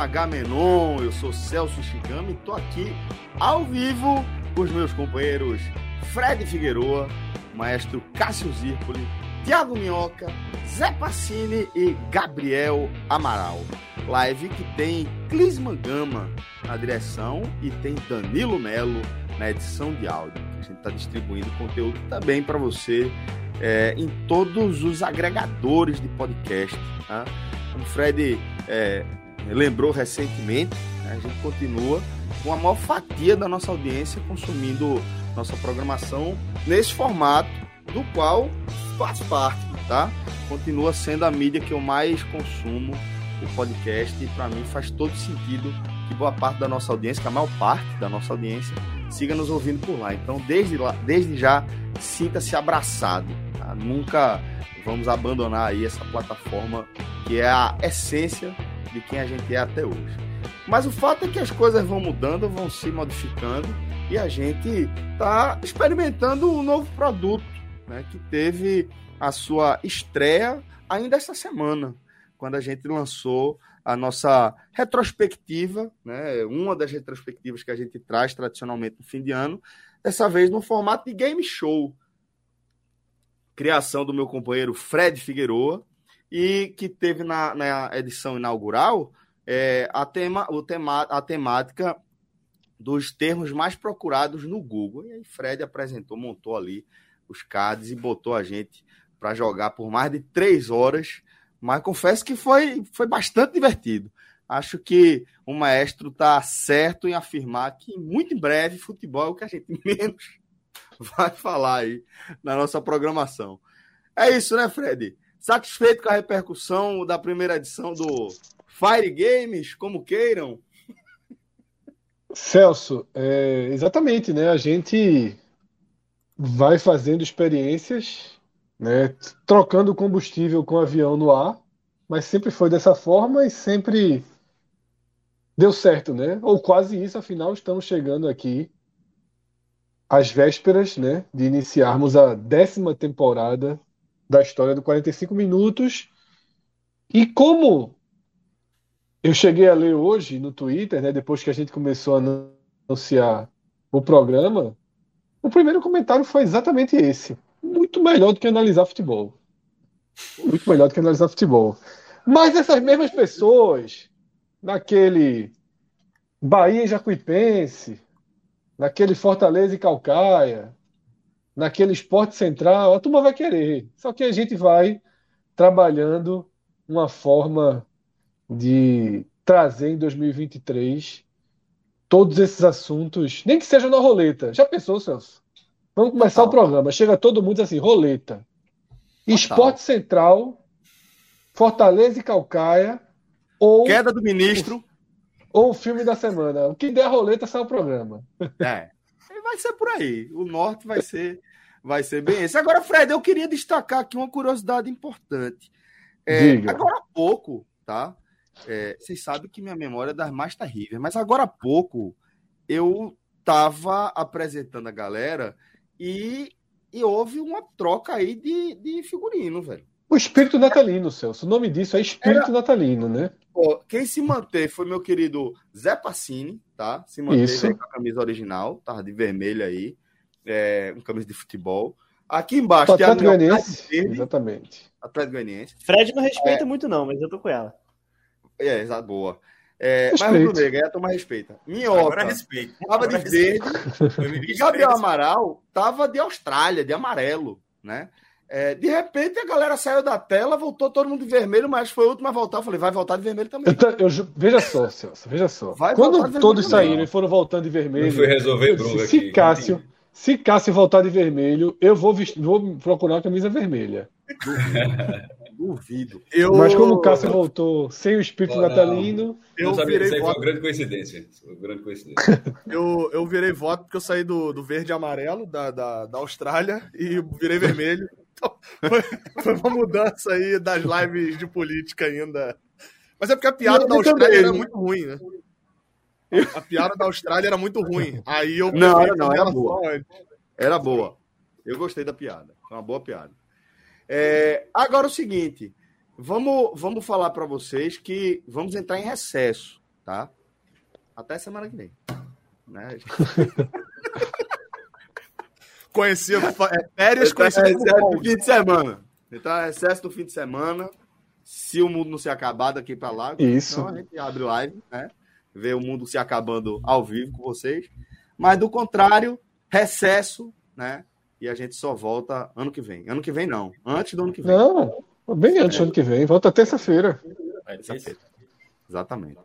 Mais um H-Menon. Eu sou Celso Shigami e tô aqui ao vivo com os meus companheiros Fred Figueroa, maestro Cássio Zirpoli, Tiago Minhoca, Zé Passini e Gabriel Amaral. Live que tem Clisman Gama na direção e tem Danilo Melo na edição de áudio. A gente está distribuindo conteúdo também para você é, em todos os agregadores de podcast. Tá? O Fred é, lembrou recentemente, né, a gente continua com a maior fatia da nossa audiência consumindo nossa programação nesse formato, do qual faz parte, tá? Continua sendo a mídia que eu mais consumo, o podcast, e para mim faz todo sentido que boa parte da nossa audiência, que a maior parte da nossa audiência, siga nos ouvindo por lá. Então, desde, lá, desde já, sinta-se abraçado. Tá? Nunca vamos abandonar aí essa plataforma que é a essência de quem a gente é até hoje. Mas o fato é que as coisas vão mudando, vão se modificando e a gente está experimentando um novo produto né, que teve a sua estreia ainda essa semana, quando a gente lançou a nossa retrospectiva, né, uma das retrospectivas que a gente traz tradicionalmente no fim de ano, dessa vez no formato de game show. Criação do meu companheiro Fred Figueroa, e que teve na, na edição inaugural é, a, tema, o tema, a temática dos termos mais procurados no Google. E aí Fred apresentou, montou ali os cards e botou a gente para jogar por mais de três horas. Mas confesso que foi, foi bastante divertido. Acho que o maestro está certo em afirmar que muito em breve futebol é o que a gente menos vai falar aí na nossa programação. É isso, né, Fred? Satisfeito com a repercussão da primeira edição do Fire Games, como queiram? Celso, é, exatamente, né? A gente vai fazendo experiências, né? Trocando combustível com avião no ar, mas sempre foi dessa forma e sempre deu certo, né? Ou quase isso, afinal, estamos chegando aqui às vésperas, né? De iniciarmos a décima temporada da história do 45 minutos. E como eu cheguei a ler hoje no Twitter, né, depois que a gente começou a anunciar o programa, o primeiro comentário foi exatamente esse. Muito melhor do que analisar futebol. Muito melhor do que analisar futebol. Mas essas mesmas pessoas, naquele Bahia e Jacuipense, naquele Fortaleza e Calcaia, naquele esporte central, a turma vai querer. Só que a gente vai trabalhando uma forma de trazer em 2023 todos esses assuntos, nem que seja na roleta. Já pensou, Celso? Vamos começar o programa. Chega todo mundo assim, roleta. Esporte Central, Fortaleza e Calcaia, ou. Queda do ministro. Ou o filme da semana. O que der a roleta sai o programa. É vai ser por aí. O norte vai ser, vai ser bem esse. Agora, Fred, eu queria destacar aqui uma curiosidade importante. É, agora há pouco, tá? É, vocês sabem que minha memória é das mais terríveis, mas agora há pouco eu estava apresentando a galera e, e houve uma troca aí de, de figurino, velho. O espírito natalino, Celso. O nome disso é espírito Era... natalino, né? quem se manteve foi meu querido Zé Passini, tá? Se manteve com a camisa original, tava de vermelho aí, é, um camisa de futebol. Aqui embaixo tem Atlético Goianiense. Exatamente. Atlético Goianiense. Fred não respeita é... muito não, mas eu tô com ela. É, boa. É, mas o Rubro Negro, a turma respeita. Minhoca. Agora respeito. Tava Agora de verde. e Gabriel Amaral tava de Austrália, de amarelo, né? É, de repente a galera saiu da tela, voltou todo mundo de vermelho, mas foi o último a voltar. Eu falei, vai voltar de vermelho também. Eu, eu, veja só, Celso, veja só. Vai Quando todos saíram e foram voltando de vermelho. Não foi resolver bronca se aqui. Cássio, se Cássio voltar de vermelho, eu vou, vestir, vou procurar a camisa vermelha. Duvido. Eu... Mas como o Cássio voltou sem o espírito oh, natalino. Eu sabia, virei voto. Foi uma grande coincidência. Uma grande coincidência. eu, eu virei voto porque eu saí do, do verde e amarelo da, da, da Austrália e virei vermelho. Então, foi, foi, uma mudança aí das lives de política ainda. Mas é porque a piada da Austrália também. era muito ruim, né? A piada da Austrália era muito ruim. Aí eu não, não, era boa. Era boa. Eu gostei da piada. Foi uma boa piada. É, agora o seguinte, vamos, vamos falar para vocês que vamos entrar em recesso, tá? Até semana que vem. Né? conhecido, é, férias conhecido recesso do fim de semana. Então, recesso do fim de semana. Se o mundo não se acabar daqui para lá, Isso. Então a gente abre live, né? Ver o mundo se acabando ao vivo com vocês. Mas do contrário, recesso, né? e a gente só volta ano que vem. Ano que vem não, antes do ano que vem. Não, bem antes do ano que vem. Volta terça-feira. Terça-feira. Exatamente.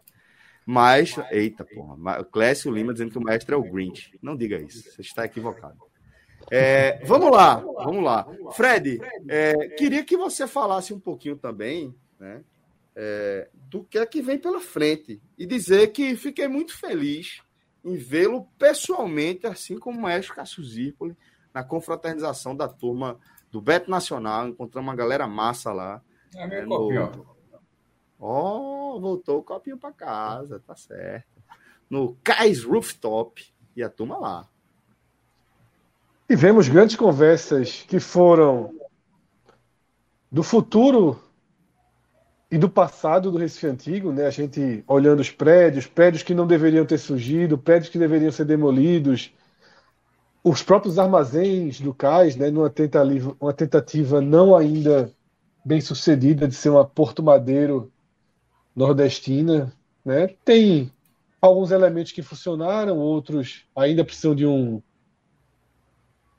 Mas, eita, porra. Clécio Lima dizendo que o mestre é o Grinch. Não diga isso, você está equivocado. É, vamos lá, vamos lá. Fred, é, queria que você falasse um pouquinho também, né? É, do que é que vem pela frente. E dizer que fiquei muito feliz em vê-lo pessoalmente, assim como o mestre Cássio Zirpoli, na confraternização da turma do Beto Nacional. Encontramos uma galera massa lá. É meu é, copinho. Ó, oh, voltou o copinho para casa, tá certo. No Cais Rooftop e a turma lá. Tivemos grandes conversas que foram do futuro e do passado do Recife Antigo, né? A gente olhando os prédios, prédios que não deveriam ter surgido, prédios que deveriam ser demolidos, os próprios armazéns do cais, né, numa tentativa, uma tentativa não ainda bem sucedida de ser uma Porto Madeiro nordestina, né, tem alguns elementos que funcionaram, outros ainda precisam de um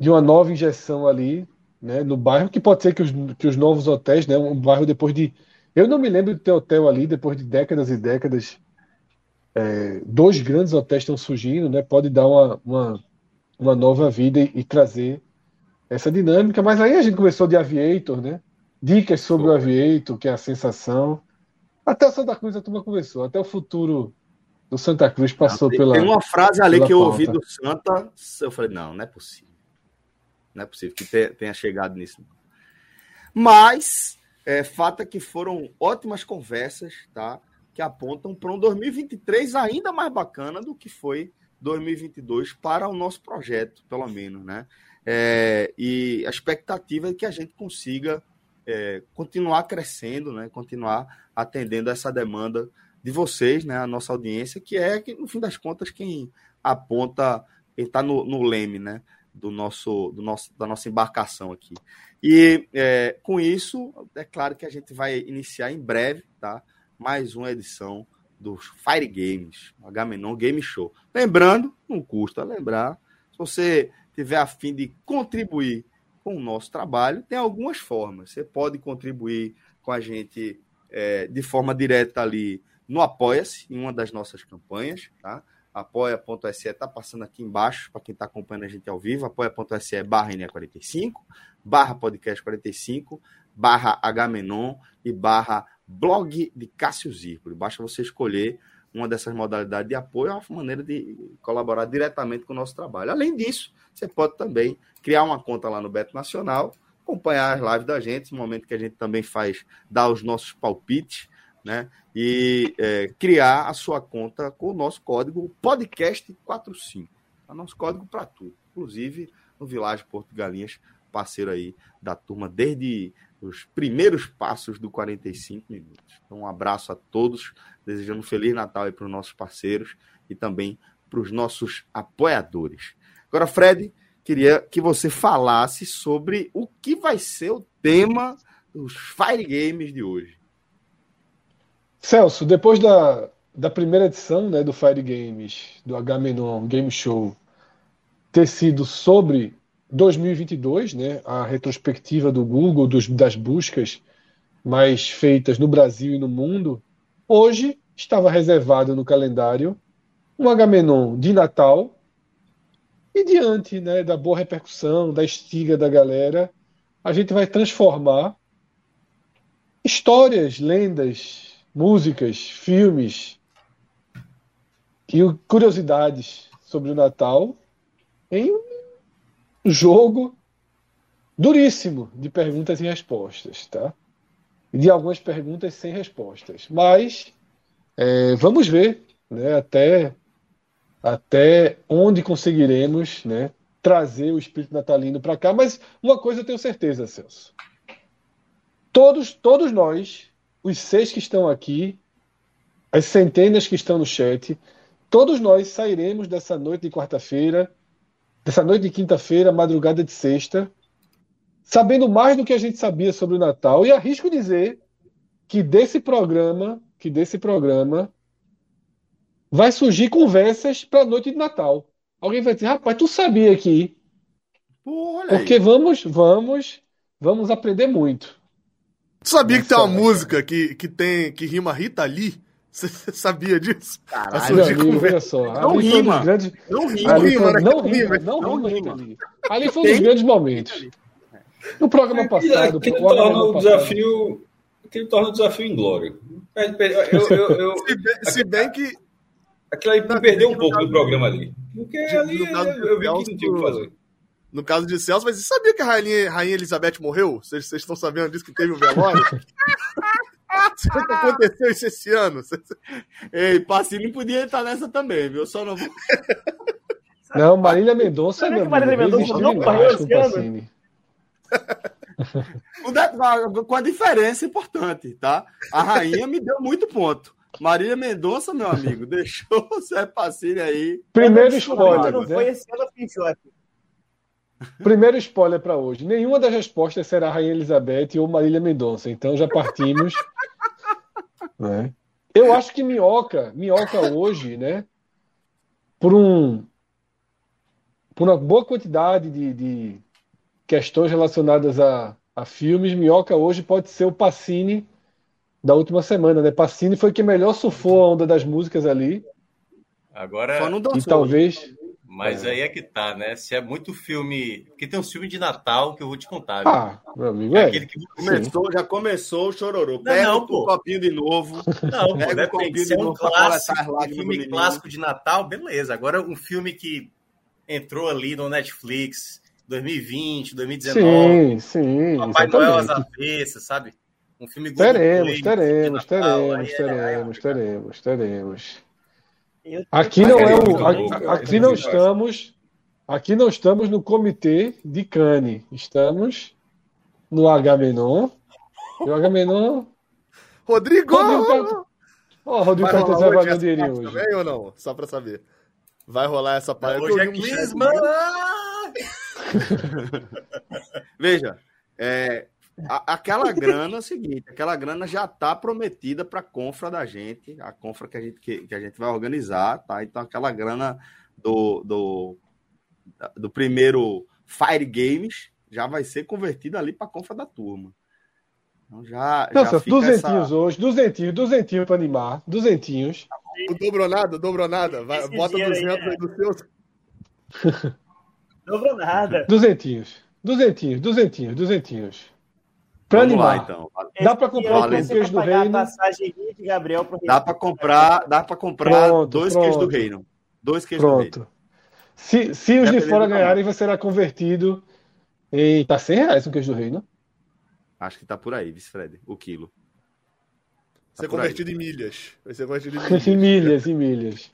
de uma nova injeção ali, né, no bairro que pode ser que os, que os novos hotéis, né, um bairro depois de eu não me lembro de ter hotel ali depois de décadas e décadas. É, dois grandes hotéis estão surgindo, né? Pode dar uma, uma uma nova vida e, e, trazer essa dinâmica. Mas aí a gente começou de Aviator, né? Dicas sobre o Aviator, que é a sensação. Até o Santa Cruz a turma começou, até o futuro do Santa Cruz passou tem, pela. Tem uma frase ali que eu pauta. ouvi do Santa, eu falei, não, não é possível. Não é possível que tenha chegado nisso. Mas, é, fato é que foram ótimas conversas, tá? Que apontam para um 2023 ainda mais bacana do que foi 2022 para o nosso projeto, pelo menos, né? É, e a expectativa é que a gente consiga é, continuar crescendo, né? Continuar atendendo essa demanda de vocês, né? A nossa audiência, que é, no fim das contas, quem aponta, quem está no, no, leme, né? Do nosso, do nosso, da nossa embarcação aqui. E é, com isso, é claro que a gente vai iniciar em breve, tá? Mais uma edição dos Fire Games, Agamenon Game Show. Lembrando, não custa lembrar, se você tiver a fim de contribuir com o nosso trabalho, tem algumas formas. Você pode contribuir com a gente é, de forma direta ali no Apoia-se, em uma das nossas campanhas, tá? apoia.se está passando aqui embaixo para quem está acompanhando a gente ao vivo, apoia.se barra NE45, barra podcast 45, barra Hmenon e barra blog de Cássio Zirpoli. Basta você escolher uma dessas modalidades de apoio, é uma maneira de colaborar diretamente com o nosso trabalho. Além disso, você pode também criar uma conta lá no Beto Nacional, acompanhar as lives da gente, no momento que a gente também faz, dar os nossos palpites, né? E é, criar a sua conta com o nosso código podcast45. É o nosso código para tudo, inclusive no Vilagem Porto Galinhas, parceiro aí da turma desde os primeiros passos do 45 minutos. Então, um abraço a todos, desejando um Feliz Natal aí para os nossos parceiros e também para os nossos apoiadores. Agora, Fred, queria que você falasse sobre o que vai ser o tema dos Fire Games de hoje. Celso, depois da da primeira edição né, do Fire Games, do Agamenon Game Show, ter sido sobre 2022, né, a retrospectiva do Google, dos, das buscas mais feitas no Brasil e no mundo, hoje estava reservado no calendário um Agamenon de Natal e diante né, da boa repercussão, da estiga da galera, a gente vai transformar histórias, lendas, músicas, filmes e curiosidades sobre o Natal em um jogo duríssimo de perguntas e respostas, tá? De algumas perguntas sem respostas. Mas é, vamos ver, né? Até até onde conseguiremos, né? Trazer o espírito natalino para cá. Mas uma coisa eu tenho certeza, Celso. Todos, todos nós, os seis que estão aqui, as centenas que estão no chat, todos nós sairemos dessa noite de quarta-feira, dessa noite de quinta-feira, madrugada de sexta, sabendo mais do que a gente sabia sobre o Natal. E arrisco dizer que desse programa, que desse programa, vai surgir conversas para a noite de Natal. Alguém vai dizer, rapaz, tu sabia que. Porque vamos, vamos, vamos aprender muito. Tu sabia que tem uma música que, que tem que rima Rita Lee? Você sabia disso? Caralho, amigo, olha só. Não rima. Grandes... Não rima. Não rima, né? Não rima, não, não rima. rima. Ali foi um dos grandes momentos. No programa passado, que torna o desafio, que torna o desafio em glória. Eu, eu, eu, se, bem, se bem que aquilo aí perdeu um pouco do programa ali. Porque ali eu vi que não tinha o que fazer. No caso de Celso, mas você sabia que a Rainha, Rainha Elizabeth morreu? Vocês, vocês estão sabendo disso que teve o velório? Será que aconteceu isso esse ano? Ei, Pacini podia estar nessa também, viu? Só não Não, Marília Mendonça não. Marília Mendonça não morreu esse ano? Com a diferença importante, tá? A rainha me deu muito ponto. Marília Mendonça, meu amigo, deixou o Zé Pacini aí. Primeiro spoiler. Não né? foi esse ano, Primeiro spoiler para hoje. Nenhuma das respostas será Rainha Elizabeth ou Marília Mendonça. Então já partimos. né? Eu acho que Minhoca, Minhoca hoje, né? Por um por uma boa quantidade de, de questões relacionadas a, a filmes, Minhoca hoje pode ser o Pacini da última semana, né? Pacini foi quem melhor surfou a onda das músicas ali. Agora, Só não dançou, e talvez mas é. aí é que tá, né? Se é muito filme. Porque tem um filme de Natal que eu vou te contar. Viu? Ah, meu amigo. É, é. aquele que começou, já começou o chororô. Pega não, não, pô. copinho de novo. Não, pô, depende. Se é um clássico, um filme clássico de Natal, beleza. Agora, um filme que entrou ali no Netflix 2020, 2019. Sim, sim. Papai Noel às avessas, sabe? Um filme teremos, teremos, teremos, teremos, teremos, teremos. Aqui não é o, aqui não estamos, aqui não estamos no comitê de Cane, estamos no Agamenon. E o Agamenon. Rodrigo! Rodrigo, oh, Rodrigo vai valer um dinheirinho hoje. Também ou não? Só pra saber. Vai rolar essa parte. Hoje é Clisma! Veja, é, a, aquela grana é o seguinte, aquela grana já está prometida para a confra da gente, a confra que a gente, que, que, a gente vai organizar, tá? Então aquela grana do, do, do primeiro Fire Games já vai ser convertida ali para a confra da turma. Então já, Nossa, já duzentinhos essa... hoje, duzentinhos, duzentinhos para animar, duzentinhos. O dobrou nada, dobrou nada. Vai, bota 200 aí, aí do seu. Dobrou nada. Duzentinhos, duzentinhos, duzentinhos, duzentinhos. Pra Vamos animar. lá, então. Dá para comprar o queijo do reino. Gabriel dá para comprar, dá para comprar pronto, dois pronto. queijos do reino. Dois queijos pronto. do reino. Se, se os de fora ganharem, vai será convertido em. Tá 100 reais um queijo do reino? Acho que tá por aí, vice Fred, o quilo. Tá ser convertido aí. em milhas. Vai ser convertido em milhas. em milhas, em milhas.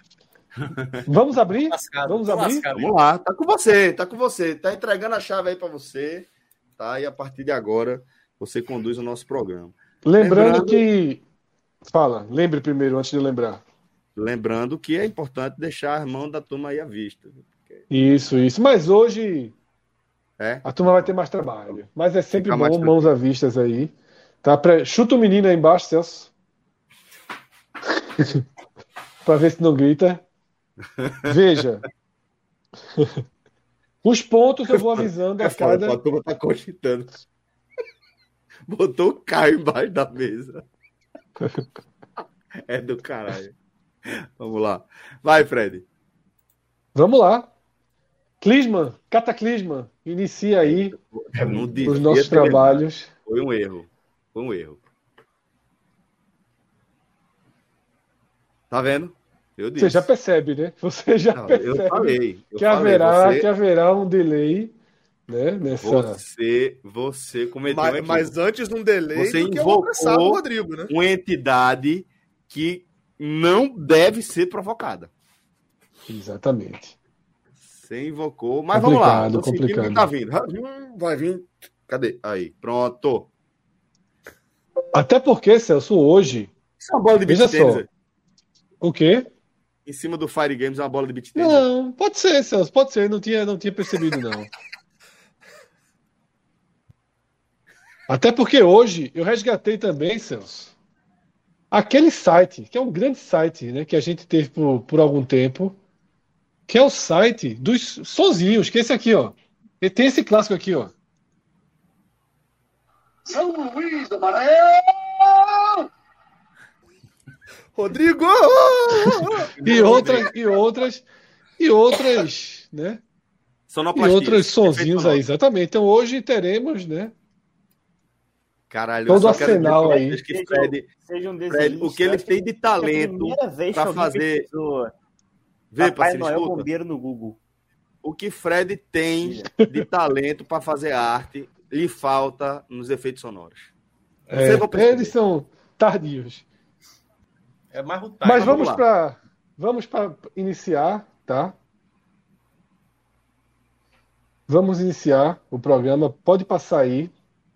Vamos abrir? Lascado, Vamos abrir? Lascado, Vamos lá, tá com você, tá com você. Tá entregando a chave aí para você, tá? E a partir de agora você conduz o nosso programa. Lembrando, lembrando que. Fala, lembre primeiro, antes de lembrar. Lembrando que é importante deixar a mão da turma aí à vista. Porque... Isso, isso. Mas hoje é? a turma vai ter mais trabalho. Mas é sempre Fica bom, mãos à vista aí. Tá? Chuta o menino aí embaixo, Celso. para ver se não grita. Veja. Os pontos eu vou avisando a cada. A turma tá cogitando. Botou o Caio embaixo da mesa. É do caralho. Vamos lá. Vai, Fred. Vamos lá. Clisman, Cataclisma, inicia aí os nossos trabalhos. Foi um erro. Foi um erro. Tá vendo? Eu disse. Você já percebe, né? Você já Não, percebe eu falei, eu que, falei, haverá, você... que haverá um delay né, nessa... Você, você cometeu mas, um mas antes um delay você invocou o Rodrigo, né? uma entidade que não deve ser provocada. Exatamente. Você invocou, mas complicado, vamos lá. complicado. Tá vindo. Vai vir. Cadê? Aí, pronto. Até porque, Celso, hoje. Isso é uma bola de beat tênis. O quê? Em cima do Fire Games é uma bola de beat tênis. Não, pode ser, Celso, pode ser. Não tinha, não tinha percebido, não. Até porque hoje eu resgatei também, Celso, aquele site, que é um grande site, né, que a gente teve por, por algum tempo, que é o site dos sozinhos, que é esse aqui, ó. E tem esse clássico aqui, ó. São Luís do Maranhão! Rodrigo! e outras, e outras, e outras, né? E outros sonzinhos aí, exatamente. Então hoje teremos, né? Caralho, todo o arsenal aí. Que Fred, Fred, o que ele tem de talento para fazer. Vê, Papai Noel escuta. Bombeiro no Google. O que Fred tem de talento para fazer arte lhe falta nos efeitos sonoros. É, eles são tardios. É mais Mas vamos, vamos para vamos para iniciar, tá? Vamos iniciar o programa. Pode passar aí.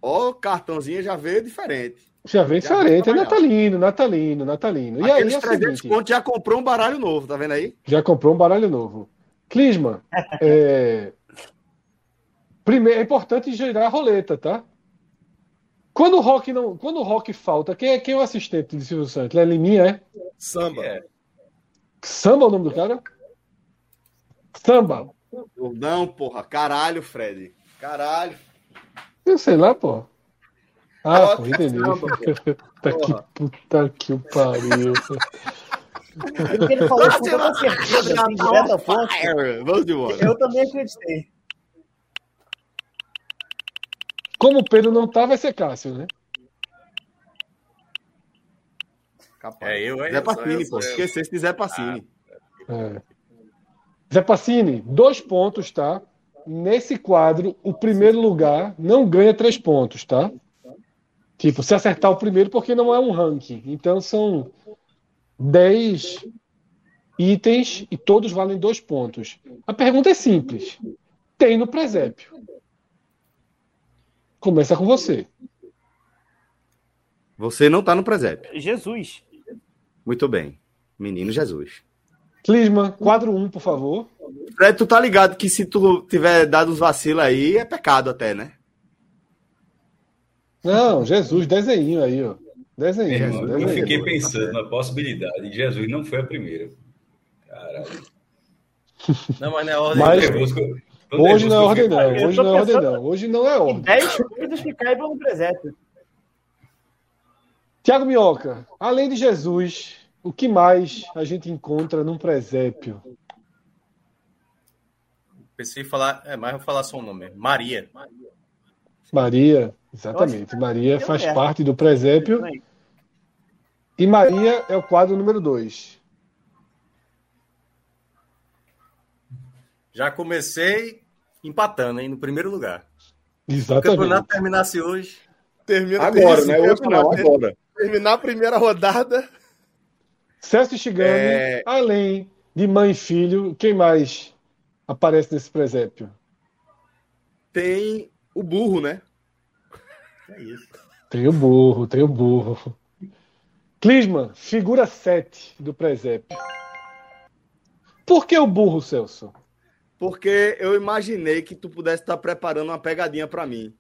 Ó, o cartãozinho já veio diferente. Já vem já diferente. É natalino, natalino, natalino. E Aqueles aí, é 300 seguinte, já comprou um baralho novo, tá vendo aí? Já comprou um baralho novo. Clisma, é... Primeiro, é importante girar a roleta, tá? Quando o rock não, quando o rock falta, quem é, quem é o assistente de Silvio Santos? É Liminha, é? Samba. É. Samba é o nome do cara? Samba. Não, porra. Caralho, Fred. Caralho. Eu sei lá, pô. Ah, pô, entendi. Puta que puta que o pariu. Pelo que ele falou, com toda certeza, assim, direto ponto. Vamos embora. Eu também acreditei. Como o Pedro não tá, vai ser Cássio, né? Capaz. É, eu, é, Zé Pacini, pô. Esquecesse de Zé Pacini. Ah. É. Zé Pacini, dois pontos, tá? Nesse quadro, o primeiro lugar não ganha três pontos, tá? Tipo, se acertar o primeiro, porque não é um ranking. Então são dez itens e todos valem dois pontos. A pergunta é simples: tem no presépio? Começa com você. Você não está no presépio. Jesus. Muito bem. Menino Jesus. Clisma, quadro 1, um, por favor. Fred, tu tá ligado que se tu tiver dado os vacilos aí, é pecado até, né? Não, Jesus, desenho aí, ó. Desenho. É, desenho. Eu fiquei pensando na possibilidade. Jesus não foi a primeira. Caralho. Não, mas não é ordem. Mas, hoje não é ordem, não. Hoje não é ordem, não. Hoje não é ordem. 10 coisas que caibam no presépio. Tiago Minhoca, além de Jesus, o que mais a gente encontra num presépio? Pensei em falar, é, mas vou falar só o nome. Maria. Maria, exatamente. Maria faz parte do presépio. E Maria é o quadro número 2. Já comecei empatando, hein, no primeiro lugar. Exatamente. Se o campeonato terminasse hoje. Termina agora, né? Hoje não, agora. Terminar a primeira rodada. Celso Shigami, é... além de mãe e filho, quem mais aparece nesse presépio? Tem o burro, né? É isso. Tem o burro, tem o burro. Clisman, figura 7 do presépio. Por que o burro, Celso? Porque eu imaginei que tu pudesse estar preparando uma pegadinha para mim.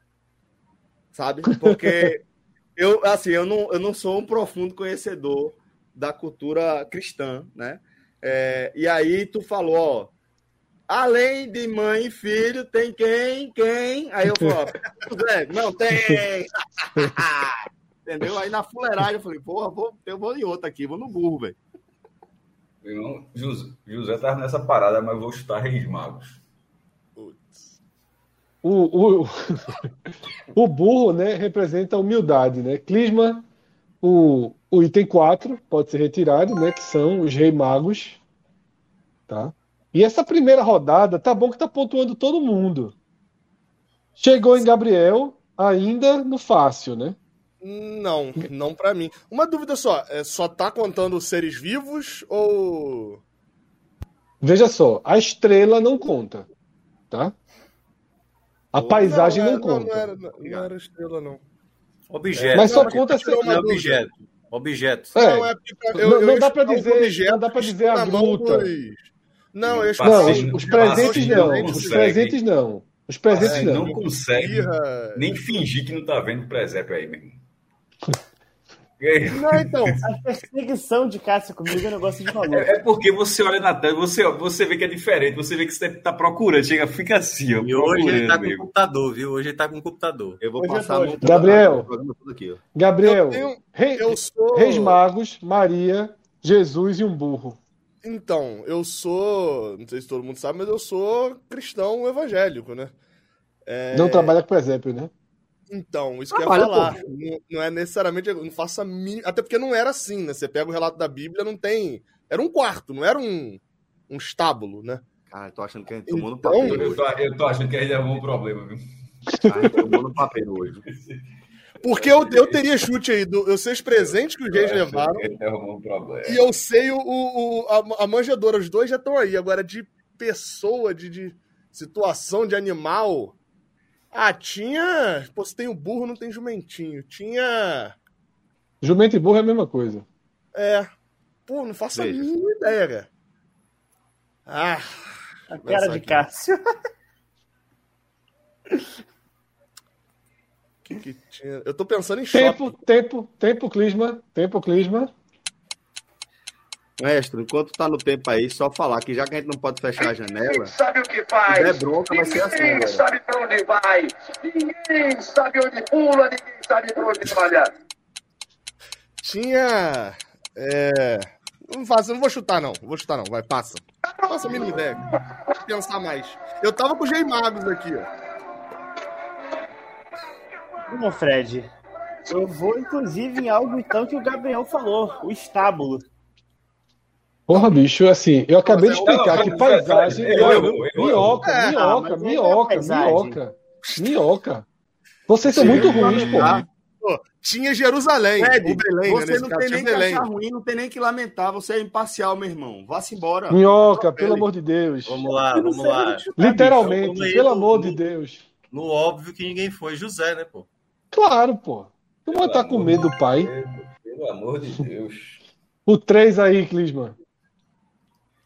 Sabe? Porque eu, assim, eu não, eu não sou um profundo conhecedor da cultura cristã, né? É, e aí tu falou, ó, além de mãe e filho, tem quem? Quem? Aí eu falo, Zé, não tem. Entendeu? Aí na fuleiragem eu falei, porra, vou, eu vou em outra aqui, vou no burro, velho. Irmão, José, José tava nessa parada, mas vou chutar Reis Magos. O, o, o burro, né, representa a humildade, né? Clisma, o, o item 4 pode ser retirado, né, que são os rei magos, tá? E essa primeira rodada, tá bom que tá pontuando todo mundo. Chegou em Gabriel ainda no fácil, né? Não, não para mim. Uma dúvida só, é, só tá contando seres vivos ou Veja só, a estrela não conta, tá? A paisagem não, não, conta. Não, era, não, não era estrela, não. Objeto. Mas só Não, conta se- não é objeto. Objeto. É, Não, é porque Não- não ia dá um dizer- não dá pra que dizer a gruta. dos- Não, eu Não, os, os presentes não. não Os presentes não. Os presentes É, não. não consegue nem fingir que não tá vendo o presépio aí, aí, Não, então, a perseguição de Cássio comigo é um negócio de maluco. É, é porque você olha na tela, você, você vê que é diferente, você vê que você tá procurando, chega, fica assim, ó. E hoje ele tá com o computador, viu? Hoje ele tá com o computador. Eu vou Hoje eu passar no tô. Gabriel. ó. Gabriel, Eu tenho- rei- Eu sou. Reis Magos, Maria, Jesus e um burro. Então, eu sou. Não sei se todo mundo sabe, mas eu sou cristão evangélico, né? É, Não trabalha com presépio, né? Então, isso que eu ia Trabalha, falar. Não, não é necessariamente. eu Não faço a mínima. Até porque não era assim, né? Você pega o relato da Bíblia, não tem. Era um quarto, não era um, um estábulo, né? Cara, tô achando que a gente tomou no Então, papel Eu hoje. tô, eu tô achando que aí arrumou um problema, viu? A gente tomou no papel hoje. Porque eu, eu teria chute aí, do, eu sei os presentes que os reis levaram. um problema. E eu sei o, o, o- a, a manjedora, os dois já estão aí. Agora, de pessoa, de, de situação de animal. Ah, tinha. Pô, se tem o burro, não tem jumentinho. Tinha. Jumento e burro é a mesma coisa. É. Pô, não faço Veja. a mínima ideia, cara. Ah. A cara de aqui. Cássio. Que, que tinha? Eu tô pensando em shopping. Tempo, tempo, tempo, Clisma. Tempo, Clisma. Mestre, enquanto tá no tempo aí, só falar que já que a gente não pode fechar a janela, Ninguém sabe o que faz. der bronca vai ser assim, Ninguém galera. sabe pra onde vai. Ninguém sabe onde pula. Ninguém sabe pra onde olha. Tinha. É. Não faço, não vou chutar, não. Vou chutar, não. Vai, passa. Passa a mínima ideia. Vou pensar mais. Eu tava com os Rei Magos aqui, ó. Bom, Fred, eu vou inclusive em algo então que o Gabriel falou, o estábulo. Porra, bicho, assim, eu acabei de não, explicar que paisagem. Minhoca, É, minhoca, aí não é minhoca, minhoca. Minhoca. Vocês são muito ruins, pô. Pô, tinha Jerusalém. Fred, o Belém, né, você não tem nem que achar ruim, não tem nem que lamentar. Você é imparcial, meu irmão. Vá-se embora. Minhoca, pelo amor de Deus. Vamos lá, vamos lá. Literalmente, pelo amor de Deus. No óbvio que ninguém foi José, né, pô? Claro, pô. Tu vai estar com medo do pai. Pelo amor de Deus. O 3 aí, Clisma.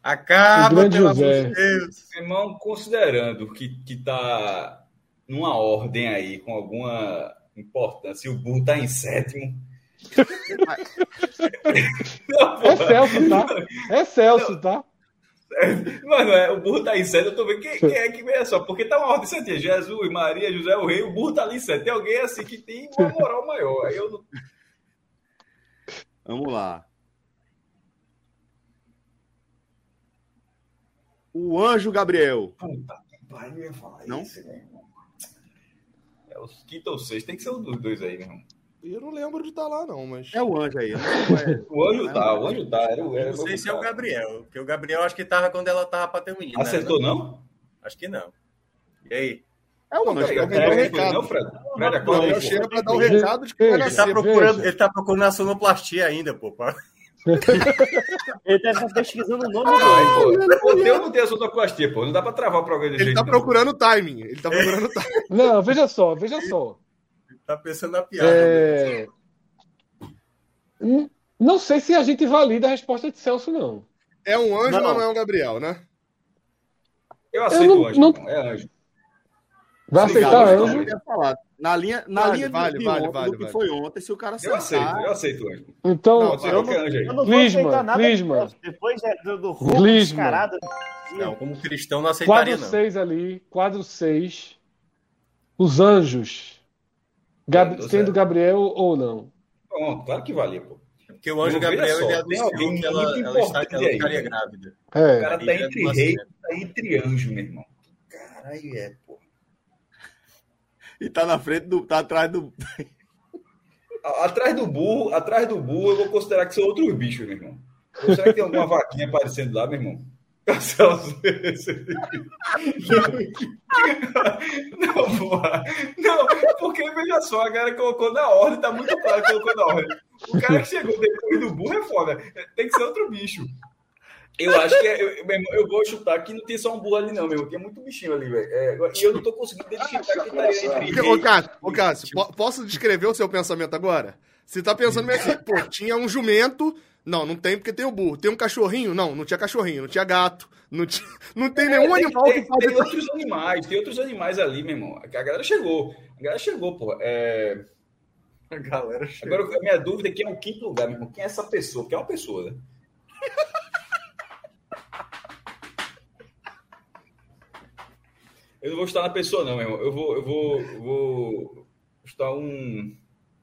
Acaba, pelo José. amor de Deus. Irmão, considerando que, que tá numa ordem aí, com alguma importância, e o burro tá em sétimo. Não, É. Celso, tá? É Celso, tá? Mano, é, o burro tá em sétimo, eu tô vendo quem, quem é que vem só, porque tá uma ordem certinha. Jesus, Maria, José, o rei, o burro tá ali em sétimo. Tem alguém assim que tem uma moral maior. Aí eu não. Vamos lá. O anjo Gabriel. Puta que pariu, eu ia falar Não? isso, né? É os quinto ou sexto, tem que ser um dos dois aí, meu irmão. Eu não lembro de estar lá, não, mas. É o anjo aí. eu qual é. O anjo tá, o anjo tá. Era, o- era Não sei se é o tá. Gabriel, porque o Gabriel acho que tava quando ela tava pra ter um menino. né? Acertou, não? Acho que não. E aí? É o anjo. Alguém Gabriel, deu não, recado. não, Fred? Fred, O acorda aí, Gabriel pô. chega pra dar o recado de que Ele Ele tá nascer. procurando, ele tá procurando a sonoplastia ainda, pô. pá. Ele deve estar pesquisando o nome dele. pô. O teu não tem a sonoplastia, pô. Não dá pra travar o programa de Ele jeito tá procurando o timing. Ele tá procurando o timing. Não, veja só, veja só. Tá pensando na piada. É... Hum, Não sei se a gente valida a resposta de Celso, não. É um anjo, Não. mas não é um Gabriel, né? Eu aceito Eu não- o anjo, não-. É anjo. Vai aceitar anjo? Na linha, na Vale, linha de- vale, de vale, ontem, vale, do que foi ontem, se o cara Eu aceito, eu aceito anjo. Então, Não, Vai, qualquer anjo aí. Eu não vou Glisma, aceitar nada Glisma. depois é, do, do Glisma. descarado. Não, como cristão não aceitaria, quadro não. 6 ali, quadro 6. Os anjos. Gab- sendo. Gabriel ou não? Pronto, claro que valia, pô. Porque o anjo Não, Gabriel só, ele tem anunciou alguém que ela, muito ela, está, importante ela aí, ficaria grávida. O É. cara Aí tá entre rei, acerta. tá entre anjo, meu irmão. Caralho, é, pô. E tá na frente do... Tá atrás do... A- Atrás do burro, atrás do burro, eu vou considerar que são outros bichos, meu irmão. Será que tem alguma vaquinha aparecendo lá, meu irmão? Celso, Não, porra. Não, porque veja só, a galera colocou na ordem, tá muito claro que colocou na ordem. O cara que chegou depois do burro é foda. Tem que ser outro bicho. Eu acho que é, eu, eu vou chutar que não tem só um burro ali, não, meu. Tem muito bichinho ali, velho. É, e eu não tô conseguindo identificar quem estaria entre Ô. Cássio, ô, Cássio, po- posso descrever o seu pensamento agora? Você tá pensando assim, pô, tinha um jumento. Não, não tem porque tem o burro. Tem um cachorrinho? Não, não tinha cachorrinho, não tinha gato. Não, tinha- não tem nenhum tem, animal tem, que pode. tem outros animais, tem outros animais ali, meu irmão. A galera chegou. A galera chegou, pô. É... A galera chega. Agora, a minha dúvida é quem é o quinto lugar, meu irmão. Quem é essa pessoa? Quem é uma pessoa, né? Eu não vou estar na pessoa, não, meu irmão. Eu vou, eu vou, eu vou estar um.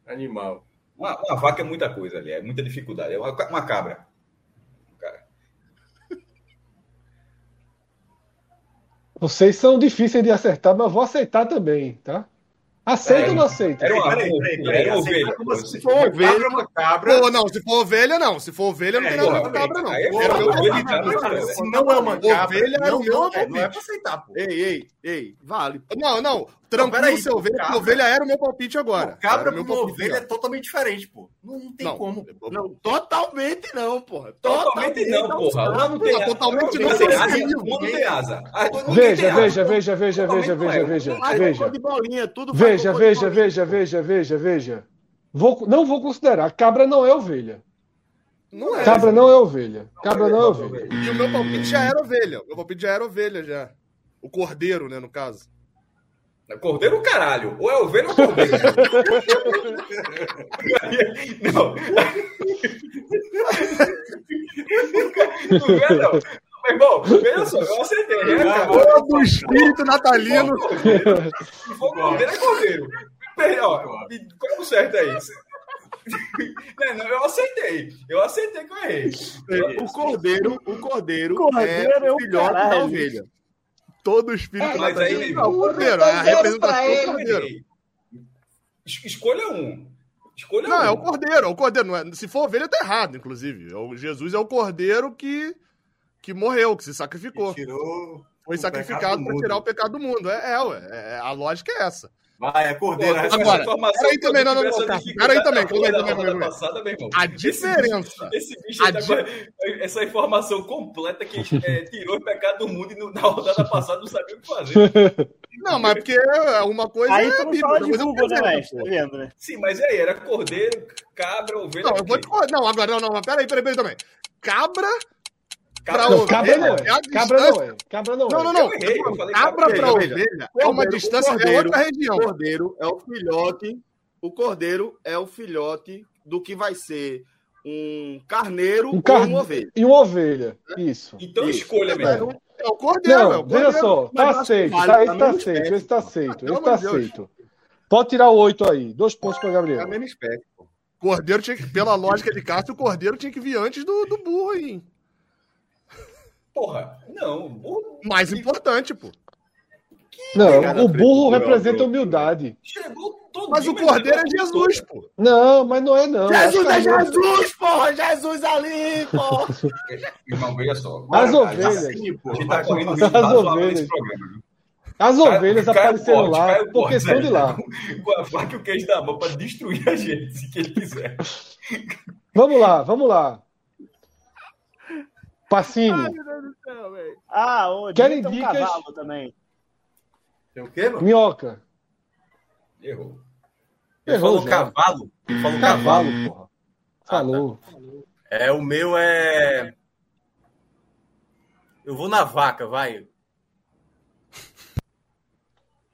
Animal. Uma, uma vaca é muita coisa ali, é muita dificuldade. É uma, uma cabra. Cara. Vocês são difíceis de acertar, mas eu vou aceitar também, tá? Aceita É, ou não aceita? Era uma, Peraí, peraí, peraí. ovelha. como se for ovelha- cabra, uma cabra. Pô, não, se for ovelha, não. Se for ovelha, não É, tem nada a ver com cabra, não. é ovelha, cara. se não é uma cabra, Ovelha não, o meu é, não é pra aceitar, pô. Ei, ei, ei, vale. Não, não. Tranquilo, peraí, seu ovelha, porque cabra. ovelha era o meu palpite agora. Cabra Era o meu com uma palpite ovelha é totalmente diferente, pô. Não, não tem Não. como. pô. Não, totalmente não, porra. Totalmente não, porra. Uma não tem Não, totalmente não. tem asa, não tem asa. Veja, tem asa. veja, veja, veja, veja, Totalmente veja, não é. veja, veja. Veja, veja, bolinha. veja, veja, veja, veja. Vou, não vou considerar. Cabra não é ovelha. Não é. Cabra não é ovelha. Cabra não é ovelha. E o meu palpite já era ovelha. O meu palpite já era ovelha, já. O cordeiro, né, no caso. Cordeiro, caralho. Ou é ovelha ou cordeiro. não. Não é, não. Meu irmão, veja só, eu acertei. né, cara? Todo espírito natalino. Se for cordeiro, é cordeiro. Ó, como certo é isso? Não, não, eu aceitei. Eu aceitei que eu errei. O cordeiro, o cordeiro, Cordeiro é é o filhote da caralho. ovelha. Todo espírito É, mas aí- Não, o cordeiro. É a representação do cordeiro. Es- Escolha um. Escolha Não, um. é o cordeiro, é o cordeiro. Não é, se for ovelha, tá errado, inclusive. É o- Jesus é o cordeiro que, que morreu, que se sacrificou. Tirou. Foi o sacrificado para tirar o pecado do mundo. É, é, ué. É- a lógica é essa. Vai, é cordeiro. Essa Agora, informação peraí também, não, não, não, dificuldade Peraí também, calma aí, calma passada, meu irmão. A Esse diferença. Esse bicho A tá di- essa informação completa que é, tirou o pecado do mundo e no- na rodada passada não sabia o que fazer. Não, mas porque é uma coisa Aí é tu a não Bíblia, fala de é o Google, né. Tá vendo, né? Sim, mas e aí? Era cordeiro, cabra, ovelha. Não, eu vou te? Não, agora, não, não, peraí, peraí, peraí também. Cabra Cabra, Não, ovelha. cabra não é a é. Cabra não é. Cabra não Não, é. não, não. Errei, falei cabra cabra. pra Veja, ovelha é uma Cordeiro, distância, é cordeiro, outra região. O cordeiro é o filhote. O cordeiro é o filhote do que vai ser um carneiro Um ou car- uma ovelha. E uma ovelha. Isso. Então Isso. escolha É. mesmo. É o cordeiro, é Não, o cordeiro. veja só. Tá aceito. vale Tá, pra esse tá aceito. Esse tá aceito. Esse tá de aceito. Pode tirar o 8 aí. Dois pontos pra É a Gabriel. mesma espécie. pô. Cordeiro tinha que, pela lógica de Cássio, o cordeiro tinha que vir antes do, do burro aí. Porra, não. burro Mais importante, pô. Não, pegada o burro representa humildade. Chegou todo Mas o cordeiro é Jesus, pô. Não, mas não é não. Jesus é Jesus, porra! Jesus ali, porra! Irmão, veja só. As ovelhas. assim, pô. A gente tá correndo risco ovelhas. nesse programa. viu? As Cai- ovelhas cai apareceram corte, lá cai o porque são de lá. Com a faca e o queijo da mão pra destruir a gente, se que ele quiser. Vamos lá, vamos lá. Pacini, Ah, o Querem tem um dicas? cavalo também. Tem o quê, mano? minhoca. Errou. Ele Errou falou já. cavalo? Ele falou cavalo. Cavalo, porra. Falou. É, o meu é. Eu vou na vaca, vai.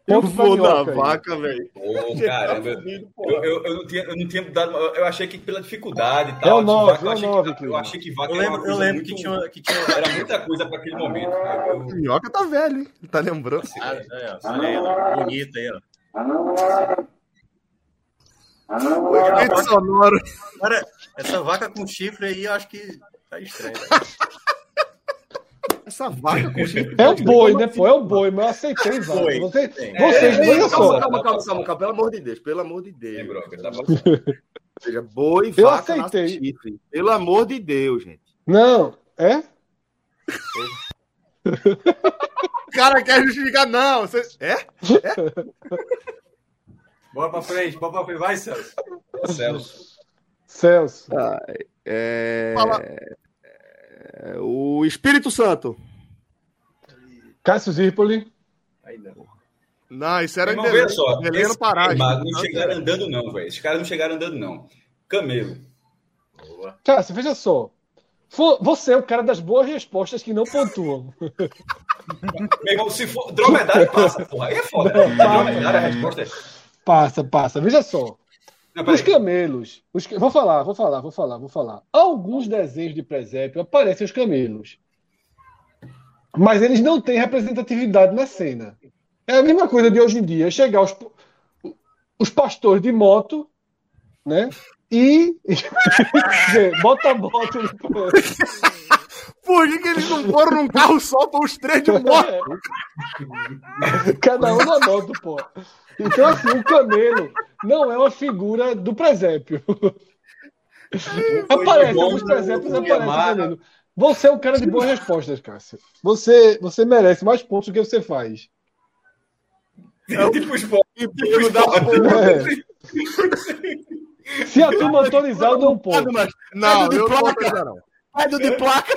Eu Ponto pra vou aí. vaca, velho. Ô, caramba, eu, eu, eu não tinha, eu não tinha dado. Eu achei que pela dificuldade e É tal. o vaca, é o achei nove, que, eu achei que vaca Eu era uma lembro, eu lembro muito- que, tinha, que tinha. Era muita coisa para aquele momento. Eu- Minhoca tá velho, hein? Tá lembrando? Ah, é, ó, olha aí, ó, bonito aí, ó. Efeito sonoro. Cara, essa vaca com chifre aí, eu acho que tá estranho. Essa vaca com chifre. É o boi, né, pô? É o boi, mas eu aceitei, vaca. Boi. Você, Tem. vocês, veja calma, só. calma, calma, calma, calma, pelo amor de Deus, pelo amor de Deus. Lembrou, tá bom. Ou seja, boi, Eu vaca, aceitei. chifre. Pelo amor de Deus, gente. Não, é? O cara quer justificar, não. Você... É? Bora pra frente, bora pra frente. Vai, Celso. Celso. Celso. É... Fala. É, O Espírito Santo. Cássio Zirpoli. Aí não. Não, isso era Irmão, veja só. No Pará. não chegaram andando, não, velho. Esses caras não chegaram andando, não. Camelo. Cássio, veja só. Você é o cara das boas respostas que não pontuam. Meu irmão, se for dromedário, passa, porra. Aí é foda. Dromedário, a resposta é. Passa, passa. Veja só. Não, Os camelos. Os... Vou falar, vou falar, vou falar, vou falar. Alguns desenhos de presépio aparecem os camelos. Mas eles não têm representatividade na cena. É a mesma coisa de hoje em dia, chegar os, os pastores de moto, né? E. bota a moto no Por que, que eles não foram num carro só para os três de moto? Cada um na moto, pô. Então, assim, o camelo não é uma figura do presépio. Aparece, alguns presépios aparecem camelo. Você é um cara de boas respostas, Cássio. Você, você merece mais pontos do que você faz. Tipo esporte. Tipo É. Se a turma autorizar, eu dou um ponto. Não, de eu não vou placa. pegar, não. Pede o de placa.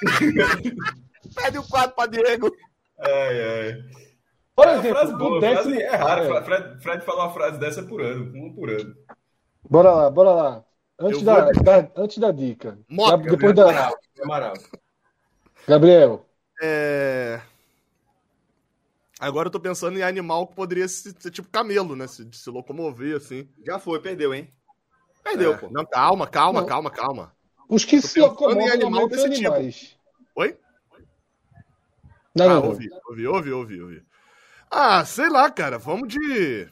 Pede o quadro pra Diego. Ai, ai. Por É exemplo, boa, o décimo. frase é raro. É. Fred, Fred fala uma frase dessa por ano, uma por ano. Bora lá, bora lá. Antes, da, vou- da- antes da dica. Moto, Gab- depois da. Amaral. Gabriel. É... Agora eu tô pensando em animal que poderia ser, ser tipo camelo, né? Se, se locomover, assim. Já foi, perdeu, hein? Perdeu, É. pô. Não, calma, calma, Não. calma, calma. Os que se em animal normalmente são desse tipo. animais. Oi? Não, ah, não, não. ouvi, ouvi, ouvi, ouvi, ouvi. Ah, sei lá, cara. Vamos de.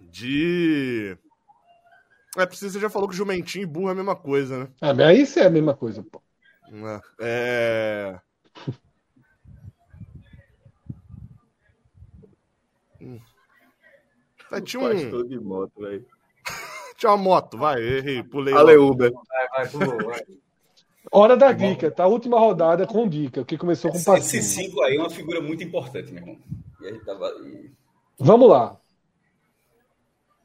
De. É, preciso, você já falou que jumentinho e burro é a mesma coisa, né? Ah, mas aí isso é a mesma coisa, pô. É. Hum. Ah, tinha, um, Pastor de moto, velho. Tinha uma moto, vai, errei, pulei. Ale logo. Uber. Vai, vai, pulou, vai. Hora da dica, tá? Última rodada com dica, que começou com Esse passinho. cinco aí é uma figura muito importante, meu irmão. E tava. e- Vamos lá.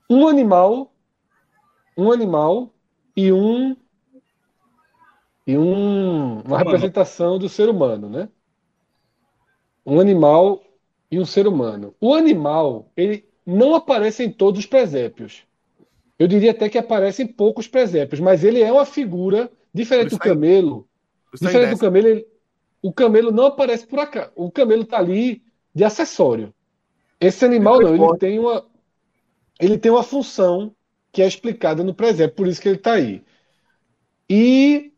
Um animal, um animal e um e um uma representação do ser humano, né? Um animal e um ser humano. O animal, ele não aparece em todos os presépios. Eu diria até que aparece em poucos presépios, mas ele é uma figura diferente do aí- camelo. Tá Diferente do camelo, ele- o camelo não aparece por acaso. O camelo tá ali de acessório. Esse animal não, ele tem uma ele tem uma função que é explicada no presépio, por isso que ele tá aí. E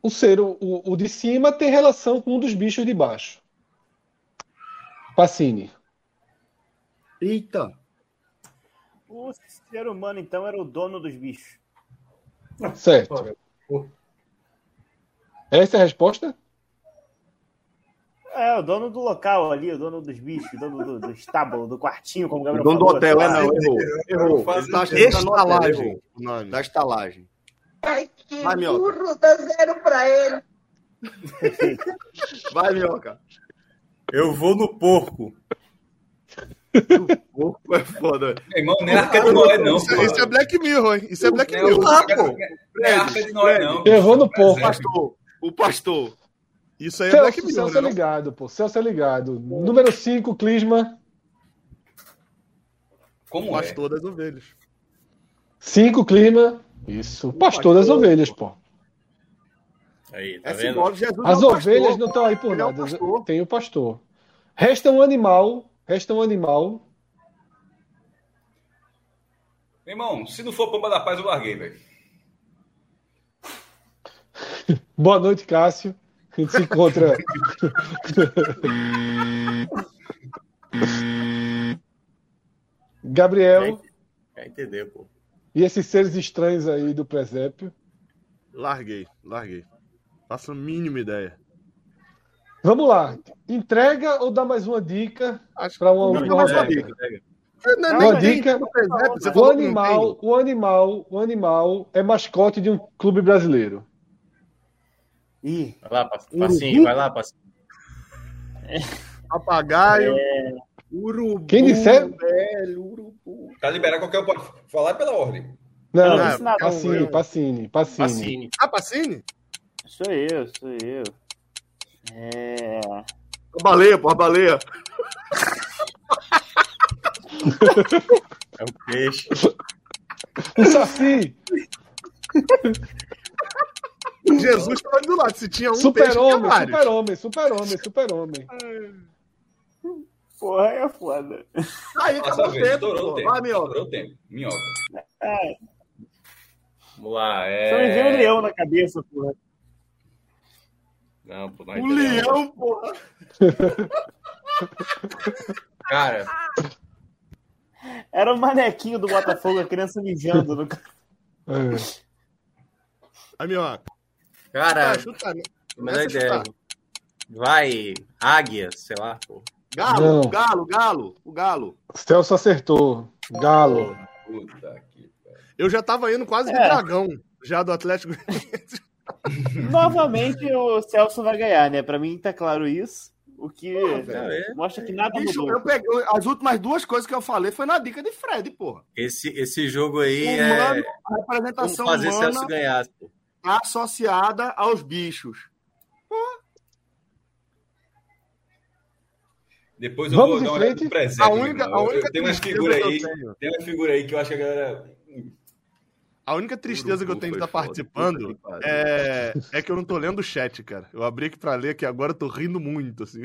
o ser o, o o de cima tem relação com um dos bichos de baixo. Pacini. Eita. O ser humano, então, era o dono dos bichos. Certo. Essa é a resposta? É, o dono do local ali, o dono dos bichos, o dono do, do estábulo, do quartinho, como o O Gabriel dono do hotel, é não, errou. Errou. Ele tá tá no hotel, Estalagem. o. Da estalagem. Ai, que Vai, Minhoca. burro, dá zero pra ele. Vai, Minhoca. Eu vou no porco. Porco é foda. Meu irmão, não é Arca de Noé, não. Isso, isso é Black Mirror, hein? Isso é Black Mirror. não é Arca de Noé, não. Errou no Presépio. porco. Pastor. O pastor. Isso aí é Black Celso, Mirror, Celso é né? ligado, pô. Celso é ligado. Número 5, Clisma. Como O é? pastor das ovelhas. 5, Clima. Isso. Pastor das ovelhas, pô. Aí, tá É vendo? simbólico. Jesus As é o ovelhas pastor. não estão aí por Ele é o nada. pastor. Tem o pastor. Resta um animal. Resta um animal. Meu irmão, se não for Pomba da Paz, eu larguei, velho. Boa noite, Cássio. A gente se encontra. Gabriel Já entendeu, pô. e esses seres estranhos aí do presépio. Larguei, larguei. Faço a mínima ideia. Vamos lá. Entrega ou dá mais uma dica Acho para uma, Não, uma- uma- uma dica. Não, Uma nem tem dica. O que não animal, o animal, o animal é mascote de um clube brasileiro. Ih, Vai lá, pa- passinho, vai lá, passinho. tem. Papagaio. Urubu, Quem disser- velho, urubu. Tá liberado, qualquer um pode falar pela ordem. Não, não Não, Pacini, Pacini. Pacini. Ah, Pacini? Sou eu, sou eu. É. A baleia, pô, a baleia. É o peixe. O Saci, Jesus tava do lado. Se tinha um peixe, super-homem, tinha vários. super-homem, super-homem, super-homem. Porra, é foda. Aí, acabou o tempo, pô. tempo. Vai, minhoca. Estourou o tempo. Minhoca. É, Vamos lá. só me veio um É... leão na cabeça, porra. Não, pô, não O leão, porra. Cara, Era o manequinho do Botafogo, a criança mijando no É. Minhoca. cara, Ah, chuta, né? melhor Começa a ideia. Vai, águia, sei lá, pô. Galo, Não. o galo, o galo, o galo. Celso acertou. Galo. Puta que. Eu já tava indo quase de É. dragão, já do Atlético. Novamente o Celso vai ganhar, né? Pra mim tá claro isso. O que velho. mostra que nada Bicho, mudou. eu peguei, as últimas duas coisas que eu falei foi na dica de Fred, porra. Esse, esse jogo aí Humano, é. a representação fazer humana Celso ganhar, pô. associada aos bichos. Depois eu Vamos vou dar uma olhada no presente. A única, a única eu- tem umas figuras aí. Tem uma figura aí que eu acho que a galera. A única tristeza que eu Urubu tenho de foi estar foda, participando é, é que eu não tô lendo o chat, cara. Eu abri aqui pra ler que agora eu tô rindo muito, assim.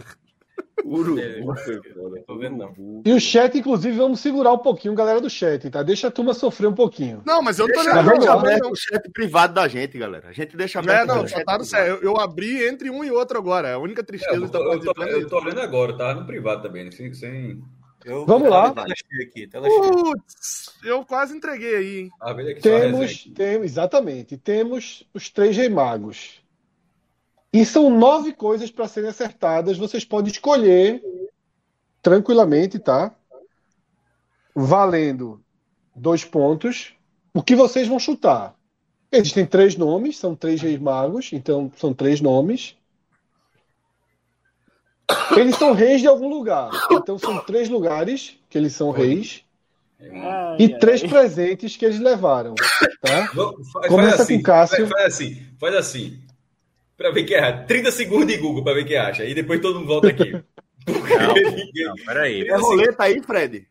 Urubu foi foda. Tô vendo, não. Urubu. E o chat, inclusive, vamos segurar um pouquinho, galera do chat, tá? Deixa a turma sofrer um pouquinho. Não, mas eu não tô Deixa, lendo aberto não. o chat privado da gente, galera. A gente deixa É, aberto não, o só chat tá no sério. Eu, eu abri entre um e outro agora. A única É, tristeza eu, de estar tô, eu, tô, é eu isso. tô olhando agora, tá? No privado também, sem. sem... Eu, Vamos lá. Tela cheia aqui. Putz, Eu quase entreguei aí, hein? Ah, temos, temos, exatamente, temos os três rei magos. E são nove coisas para serem acertadas. Vocês podem escolher tranquilamente, tá? Valendo dois pontos. O que vocês vão chutar? Existem três nomes, são três reis magos, então são três nomes. Eles são reis de algum lugar. Então são três lugares que eles são reis Ai, e ai. três presentes que eles levaram, tá? Vamos- Faz, Começa faz assim, com Cássio. Faz, faz assim, faz assim. Pra ver quem erra. 30 segundos de Google pra ver quem acha. E depois todo mundo volta aqui. Não, Não, peraí. É roleta aí, Fred?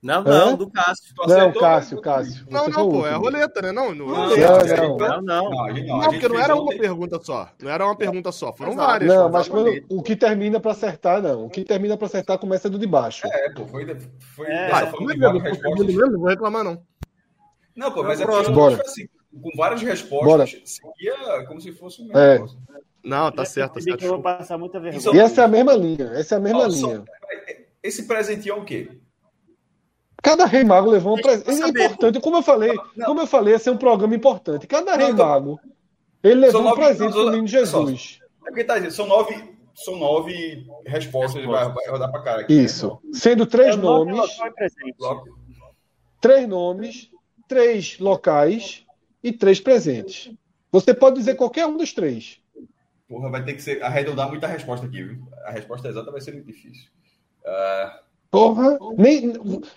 Não, não, Hã? do Cássio. Tu Não, Cássio, Cássio. Não, não, pô, é a roleta, né? Não, não, Não, não, Não, Não, não. Porque não era uma pergunta só. Não era uma pergunta só, foram Exato. várias. Não, mas quando, o que termina para acertar, não. O que termina para acertar começa do de baixo. É, pô, foi, foi É. dessa forma não é de várias respostas. não vou reclamar, não. Não, pô, mas é porque Bora. assim, com várias Bora. respostas, seria como se fosse o mesmo É. negócio. Não, tá certo, tá certo. que eu vou passar muita vergonha. Isso- E essa é a mesma linha. Essa é a mesma linha. Esse presentinho é o quê? Cada rei mago levou um presente. É importante, como eu falei, Não. como eu falei, esse é um programa importante. Cada rei Não, mago, ele levou São um nove- presente não, pro menino. Jesus. É porque tá dizendo, são nove, são nove respostas, vai, vai rodar pra cara aqui. né? Isso. Sendo três É nome, nomes, três nomes, três locais e três presentes. Você pode dizer qualquer um dos três. Porra, vai ter que ser arredondar muita resposta aqui, viu? A resposta exata vai ser muito difícil. Ah, Porra, nem,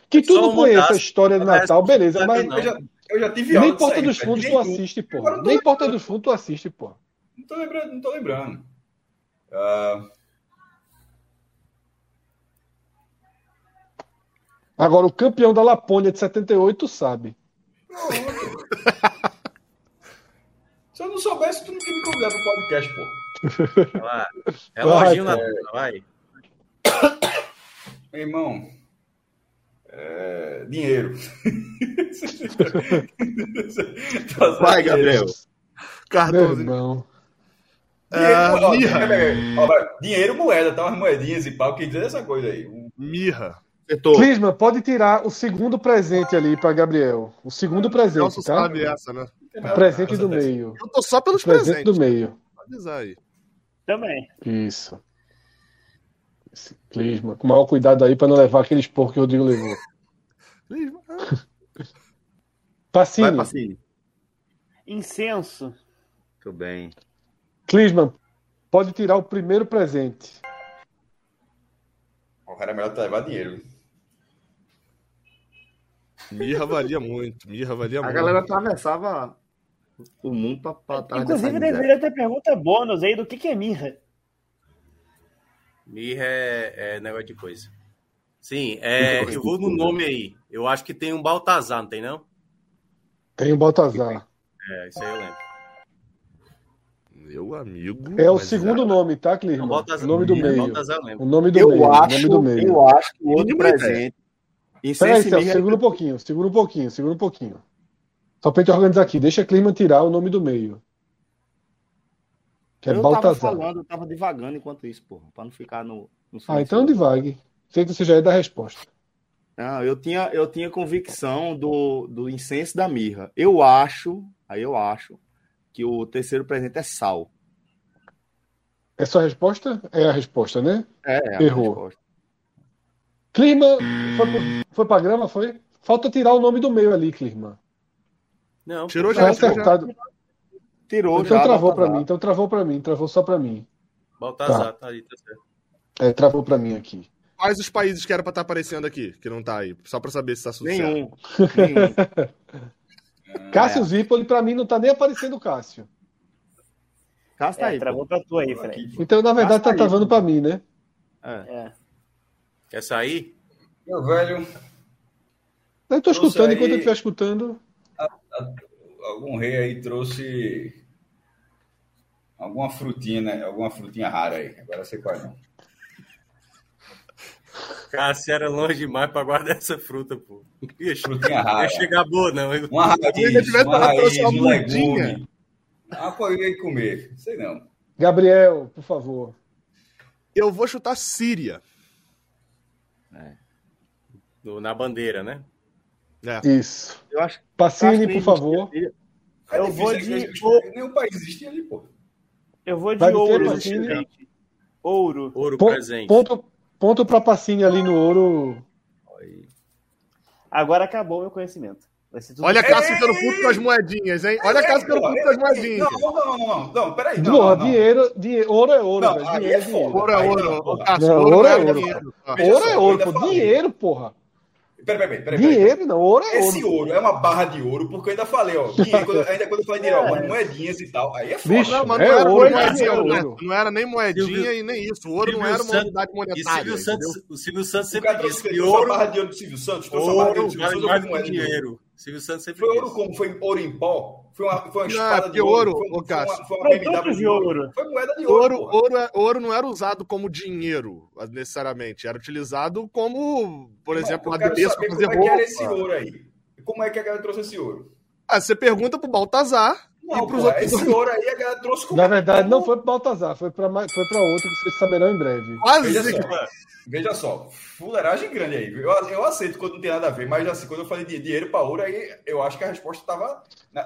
que tu Só não conheça a história de das Natal, beleza, mas não. eu, já, eu já tive nem Porta aí, dos. Fundos tu assiste, tô Nem Porta lembrando. dos Fundos tu assiste, porra. Não tô lembrando, não tô lembrando. Ah, Agora, o campeão da Lapônia de 78, tu sabe. se eu não soubesse, tu não tinha me convidado pro podcast, pô. Vai lá. É lojinho na Vai, vai. Meu irmão. É, dinheiro. Vai, Gabriel. Meu Cartãozinho. irmão. Dinheiro, Ah, ó, dinheiro, moeda, tá? Umas moedinhas e pau, quem diz essa coisa aí. Mirra. Acertou. Clisma, pode tirar o segundo presente ali para Gabriel. O segundo presente, Nelson tá? sabe essa, né? O presente do meio. Eu tô só pelos presente presentes. do meio. Pode avisar aí. Também. Isso. Esse Clisma. Com o maior cuidado aí para não levar aquele esporro que o Rodrigo levou. Vai, Pacini. Pacini. Incenso. Muito bem. Clisman, pode tirar o primeiro presente. O cara é melhor levar dinheiro. Mirra valia muito. Mirra valia A muito. galera atravessava o mundo pra, pra trás dessa Inclusive, miséria. deveria ter pergunta bônus aí do que, que é mirra. Mirra é, é negócio de coisa. Sim, é, eu vou no nome aí. Eu acho que tem um Baltazar, não tem não? Tem o Baltazar. É, isso aí eu lembro. Meu amigo. É o segundo nome, tá, Não, Clisman? Baltazar, O nome do é, meio. Baltazar. O nome do Eu meio. o acho, nome do meio. eu acho que o outro presente. Peraí, Celso, mirra. segura um pouquinho, segura um pouquinho, segura um pouquinho. Só pra gente organizar aqui. Deixa Clisman tirar o nome do meio. Que é Eu tava Baltazar. falando, eu tava divagando enquanto isso, porra, pra não ficar no. no Ah, então divague. Sei que você já é da resposta. Não, eu tinha, eu tinha convicção do, do incenso da mirra. Eu acho, aí eu acho, que o terceiro presente é sal. É sua resposta? É a resposta, né? É, é a Errou. resposta. Clima, foi, foi pra grama, foi? Falta tirar o nome do meio ali, Clima. Não, Tirou Tá já, tirou já. Tirou Então já. travou pra Baltazar. mim, então travou pra mim, travou só pra mim. Baltazar, tá aí, tá certo. É, travou pra mim aqui. Quais os países que era pra estar aparecendo aqui, que não tá aí? Só pra saber se tá certo. Nenhum. Nenhum. Cássio Zipoli, pra mim, não tá nem aparecendo o Cássio. Cássio tá É, aí, travou pô. pra tu aí, Fred. Então, na verdade, tá Cássio aí, travando pô. pra mim, né? É. É. Quer sair? Meu velho, Eu tô Trouxe escutando, aí- enquanto eu estiver escutando. algum rei aí trouxe alguma frutinha, né? Alguma frutinha rara aí. Agora sei qual é não. Cássio era longe demais pra guardar essa fruta, pô. Ixi, não Frutinha rara. ia chegar boa, não. Eu- Uma raiz, tivesse uma raiz, um legume. Uma coisa aí comer. Sei não. Gabriel, por favor. Eu vou chutar Síria. no- na bandeira, né? É. Isso. Eu acho Pacini, acho que por favor. É Eu vou é de- Nenhum país existe ali, pô. Eu vou de Vai ouro. Pacini? gente. Ouro. Ouro Pon- presente. Ponto, ponto pra Pacini ali no ouro. Agora acabou o meu conhecimento. Vai ser tudo Olha a Cássio ficando puto com as moedinhas, hein? Olha a Cássio ficando puto com as moedinhas. Não, não, não, não, não, peraí. Não, não, não. dinheiro, dinheiro, ouro é ouro, Não, velho. aí Dinheiro é é dinheiro. Ouro é ouro. ouro é é ouro. Ouro é ouro, pô. Dinheiro, porra. Peraí, peraí, peraí. peraí. Dinheiro, não. Ouro é Esse ouro. ouro é uma barra de ouro, porque eu ainda falei, ó. dinheiro, quando- ainda quando eu falei dinheiro, ó, moedinhas e tal. Aí é foda. Bicho, Não, mas É não era ouro, moedinha, é não, ouro. não era nem moedinha Silvio- e nem isso. O ouro não Silvio era uma Santos- unidade E monetária. Silvio Santos, o Silvio Santos O sempre disse que trouxe a ouro, barra de ouro do Silvio Santos, trouxe a barra de ouro ouro do Silvio vale Santos, mais ouro. dinheiro. Silvio Santos sempre Foi ouro como? Foi ouro em pó? Foi uma, foi uma Não, espada de porque ouro? ouro, foi, ô, foi uma, Cássio. foi uma BMW de ouro. Foi moeda de ouro, Ouro, ouro, é- ouro não era usado como dinheiro, necessariamente. Era utilizado como, por Não, exemplo, um saber para fazer como é que era esse ouro aí. Como é que a galera trouxe esse ouro? Ah, você pergunta pro Baltazar Não, e pros esse ouro aí a galera trouxe como Na verdade, não foi pro Baltazar, foi pra, mais- foi pra outro que vocês saberão em breve. Quase Veja que- só, veja só, fuleiragem grande aí. Eu, eu aceito quando não tem nada a ver, mas assim, quando eu falei de dinheiro para ouro, aí eu acho que a resposta estava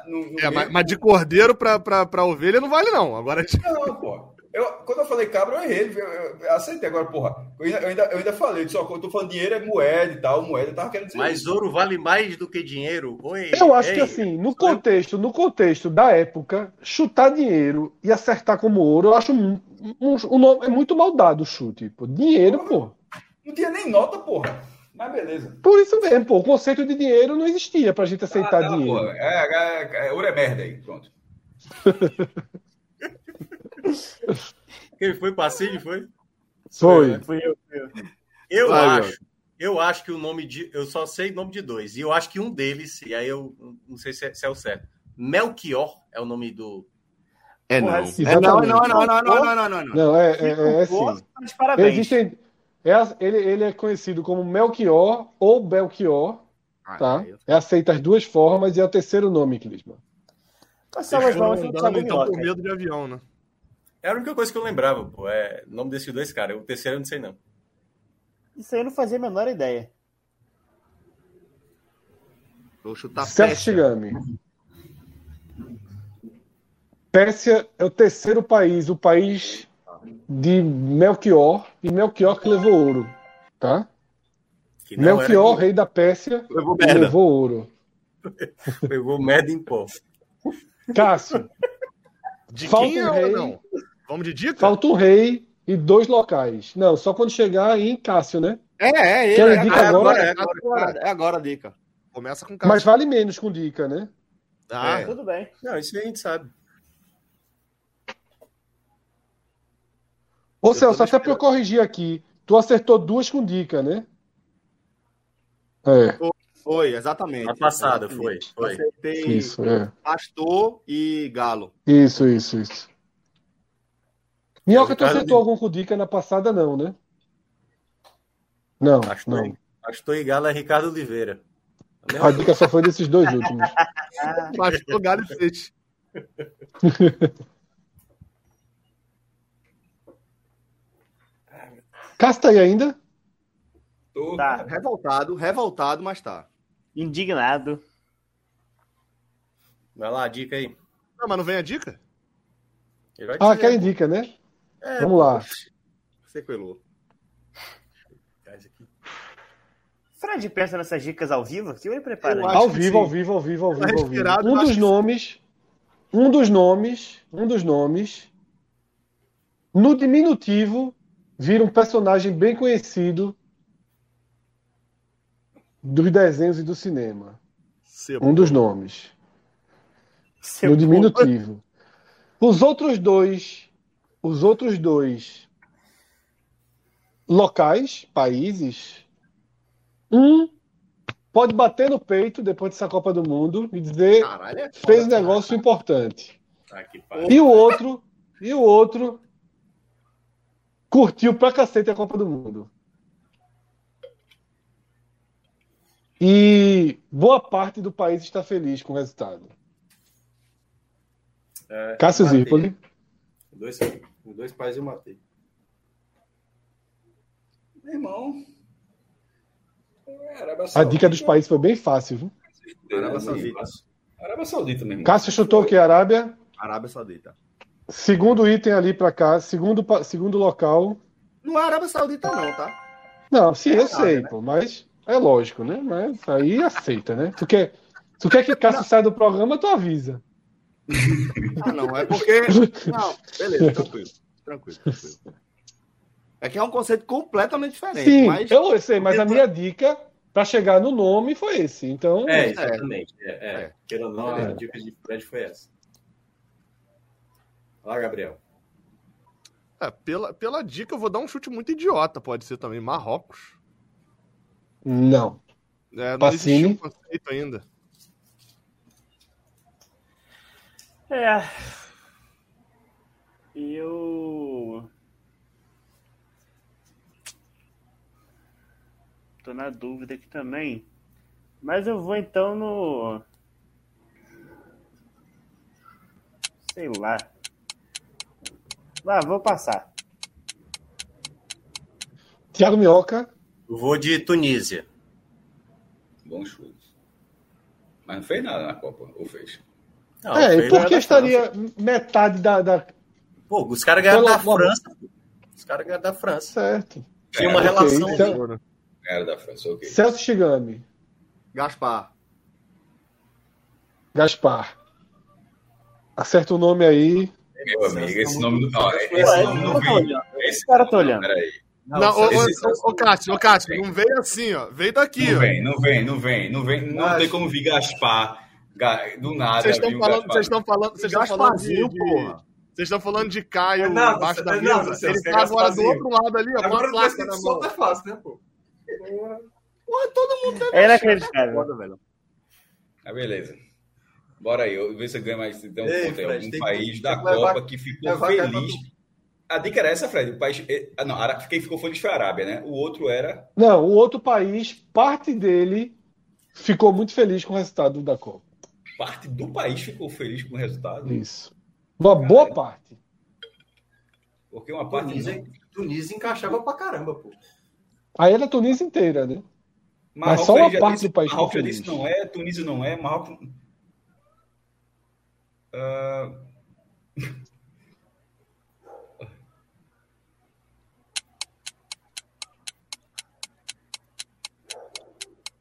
no, no É, mas, mas de cordeiro pra, pra, pra ovelha não vale, não. Agora, Não, pô. Eu, quando eu falei cabra, eu errei. Eu, eu- eu aceitei agora, porra. Eu ainda, eu ainda, eu ainda falei, só quando eu tô falando dinheiro é moeda e tal, moeda, eu tava querendo dizer Mas isso. ouro vale mais do que dinheiro? Oi, Eu acho ei, que assim, no contexto, no contexto da época, chutar dinheiro e acertar como ouro, eu acho um, um, um nome- é muito mal dado o chute. Pô. Dinheiro, pô. Não tinha nem nota, porra. Mas beleza. Por isso mesmo, pô. O conceito de dinheiro não existia pra gente aceitar Ah, tá, dinheiro. porra. É, é, é, ouro é merda aí, pronto. Quem foi Pacini, foi? Foi. Fui eu, fui eu. Eu Vai, acho. Eu acho que o nome de. Eu só sei o nome de dois. E eu acho que um deles, e aí eu não sei se é, se é o certo. Melchior é o nome do. É Porra, não. se- É não, é não, não, não, não, não, não, não, não. Não, é, é, é, é assim. mas parabéns. Existem, É, ele, ele é conhecido como Melchior ou Belchior, Ah, tá? eu- É aceita as duas formas e é o terceiro nome, Clisma. Passar mais não sabe então, por medo de avião, né? Era a única coisa que eu lembrava, pô. É o nome desses dois caras. O terceiro eu não sei, não. Isso aí eu não fazia a menor ideia. Vou chutar Celso Pérsia. Shigami. Pérsia é o terceiro país, o país de Melchior, e Melchior que levou ouro, tá? Que não Melchior, era rei da Pérsia, Levou levou ouro. pegou merda em pó. Cássio, De Falta quem um é rei. ou não? Vamos de dica? falta um rei e dois locais. Não, só quando chegar em Cássio, né? É, é, ele. Quer É dica agora, agora? é agora, é agora a dica. Começa com Mas Cássio. vale menos com dica, né? Ah, É. Tudo bem. Não, isso aí a gente sabe. Ô, tô Celso, até pra eu corrigir aqui, tu acertou duas com dica, né? É, Foi, exatamente. Na passada, Exatamente. foi, foi. Acertei isso, é. Pastor e Galo. Isso, isso, isso. Minhoca, tu de- algum com dica na passada, não, né? Não, Acho não. que Pastor e Galo é Ricardo Oliveira. A A dica só foi desses dois últimos. Pastor Galho e Feixe. Cássio tá aí ainda? Tô- Tá. Revoltado, revoltado, mas tá. Indignado. Vai lá, a dica aí. Não, mas não vem a dica? Ele vai Ah, quer dica, né? É, Vamos lá. Sequelou. Aqui. Fred pensa nessas dicas ao vivo? Que vai preparando. Eu acho Ao vivo, ao vivo, ao vivo, ao vivo, ao vivo. Um dos nomes, um dos nomes, um dos nomes, no diminutivo, vira um personagem bem conhecido dos desenhos e do cinema. Um dos nomes. Seu no diminutivo. Os outros dois, os outros dois locais, países, um pode bater no peito depois dessa Copa do Mundo e dizer Caralho, é foda, fez um cara. negócio importante. Tá aqui, pá. E o outro, e o outro curtiu pra cacete a Copa do Mundo. E boa parte do país está feliz com o resultado. É, Cássio. Zirpoli. Dois, dois pais eu matei. Meu irmão. É, A dica dos países foi bem fácil, viu? Arábia Saudita. Arábia Saudita, meu irmão. Cássio chutou o que? Arábia. Arábia Saudita. Segundo item ali pra cá, segundo, segundo local. Não é Arábia Saudita, não, tá? Não, sim, eu Arábia, sei, né? pô, mas é lógico, né? Mas aí aceita, né? Tu quer, tu quer que Cássio saia do programa, tu avisa. Ah, não, é porque. Não, beleza, tranquilo. Tranquilo, tranquilo. É que é um conceito completamente diferente, Sim, mas. eu sei, mas a minha dica pra chegar no nome foi esse. Então, É, exatamente. É, é. É. Queira ou não, a dica de Fred foi essa. Vai lá, Gabriel. É, pela, pela dica, eu vou dar um chute muito idiota, pode ser também. Marrocos. não. É, não Pacini. existiu um conceito ainda. É. Eu. Tô na dúvida aqui também. Mas eu vou então no. Sei lá. Ah, vou passar. Thiago Minhoca, Eu vou de Tunísia. Bom chute. Mas não fez nada na Copa, ou fez? Não, é, e por da que França. estaria metade da, da. Pô, os caras ganharam da França. Os caras ganharam da França. Certo. Tinha uma É, relação. então- Era da França, ok. Celso Shigami, Gaspar. Gaspar. Acerta o nome aí. Meu amigo, esse nome não. Esse nome não tô vem. olhando. Esse tão não, olhando. Peraí. Não, ô, esse- ô, ô, ô, Cássio, ô, Cássio, não veio assim, ó. Veio daqui, Não ó. vem, não vem, não vem, não vem. Não tem como vir Gaspar ga- do nada. Vocês estão falando, vocês estão falando, vocês estão falando de, Gasparzinho, de- porra. vocês estão falando de Caio É nada, embaixo da é mesa. nada, Ele tá agora do outro lado ali, ó, com a Agora placa na que mão. solta fácil, né, pô? Porra, todo mundo É inacreditável. foda, velho. Ah, beleza. Bora aí, eu ver se eu ganho mais então, um Ei, ponto aí. Fred, Algum tem que- país da que levar- Copa que ficou feliz. A dica era essa, Fred. O país. eh, ah, Não, quem ficou feliz foi a Arábia, né? O outro era. Não, o outro país, parte dele ficou muito feliz com o resultado da Copa. Parte do país ficou feliz com o resultado. Isso. Uma boa parte. Porque uma parte. Tunísia, Tunísia encaixava pra caramba, pô. Aí era a Tunísia inteira, né? Marrocos Mas só uma parte disse- do país Marrocos ficou feliz. não é, Tunísia não é, Marrocos. Ah,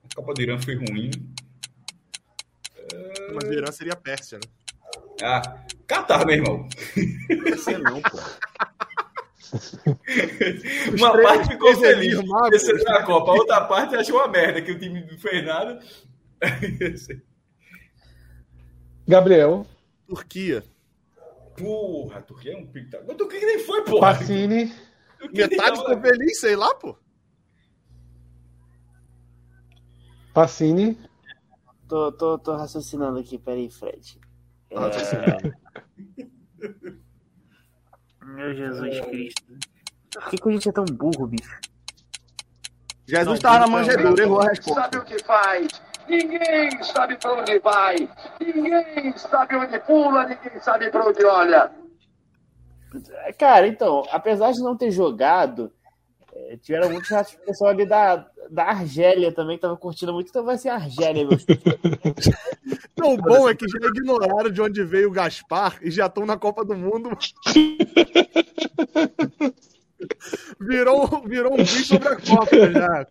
A Copa do Irã foi ruim. Mas o Irã seria Pérsia, né? Ah, Catar, meu irmão. Você não, pô. Uma três parte ficou feliz irmãos. vencendo a Copa, a outra parte achou uma merda que o time não fez nada. Gabriel, Turquia. Porra, a Turquia é um pita. A Turquia nem foi, porra. Pacini, A Metade tava- ficou feliz, sei lá, pô. Pacini, Tô, tô, tô raciocinando aqui, peraí, Fred. É... Meu Jesus Cristo. Por que, que a gente é tão burro, bicho? Jesus tava na manjedoura, errou a resposta. Sabe o que faz? Ninguém sabe para onde vai. Ninguém sabe onde pula, ninguém sabe para onde olha. Cara, então, apesar de não ter jogado, é, tiveram muitos ratos pessoal ali da, da Argélia também, que tava curtindo muito, então vai ser Argélia, meu. Não, o bom é que já ignoraram de onde veio o Gaspar e já estão na Copa do Mundo. virou, virou um bicho sobre a Copa já.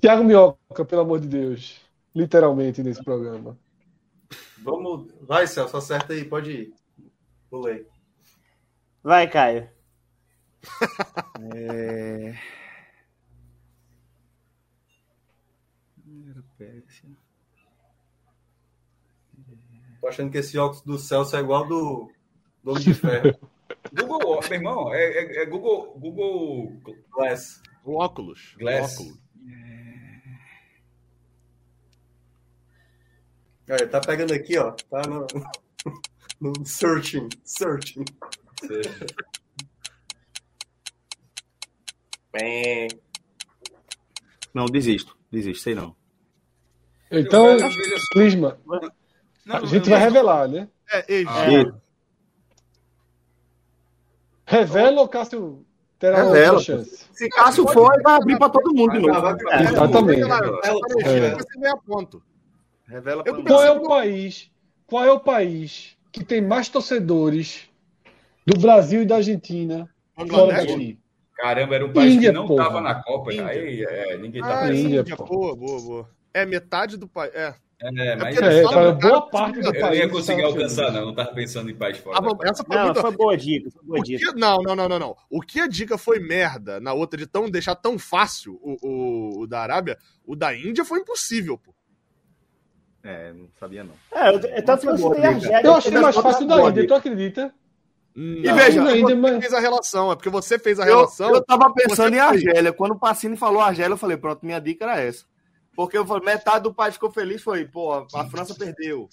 Thiago Minhoca, pelo amor de Deus. Literalmente nesse programa. Vamos. Vai, Celso, acerta aí, pode ir. Pulei. Vai, Caio. É... Tô achando que esse óculos do Celso é igual do, do Homem de Ferro. Google, meu irmão, é, é- é Google, Google Glass. O óculos. Glass. O óculos. Olha, tá pegando aqui, ó. Tá no, no searching. Searching. Não, desisto. Desisto, sei não. Então, assim, Clisma, a gente vai revelar, né? É, Egito. É. Revela ou Cássio terá Revela, outra chance? Se Cássio for, ele vai abrir pra todo mundo de novo. Exatamente. É. Você ganha ponto. Revela Eu tô Qual é o país? Qual é o país que tem mais torcedores do Brasil e da Argentina fora daqui? Caramba, era um país Índia, que não porra. tava na Copa. Índia. Aí é, ninguém tá Ah, Índia, Índia, pô. boa, boa, boa. É metade do país. É. É, mas porque É, Fala, cara, boa parte do eu país. não ia conseguir alcançar, não. Não tava pensando em país fora. Ah, essa foi Não, muito. foi boa dica, foi boa dica. que- Não, não, não, não, não. O que a dica foi merda na outra de tão, deixar tão fácil o, o, o da Arábia, o da Índia foi impossível, pô. É, não sabia não. É, eu, eu, tanto que eu chutei a Argélia. Eu achei mais fácil da Índia, tu acredita? E veja, Não, ainda você mais- fez a relação, é porque você fez a Eu, relação. eu tava pensando em. Argélia. Quando o Pacini falou Argélia, eu falei, pronto, minha dica era essa. Porque eu falei, metade do país ficou feliz, foi, pô, a França perdeu.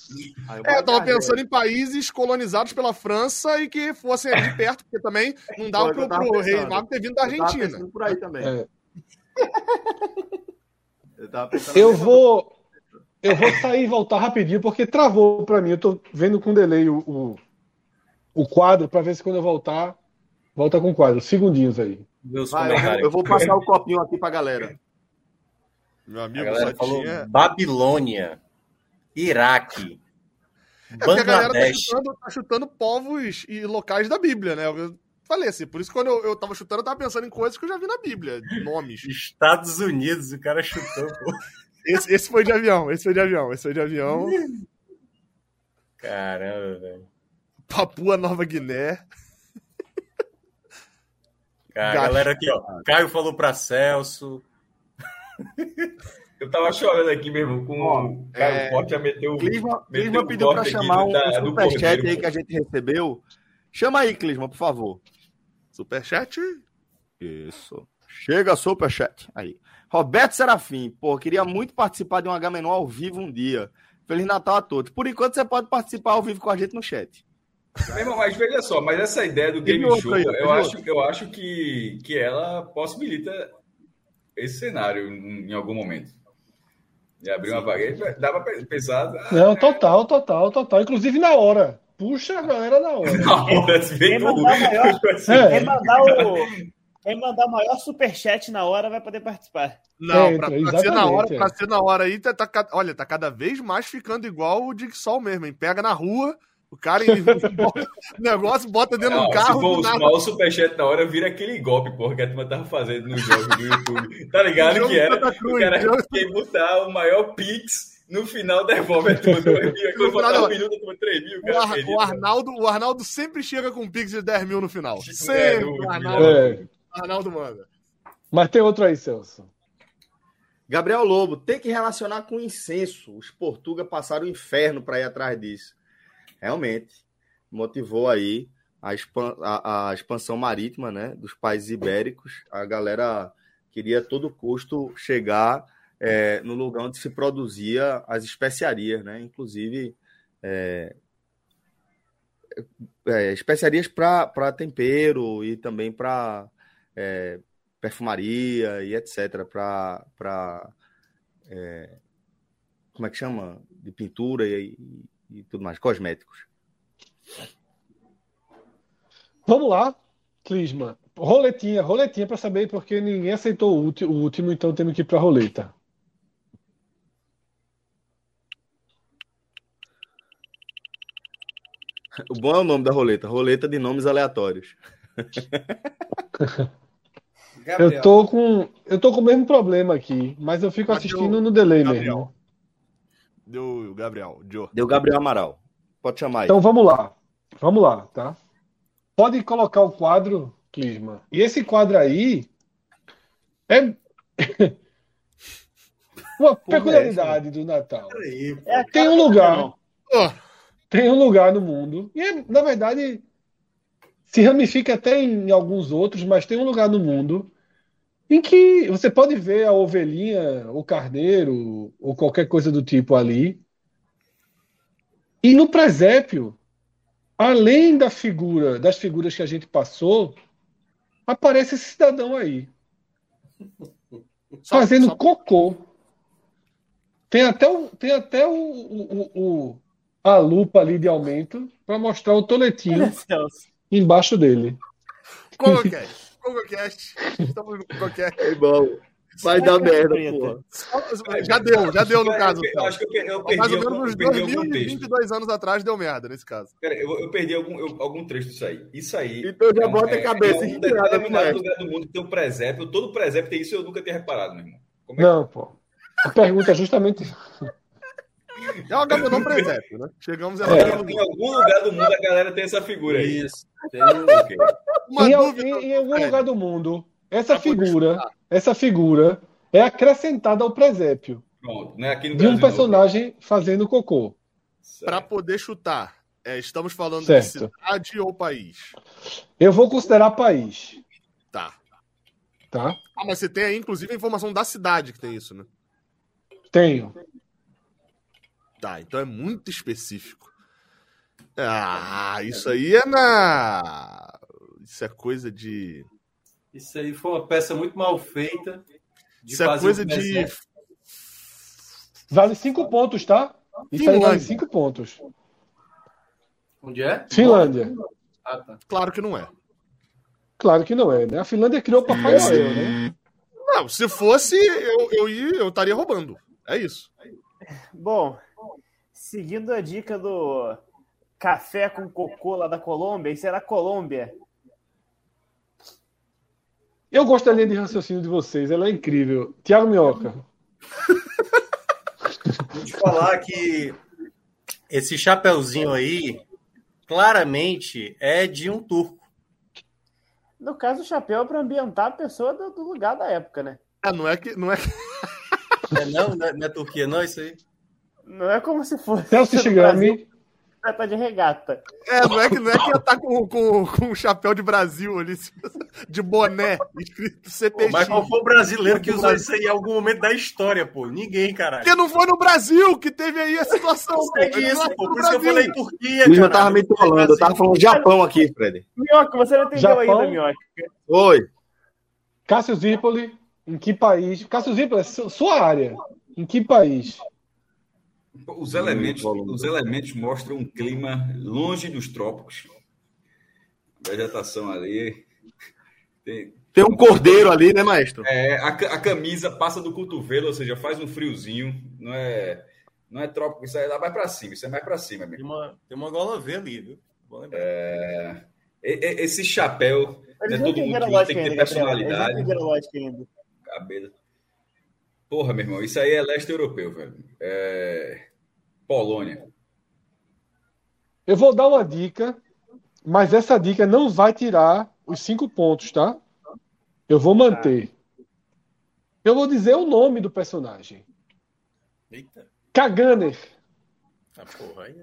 Aí É, eu tava pensando em países colonizados pela França e que fossem ali de perto, porque também não dava que pro, eu pro Rei. Mago ter vindo da Eu tava Argentina. pensando por aí também. É. Eu Eu vou. Eu vou sair e voltar rapidinho, porque travou pra mim. Eu tô vendo com delay o, o, o quadro pra ver se quando eu voltar, volta com o quadro. Segundinhos aí. Vai, eu, eu vou passar o copinho aqui pra galera. Meu A amigo, galera só falou tinha... Babilônia, Iraque, É porque a galera tá Bangladesh. chutando, tá chutando povos e locais da Bíblia, né? Eu falei assim, por isso que quando eu, eu tava chutando, eu tava pensando em coisas que eu já vi na Bíblia, nomes. Estados Unidos, o cara chutou. Esse, esse foi de avião, esse foi de avião, esse foi de avião. Caramba, velho. Papua Nova Guiné. Cara, Gacho. galera aqui, ó. Caio falou pra Celso. Eu tava chorando aqui mesmo com o Caio é, Forte já meteu. Clisma, meteu Clisma um pediu pra chamar um, da- superchat aí que a gente recebeu. Chama aí, Clisma, por favor. Superchat? Isso. Chega, superchat. Aí. Roberto Serafim, pô, queria muito participar de um H-Menor ao vivo um dia. Feliz Natal a todos. Por enquanto, você pode participar ao vivo com a gente no chat. Mesmo, mas veja só, mas essa ideia do game show, aí, eu, acho, eu acho que, que ela possibilita esse cenário em, algum momento. De abrir Sim. uma vaga, dá para pensar. Ah, Não, total, total, total. Inclusive na hora. Puxa a galera na hora. Na hora, quem, mandar maior, é. quem mandar o. Quem mandar o maior superchat na hora vai poder participar. Não, Entra, pra, pra ser na hora, é. pra ser na hora aí, tá, tá, olha, tá cada vez mais ficando igual o Dixol mesmo, hein? Pega na rua, o cara bota, o negócio bota dentro do carro. Se for o nada... superchat na hora, vira aquele golpe, porra, que a turma tava fazendo no jogo do YouTube. Tá ligado que era? Cruz, o cara quer botar o maior Pix no final devolve a turma 2 mil. Quando botar um minuto, turma 3 mil. O, Ar, o, Arnaldo, o Arnaldo sempre chega com um Pix de 10 mil no final. Sempre. É, o Arnaldo, é. Arnaldo manda. Mas tem outro aí, Celso. Gabriel Lobo, tem que relacionar com incenso. Os portugueses passaram o inferno para ir atrás disso realmente motivou aí a, expan a, a, expansão marítima né, dos países ibéricos. A galera queria a todo custo chegar é, no lugar onde se produzia as especiarias, né? inclusive é, é, especiarias para tempero e também para é, perfumaria e etc. Para. É, como é que chama? De pintura e, e tudo mais, cosméticos. Vamos lá, Clisma. Roletinha, roletinha para saber porque ninguém aceitou o último, então temos que ir para a roleta. O bom é o nome da roleta, roleta de nomes aleatórios. eu tô com eu tô com o mesmo problema aqui, mas eu fico assistindo no delay Gabriel. mesmo. Deu Gabriel. Joe. Deu Gabriel Amaral. Pode chamar aí. Então vamos lá. Vamos lá, tá? Pode colocar o quadro, Clisma. E esse quadro aí é uma peculiaridade é do Natal. É tem um lugar. Tem um lugar no mundo. E é, na verdade se ramifica até em alguns outros, mas tem um lugar no mundo em que você pode ver a ovelhinha, o carneiro, ou qualquer coisa do tipo ali. E no presépio, além da figura, das figuras que a gente passou, aparece esse cidadão aí. Só, fazendo só... cocô. Tem até, o, tem até o, o, o a lupa ali de aumento para mostrar o toletinho embaixo dele. Como que é? CocoCast. Estamos no CocoCast. É bom. Vai dar merda, porra. Já deu, já deu no caso. Eu, acho que eu, eu perdi. Mais ou menos uns 2022 anos atrás deu merda nesse caso. Pera, eu, eu perdi algum, eu, algum trecho disso aí. Isso aí. Então já é, bota a cabeça. É, um determinado lugar do mundo que tem um presépio. Todo presépio tem isso eu nunca tinha reparado, meu irmão. É Não, pô. A pergunta é justamente. É o Agamenon presépio, né? Chegamos a é. Em algum lugar do mundo a galera tem essa figura aí. Isso. Tem um... Uma em, dúvida... em, em algum é. lugar do mundo, essa figura, essa figura é acrescentada ao presépio. Pronto, né? Aqui no de um personagem não. fazendo cocô. Para poder chutar, é, estamos falando certo. de cidade ou país? Eu vou considerar país. Tá. Tá. Ah, mas você tem aí, inclusive, a informação da cidade que tem isso, né? Tenho. Tá, então é muito específico. Ah, isso aí é na. Isso é coisa de. Isso aí foi uma peça muito mal feita. Isso é coisa de. Vale cinco pontos, tá? Isso Finlândia. aí vale cinco pontos. Onde é? Finlândia. Ah, tá. Claro que não é. Claro que não é, né? A Finlândia criou Papai Noel, né? Não, se fosse, eu, eu, eu estaria roubando. É isso. Bom, seguindo a dica do café com cocô lá da Colômbia, isso era Colômbia. Eu gosto da linha de raciocínio de vocês, ela é incrível. Tiago Minhoca. Vou te falar que esse chapeuzinho aí, claramente, é de um turco. No caso, o chapéu é para ambientar a pessoa do, lugar da época, né? Ah, não é que. Não é, é não, não é, não é Turquia, não, isso aí. Não é como se fosse. Celso Shigami. Vai estar de regata. É, não é que, não é que ia estar com, com, com um chapéu de Brasil ali, de boné, escrito CPX. Pô, mas qual foi o brasileiro que usou isso aí em algum momento da história, pô? Ninguém, caralho. Porque não foi no Brasil que teve aí a situação, Eu sei pô. disso, Foi pô. no Por isso que eu falei Turquia, Eu já tava me enrolando, eu tava falando Japão aqui, Fred. Minhoca, você não entendeu Japão? ainda, Minhoca. Oi. Cássio Zirpoli, em que país? Cássio Zirpoli, é su- sua área. Em que país? Os elementos, os elementos mostram um clima longe dos trópicos. Vegetação ali. Tem, Tem um cordeiro ali, né, maestro? é, a, a camisa passa do cotovelo, ou seja, faz um friozinho. Não é, não é trópico, isso aí lá vai para cima, isso é mais para cima, Tem uma, tem uma gola V ali, viu? E- e- Esse chapéu, Eles né, todo mundo que tem que ter. Eles não personalidade, lógica ainda. cabelo. Porra, meu irmão, isso aí é leste europeu, velho. É... Polônia. Eu vou dar uma dica, mas essa dica não vai tirar os cinco pontos, tá? Eu vou manter. Eu vou dizer o nome do personagem. Eita. Kaganer. Ah, porra, aí.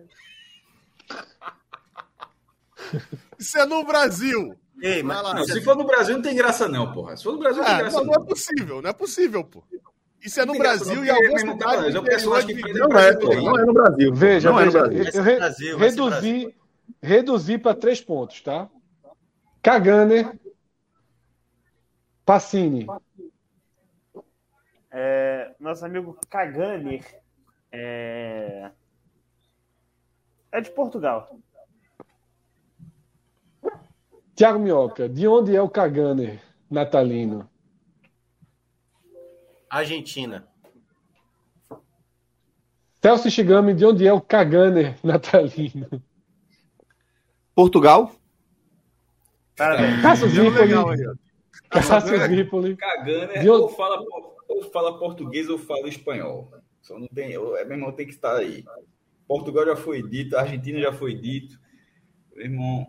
Isso é no Brasil. Ei, mas. Não, se for no Brasil, não tem graça, não, porra. Se for no Brasil, não tem É, graça, não, não. não é possível, não é possível, pô. Isso é no Brasil e irmão, cidades é personagem que Não é, pô. Não é no Brasil. Veja, não é no Brasil. eu, re- Brasil, reduzi, reduzi para três pontos, tá? Kaganer, Pacini, É, nosso amigo Kaganer é... é de Portugal. Thiago Minhoca. De onde é o Kaganer natalino? Argentina. Celso Shigami, de onde é o Kaganer natalino? Portugal? Parabéns. Cássio aí, ó. Cássio é De onde- ou fala, ou fala português ou fala espanhol. Só não tem. É, meu irmão, tem que estar aí. Portugal já foi dito, Argentina já foi dito. Meu irmão.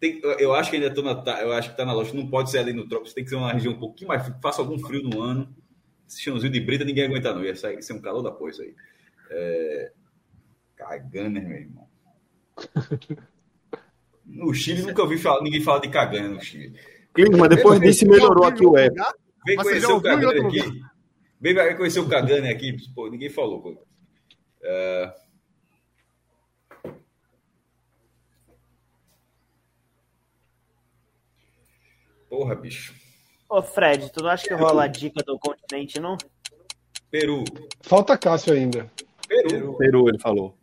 tem- eu- eu acho que ainda estou na. tá- Eu acho que está na loja. Não pode ser ali no trópico. Tem que ser uma região um pouquinho mais. Faça algum frio no ano. Esse chãozinho de brita ninguém aguenta, não. Ia sair- ser um calor da isso aí. É... Cagando, meu irmão. No Chile nunca ouvi falar, ninguém falar de cagando no Chile. Clima, depois disso melhorou aqui o app. Vem conhecer o outro aqui. Vem conhecer o Cagani aqui. Pô, ninguém falou. Pô. É, Porra, bicho. Ô, Fred, tu não acha que rola a dica do continente, não? Peru. Falta Cássio ainda. Peru. Peru, ele falou.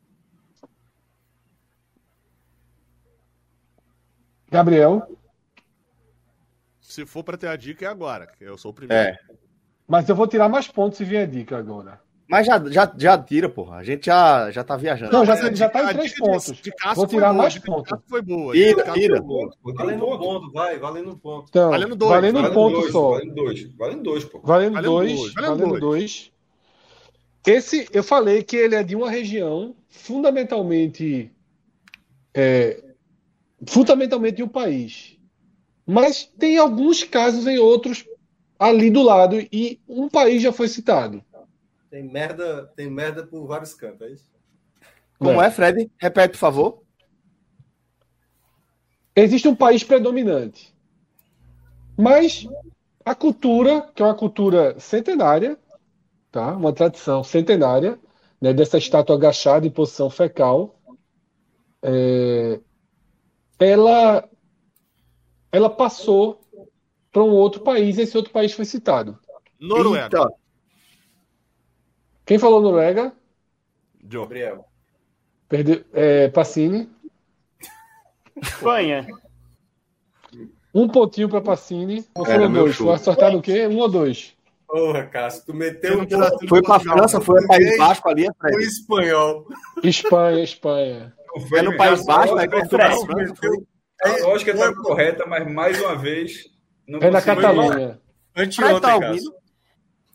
Gabriel. Se for pra ter a dica, é agora, que eu sou o primeiro. É. Mas eu vou tirar mais pontos se vier dica agora. Mas já, já, já tira, porra. A gente já, já tá viajando. Não, já, É, já tá a em três de- pontos. de Cássio Vou tirar mais de pontos. Foi boa. Tira, de tira. Valendo um ponto. vai, valendo um ponto. Então, Valendo dois, valendo um ponto dois, só. Valendo dois. Valendo dois, pô. Valendo, Valendo dois, dois, valendo dois. Esse, eu falei que ele é de uma região fundamentalmente é, fundamentalmente de um país. Mas tem alguns casos em outros ali do lado e um país já foi citado. Tem merda, tem merda por vários cantos, é isso? Como é, Fred? Repete, por favor. Existe um país predominante. Mas a cultura, que é uma cultura centenária, tá? Uma tradição centenária, né, dessa estátua agachada em posição fecal, é, ela, ela passou para um outro país, e esse outro país foi citado. Noruega. Eita. Quem falou Noruega? Joe. Gabriel. Perdeu, é, Pacini. Espanha. Um pontinho para Pacini. Ou Era meu dois? Foi acertado o quê? Um ou dois? Porra, Cássio, tu meteu um Foi Portugal. França, foi a País Basco ali, é o Fred. espanhol. Espanha, Espanha. É no País Basco, né? Fred, Portugal. tu meteu A lógica está correta, mas mais uma vez. Não É na Catalunha. Anteontem, tá Cássio.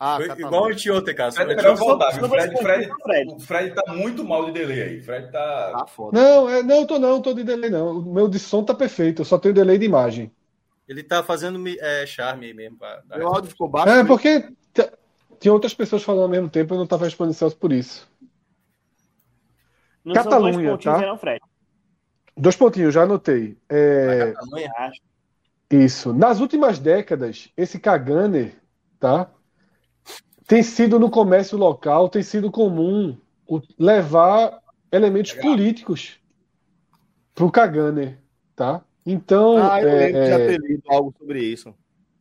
Ah, Foi Catalunha. igual anteontem, Cássio. Fred é melhor voltar, vai Fred, Fred, Fred. o Fred tá muito mal de delay aí. Fred tá. Tá foda. Não, é, não, tô não, tô de delay não. O meu de som tá perfeito, eu só tenho delay de imagem. Ele tá fazendo é, charme aí mesmo. Pra, Meu áudio ficou baixo. É, né? porque tinha outras pessoas falando ao mesmo tempo e eu não tava respondendo Celso por isso. Não são Catalunha, dois pontinhos tá? não, Fred. Dois pontinhos, já anotei. É, Catalunha. isso. Nas últimas décadas, esse Kaganer, tá? Tem sido no comércio local, tem sido comum o- levar elementos políticos pro Kaganer, tá? Então, Ah, eu é, lembro de já é, ter lido algo sobre isso.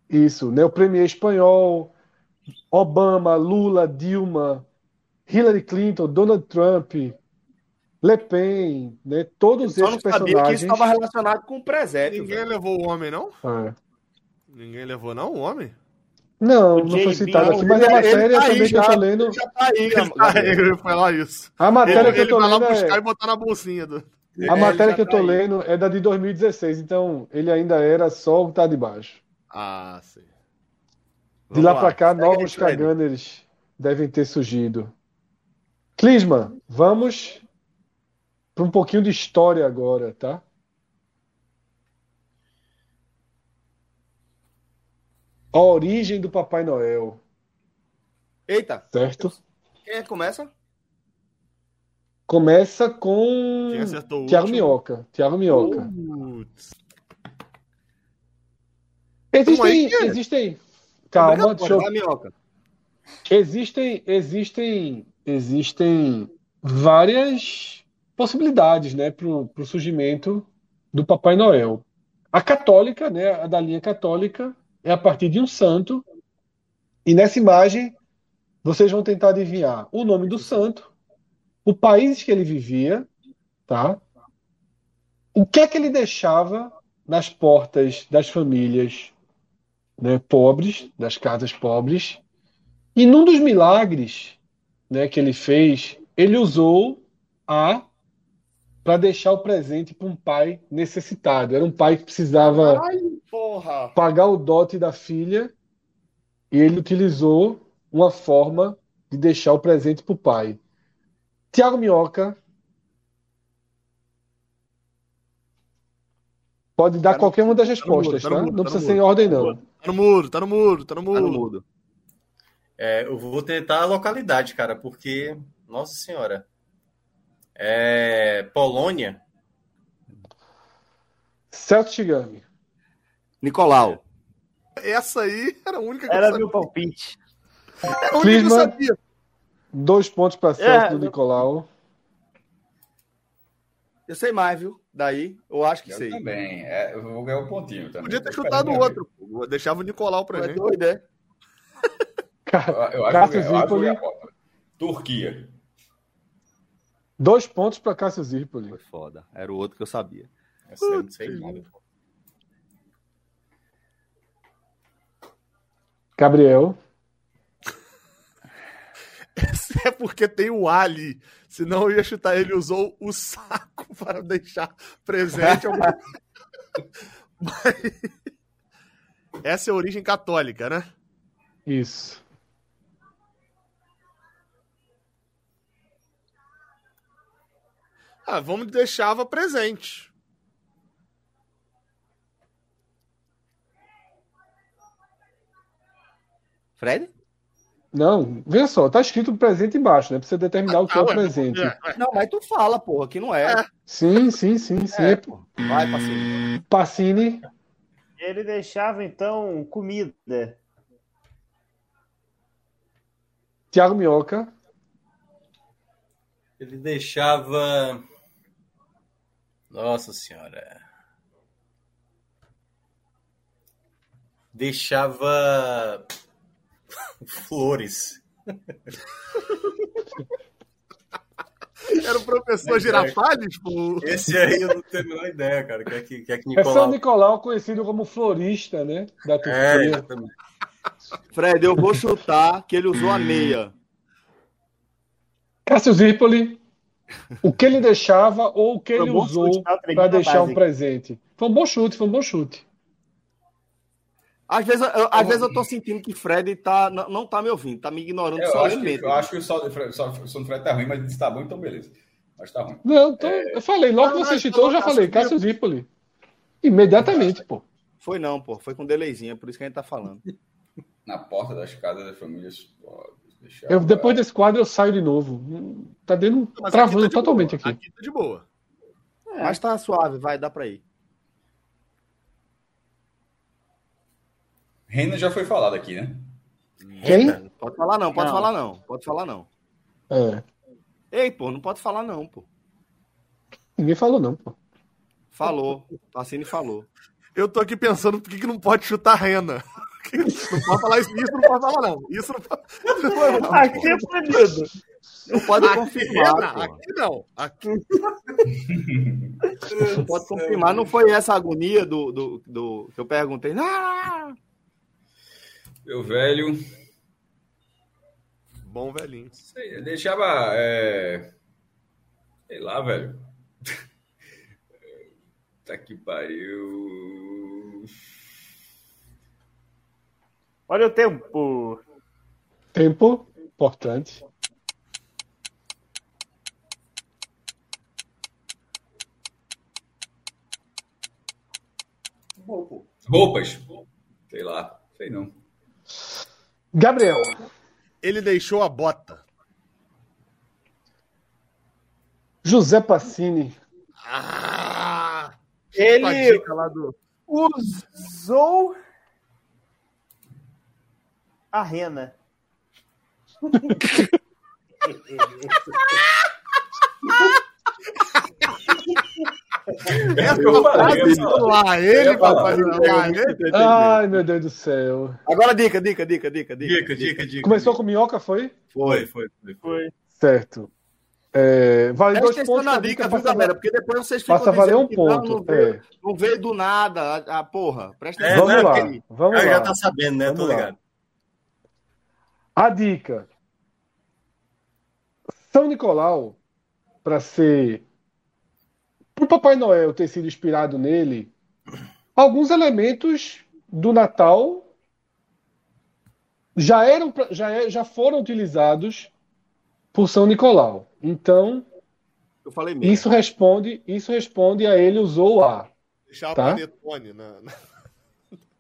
isso, né? O premier espanhol, Obama, Lula, Dilma, Hillary Clinton, Donald Trump, Le Pen, né? Todos Só não esses sabia que isso personagens. estava relacionado com o presépio. Ninguém velho. levou o homem, não? É. Ninguém levou, não, o homem? Não, não foi citado aqui, Ele- mas a ele matéria tá aí também que eu tô lendo. ele já tá aí, Ele, Gabriel. ele vai falar isso. A matéria Ele, que eu ele tô vai lá lendo buscar é, e botar na bolsinha. Do... a ele matéria que eu tá tô aí. lendo é da de 2016, então ele ainda era só o que tá de baixo. Ah, sim. De Vamos lá lá, pra cá, segue aí, novos. Kaganers devem ter surgido. Clisma, vamos para um pouquinho de história agora, tá? A origem do Papai Noel, Eita, certo? quem é que começa? Começa com Quem acertou Tiago? Minhoca. Tiago Minhoca. Putz. Existem, aí, que- existem. Calma, deixa eu minhoca. Existem, existem, existem várias possibilidades, né, para o surgimento do Papai Noel. A católica, né, a da linha católica, é a partir de um santo. E nessa imagem, vocês vão tentar adivinhar o nome do santo, o país que ele vivia, tá? O que é que ele deixava nas portas das famílias, né, pobres, das casas pobres. E num dos milagres, né, que ele fez, ele usou a para deixar o presente para um pai necessitado. Era um pai que precisava Ai, porra. pagar o dote da filha e ele utilizou uma forma de deixar o presente para o pai. Tiago Minhoca pode dar Tá no- qualquer uma das no respostas, tá no tá? Não tá precisa ser em ordem, não. Tá no muro, tá no muro, tá no Tá no muro. É, eu vou tentar a localidade, cara, porque, nossa senhora, é Polônia. Celso Shigami. Nicolau. Essa aí era a única que eu Era sabia. meu palpite. Era a única que eu Clisma. sabia. Dois pontos para Celso É, do Nicolau. Eu sei mais, viu? Daí, eu acho que Eu sei. também. É, eu vou ganhar um pontinho também. Podia ter chutado o outro. pô. Deixava o Nicolau pra Tu é gente. doido, é? Eu, eu acho Cássio eu eu Zirpoli. Turquia. Dois pontos para Cássio Zirpoli. Foi foda. Era o outro que eu sabia. Essa eu não sei nada. Gabriel. É porque tem o Ali. Senão eu ia chutar. Ele usou o saco para deixar presente. Mas- Essa é a origem católica, né? Isso. Ah, vamos deixava presente. Fred? Não, veja só, tá escrito presente embaixo, né? Pra você determinar o que é o ué, presente. é. Não, mas tu fala, porra, que não é. Sim, sim, sim, sim. É, pô. Vai, parceiro. Pacini, Ele deixava, então, comida. Thiago Minhoca, Ele deixava. Nossa senhora. Deixava. Flores. Era o professor É, Girafales? Pô. Esse aí eu não tenho a menor ideia, cara. Que é que, que, é que é São Nicolau. Nicolau, conhecido como florista, né? Da É, exatamente. Fred, eu vou chutar que ele usou a meia. Cássio Zirpoli, o que ele deixava ou o que Foi ele usou tá? Para deixar um presente. Foi um bom chute, foi um bom chute. Às vezes, eu, às vezes eu tô sentindo que Fred tá, não, não tá me ouvindo, tá me ignorando Eu acho, que, eu acho que o sol do Fred, só- som Fred tá ruim, mas disse tá bom, então beleza. Mas tá ruim. Não, então, eu falei, logo que você não, citou, eu já falei, Cássio Zirpoli. Imediatamente, pô. Foi não, pô. Foi com delayzinho, é por isso que a gente tá falando. Na porta das casas das famílias. deixava- Eu, depois desse quadro eu saio de novo. Tá dendo Mas travando aqui tá de totalmente boa. aqui. Aqui tá de boa. É. Mas tá suave, vai, dá pra ir. Renan já foi falado aqui, né? Quem? Pode falar não, pode não. falar não. Pode falar não. É. Ei, pô, não pode falar não, pô. Ninguém falou não, pô. Falou. Tassini falou. Eu tô aqui pensando por que, que não pode chutar rena. Não pode falar isso, isso não pode falar, não. Isso não pode. Não, aqui é proibido. Não pode aqui, confirmar. aqui não. Aqui. Não pode confirmar. Não foi essa agonia do, do, do que eu perguntei. Ah! Meu velho. Bom velhinho. Sei, deixava. É... Sei lá, velho. tá que pariu. Olha o tempo. Tempo importante. Roupas. Sei lá, sei não. Gabriel. Ele deixou a bota. José Passini. Ah! Ele do... usou a rena. lá ele, papai. Ai, meu Deus do céu. Agora dica, dica, dica, dica, dica. Dica, dica, Começou com minhoca, foi? Foi, foi, foi. foi. Certo. É, vale dois pontos na dica, viu, galera? Porque depois vocês ficam Passa a valer um ponto. Não, veio, é. não veio do nada, a, a porra. Presta é, vamos lá, vamos lá. já tá sabendo, né? Vamos Tô ligado. A dica. São Nicolau, para ser o Papai Noel ter sido inspirado nele, alguns elementos do Natal já eram já, é, já foram utilizados por São Nicolau. Então, eu falei mesmo. Isso responde, isso responde a ele usou a. Deixava tá? panetone na, na...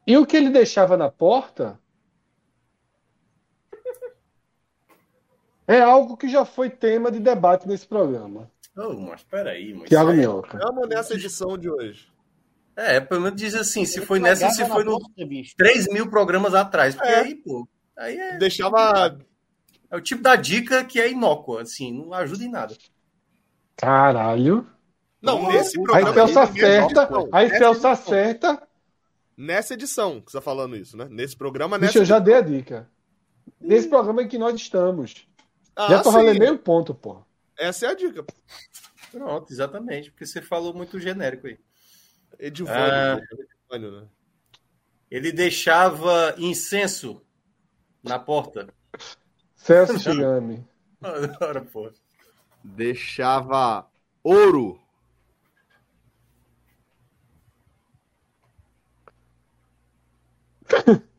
E o que ele deixava na porta é algo que já foi tema de debate nesse programa. Oh, mas peraí, mas. Tiago Minhoca. Vamos nessa edição de hoje. É, pelo menos diz assim, se foi nessa, se foi no 3 mil programas atrás. Porque é. aí, pô. Aí é. Deixava. É o tipo da dica que é inócua, assim, não ajuda em nada. Caralho. Não, nesse programa. Aí Celso acerta. Aí Celso acerta. Nessa edição que você tá falando isso, né? Nesse programa, nessa. Bicho, eu já dei a dica. Nesse programa em que nós estamos. Ah, já tô valendo meio ponto, pô. Essa é a dica. Pronto, exatamente, porque você falou muito genérico aí. Edivânio, ah, Edivânio né? Ele deixava incenso na porta. Celso Chigami. Agora, pô. Deixava ouro.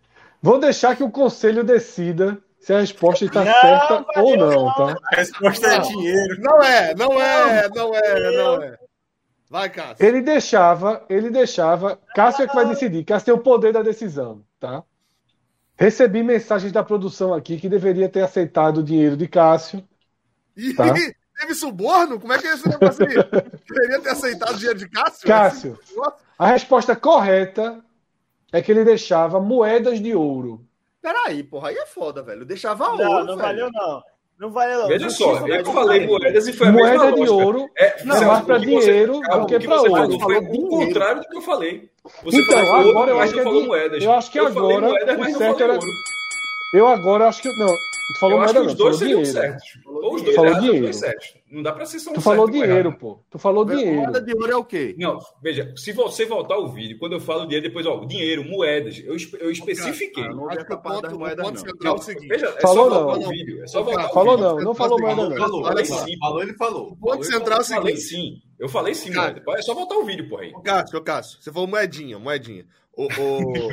Vou deixar que o conselho decida se a resposta está não, certa ou não, tá? A resposta é dinheiro. Não é, não é, não é, não é. Vai, Cássio. Ele deixava, ele deixava. Cássio é que vai decidir. Cássio tem o poder da decisão, tá? Recebi mensagens da produção aqui que deveria ter aceitado o dinheiro de Cássio. Tá? Teve suborno? Como é que é esse negócio aí? deveria ter aceitado o dinheiro de Cássio? Cássio, a resposta correta é que ele deixava moedas de ouro Peraí, porra, aí é foda, velho. Eu deixava não, ouro. Não velho. valeu, não. Não valeu, não. Veja não só, eu falei moedas e foi a Moeda mesma de lógica. ouro é, não, mais para dinheiro do que, para ouro. Foi o contrário do que eu falei. Você então, falou agora ouro, eu acho que é moedas. Eu acho que eu agora moedas, o certo era... Eu agora acho que não. Tu falou eu moeda, não. Os dois seriam certos. Ou os dois falou dinheiro. certos. Não dá para ser só um Tu falou dinheiro, pô. Tu falou dinheiro. Moeda de ouro é o quê? Não, veja, se você voltar o vídeo, quando eu falo dinheiro, depois, ó, dinheiro, moedas, eu, eu especifiquei. Cara, não acho que o ponto, moeda, ponto central é o seguinte. Veja, é falou só voltar o vídeo. É só voltar falou não, não falou moeda não. Falou, falei sim. Falou, ele falou. O ponto central é o seguinte. Falei sim. Eu falei sim, É só voltar o vídeo, porra aí. Cássio, Cássio, você falou moedinha, moedinha. O, o,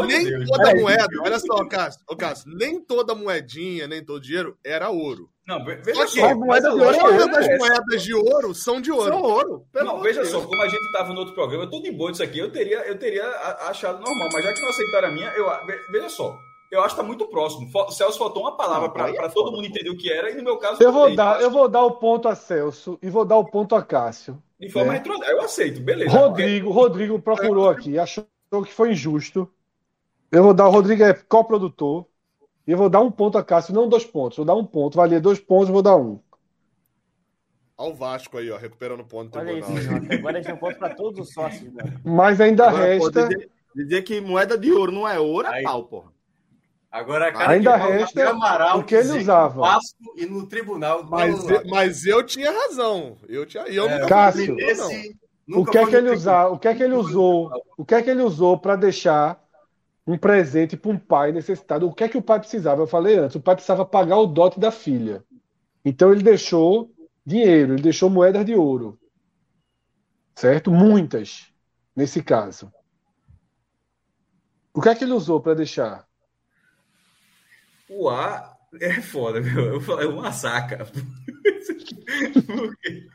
o, nem Deus, toda moeda, olha só, Cássio, o Cássio, nem toda moedinha, nem todo dinheiro era ouro. Não, veja só. A moeda de ouro, todas as moedas de ouro são de ouro. São ouro. não, veja Deus. só, como a gente estava no outro programa, eu tô de boa disso aqui, eu teria, eu teria achado normal, mas já que não aceitaram a minha, eu, veja só. Eu acho que tá muito próximo. O Celso faltou uma palavra para é todo mundo entender o que era, e no meu caso. Eu vou, dar, eu vou dar o ponto a Celso e vou dar o ponto a Cássio. De forma né? retro... Eu aceito, beleza. Rodrigo, porque... Rodrigo procurou aqui, achou que foi injusto. Eu vou dar, o Rodrigo é coprodutor. E eu vou dar um ponto a Cássio, não dois pontos. Vou dar um ponto. Valia dois pontos, vou dar um. Olha o Vasco aí, ó, recuperando ponto. Olha isso, agora a gente tem ponto para todos os sócios. Né? Mas ainda agora, resta. Dizer, dizer, que moeda de ouro não é ouro, é pau, porra. Agora, cara, ainda resta Amaral o que ele usava. Vasco e no tribunal. Mas, eu, mas eu tinha razão. Eu tinha. Eu é, Cássio, esse, o que é que ele usar? O que é que ele usou? O que é que ele usou para deixar um presente para um pai necessitado? O que é que o pai precisava? Eu falei antes. O pai precisava pagar o dote da filha. Então ele deixou dinheiro, ele deixou moedas de ouro. Certo? Muitas, nesse caso. O que é que ele usou para deixar? O A é foda, meu. Eu falei uma saca. porque,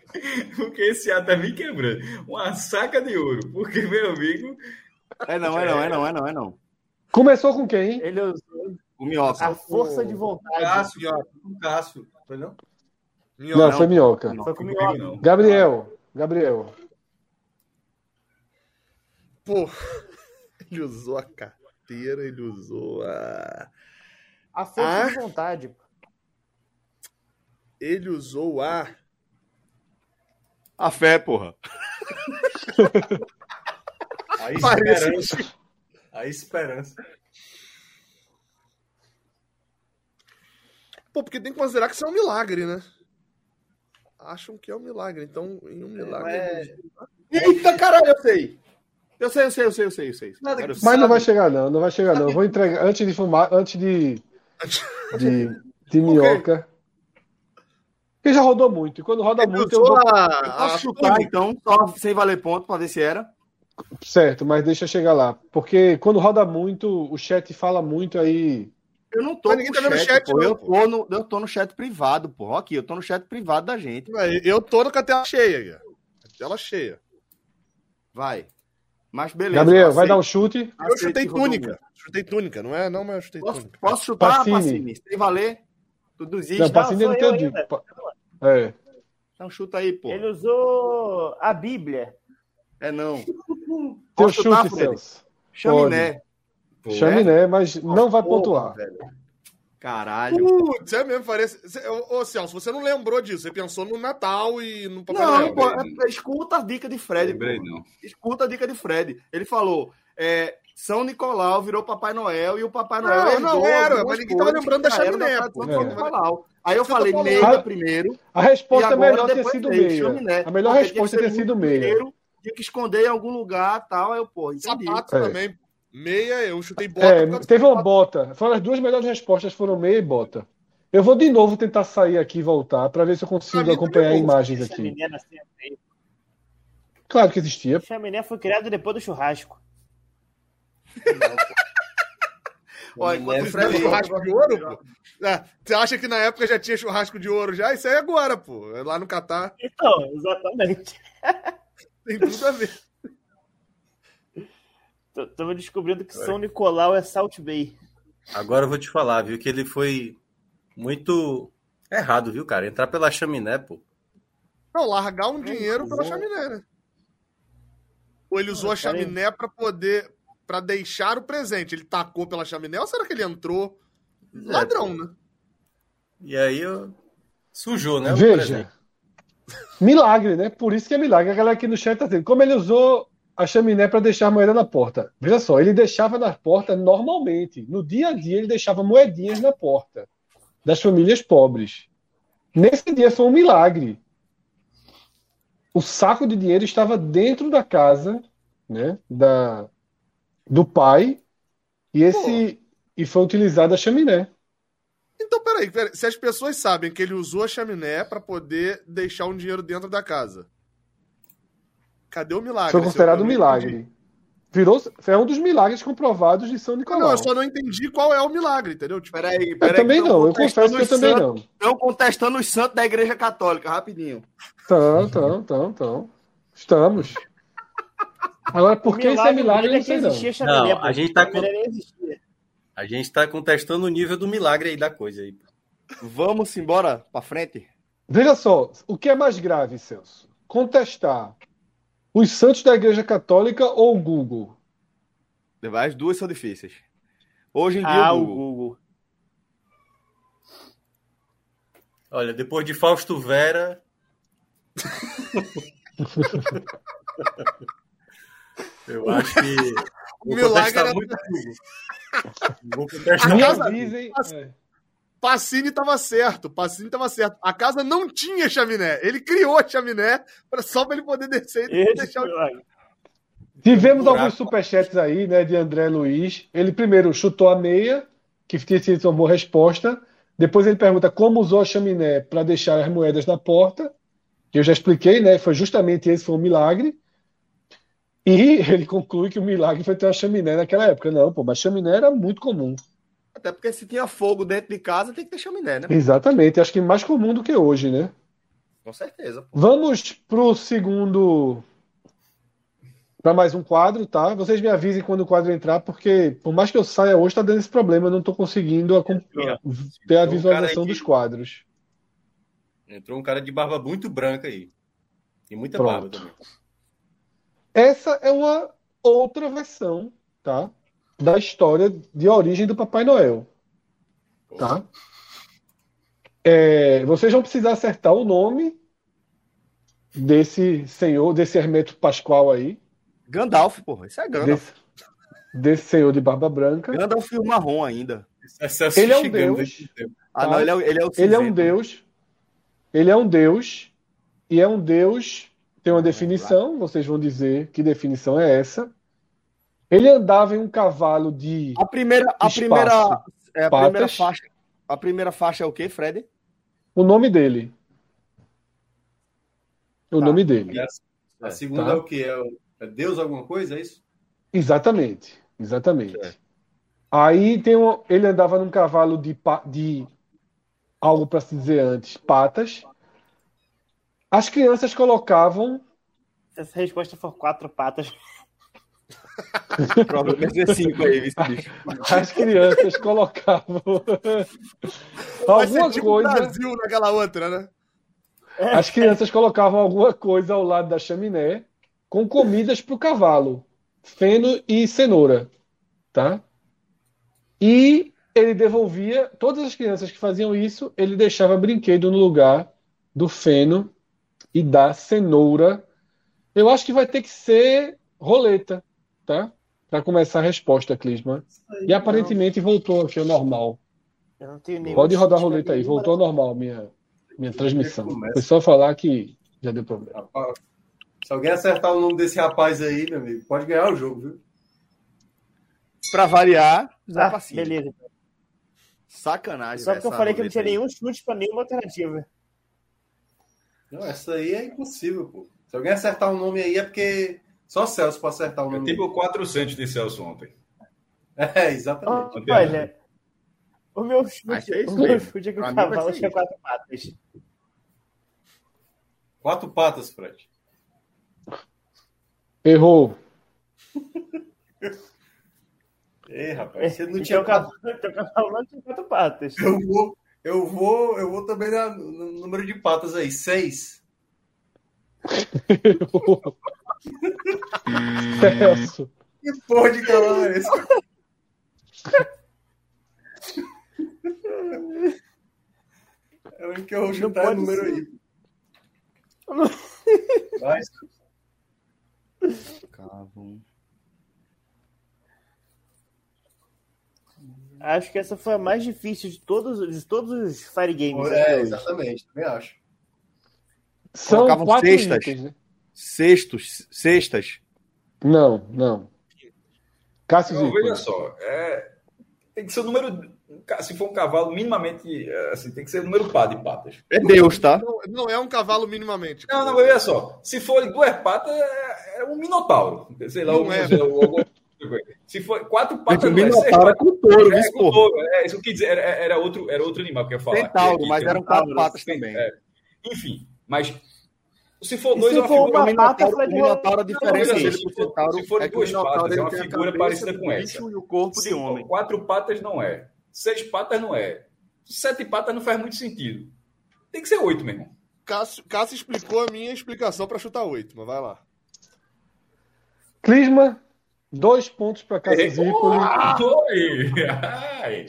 porque esse A tá me quebrando. Uma saca de ouro. Porque, meu amigo. É não, é não, é não, é não, é não. Começou com quem? Ele usou o Minhoca. A força de vontade. Cássio, o Cássio. Foi não? Minhoca. Não, foi Minhoca. Não, foi com Minhoca. Gabriel. Gabriel. Pô, ele usou a carteira, ele usou a. A força a... de vontade. Ele usou a. A fé, porra. a esperança. A esperança. Pô, porque tem que considerar que isso é um milagre, né? acham que é um milagre. Então, em um milagre. É... Eita, caralho, eu sei. Eu sei, eu sei, eu sei, eu sei, eu sei. Mas não vai chegar, não. Não vai chegar, não. Eu vou entregar antes de fumar, antes de. De, de minhoca. Porque já rodou muito. E quando roda eu muito, eu vou. A, posso chutar, então, só sem valer ponto, para ver se era. Certo, mas deixa eu chegar lá. Porque quando roda muito, o chat fala muito aí eu não tô ninguém tá vendo chat, pô. Não, eu, tô no, eu tô no chat privado, pô. Aqui, eu tô no chat privado da gente. Eu tô com a tela cheia, tela cheia. Vai. Mas beleza. Gabriel, vai dar um chute. Eu chutei túnica. Chutei túnica, não é? Não, mas eu chutei posso, túnica. Posso chutar, Pacini? Pacini? Sem valer? Tudo existe. Não, Pacini não, não tem É. Então chuta aí, pô. Ele usou a Bíblia. É não. Teu chute, Celso. Chaminé. Pô, Chaminé, mas não vai pontuar. Velho. Caralho. Putz, é mesmo, parece. Ô, Celso, você não lembrou disso? Você pensou no Natal e no Papai não, Noel. Pô, é, escuta a dica de Fred. Lembrei, não. Escuta a dica de Fred. Ele falou: é, São Nicolau virou Papai Noel e o Papai Noel. Não, não era, mas ninguém tava lembrando da chaminé. É. Aí eu falei meia primeiro. A resposta é melhor ter sido meia. A melhor resposta ter sido meia. Tinha que esconder em algum lugar tal. Aí eu, pô, entendi. Sapato é. também. Meia, eu chutei bota. É, teve uma bota. Foram as duas melhores respostas foram meia e bota. Eu vou de novo tentar sair aqui e voltar para ver se eu consigo acompanhar imagens aqui. Claro que existia. Chaminé foi criado depois do churrasco. Olha, enquanto é churrasco de ouro, pô. É, você acha que na época já tinha churrasco de ouro já? Isso aí é agora, pô. Lá no Catar. Então, exatamente. Tem tudo a ver. Estamos descobrindo que São Nicolau é Salt Bay. Agora eu vou te falar, viu, que ele foi muito errado, viu, cara? Entrar pela chaminé, pô. Não, largar um dinheiro pela chaminé, né? Ou ele usou a chaminé para poder. para deixar o presente. Ele tacou pela chaminé ou será que ele entrou? É, Ladrão, né? E aí eu... sujou, né? Veja. Milagre, né? Por isso que é milagre. A galera aqui no chat tá dizendo. Como ele usou a chaminé para deixar a moeda na porta. Veja só, ele deixava na porta normalmente. No dia a dia, ele deixava moedinhas na porta das famílias pobres. Nesse dia foi um milagre. O saco de dinheiro estava dentro da casa né, da, do pai e esse e foi utilizada a chaminé. Então, peraí, peraí, se as pessoas sabem que ele usou a chaminé para poder deixar um dinheiro dentro da casa, Cadê o milagre? Foi considerado um milagre. Virou, é um dos milagres comprovados de São Nicolau. Não, eu só não entendi qual é o milagre, entendeu? Tipo, peraí, peraí. Eu também não, eu confesso que eu também não. Estão contestando os santos da Igreja Católica, rapidinho. Estão, estão, estão, estão. Estamos. Agora, por que isso é milagre, não sei não. Não, a gente tá com... A gente está contestando o nível do milagre aí da coisa aí. Vamos embora para frente? Veja só, o que é mais grave, Celso? Contestar os santos da Igreja Católica ou o Google? As duas são difíceis. Hoje em dia, Ah, o o Google. Google. Olha, depois de Fausto Vera. Eu acho que. O milagre era- muito Google. Vou contestar Me avisem. é. Pacini tava certo, Pacini tava certo. A casa não tinha chaminé. Ele criou a chaminé pra, só pra ele poder descer e Esse deixar o. Tivemos buraco. alguns superchats aí, né, de André Luiz. Ele primeiro chutou a meia, que tinha sido uma boa resposta. Depois ele pergunta como usou a chaminé para deixar as moedas na porta. Eu já expliquei, né? Foi justamente esse foi o milagre. E ele conclui que o milagre foi ter uma chaminé naquela época. Não, pô, mas chaminé era muito comum. Até porque se tinha fogo dentro de casa, tem que ter chaminé, né? Exatamente. Acho que mais comum do que hoje, né? Com certeza. Vamos pro segundo. Para mais um quadro, tá? Vocês me avisem quando o quadro entrar, porque por mais que eu saia hoje, tá dando esse problema. Eu não tô conseguindo acom- ter a visualização cara, dos quadros. Entrou um cara de barba muito branca aí. E muita Pronto. barba também. Essa é uma outra versão, tá? Da história de origem do Papai Noel, tá? É, vocês vão precisar acertar o nome desse senhor, desse Hermeto Pascoal aí, Gandalf, porra. Isso é Gandalf. desse, desse senhor de barba branca. Gandalf e o marrom ainda. Excesso Ele é um deus. Ah, não, ele é, ele é o Ele é um deus. Ele é um deus. E é um deus. Tem uma definição. Vocês vão dizer que definição é essa. Ele andava em um cavalo de A primeira, a Espaço. primeira, é a primeira faixa. A primeira faixa é o quê, Fred? O nome dele. O Tá. nome dele. A, a segunda Tá. é o quê? É, o- é Deus alguma coisa? É isso? Exatamente. Exatamente. Certo. Aí tem um, ele andava num cavalo de, de algo para se dizer antes, patas. As crianças colocavam Se essa resposta for quatro patas, Provavelmente é cinco aí, bicho. as crianças colocavam alguma tipo coisa. Brasil naquela outra, né? As crianças colocavam alguma coisa ao lado da chaminé com comidas para o cavalo, feno e cenoura, tá? E ele devolvia, todas as crianças que faziam isso, ele deixava brinquedo no lugar do feno e da cenoura. Eu acho que vai ter que ser roleta, tá? Para começar a resposta, Clisman. E aparentemente voltou aqui ao normal. eu não tenho nenhum. Pode rodar a chute roleta aí, voltou ao normal minha, minha transmissão. Foi só falar que já deu problema. Se alguém acertar o nome desse rapaz aí, meu amigo, pode ganhar o jogo, viu? Pra variar, Zé Ah, beleza. Sacanagem. Só porque eu falei que não tinha aí. nenhum chute pra nenhuma alternativa. Não, essa aí é impossível, pô. Se alguém acertar o nome aí é porque só Celso pode acertar o É nome. tipo 400 de Celso ontem. É, exatamente. Olha, o meu chute, é isso o meu chute é que o cavalo tinha quatro patas. Quatro patas, Fred. Errou. Ei, rapaz, você não Então, tinha o cavalo, então, o cavalo não tinha quatro patas. Eu vou, eu vou, eu vou também no número de patas aí. Seis. Celso. Que porra de cavalo é esse? É o único que eu vou chutar o número ser. aí. Vai, Cavam. Acho que essa foi a mais difícil de todos, de todos os Fire Games. É, exatamente, também acho. São Colocavam quatro cestas. itens, né? Cestos, cestas. Não, não. Cássio Não, Zirpoli. veja só. é, tem que ser o número. Se for um cavalo, minimamente. é, Assim, tem que ser o número par de patas. É Deus, tá? Não, não é um cavalo minimamente. Não, não, veja só. Se for duas patas, é, é um minotauro. Sei lá, Não algum- é. algum- Se for quatro patas, não é seis Minotauro é patas. com touro, É, com porra? touro, é, isso que eu quis dizer, era, era outro, era outro animal que eu ia falar. Centauro, mas um eram quatro patas também. é. Enfim, mas Se for dois, se é uma for figura. uma pata, o Minotauro, diferença Não, dele se pro for- Centauro se for é que duas Minotauro patas, é uma figura parecida com essa. bicho E o corpo de Cinco- homem. Quatro patas não é. Seis patas não é. Sete patas não faz muito sentido. Tem que ser oito, meu irmão. Cássio, Cássio explicou a minha explicação pra chutar oito, mas vai lá. Clisma, dois pontos para Cássio! Ai.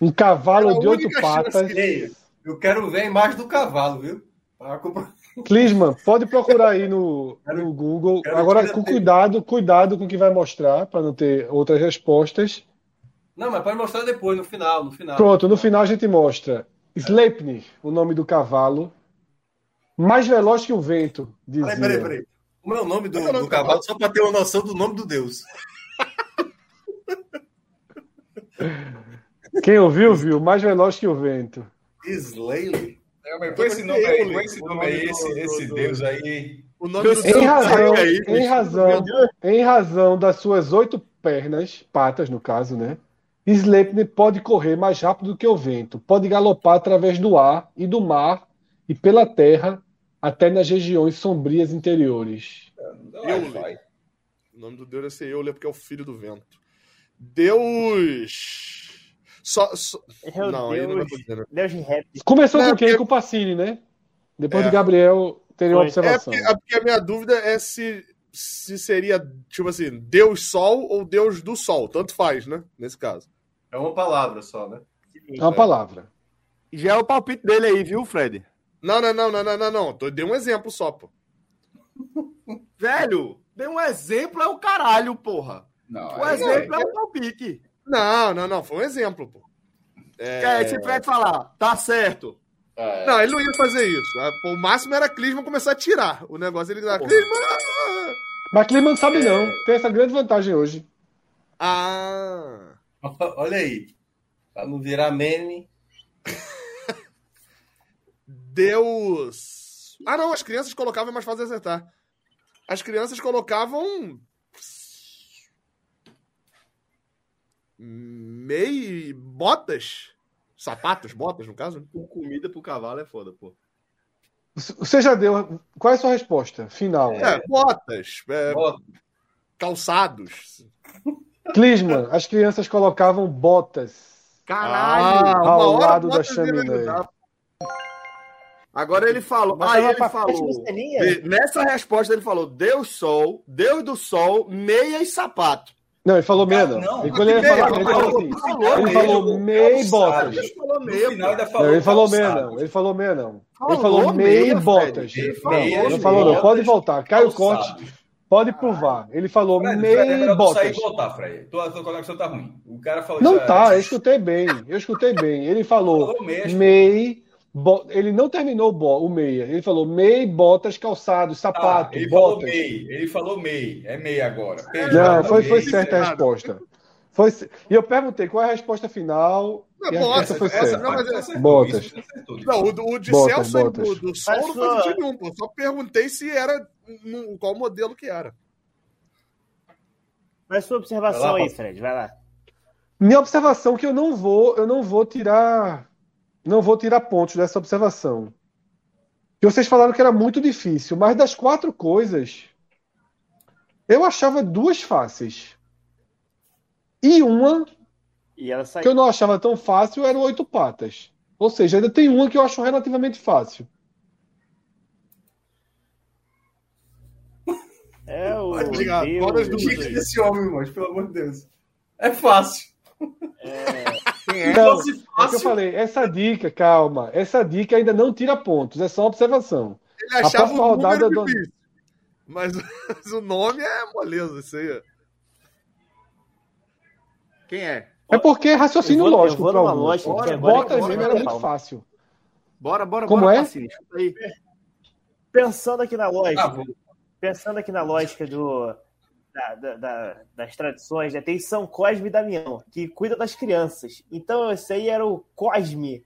Um cavalo de oito patas. Ei, eu quero ver a imagem do cavalo, viu? Pra comprar- Clisman, pode procurar aí no, no Google. Agora, com cuidado, cuidado com o que vai mostrar, para não ter outras respostas. Não, mas pode mostrar depois, no final, no final. Pronto, no final a gente mostra Sleipnir, o nome do cavalo, mais veloz que o vento, dizia. Peraí, peraí, peraí. Como é o nome do, Qual é o nome do do cavalo? Só pra ter uma noção do nome do Deus. Quem ouviu, viu, mais veloz que o vento. Slay. É, com esse nome aí, com esse nome aí, esse, esse Deus aí. O nome do Em razão, aí, em razão, em razão das suas oito pernas, patas no caso, né? Sleipnir pode correr mais rápido que o vento, pode galopar através do ar e do mar e pela terra até nas regiões sombrias interiores. Vai, vai. O nome do Deus é ser Euler, porque é o filho do vento. Deus. Só. só... Meu Não, não Deus. né? Deus de rap. Começou Não, com quem? porque- Com o Pacini, né? Depois É. de Gabriel teria uma. É observação. porque, é porque a minha dúvida é se, se seria, tipo assim, Deus Sol ou Deus do Sol. Tanto faz, né? Nesse caso. É uma palavra só, né? É uma palavra. Já é o palpite dele aí, viu, Fred? Não, não, não, não, não, não, não. Tô- Dei um exemplo só, pô. Velho, dei um exemplo, é o caralho, porra. Não, O aí- exemplo é o palpite. Não, não, não. Foi um exemplo, pô. Que aí você vai falar, tá certo. é, Não, ele não ia fazer isso. Ah, O máximo era Clisman começar a tirar o negócio. Ele dava, Clisman! Mas Clima não sabe não. Tem essa grande vantagem hoje. Ah! Olha aí. Pra não virar meme. Deus. Ah, não, as crianças colocavam é mais fácil de acertar. As crianças colocavam. Meio. botas. Sapatos, botas, no caso. Com comida pro cavalo é foda, pô. Você já deu. Qual é a sua resposta final? É, botas. é, Bota. calçados. Clisman, as crianças colocavam botas Caralho! ao lado da botas chaminé. Agora ele falou. Botava Aí ele falou. Vê, Nessa resposta ele falou: Deus Sol, Deus do Sol, meia e sapato. Não, ele falou meia, não. Não, Ele, quando ele, meia, falou, ele falou assim. Ele falou meia e botas. Ele falou meia. Não, ele falou meia, não. Ele falou meia, não. Ele Falou e botas. Não, falou, Pode voltar. Caio Corte, pode provar. Ele falou Fred, meia Fred, é e sair e voltar, Fred. Tua, tua conexão tá ruim. O cara falou Não isso, tá, é- eu escutei bem. Eu escutei bem. Ele falou Falou meia, mei, bo- ele não terminou o, meia. Ele falou mei, botas, calçados, Tá, sapato, ele falou botas. MEI. Ele falou MEI. É MEI agora. Não, foi, foi MEI. certa a resposta. Foi, e eu perguntei qual é a resposta final. Não, e a botas, resposta foi essa certa. não, mas é- Acertou, Botas. isso. Não, o, o de Botas, Celso e botas. do, do Sol Mas não faz sentido nenhum, pô. Só perguntei se era. no- qual modelo que era. Mas sua observação lá, aí. Fred, vai lá. Minha observação é que eu não vou, eu não vou tirar, não vou tirar pontos dessa observação. Que vocês falaram que era muito difícil, mas das quatro coisas, eu achava duas fáceis. E uma E ela que eu não achava tão fácil era o oito patas. Ou seja, ainda tem uma que eu acho relativamente fácil. É o Obrigado. Deus. Fora as duas Dica aí. desse homem, irmão, pelo amor de Deus. É fácil. Quem é? Não, é que eu falei, essa dica, calma, essa dica ainda não tira pontos, é só observação. Ele achava próxima o rodada do- difícil. Mas, mas o nome é moleza, isso aí. Quem é? É porque é raciocínio vou- lógico vou numa lógica Bora, Botas que eu mesmo era na muito calma. fácil. Bora, bora, Como bora, é? Aí. Pensando aqui na lógica, Ah, pensando aqui na lógica do, da- da- da- das tradições, né? tem São Cosme e Damião, que cuida das crianças. Então esse aí era o Cosme.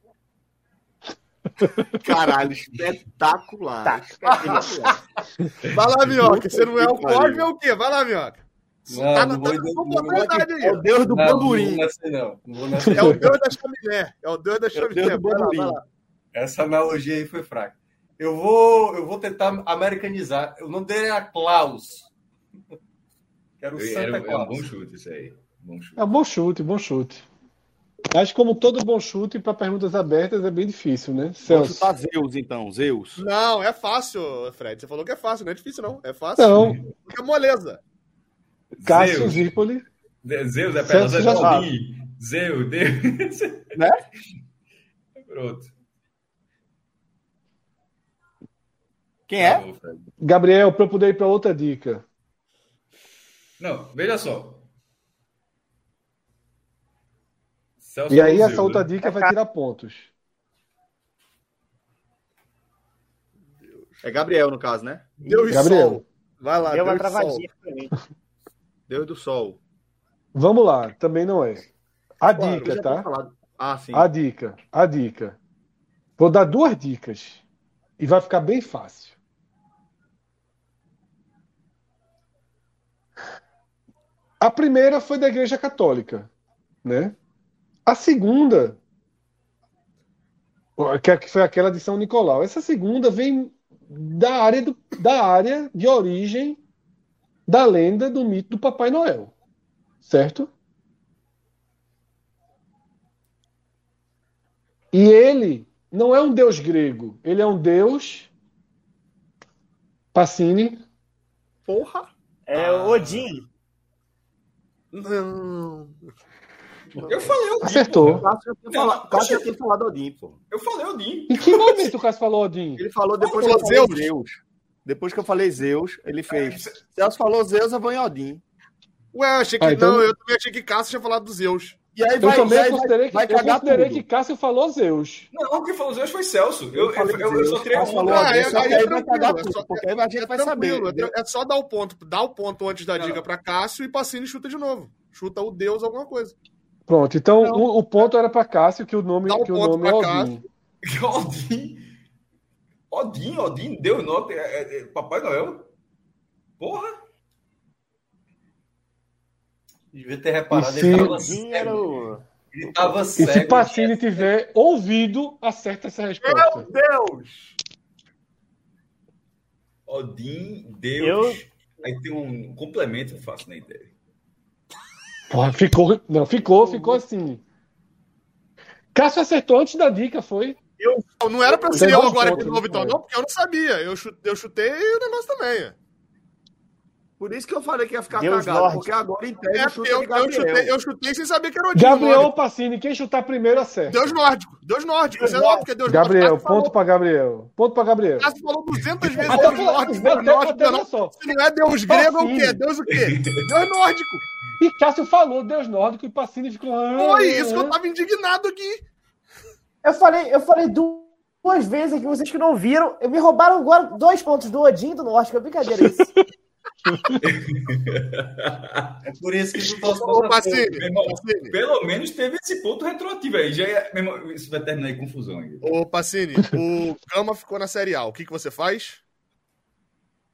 Caralho, espetacular. Tá. espetacular. Vai lá, Minhoca. Você não é o. Cosme, é o quê? Vai lá, Minhoca. Não, tá não vou- tá É o. Deus do Não, não Bandurim. É o Deus da chaminé. É o Deus da É o Deus chaminé. do Vai lá, Bandurim. vai lá. Essa analogia aí foi fraca. Eu vou, eu vou tentar americanizar. O nome dele era Klaus. Era o Santa era, Claus. É um bom chute isso aí. Bom chute. É um bom chute, bom chute. Acho que como todo bom chute para perguntas abertas é bem difícil, né? Celso. Vou chutar Zeus, então. Zeus. Não, é fácil, Fred. Você falou que é fácil, não é difícil, não. É fácil. Não. É moleza. Cássio Zirpoli. Zeus é pela Zeus. Zeus, Deus. Né? Pronto. Quem é? Gabriel, para eu poder ir para outra dica. Não, veja só. Celso e aí, essa outra dica vai tirar pontos. É Gabriel, no caso, né? Deus Gabriel. Sol. Vai lá, Deu Deus uma travadinha Deus do Sol. Vamos lá, também não é. A dica, tá? Ah, sim. A dica, a dica. Vou dar duas dicas. E vai ficar bem fácil. A primeira foi da Igreja Católica, né? A segunda, que foi aquela de São Nicolau. Essa segunda vem da área, do, da área de origem da lenda do mito do Papai Noel, certo? E ele não é um deus grego, ele é um deus Pacini. Porra! É Odin. Não. Eu falei Odin. Acertou. O Cássio já tinha falado Odin, pô. Eu falei Odin. Em que momento o Cássio falou Odin? Ele falou depois que eu falei Zeus. Zeus. Depois que eu falei Zeus, ele fez. É, Celso falou Zeus, eu vou em Odin. Ué, achei que ah, então... não, eu também achei que Cássio tinha falado do Zeus. E aí vai, eu também vai, considerei, vai, vai eu considerei que Cássio falou Zeus. Não, quem falou Zeus foi Celso. Eu, eu, eu, eu, eu só queria falou, ah, aí, aí, aí vai cagar tudo, só, porque aí a gente é vai saber. É só dar o ponto, dar o ponto antes da dica para Cássio e Pacini chuta de novo. Chuta o Deus alguma coisa. Pronto, então o, o, ponto era para Cássio que o nome, que o nome é Odin. Odin. Odin, Odin, Deus nota, é, é, é, Papai Noel. Porra! Devia ter reparado. Se... Ele tava cego. Ele tava cego. E se Pacini tiver ouvido, acerta essa resposta. Meu Deus! Odin, Deus. Eu... Aí tem um complemento, eu faço na ideia. Porra, ficou. Não, ficou, ficou assim. Cássio acertou antes da dica, foi? Eu, não era pra ser eu agora de novo, então, não, porque eu não sabia. Eu chutei, eu chutei o negócio também. Por isso que eu falei que ia ficar Deus cagado, Norte. porque agora entende é, eu, eu, chutei, eu chutei sem saber que era o Gabriel ou Pacini, quem chutar primeiro acerta. Deus nórdico. Deus nórdico. Isso é óbvio que é Deus Gabriel, nórdico. ponto pra Gabriel. Ponto pra Gabriel. Cássio falou 200 vezes Deus nórdico. Deus nórdico. Não. Se não é Deus grego, é o quê? Deus o quê? Deus nórdico. E Cássio falou Deus nórdico e Pacini ficou. Foi isso que eu tava indignado aqui. Eu falei, eu falei duas vezes aqui, vocês que não viram. Me roubaram agora dois pontos do Odin do Nórdico. É brincadeira isso. é por isso que tu torce Ô, Pacini, Pacini. Pelo menos teve esse ponto retroativo aí. Já é, irmão, isso vai terminar em confusão. Aí. Ô, Pacini, o Gama ficou na Série A. O que, que você faz?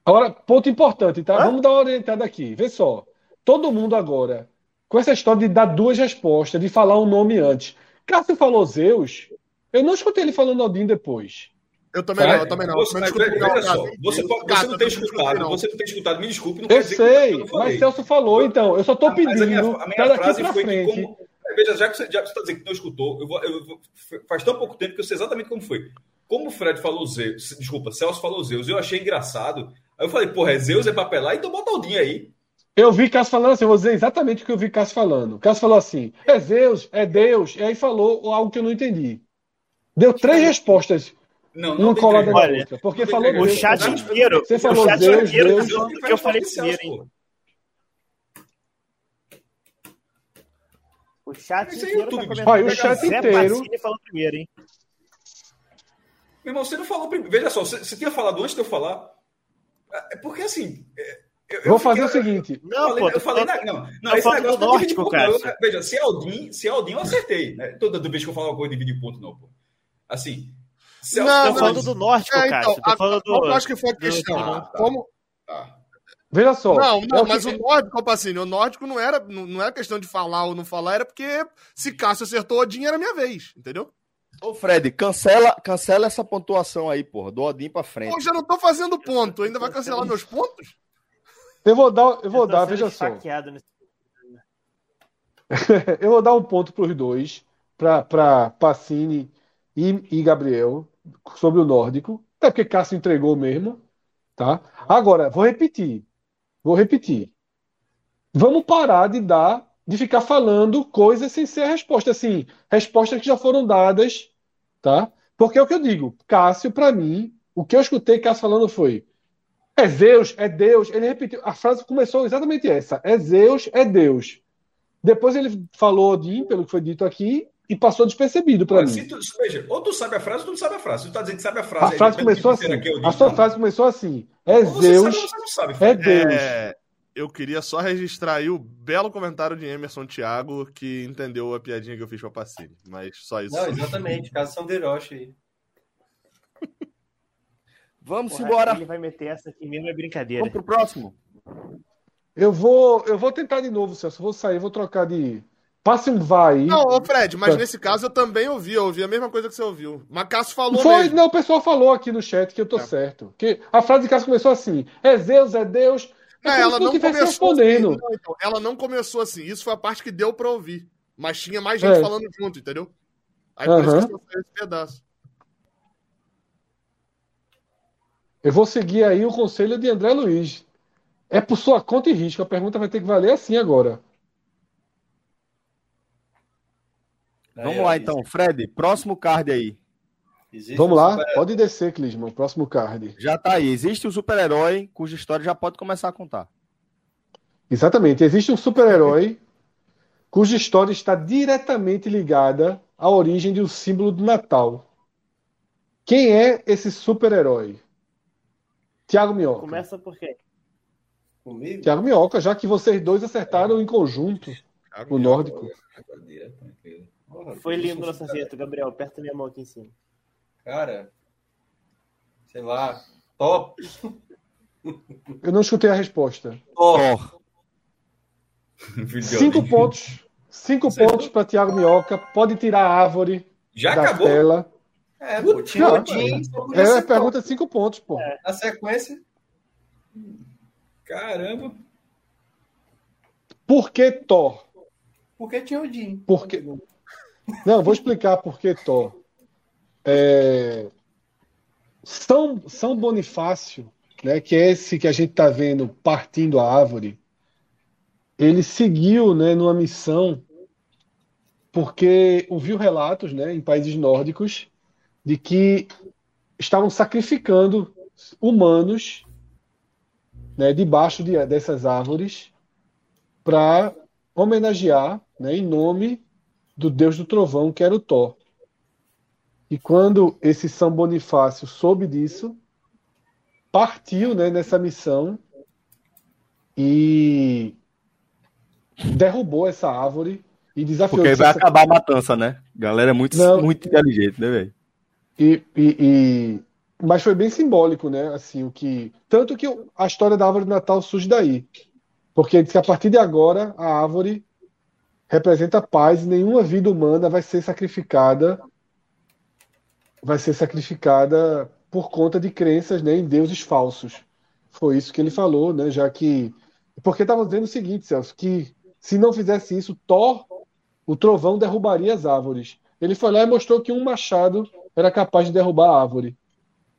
Agora, ponto importante, tá? Hã? Vamos dar uma orientada aqui. Vê só todo mundo agora, com essa história de dar duas respostas, de falar um nome antes. Cássio falou Zeus, eu não escutei ele falando Odin depois. Eu também não, eu também não. Você, mas, veja só, você, você não tem escutado, não. você não tem escutado, me desculpe, não Eu sei, eu mas Celso falou, então, eu só tô pedindo. A minha, a minha frase foi frente. que, como, veja, já que você está dizendo que não escutou, eu vou, eu vou, faz tão pouco tempo que eu sei exatamente como foi. Como o Fred falou Zeus, desculpa, Celso falou Zeus, eu achei engraçado. Aí eu falei, porra, é Zeus, é papelar, então bota Odin aí. Eu vi Cássio falando assim, eu vou dizer exatamente o que eu vi Cássio falando. Cássio falou assim: é Zeus, é Deus, e aí falou algo que eu não entendi. Deu três respostas. Não, não uma colada na outra. Porque falou O chat inteiro. Você falou chat Deus, inteiro Deus. Deus. que eu falei primeiro, hein? O chat inteiro tá comentando. Olha, o chat inteiro. falou primeiro, hein? Meu irmão, você não falou primeiro. Veja só, você, você tinha falado antes de eu falar. É porque assim. É eu, Vou fazer o seguinte. Não, eu falei, pô, eu falei não, não, esse negócio do nórdico, cara. Eu, veja, se é Aldin, se é Aldin, eu acertei. Né? Toda vez que eu falo uma coisa, dividir ponto, não, pô. Assim. Se é, não, tô falando do nórdico, é, cara. Então, tô falando do. Eu acho que foi a questão. Ah, tá. Como. Ah. Veja só. Não, não, mas que... o nórdico, assim, o nórdico não era, não, não era questão de falar ou não falar, era porque se Cássio acertou Odin, era minha vez, entendeu? Ô, Fred, cancela, cancela essa pontuação aí, porra. Do Odin pra frente. Pô, já não tô fazendo ponto. Ainda vai cancelar meus pontos? Eu vou dar, eu vou dar, veja só. Nesse... eu vou dar um ponto para os dois, para Pacini e, e Gabriel, sobre o nórdico. Até porque Cássio entregou mesmo. Tá? Agora, vou repetir. Vou repetir. Vamos parar de dar, de ficar falando coisas sem ser a resposta. Assim, respostas que já foram dadas, tá? Porque é o que eu digo. Cássio, para mim, o que eu escutei Cássio falando foi: é Zeus, é Deus. Ele repetiu. A frase começou exatamente essa: é Zeus, é Deus. Depois ele falou Odin, pelo que foi dito aqui, e passou despercebido para mim. Tu, veja, ou tu sabe a frase ou tu não sabe a frase. Tu tá dizendo que sabe a frase. A frase começou assim. a sua frase começou assim. É Zeus. Sabe, sabe, é Deus. É, eu queria só registrar aí o belo comentário de Emerson Thiago, que entendeu a piadinha que eu fiz pra Pacini. Mas só isso. Não, exatamente. Caso São Deroche aí. Vamos Porra, embora. Ele vai meter essa aqui mesmo, é brincadeira. Vamos pro próximo. Eu vou, eu vou tentar de novo, Celso. Vou sair, vou trocar de. Passe um vai. Não, ô Fred, mas nesse caso eu também ouvi, eu ouvi a mesma coisa que você ouviu. Mas Cássio falou Foi, mesmo. não, o pessoal falou aqui no chat que eu tô é. certo. Que a frase de Cássio começou assim: é Zeus, é Deus. É, ela não começou respondendo. Assim, não, então, ela não começou assim. Isso foi a parte que deu para ouvir. Mas tinha mais gente é. falando junto, entendeu? Aí por isso que eu esse pedaço. Eu vou seguir aí o conselho de André Luiz. É por sua conta e risco. A pergunta vai ter que valer assim agora. Vamos lá então, Fred. Próximo card aí. Existe Vamos um lá, super... pode descer, Clisman. Próximo card. Já tá aí. Existe um super-herói cuja história já pode começar a contar. Exatamente. Existe um super-herói cuja história está diretamente ligada à origem de um símbolo do Natal. Quem é esse super-herói? Tiago Minhoca. Começa por quê? Comigo? Tiago Minhoca, já que vocês dois acertaram em conjunto Thiago o nórdico. Foi lindo nosso acerto, Gabriel. Aperta minha mão aqui em cima. Cara, sei lá, top. Eu não escutei a resposta. Thor. Cinco pontos. Cinco Você pontos para Tiago Minhoca. Pode tirar a árvore Já da acabou? tela. É, pô, tinha não, Odin, é, é pergunta de cinco pontos, pô. É. Na sequência. Caramba. Por que Thor? Porque tinha Odin. Porque... Não, vou explicar por que Thor. É... São, São Bonifácio, né, que é esse que a gente está vendo partindo a árvore, ele seguiu né, numa missão porque ouviu relatos né, em países nórdicos de que estavam sacrificando humanos né, debaixo de, dessas árvores para homenagear né, em nome do deus do trovão, que era o Thor. E quando esse São Bonifácio soube disso, partiu né, nessa missão e derrubou essa árvore e desafiou. Porque vai acabar a matança, né? Galera é muito, Não. muito inteligente, né, velho? E, e, e, mas foi bem simbólico, né? Assim, o que tanto que a história da árvore de Natal surge daí, porque diz que a partir de agora a árvore representa paz e nenhuma vida humana vai ser sacrificada vai ser sacrificada por conta de crenças né, em deuses falsos. Foi isso que ele falou, né? Já que porque estavam dizendo o seguinte, Celso, que se não fizesse isso, Thor, o trovão derrubaria as árvores. Ele foi lá e mostrou que um machado era capaz de derrubar a árvore.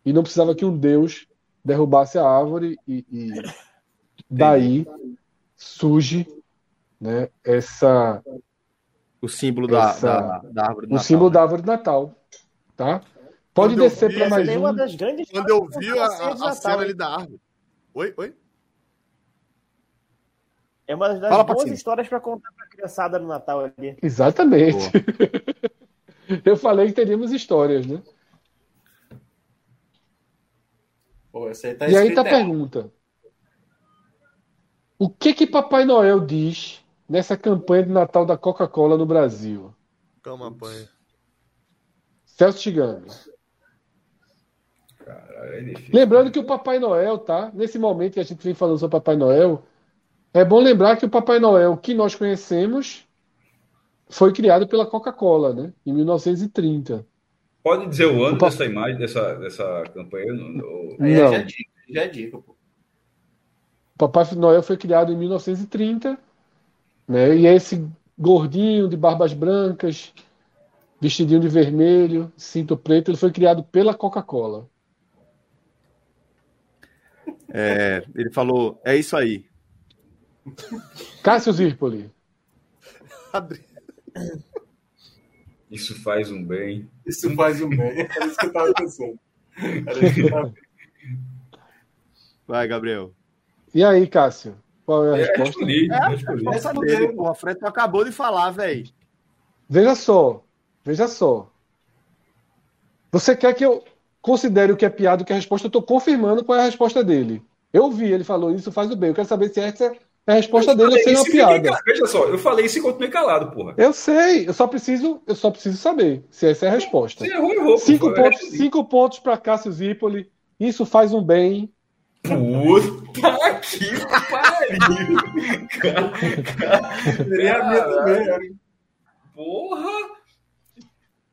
E não precisava que um deus derrubasse a árvore e, e daí surge né, essa o símbolo da, essa, da, da, árvore Natal. O símbolo né? da árvore de Natal, tá? Pode quando descer para mais um. quando eu vi a, a, a cena ali da árvore. Oi, oi. É uma das Fala, boas histórias para contar para a criançada no Natal ali. Exatamente. Eu falei que teríamos histórias, né? Pô, aí tá e aí tá a pergunta. O que que Papai Noel diz nessa campanha de Natal da Coca-Cola no Brasil? Campanha. Celso Chigami. É Lembrando que o Papai Noel, tá? Nesse momento que a gente vem falando sobre Papai Noel, é bom lembrar que o Papai Noel que nós conhecemos foi criado pela Coca-Cola, né? Em 1930. Pode dizer o ano dessa imagem, dessa, dessa campanha? Não. Já é dica, já é dica, pô. Papai Noel foi criado em 1930, né? E é esse gordinho de barbas brancas, vestidinho de vermelho, cinto preto, ele foi criado pela Coca-Cola. É, ele falou, é isso aí. Cássio Zirpoli. Isso faz um bem. Isso faz um bem. Era isso que eu tava pensando. Vai, Gabriel. E aí, Cássio? Qual é a É, resposta? respondi, É, respondi. Essa dele, porra. O Fred acabou de falar, velho. Veja só, veja só. Você quer que eu considere o que é piada, o que é resposta? Eu estou confirmando qual é a resposta dele. Eu vi, ele falou isso faz o bem. Eu quero saber se essa é a resposta dele ou se é uma e fiquei piada. calado. Veja só, eu falei isso e continuei calado, porra. Eu sei, eu só preciso, eu só preciso saber se essa é a resposta. Você errou, errou. Cinco pô, eu pontos, cinco pontos para Cássio Zipoli. Isso faz um bem. Puta que pariu! Seria a minha também. Porra!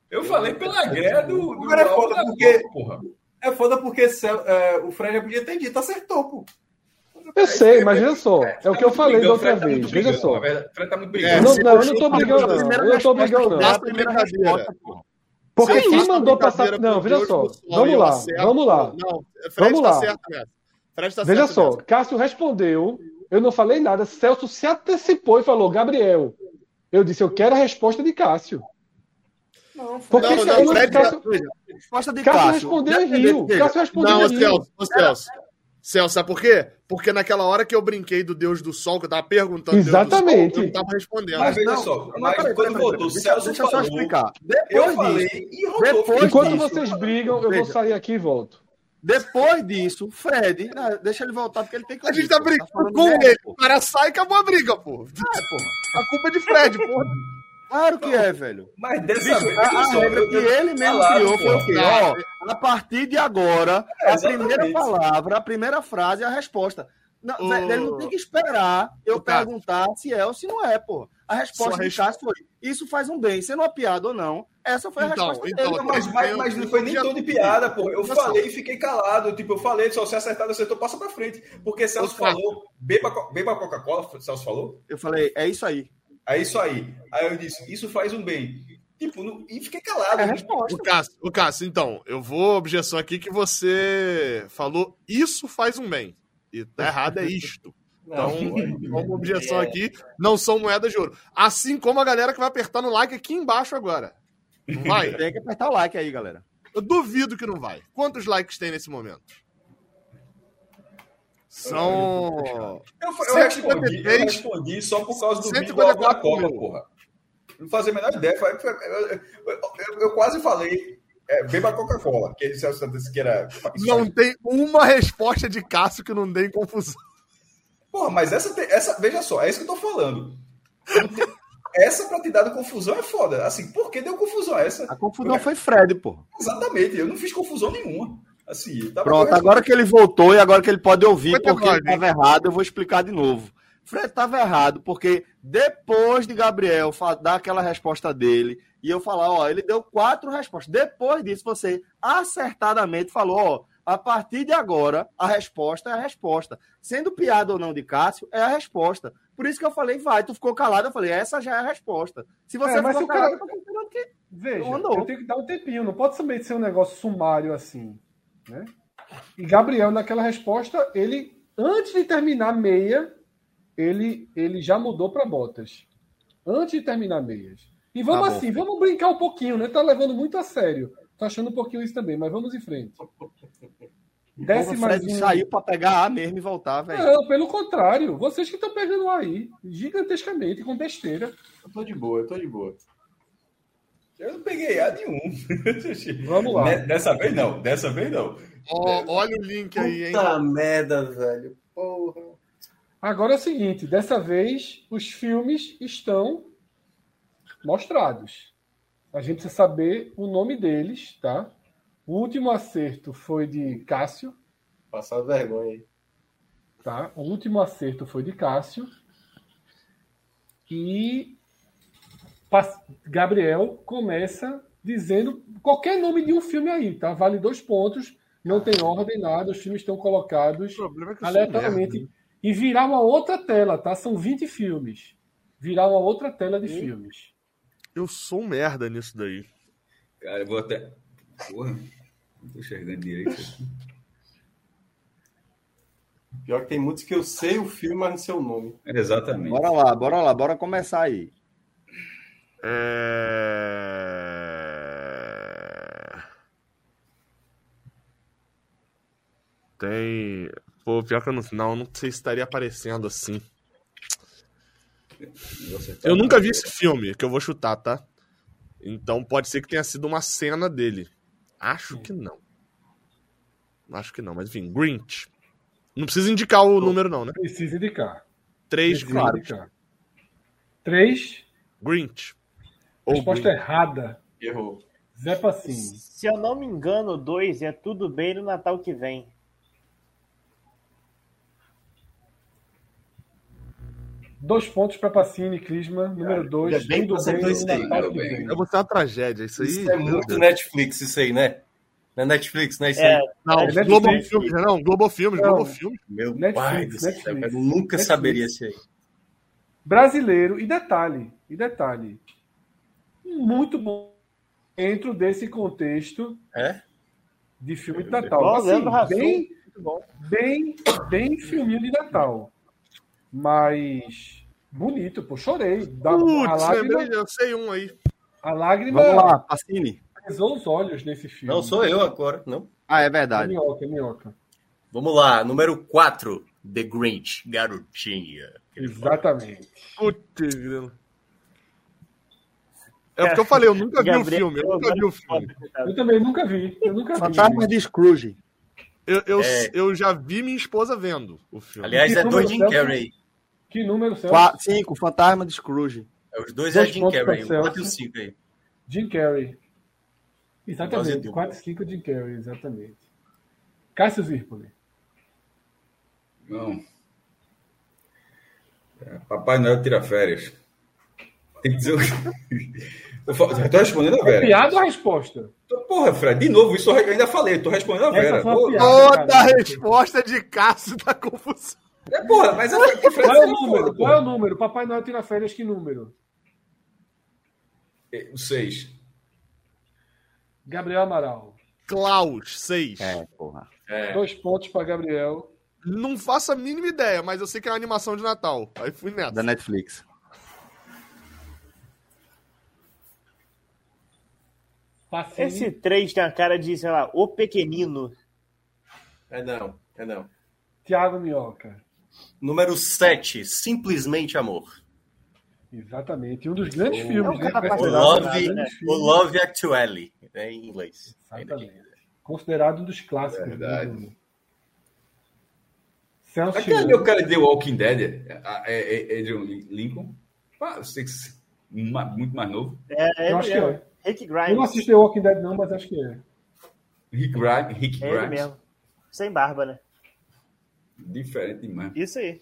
Eu falei pela greia do. do Agora é foda, da porque- Porra. É foda porque Cel- é, o Fred já podia ter dito, acertou, pô. Eu sei, mas veja só, é o que eu Tá falei da outra tá vez. Veja só. Fred tá muito É, brigando. Não, eu não tô a brigando, não. Eu não tô brigando, não. da primeira resposta, porra. Porque quem mandou passar. Não, veja só. Vamos lá, vamos lá. Não, Fred Vamos tá lá. certo tá Veja certo só, nessa. Cássio respondeu, eu não falei nada. Celso se antecipou e falou, Gabriel. Eu disse, eu quero a resposta de Cássio. Não, Porque Não, não, eu não- Fred, Cássio, resposta de Cássio Cássio. respondeu e riu. Cássio respondeu Não, e riu. Celso, ô Celso. Celso, sabe por quê? Porque naquela hora que eu brinquei do Deus do Sol, que eu tava perguntando Deus do Exatamente. Sol, eu não tava respondendo. Mas veja Não, só, mas peraí, quando peraí, voltou, o peraí, Celso deixa eu só falou. explicar. Eu Depois falei disso, e depois Enquanto disso, vocês brigam, eu vou Veja. sair aqui e volto. Depois disso, Fred, não, deixa ele voltar porque ele tem que A gente tá brigando falando com ele. O cara sai e acabou a briga, pô. É, porra. A culpa é de Fred, pô. Claro que é, velho. Mas dessa Bicho, vez, a, regra que ele mesmo falado, criou foi o quê? Ó, a partir de agora, É, a primeira palavra, a primeira frase é a resposta. Não, velho, ele não tem que esperar eu perguntar se é ou se não é, pô. A resposta Sua de Cássio foi: isso faz um bem, sendo uma piada ou não. Essa foi a Então, resposta então, dele. Mas, mas, mas não foi nem tom de piada, pô. Eu falei e fiquei calado. Tipo, eu falei, só se acertado, acertou, passa pra frente. Porque Celso Cássio. falou, beba, beba Coca-Cola, Celso falou. Eu falei: é isso aí. É isso aí. Aí eu disse, isso faz um bem. Tipo, não- e fiquei calado. É a resposta. O Cássio, o Cássio, então, eu vou objeção aqui que você falou isso faz um bem. E tá errado é isto. Então, como objeção aqui, não são moedas de ouro. Assim como a galera que vai apertar no like aqui embaixo agora. Não vai? Tem que apertar o like aí, galera. Eu duvido que não vai. Quantos likes tem nesse momento? São. Eu, eu, respondi, eu 153. respondi só por causa do vídeo 154 da Copa, porra. Não fazia a menor ideia. Eu, eu- eu- eu quase falei, é, beba Coca-Cola, que ele disse que era. Não tem uma resposta de Cássio que não dê em confusão. Porra, mas essa, essa, veja só, é isso que eu tô falando. Não tem- Essa pra te dar de confusão é foda. Assim, por que deu confusão essa? A confusão foi Fred, pô. Exatamente, eu não fiz confusão nenhuma. Assim, Pronto, agora que ele voltou e agora que ele pode ouvir Foi porque ele estava errado, eu vou explicar de novo. Fred estava errado, porque depois de Gabriel dar aquela resposta dele e eu falar, ó, ele deu quatro respostas. Depois disso, você acertadamente falou, ó, a partir de agora, a resposta é a resposta. Sendo piada ou não de Cássio, é a resposta. Por isso que eu falei, vai, tu ficou calado, eu falei, essa já é a resposta. Se você É, mas ficou se o cara- calado, eu tô que Veja, Não eu tenho que dar um tempinho, não pode também ser um negócio sumário assim, né? E Gabriel, naquela resposta, ele, antes de terminar meia, ele, ele já mudou para botas. Antes de terminar meias. E vamos Tá assim, vamos brincar um pouquinho, né? Tá levando muito a sério. Tô achando um pouquinho isso também, mas vamos em frente. Desce o mais Fred um. saiu para pegar A mesmo e voltar, velho. Não, pelo contrário. Vocês que estão pegando aí, gigantescamente, com besteira. Eu tô de boa, eu tô de boa. Eu não peguei A nenhum. Vamos lá. Dessa vez não, dessa vez não. Ó, olha o link aí, hein? Puta merda, velho. Porra. Agora é o seguinte, dessa vez os filmes estão mostrados. A gente precisa saber o nome deles, tá? O último acerto foi de Cássio, Passar vergonha aí. tá? O último acerto foi de Cássio. E Gabriel começa dizendo qualquer nome de um filme aí, tá? Vale dois pontos, não tem ordem, nada, os filmes estão colocados é aleatoriamente. E virar uma outra tela, tá? São 20 filmes. Virar uma outra tela de Hum. filmes. Eu sou um merda nisso daí. Cara, eu vou até. Porra, não tô enxergando direito aqui. Pior que tem muitos que eu sei o filme, mas não sei o nome. Exatamente. Bora lá, bora lá, bora começar aí. É... Tem. Pô, pior que eu não, não, não sei se estaria aparecendo assim. Eu nunca vi esse filme, que eu vou chutar, tá? Então pode ser que tenha sido uma cena dele. Acho que não. Acho que não, mas enfim, Grinch. Não precisa indicar o número, não, né? Precisa indicar. Três, Precisa claro. indicar. Três. Grinch. Ou Resposta errada. Errou. Zé Pacini. Se eu não me engano, dois é tudo bem no Natal que vem. Dois pontos para Pacini, Clisma. Número dois. ainda bem que Tudo você bem. Eu vou ser uma tragédia, isso aí. Isso é meu muito Deus. Netflix, isso aí, né? Não é Netflix, né? Isso É, aí. Não, Netflix. Globo Filmes, não, Globo Filmes. Globo Filmes. Meu Netflix, pai do céu, Netflix. eu nunca Netflix. saberia esse aí. Brasileiro. E detalhe. E detalhe. Muito bom dentro desse contexto É? de filme de Natal. Bom, Assim, bem, bem, bem filminho de Natal. Mas bonito, pô. Chorei. Da, a Putz, lágrima, lembrei, eu sei um aí. a lágrima Vamos lá, Pacini. pesou os olhos nesse filme. Não, sou eu agora, não. Ah, é É verdade. minhoca, é minhoca. Vamos lá, número 4. The Grinch, garotinha. Exatamente. Putz, grilo. É porque eu falei, eu nunca vi o filme, eu nunca vi o filme. Eu também nunca vi. Eu nunca vi. Fantasma de Scrooge. Eu, eu, É. eu já vi minha esposa vendo o filme. Aliás, é número, Jim? Carrey. Que número, Celso? Qua- Cinco, Fantasma de Scrooge. É, Os dois é Dois Jim pontos Carrey, o 4 e o Celso. 5 aí. Jim Carrey. Exatamente. dupla. 4 e 5 Jim Carrey, exatamente. Cássio Zirpoli. Não. É, Papai Noel tira férias. Tem que dizer o eu tô respondendo a Vera. Piada ou a resposta? Porra, Fred, de novo, isso eu ainda falei, tô respondendo a Vera. Toda a resposta de Cássio da confusão. É, porra, mas Fred Qual é o é número? foda, Qual é o número? Papai Noel tira férias, que número? É, O 6. Gabriel Amaral. Klaus, seis. É, porra. É. Dois pontos para Gabriel. Não faço a mínima ideia, mas eu sei que é uma animação de Natal. Aí fui nessa. Da Netflix. Esse 3 tem a cara de, sei lá, o pequenino. É não, é não. Tiago Minhoca. Número 7, Simplesmente Amor. Exatamente. Um dos grandes O- filmes, É né? O Love, grande o. Love Actually, é em inglês. Exatamente. Considerado um dos clássicos. Verdade. né? Celso Aquele Chigami. meu cara de The Walking Dead, é, é, é Adrian Lincoln. Ah, eu sei que muito mais novo. É, Eu ele acho que é. Rick Eu não Grimes. assisti The Walking Dead, não, mas acho que é. Rick, Gra Rick É ele Grimes. mesmo. Sem barba, né? Diferente demais. Isso aí.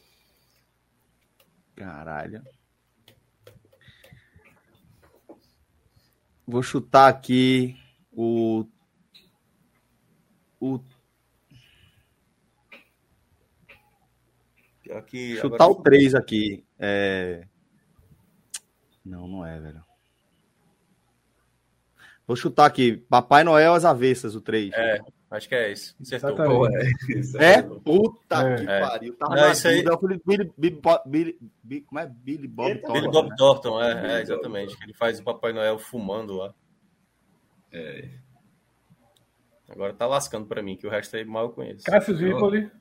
Caralho. Vou chutar aqui o. O. Pior que Chutar agora- o 3 aqui. É... Não, não é, velho. Vou chutar aqui. Papai Noel às avessas, o 3. É, acho que é esse. Acertou. Pô, é, isso É? Puta É. que pariu. Tava Não, isso aí- dúvida. Eu falei, Billy, Billy, Billy, Billy- como é? Billy Bob Thornton, Billy Bob né? Thornton, é, Billy é, Bob exatamente. Ele faz o Papai Noel fumando lá. É. Agora tá lascando pra mim, que o resto aí mal eu conheço. Cássio Zirpoli.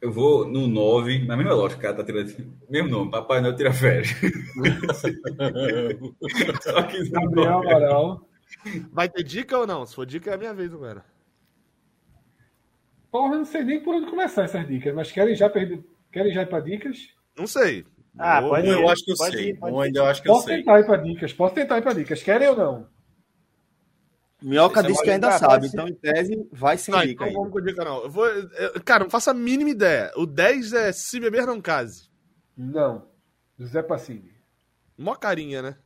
Eu vou no 9, na mesma lógica, o cara tá tirando. Mesmo nome, Papai Noel tira férias. Só que Gabriel. Amaral. Vai ter dica ou não? Se for dica, é a minha vez agora. Porra, eu não sei nem por onde começar essas dicas, mas querem já perder. Querem já ir para dicas? Não sei. Ah, pode Um ir. eu acho que eu Pode sei. ir, pode Um ir. ainda eu acho que eu Posso sei. tentar ir para dicas, posso tentar ir para dicas. Querem ou não? Minhoca é disse que ainda sabe, então em tese vai sem Não, dica então aí. vamos com dica, não. Eu vou, eu- cara, não faço a mínima ideia. O 10 é Se Beber Não Case. Não. José Pacini. Mó carinha, né?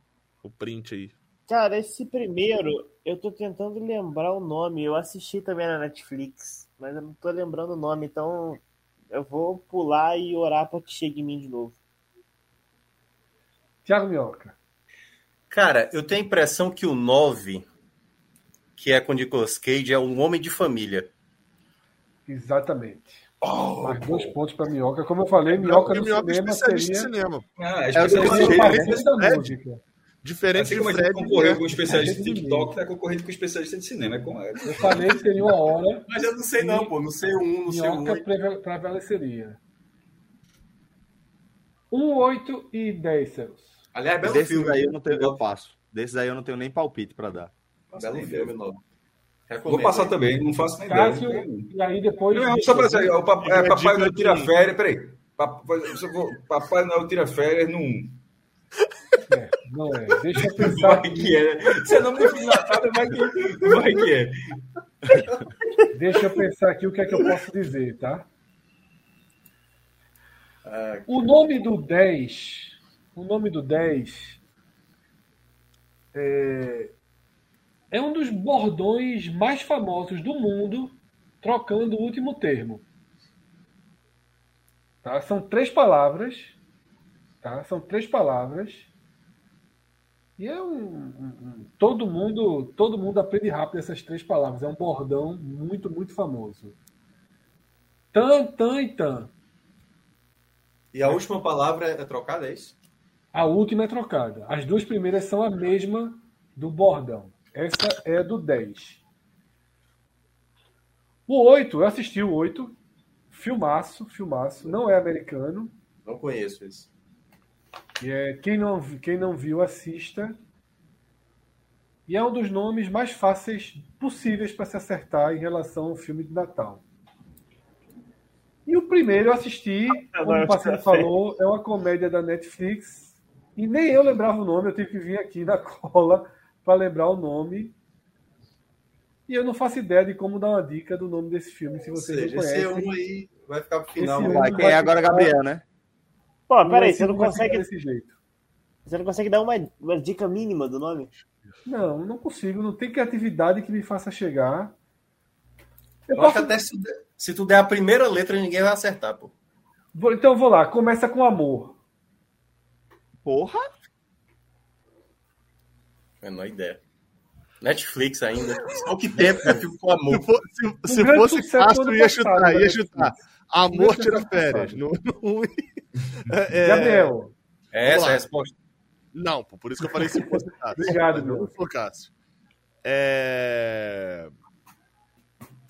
O print aí. Cara, esse primeiro Eu tô tentando lembrar o nome. Eu assisti também na Netflix, mas eu não tô lembrando o nome, então eu vou pular e orar pra que chegue em mim de novo. Tiago Minhoca. Cara, eu tenho a impressão que o 9, que é com Nicolas Cage, é um homem de família. Exatamente. Oh, Mais dois pontos para Minhoca. Como eu falei, Minhoca no minhoca cinema seria... cinema. Ah, é especialista da música. Diferente assim como a gente concorreu com um especialista de TikTok, tá concorrendo com um especialista de cinema. É. Eu falei que seria uma hora. Mas eu não sei não, pô. Não sei um, não sei um. Minhoca prevaleceria. 1, 8 e 10, Celso. Aliás, belo Desses filme. aí eu, não tenho, eu passo. Desses aí eu não tenho nem palpite para dar. Belo filme, novo. Vou passar também, não faço nem Cássio, ideia. E aí depois. Não, só para dizer, o papai, é, papai não tira férias. Peraí. Papai, papai não tira férias no 1. É, não é. Deixa eu pensar. Vai que é. Você não me fez nada, vai que, vai que é. Deixa eu pensar aqui o que é que eu posso dizer, tá? Ah, o nome do 10. O nome do 10 é, é um dos bordões mais famosos do mundo, trocando o último termo. Tá? São três palavras. Tá? São três palavras. E é um, um, todo mundo todo mundo aprende rápido essas três palavras. É um bordão muito, muito famoso. Tan, tan e tan. E a última palavra é trocada, é isso? A última é trocada. As duas primeiras são a mesma do bordão. Essa é do 10. O 8, eu assisti o 8. Filmaço, filmaço. Não é americano. Não conheço esse. E é, quem, não, quem não viu, assista. E é um dos nomes mais fáceis possíveis para se acertar em relação ao filme de Natal. E o primeiro eu assisti, como o parceiro falou, é uma comédia da Netflix. E nem eu lembrava o nome, eu tive que vir aqui na cola para lembrar o nome. E eu não faço ideia de como dar uma dica do nome desse filme, se vocês seja, não conhecem. Esse um aí vai ficar pro final. Vai, quem é agora Gabriel, né? Pô, peraí, você não consegue... Desse jeito. Você não consegue dar uma, uma dica mínima do nome? Não, não consigo. Não tem criatividade que me faça chegar. Eu, eu posso... acho que até se, se tu der a primeira letra, ninguém vai acertar, pô. Vou, então vou lá. Começa com amor. Porra! Menor ideia. Netflix ainda. Só que tempo, né? Fico com amor. Se, for, se, se fosse Castro, ia chutar, ia chutar. Amor tira férias. No, no... É, Gabriel. É essa é a resposta? Não, por isso que eu falei se fosse Cássio. Obrigado, meu. Se for Cássio. É...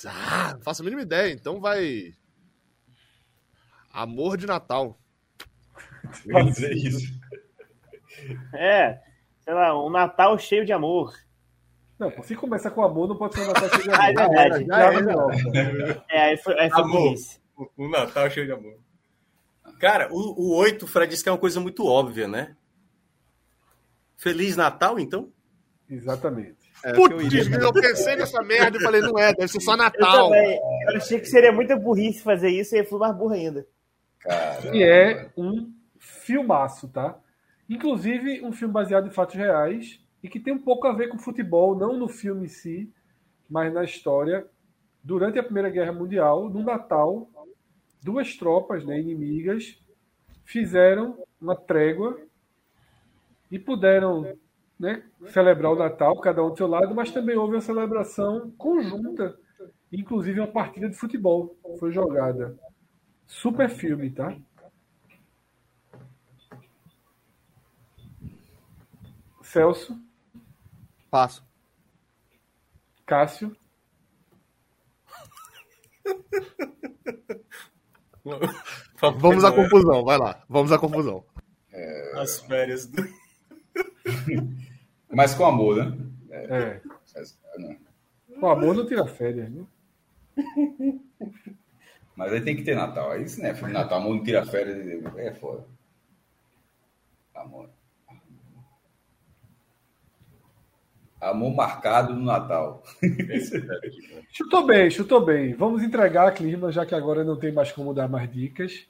Ah, não faço a mínima ideia, então vai. Amor de Natal. Vai dizer isso. É, sei lá, um Natal cheio de amor. Não, se começar com amor, não pode ser um Natal cheio de amor. Ah, é verdade. Já é, é, aí foi, aí foi amor. Um Natal cheio de amor. Cara, o, o 8, o Fred disse que é uma coisa muito óbvia, né? Feliz Natal, então? Exatamente. É, Putz, eu, eu, pensei nessa merda e falei, não é, deve ser só Natal. Eu, eu achei que seria muita burrice fazer isso e fui mais burro ainda. Caramba. E é um filmaço, tá? Inclusive, um filme baseado em fatos reais e que tem um pouco a ver com futebol, não no filme em si, mas na história. Durante a Primeira Guerra Mundial, no Natal, duas tropas né, inimigas fizeram uma trégua e puderam né, celebrar o Natal, cada um do seu lado, mas também houve uma celebração conjunta, inclusive uma partida de futebol foi jogada. Super filme, tá? Celso. Passo. Cássio. Vamos à confusão, vai lá. Vamos à confusão. É... As férias do. Mas com amor, né? É. é. Com amor não tira férias, né? Mas aí tem que ter Natal. Aí isso, né? Natal, amor não tira férias. É foda. Amor. Amor marcado no Natal. chutou bem, chutou bem. Vamos entregar a clima, já que agora não tem mais como dar mais dicas.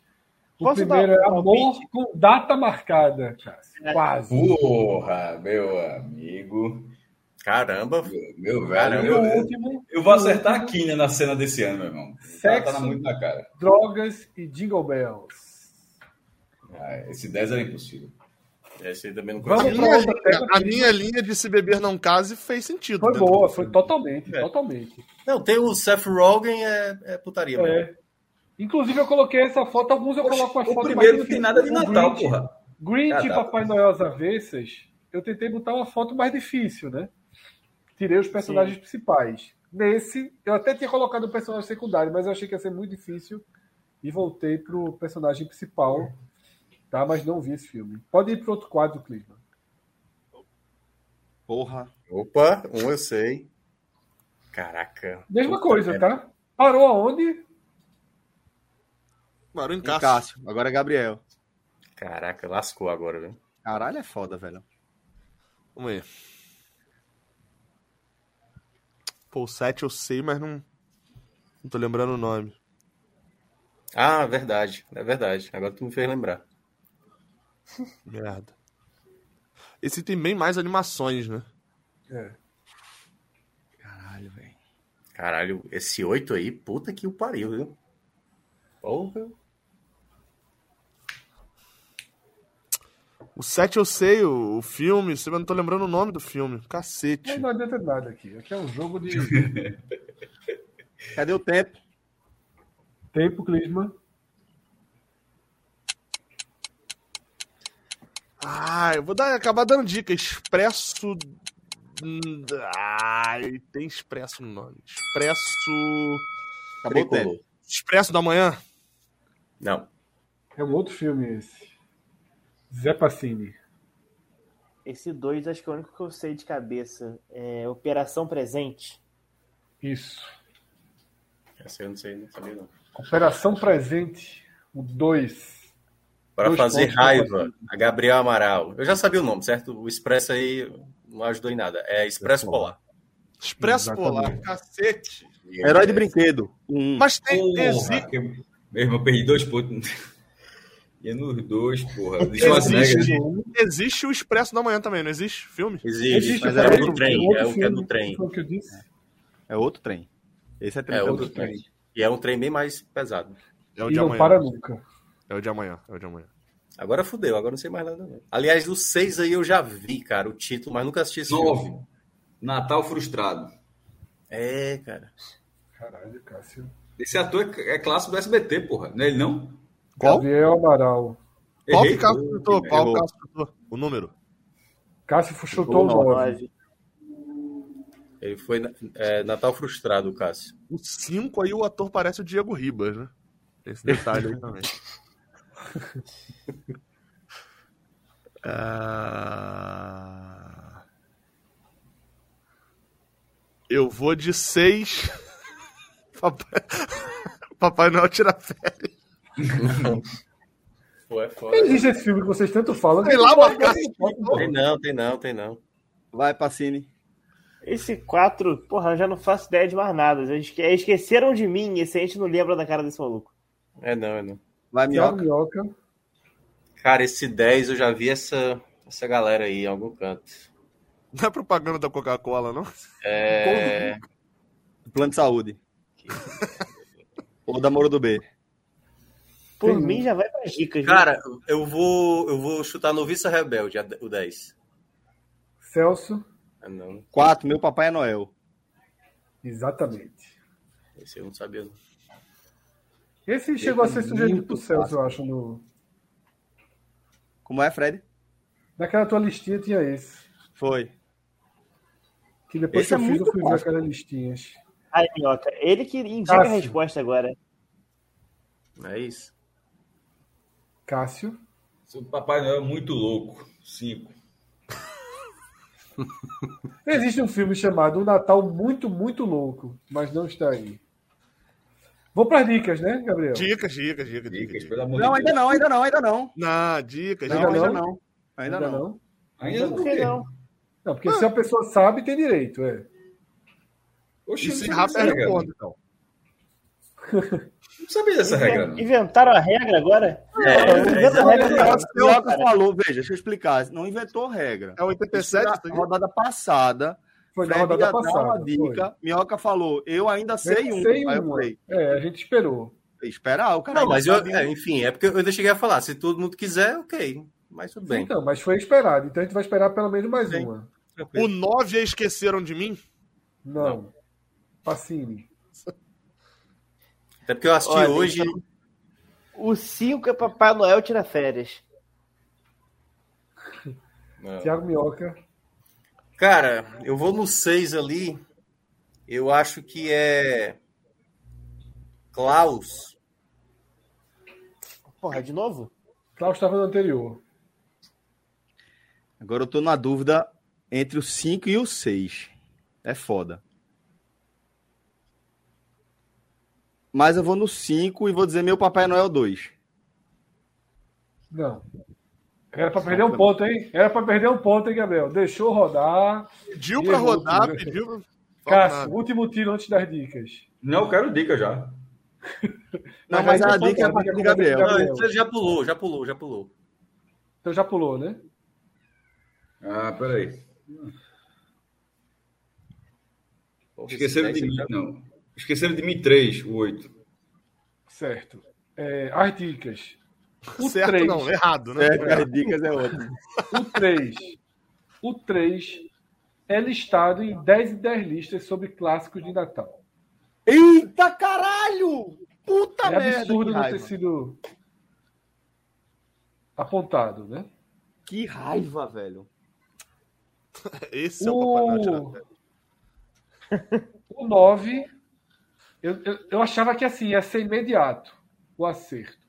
O Posso primeiro é amor com data marcada, É. Quase. Porra, meu amigo. Caramba. Meu velho, eu, último, eu vou acertar aqui né, na cena desse ano, meu irmão. Sexo, tá muito na cara. Drogas e Jingle Bells. Ah, esse 10 era impossível. Esse aí também não Vamos a, minha, linha, a minha linha de se beber não case fez sentido. Foi boa, foi totalmente, é. totalmente. Não, tem o Seth Rogen, é, é putaria. É. Inclusive, eu coloquei essa foto, alguns eu coloco as fotos. O primeiro não tem nada de Natal, Grinch, porra. Grinch e Papai Noel às avessas, eu tentei botar uma foto mais difícil, né? Tirei os personagens Sim. principais. Nesse, eu até tinha colocado o personagem secundário, mas eu achei que ia ser muito difícil e voltei pro personagem principal, tá? Mas não vi esse filme. Pode ir pro outro quadro, Clisma. Porra. Opa, um eu sei. Caraca. Mesma coisa, tá? Parou aonde? Parou em Cássio. Cássio. Agora é Gabriel. Caraca, lascou agora, velho. Caralho, é foda, velho. Vamos aí. Pô, o 7 eu sei, mas não. Não tô lembrando o nome. Ah, verdade. É verdade. Agora tu me fez lembrar. Merda. Esse tem bem mais animações, né? É. Caralho, velho. Caralho, esse 8 aí, puta que o pariu, viu? Porra. O 7 eu sei, o, o filme, eu não tô lembrando o nome do filme. Cacete. Não, não adianta nada aqui. Aqui é um jogo de. Cadê o tempo? Tempo, Clisma. Ah, eu vou dar, acabar dando dica. Expresso. Ai, tem Expresso no nome. Expresso. Acabou o tempo. Expresso da manhã? Não. É um outro filme esse. Zé Pacini. Esse dois, acho que é o único que eu sei de cabeça. É Operação Presente. Isso. Essa eu não sei, não sabia não. Operação Presente, o 2. Para fazer raiva, a Gabriel Amaral. Eu já sabia o nome, certo? O Expresso aí não ajudou em nada. É Expresso Polar. Expresso Exatamente. Polar, cacete. Herói de brinquedo. Um. Mas tem. Porra, existe... Meu irmão, perdi dois pontos. E nos dois, porra. Existe, existe o Expresso da Manhã também, não existe filme? Existe, existe mas é outro trem. É o que é do trem. É outro trem. Esse é, trem, é outro trem. trem. E é um trem bem mais pesado. É o de e amanhã. não para nunca. É o de amanhã, é o de amanhã. Agora fudeu, agora não sei mais nada. Não. Aliás, dos seis aí eu já vi, cara, o título, mas nunca assisti esse Nove. Filme. Natal Frustrado. É, cara. Caralho, Cássio. Esse ator é, é clássico do SBT, porra. Não é ele não? Qual? Gabriel Amaral. Qual que Cássio chutou? Qual Cássio chutou? O número? Cássio chutou o 9. Ele foi é, Natal Frustrado, Cássio. O 5 aí o ator parece o Diego Ribas, né? Esse detalhe aí também. ah... Eu vou de 6. Papai... Papai Noel tira férias. Pô, é foda. Existe esse filme que vocês tanto falam. Tem lá uma casa. Tem não, tem não, tem não. Vai, Pacini. Esse 4, porra, eu já não faço ideia de mais nada. Esqueceram de mim, esse a gente não lembra da cara desse maluco. É não, é não. Vai, minhoca. minhoca. Cara, esse 10 eu já vi essa, essa galera aí em algum canto. Não é propaganda da Coca-Cola, não? É. Plano de saúde. Ou da Moro do B. Por Sim. mim já vai pra dica. Cara, eu vou, eu vou chutar Noviça Rebelde, o 10. Celso. Ah, não. 4, meu papai é Noel. Exatamente. Esse eu não sabia. Não. Esse chegou a ser sugerido pro Celso, eu acho, no. Como é, Fred? Naquela tua listinha tinha esse. Foi. Que depois esse que eu é fiz, eu fui ver aquelas listinhas. Ai, Minhoca, ele que indica Cássio. a resposta agora. É isso. Cássio. Seu Papai Noel é muito louco. Cinco. Existe um filme chamado Um Natal Muito, Muito Louco, mas não está aí. Vou para dicas, né, Gabriel? Dicas, dicas, dicas, dicas. dicas. Não, ainda não, ainda não, ainda não. Não, dicas, não, dicas. Ainda não. Ainda, ainda não. não. Ainda não. não. Não, porque ah. se a pessoa sabe, tem direito, é. Oxi, se Rafa é ponto, então. Não sabia dessa regra. Não. Inventaram a regra agora? É, é, é, a regra. O falou, veja, deixa eu explicar. Não inventou regra. É 87? Na rodada passada, Foi na rodada passada. Uma dica. Foi. Minhoca falou, eu ainda sei eu um. Sei aí uma. É, a gente esperou. Esperar, o cara. Não, mas eu, é, enfim, é porque eu cheguei a falar. Se todo mundo quiser, ok. Mas tudo bem. Então, mas foi esperado. Então a gente vai esperar pelo menos mais Sim. uma. O 9 esqueceram de mim? Não. Pacini. Até porque eu assisti Olha, hoje. Então, o 5 é Papai Noel tira férias. Tiago Minhoca. Cara, eu vou no 6 ali. Eu acho que é. Klaus. Porra, de novo? Klaus estava no anterior. Agora eu tô na dúvida entre o 5 e o 6. É foda. Mas eu vou no 5 e vou dizer meu Papai Noel 2. Não. Era para perder um ponto, hein? Era para perder um ponto, hein, Gabriel? Deixou rodar. Pediu para rodar, pediu. Cássio, último tiro antes das dicas. Não, eu quero dica já. Não, mas, mas a dica é para o Gabriel. Gabriel. Não, já pulou, já pulou, já pulou. Então já pulou, né? Ah, peraí. Esqueceram de mim, não. Esqueceram de mim três, o oito. Certo. É, as dicas. O certo 3, não, errado, né? Certo, as dicas é outro. O 3. O 3 é listado em 10 e 10 listas sobre clássicos de Natal. Eita caralho! Puta é merda! É absurdo não ter sido apontado, né? Que raiva, velho. Esse é o, o... o 9, eu, eu, eu, achava que assim ia ser imediato o acerto.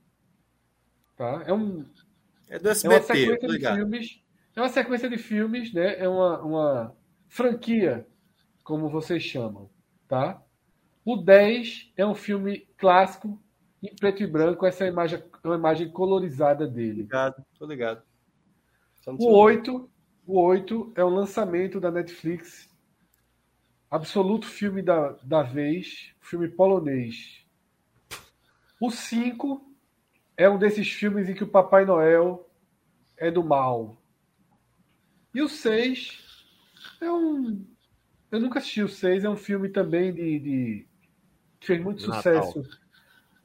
Tá? É um. É do SBT, é uma sequência de filmes. É uma sequência de filmes, né? É uma, uma franquia, como vocês chamam. Tá? O 10 é um filme clássico em preto e branco, essa é imagem, uma imagem colorizada dele. Ligado, tô ligado. O 8 o 8 é o lançamento da Netflix, absoluto filme da, da vez, filme polonês. O 5 é um desses filmes em que o Papai Noel é do mal. E o 6 é um. Eu nunca assisti o 6, é um filme também de. de... que fez muito sucesso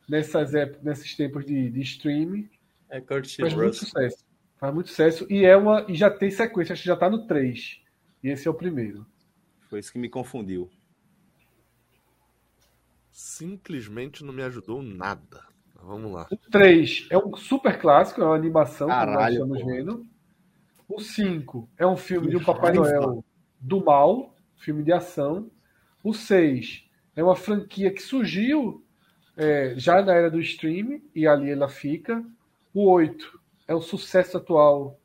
nessas épocas, nesses tempos de, de streaming. É Curtis Fez muito sucesso. Faz muito sucesso e é uma e já tem sequência, acho que já tá no 3. E esse é o primeiro. Foi isso que me confundiu. Simplesmente não me ajudou nada. Vamos lá. O 3 é um super clássico, é uma animação Caralho, que nós estamos vendo. O 5 é um filme que de um Papai Noel do mal, filme de ação. O 6 é uma franquia que surgiu é, já na era do stream e ali ela fica. O 8 é um sucesso atual,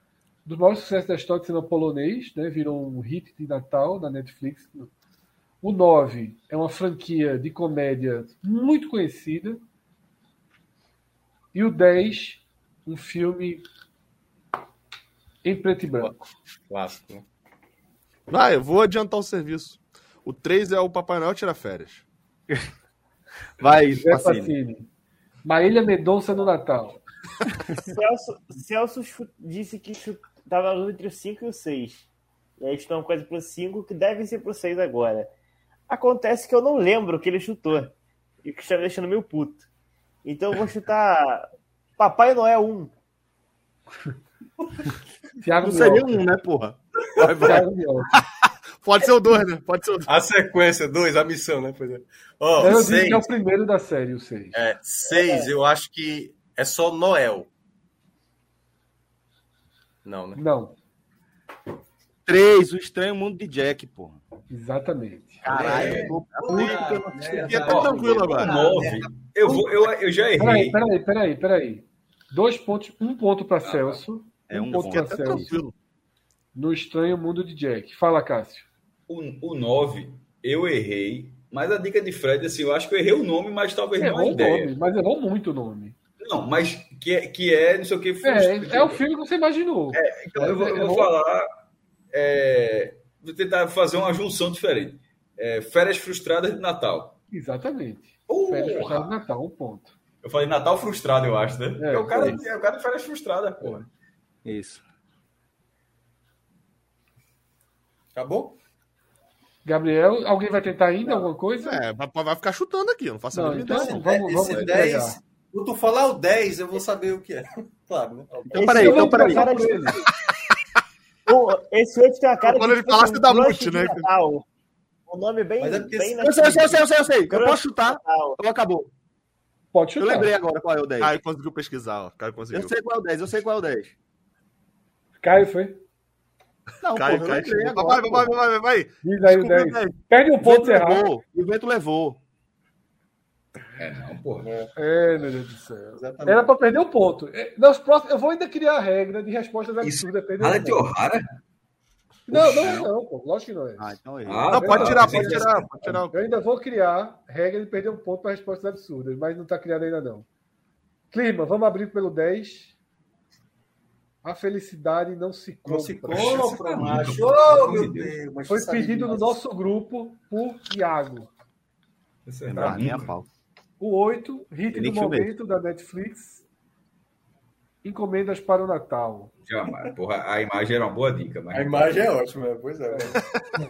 dos maiores sucessos da história do cinema polonês, né? virou um hit de Natal na Netflix. O 9 é uma franquia de comédia muito conhecida. E o 10, um filme em preto e branco. Clássico. Vai, eu vou adiantar o serviço. O 3 é o Papai Noel tira férias. Vai, Pacini. Marília Mendonça no Natal. Celso, Celso disse que estava entre o 5 e o 6. E aí estão quase para o 5, que deve ser para o 6 agora. Acontece que eu não lembro o que ele chutou. E que está me deixando meio puto. Então eu vou chutar Papai Noel 1. Thiago não seria um, né, porra? Vai, vai. Pode ser o 2, né? Pode ser o dois. A sequência, 2, a missão, né? Pois é. Oh, eu seis. que é o primeiro da série, o 6. É, 6, é. eu acho que é só Noel. Não, né? Não. Três, o estranho mundo de Jack, pô. Exatamente. Caralho, é, é, é, tá tranquilo agora. Nove. Eu, vou, eu, eu já errei. Peraí, peraí, peraí, peraí. Dois pontos, um ponto para Celso. É um, um ponto para Celso. Tranquilo. No estranho mundo de Jack. Fala, Cássio. O, o nove, eu errei. Mas a dica de Fred, assim, eu acho que eu errei o nome, mas talvez errou não a ideia. Nome, mas errou muito o nome. Não, mas que é, que é não sei o que. É, é o filme que você imaginou. É, então eu vou, eu vou falar. É, vou tentar fazer uma junção diferente. É, férias frustradas de Natal. Exatamente. Uh, férias frustradas de Natal, um ponto. Eu falei Natal frustrado, eu acho, né? É, é o, cara, é, é o cara de férias frustradas, porra. Isso. Acabou? Gabriel, alguém vai tentar ainda alguma coisa? É, vai, vai ficar chutando aqui, eu não faço a Não, mínima então ideia. vamos, vamos Esse entregar. 10, quando tu falar o 10, eu vou saber o que é. Claro, né? Então, peraí, então, peraí. O- Esse outro tem uma cara Quando ele tipo, falasse um da Mute, né? Natal. Um nome bem. Mas é porque bem Eu sei, eu sei, eu sei, eu sei, eu sei. Eu posso chutar. Ou acabou. Pode Eu chutar. lembrei agora qual é o 10. Caio conseguiu pesquisar, ó. Caio conseguiu. Eu sei qual é o 10, eu sei qual é o 10. Caio foi. Não, Caio, porra, eu Caio. agora. vai, vai, vai, vai, vai. Diz aí o Desculpa, 10. velho. Perde um O ponto levou. O vento levou. É, não, porra. É, meu Deus do céu. Exatamente. Era pra perder o ponto. É, Nos próximos, eu vou ainda criar a regra de respostas absurdas. Halet ponto. O'Hara? Não, não, é não, pô. Lógico que não é. Ah, então é. Ah, Não, pode tirar, pode tirar, pode tirar. Eu ainda vou criar regra de perder um ponto para respostas absurdas, mas não está criado ainda não. Clima, vamos abrir pelo 10. A felicidade não se compra. Não se compra, macho. Oh, meu Deus. mas Foi sabe pedido no nosso grupo por Iago. Esse é Pra mim é pau. O 8, hit do que momento da Netflix. Encomendas para o Natal. Já, mas, porra, a imagem era uma boa dica, A mas. imagem é ótima, pois é.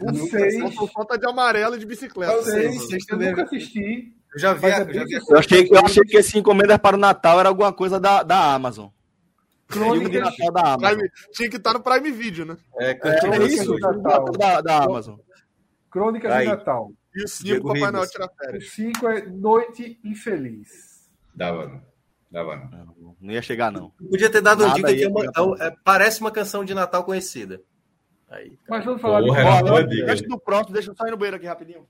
O 6, Falta falta de amarelo e de bicicleta. Eu sei, nunca assisti. Eu já vi, a- é eu já vi. que Eu achei, eu achei que esse encomenda para o Natal era alguma coisa da, da Amazon. Filme de Natal da Amazon. Prime- tinha que estar no Prime Video, né? É, É, é isso. Natal. da, da Amazon. Crônicas Aí. de Natal. E o 5 Diego Papai Noel tira O férias. 5 é Noite Infeliz. Dava não. Dava não. Não, ia chegar, não. Podia ter dado uma Nada dica que é é uma- é- é- parece uma canção de Natal conhecida. Aí, Mas vamos falar Porra, de bola. antes do próximo, deixa eu sair no banheiro aqui rapidinho.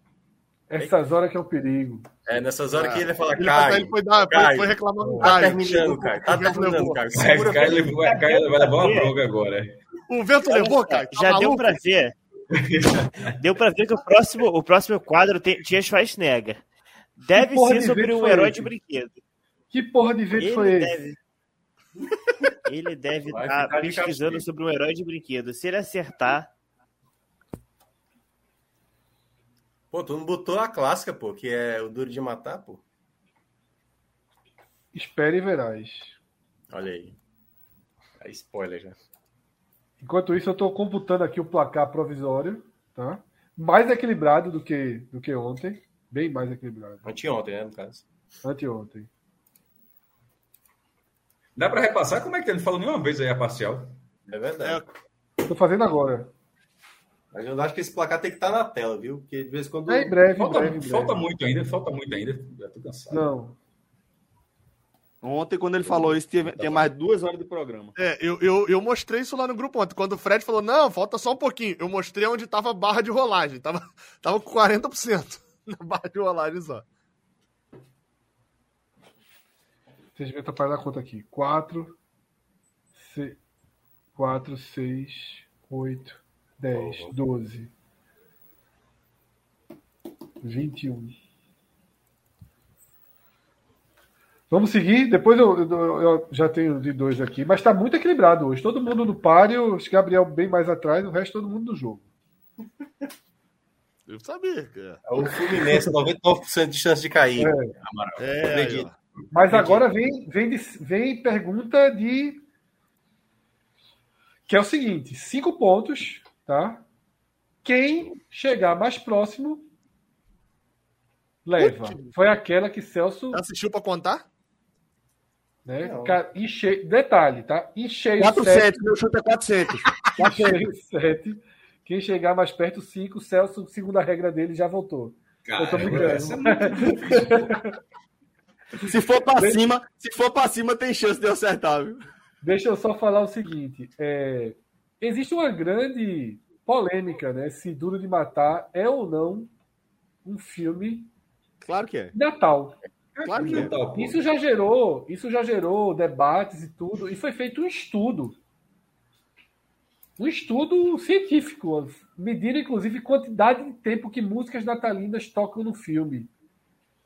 Essas horas que é um perigo. é nessas horas que ele fala, Ele, Caio, ele foi, dar, Caio. foi reclamar com o tá Caio. terminando, Caio, tá O terminando, levou. Caio. Caio levou- vai, Caio vai levar uma bronca agora. O vento levou, Caio. Tá Já deu maluco? pra ver. Deu pra ver que o próximo, o próximo quadro tem, tinha Schwarzenegger. Deve ser de sobre um foi herói esse? de brinquedo. Que porra de foi Ele esse? deve. Ele deve estar de pesquisando sobre um herói de brinquedo. Se ele acertar, Pô, tu não botou a clássica, pô, que é o Duro de Matar, pô. Espere e verás. Olha aí. Aí, spoiler já. Enquanto isso, eu estou computando aqui o placar provisório, tá? Mais equilibrado do que, do que ontem. Bem mais equilibrado. Anteontem, né, no caso. Anteontem. Dá pra repassar? Como é que ele falou nenhuma vez aí a parcial? É verdade. Estou fazendo agora. Mas eu acho que esse placar tem que estar na tela, viu? Porque de vez em quando. É em breve, em Falta, breve, em breve. falta muito ainda, falta muito ainda. Já tô cansado. Não. Ontem, quando ele falou isso, tinha, tinha mais duas horas de programa. É, eu, eu, eu mostrei isso lá no grupo ontem. Quando o Fred falou, não, falta só um pouquinho. Eu mostrei onde tava a barra de rolagem. Tava, tava com 40% na barra de rolagem só. Vocês vão atrapalhar a conta aqui. 4, 4, 6, 8, 10, 12, 21. Vamos seguir? Depois eu, eu- eu já tenho de dois aqui, mas está muito equilibrado hoje. Todo mundo no páreo, Gabriel bem mais atrás, o resto todo mundo no jogo. Eu sabia. cara. É o Fluminense, 99% de chance de cair. É. Amaral. É. Mas agora vem, vem, de- vem pergunta de. Que é o seguinte: cinco pontos, tá? Quem chegar mais próximo leva. Foi aquela que Celso. Assistiu pra contar? Né, Não. ca- enche... Detalhe, tá? Encheio 400, meu chute é 400. Encheio 7. Quem chegar mais perto, 5. Celso, segundo a regra dele, já voltou. Eu tô brincando. essa é. Se for pra cima, se for pra cima, tem chance de eu acertar, viu? Deixa eu só falar o seguinte: é, existe uma grande polêmica, né? Se Duro de Matar é ou não um filme Claro que é. Natal. Claro que é. Isso já gerou, isso já gerou debates e tudo, e foi feito um estudo. Um estudo científico, medindo inclusive quantidade de tempo que músicas natalinas tocam no filme.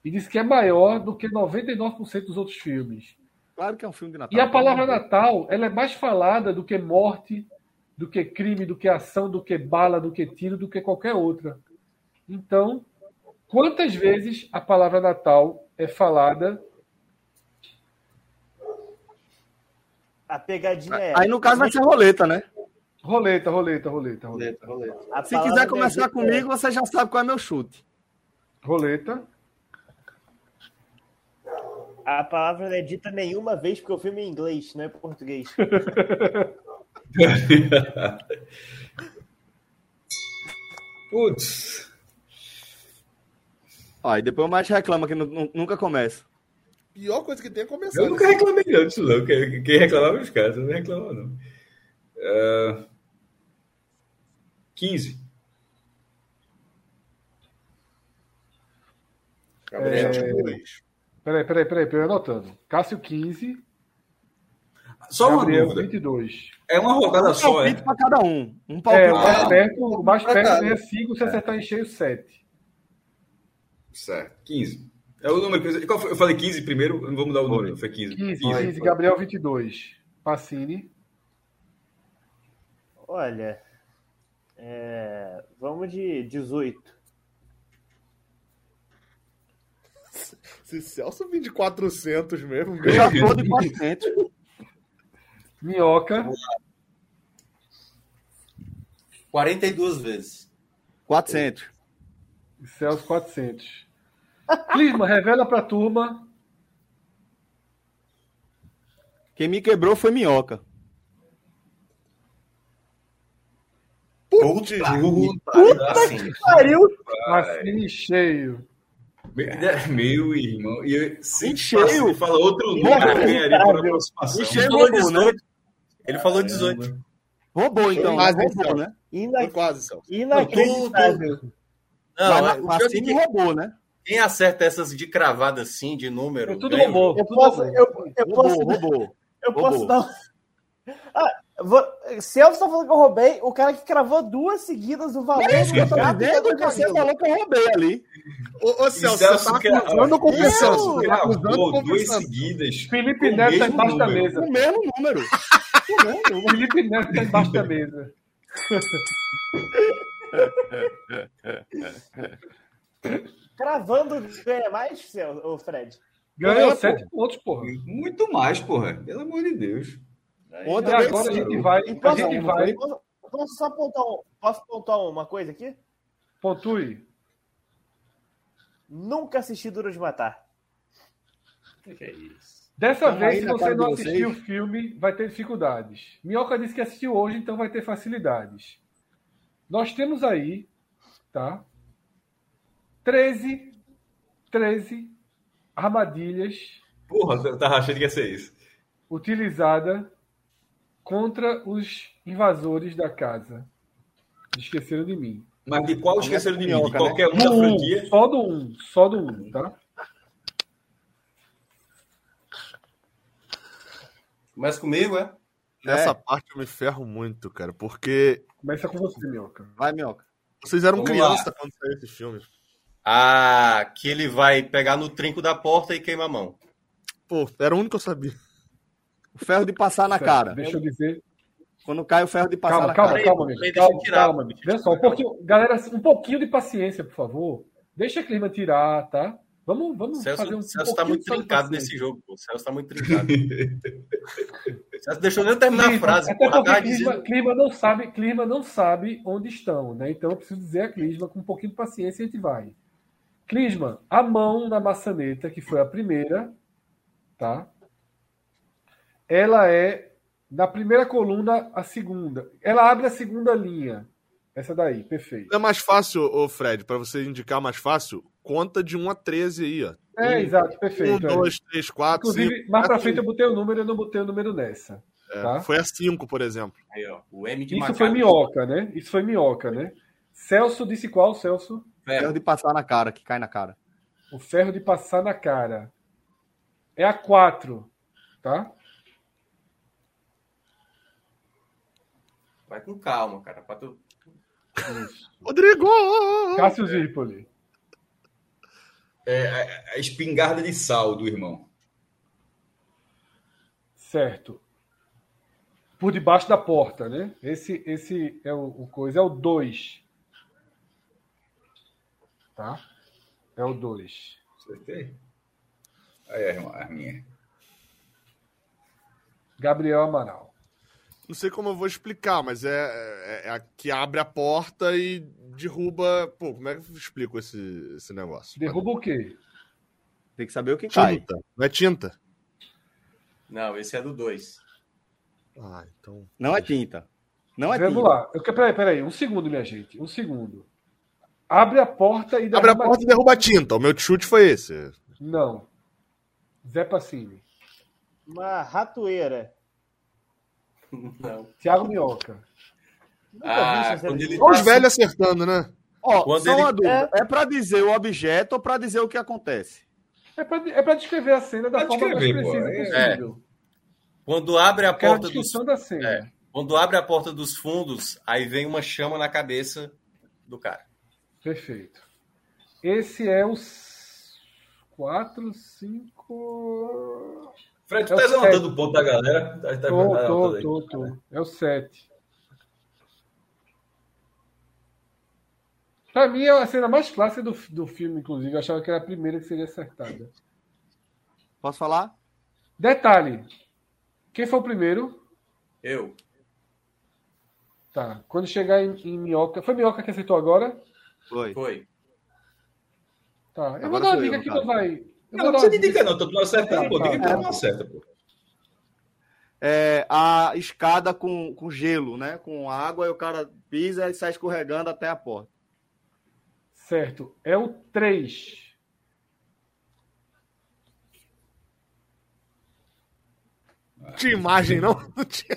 E diz que é maior do que 99% dos outros filmes. Claro que é um filme de Natal. E a palavra Natal, ela é mais falada do que morte, do que crime, do que ação, do que bala, do que tiro, do que qualquer outra. Então, quantas vezes a palavra Natal é falada? a pegadinha é. Aí no caso vai ser roleta, né? Roleta, roleta, roleta, roleta. roleta. Se quiser começar comigo, você já sabe qual é meu chute. Roleta. A palavra não é dita nenhuma vez porque o filme é em inglês, não é português. Putz. Ó, e depois o mais reclama que nunca começa. Pior coisa que tem é começar. Eu nunca reclamei não disso, não. Quem, quem reclamava é os caras, eu não reclamava, não. Uh, 15. Gabriel, é... Peraí, peraí, peraí, peraí, anotando. Cássio 15. Só Gabriel, uma dúvida. 22. É uma rodada um só, é? para cada um. Um É, palpite. o mais Ah, perto, o mais perto ganha 5, se acertar em cheio, 7. Certo. 15. É o número que eu- qual foi? Eu falei 15 primeiro, não vou mudar o número, foi 15. 15, 15, Gabriel 22. Pacini. Olha, é, vamos de 18. Se Celso vir de 400 mesmo, Eu já tô de 400. Minhoca. 42 vezes. 400. E Celso 400. Clisma, revela pra turma. Quem me quebrou foi minhoca. Putz, Puta assim, Pariu! Pacini cheio. Meu irmão. E se cheio. fala outro número, por aproximação. Cheio falou roubou, né? 18. Ele falou 18. Roubou, então. Mas roubou, então. né? Ina... Foi quase, Celso. Inacreditável. Não, Mas o o pior é Pacini que roubou, né? quem acerta essas de cravada assim, de número. É tudo ganha o robô. jogo. Eu Tudo posso, roubou. eu, eu posso, Roubou, roubou. eu posso roubou. dar. Ah, vou... Celso tá falando que eu roubei. O cara que cravou duas seguidas o valor. É isso que eu tô do dizendo, do que você falou que eu roubei ali. Ô, ô Celso, Celso você tá acusando com E Celso. Tá acusando duas seguidas. Felipe com Neto o tá embaixo da mesa. O mesmo número. O mesmo. Felipe Neto tá embaixo da mesa. Cravando ganha mais, Celso, ô Fred? Ganhou É, 7 pontos, porra. Muito mais, porra. Pelo amor de Deus. E Outra agora a gente vai. E A posso, gente vai. posso, posso só pontuar posso pontuar uma coisa aqui? Pontue. Nunca assisti Duro de Matar. Que é isso? Dessa Tamo vez, se você não assistiu o filme, vai ter dificuldades. Minhoca disse que assistiu hoje, então vai ter facilidades. Nós temos aí, tá? 13, 13 armadilhas Porra, eu tava achando que ia ser isso. utilizadas contra os invasores da casa. Esqueceram de mim. Mas de qual esqueceram de mim? De qualquer um da franquia? só do 1, um, só do 1, um, tá? Começa comigo, é? Nessa É. parte eu me ferro muito, cara, porque Começa com você, Minhoca. Vai, minhoca. vocês eram Vamos criança quando saiu esse filme. Ah, que ele vai pegar no trinco da porta e queima a mão. Pô, era o único que eu sabia. O ferro de passar na cara. Deixa eu dizer. Quando cai o ferro de passar Calma, na calma, cara. calma, deixa eu Calma, tirar. calma, amigo. Vê só, um pouquinho, galera, um pouquinho de paciência, por favor. Deixa a clima tirar, tá? Vamos, vamos O Celso, fazer um, Celso um tá muito trincado nesse jogo, pô. O Celso tá muito trincado. Celso deixou nem eu terminar a Clima, frase. até porque tava clima, dizendo. clima não sabe, clima não sabe onde estão, né? Então eu preciso dizer a Clisma com um pouquinho de paciência a gente vai. Clisma, a mão na maçaneta, que foi a primeira, tá? Ela é na primeira coluna a segunda. Ela abre a segunda linha. Essa daí, perfeito. É mais fácil, ô Fred, pra você indicar mais fácil, conta de 1 a 13 aí, ó. É, exato, 1, perfeito. é. 2, 3, 4, 5. Inclusive, mais pra frente eu botei o número, eu não botei o número nessa. tá? Foi a 5, por exemplo. Aí, ó. O M de Isso macaco. foi minhoca, né? Isso foi minhoca, né? Celso disse qual, Celso? Ferro Ferro. de passar na cara, que cai na cara. O ferro de passar na cara. É a 4, tá? Vai com calma, cara. Pra tu... Rodrigo! Cássio Zirpoli. É a, a espingarda de sal do irmão. Certo. Por debaixo da porta, né? Esse, esse é o, o coisa. É o 2. Tá? É o 2. Acertei? Aí, irmão, a minha. Gabriel Amaral. Não sei como eu vou explicar, mas é, é, é a que abre a porta e derruba. Pô, como é que eu explico esse, esse negócio? Derruba o quê? Tem que saber o que cai. Tinta. Não é tinta? Não, esse é do 2. Ah, então. Não é tinta. Não é Vamos tinta. lá. Eu, peraí, peraí. Um segundo, minha gente. Um segundo. Abre a porta e Abre a derruba porta e derruba a tinta. O meu chute foi esse. Não. Zé Pacini. Uma ratoeira. Não. Thiago Minhoca. Nunca Ah, Olha os tá- velhos acertando, né? Ó, Quando só ele- uma dúvida. É, pra dizer o objeto ou pra dizer o que acontece? É pra, é pra descrever a cena da Pra forma mais precisa É. possível. Quando abre a porta dos descrição da cena. É. Quando abre a porta dos fundos, aí vem uma chama na cabeça do cara. Perfeito. Esse é os 4, 5. Fred, tu É o tá o ponto da galera? Tá, tá Tô, tá tô, aí. tô, tô. É o 7. Pra mim é a cena mais clássica do, do filme, inclusive. Eu achava que era a primeira que seria acertada. Posso falar? Detalhe. Quem foi o primeiro? Eu. Tá. Quando chegar em, em Minhoca. Foi Minhoca que acertou agora? Foi. Foi. Tá. Eu Agora vou dar uma eu, dica aqui, caso. não vai. Eu Não, não precisa de dica, não. Tô não acertando, pô. Diga que É. tu não acerta, pô. É, a escada com, com gelo, né? Com água e o cara pisa e sai escorregando até a porta. Certo. É o 3. Tinha imagem, não? Não tinha.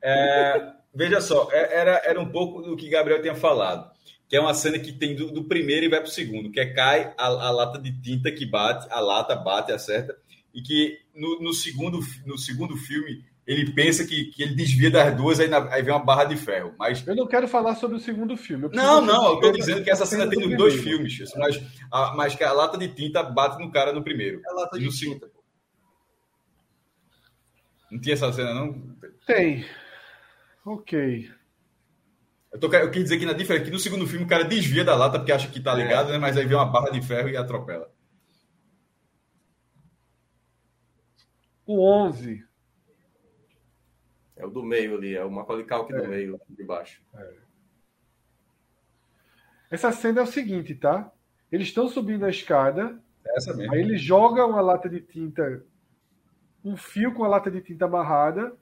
É, veja só, é- era, era um pouco do que Gabriel tinha falado. Que é uma cena que tem do, do primeiro e vai pro segundo, que é cai a, a lata de tinta que bate, a lata bate, acerta, e que no, no segundo, no segundo filme ele pensa que, que ele desvia das duas, aí, na- aí vem uma barra de ferro. Mas Eu não quero falar sobre o segundo filme. Não, não, eu descreva dizendo que essa a cena tem do nos dois primeiro. filmes, mas, a- mas que a lata de tinta bate no cara no primeiro. É lata E de no tinta. segundo. Não tinha essa cena, não? Tem. Ok. Eu, tô, eu quis dizer que na diferença que no segundo filme o cara desvia da lata porque acha que tá ligado, né? Mas aí vem uma barra de ferro e atropela. O 11. É o do meio ali, é o Macaulay Culkin do meio, de baixo. Essa cena é o seguinte, tá? Eles estão subindo a escada, É essa mesmo. aí ele joga uma lata de tinta, um fio com a lata de tinta amarrada.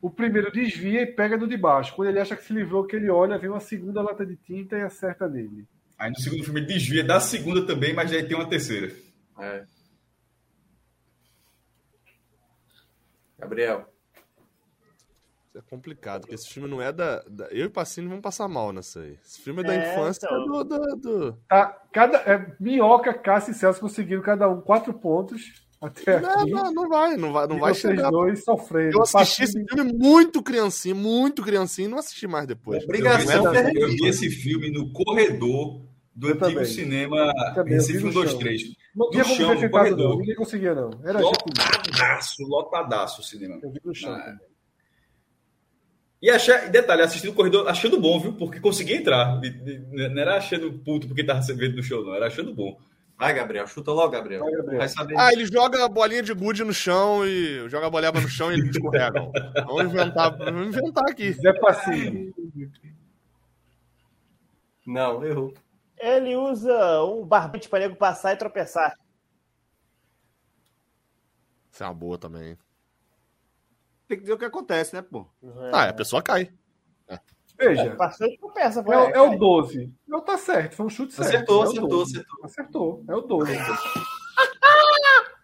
O primeiro desvia e pega no de baixo. Quando ele acha que se livrou, que ele olha, vem uma segunda lata de tinta e acerta nele. Aí no segundo filme ele desvia da segunda também, mas aí tem uma terceira. É. Gabriel. Isso é complicado, porque esse filme não é da. da- Eu e Pacini vamos passar mal nessa aí. Esse filme é da É, infância então. do, do, do- Tá, cada, é, Minhoca, Cássio e Celso conseguiram cada um quatro pontos até Não, aqui. não, não vai, não vai, não e vai vocês chegar. dois sofrendo. Eu assisti esse filme muito criancinho, muito criancinho, e não assisti mais depois. Obrigação eu, vi, terrível. eu vi esse filme no corredor do Eu antigo também. cinema eu Recife no 123. Não tinha no como chão, ver no sentado, não. Ninguém conseguia, não. Era. Lotadaço, lotadaço o cinema. Eu vi no chão. Ah, também. E achar, e detalhe, assistindo o corredor achando bom, viu? Porque consegui entrar. Não era achando puto porque tava vendo no show, não. Era achando bom. Vai, Gabriel. Chuta logo, Gabriel. Vai, Gabriel. Vai saber. Ah, ele joga a bolinha de gude no chão e joga a boleba no chão e eles escorregam. Vamos inventar, vamos inventar aqui. Zé Pacini. Não, errou. Ele usa um barbante para nego passar e tropeçar. Isso é uma boa também. Tem que dizer o que acontece, né, pô? Ah, a pessoa cai. Veja, Passou e tropeça. é, o- é o 12. Não tá certo, foi um chute certo. Acertou, é acertou, 12. acertou. Acertou, é o 12.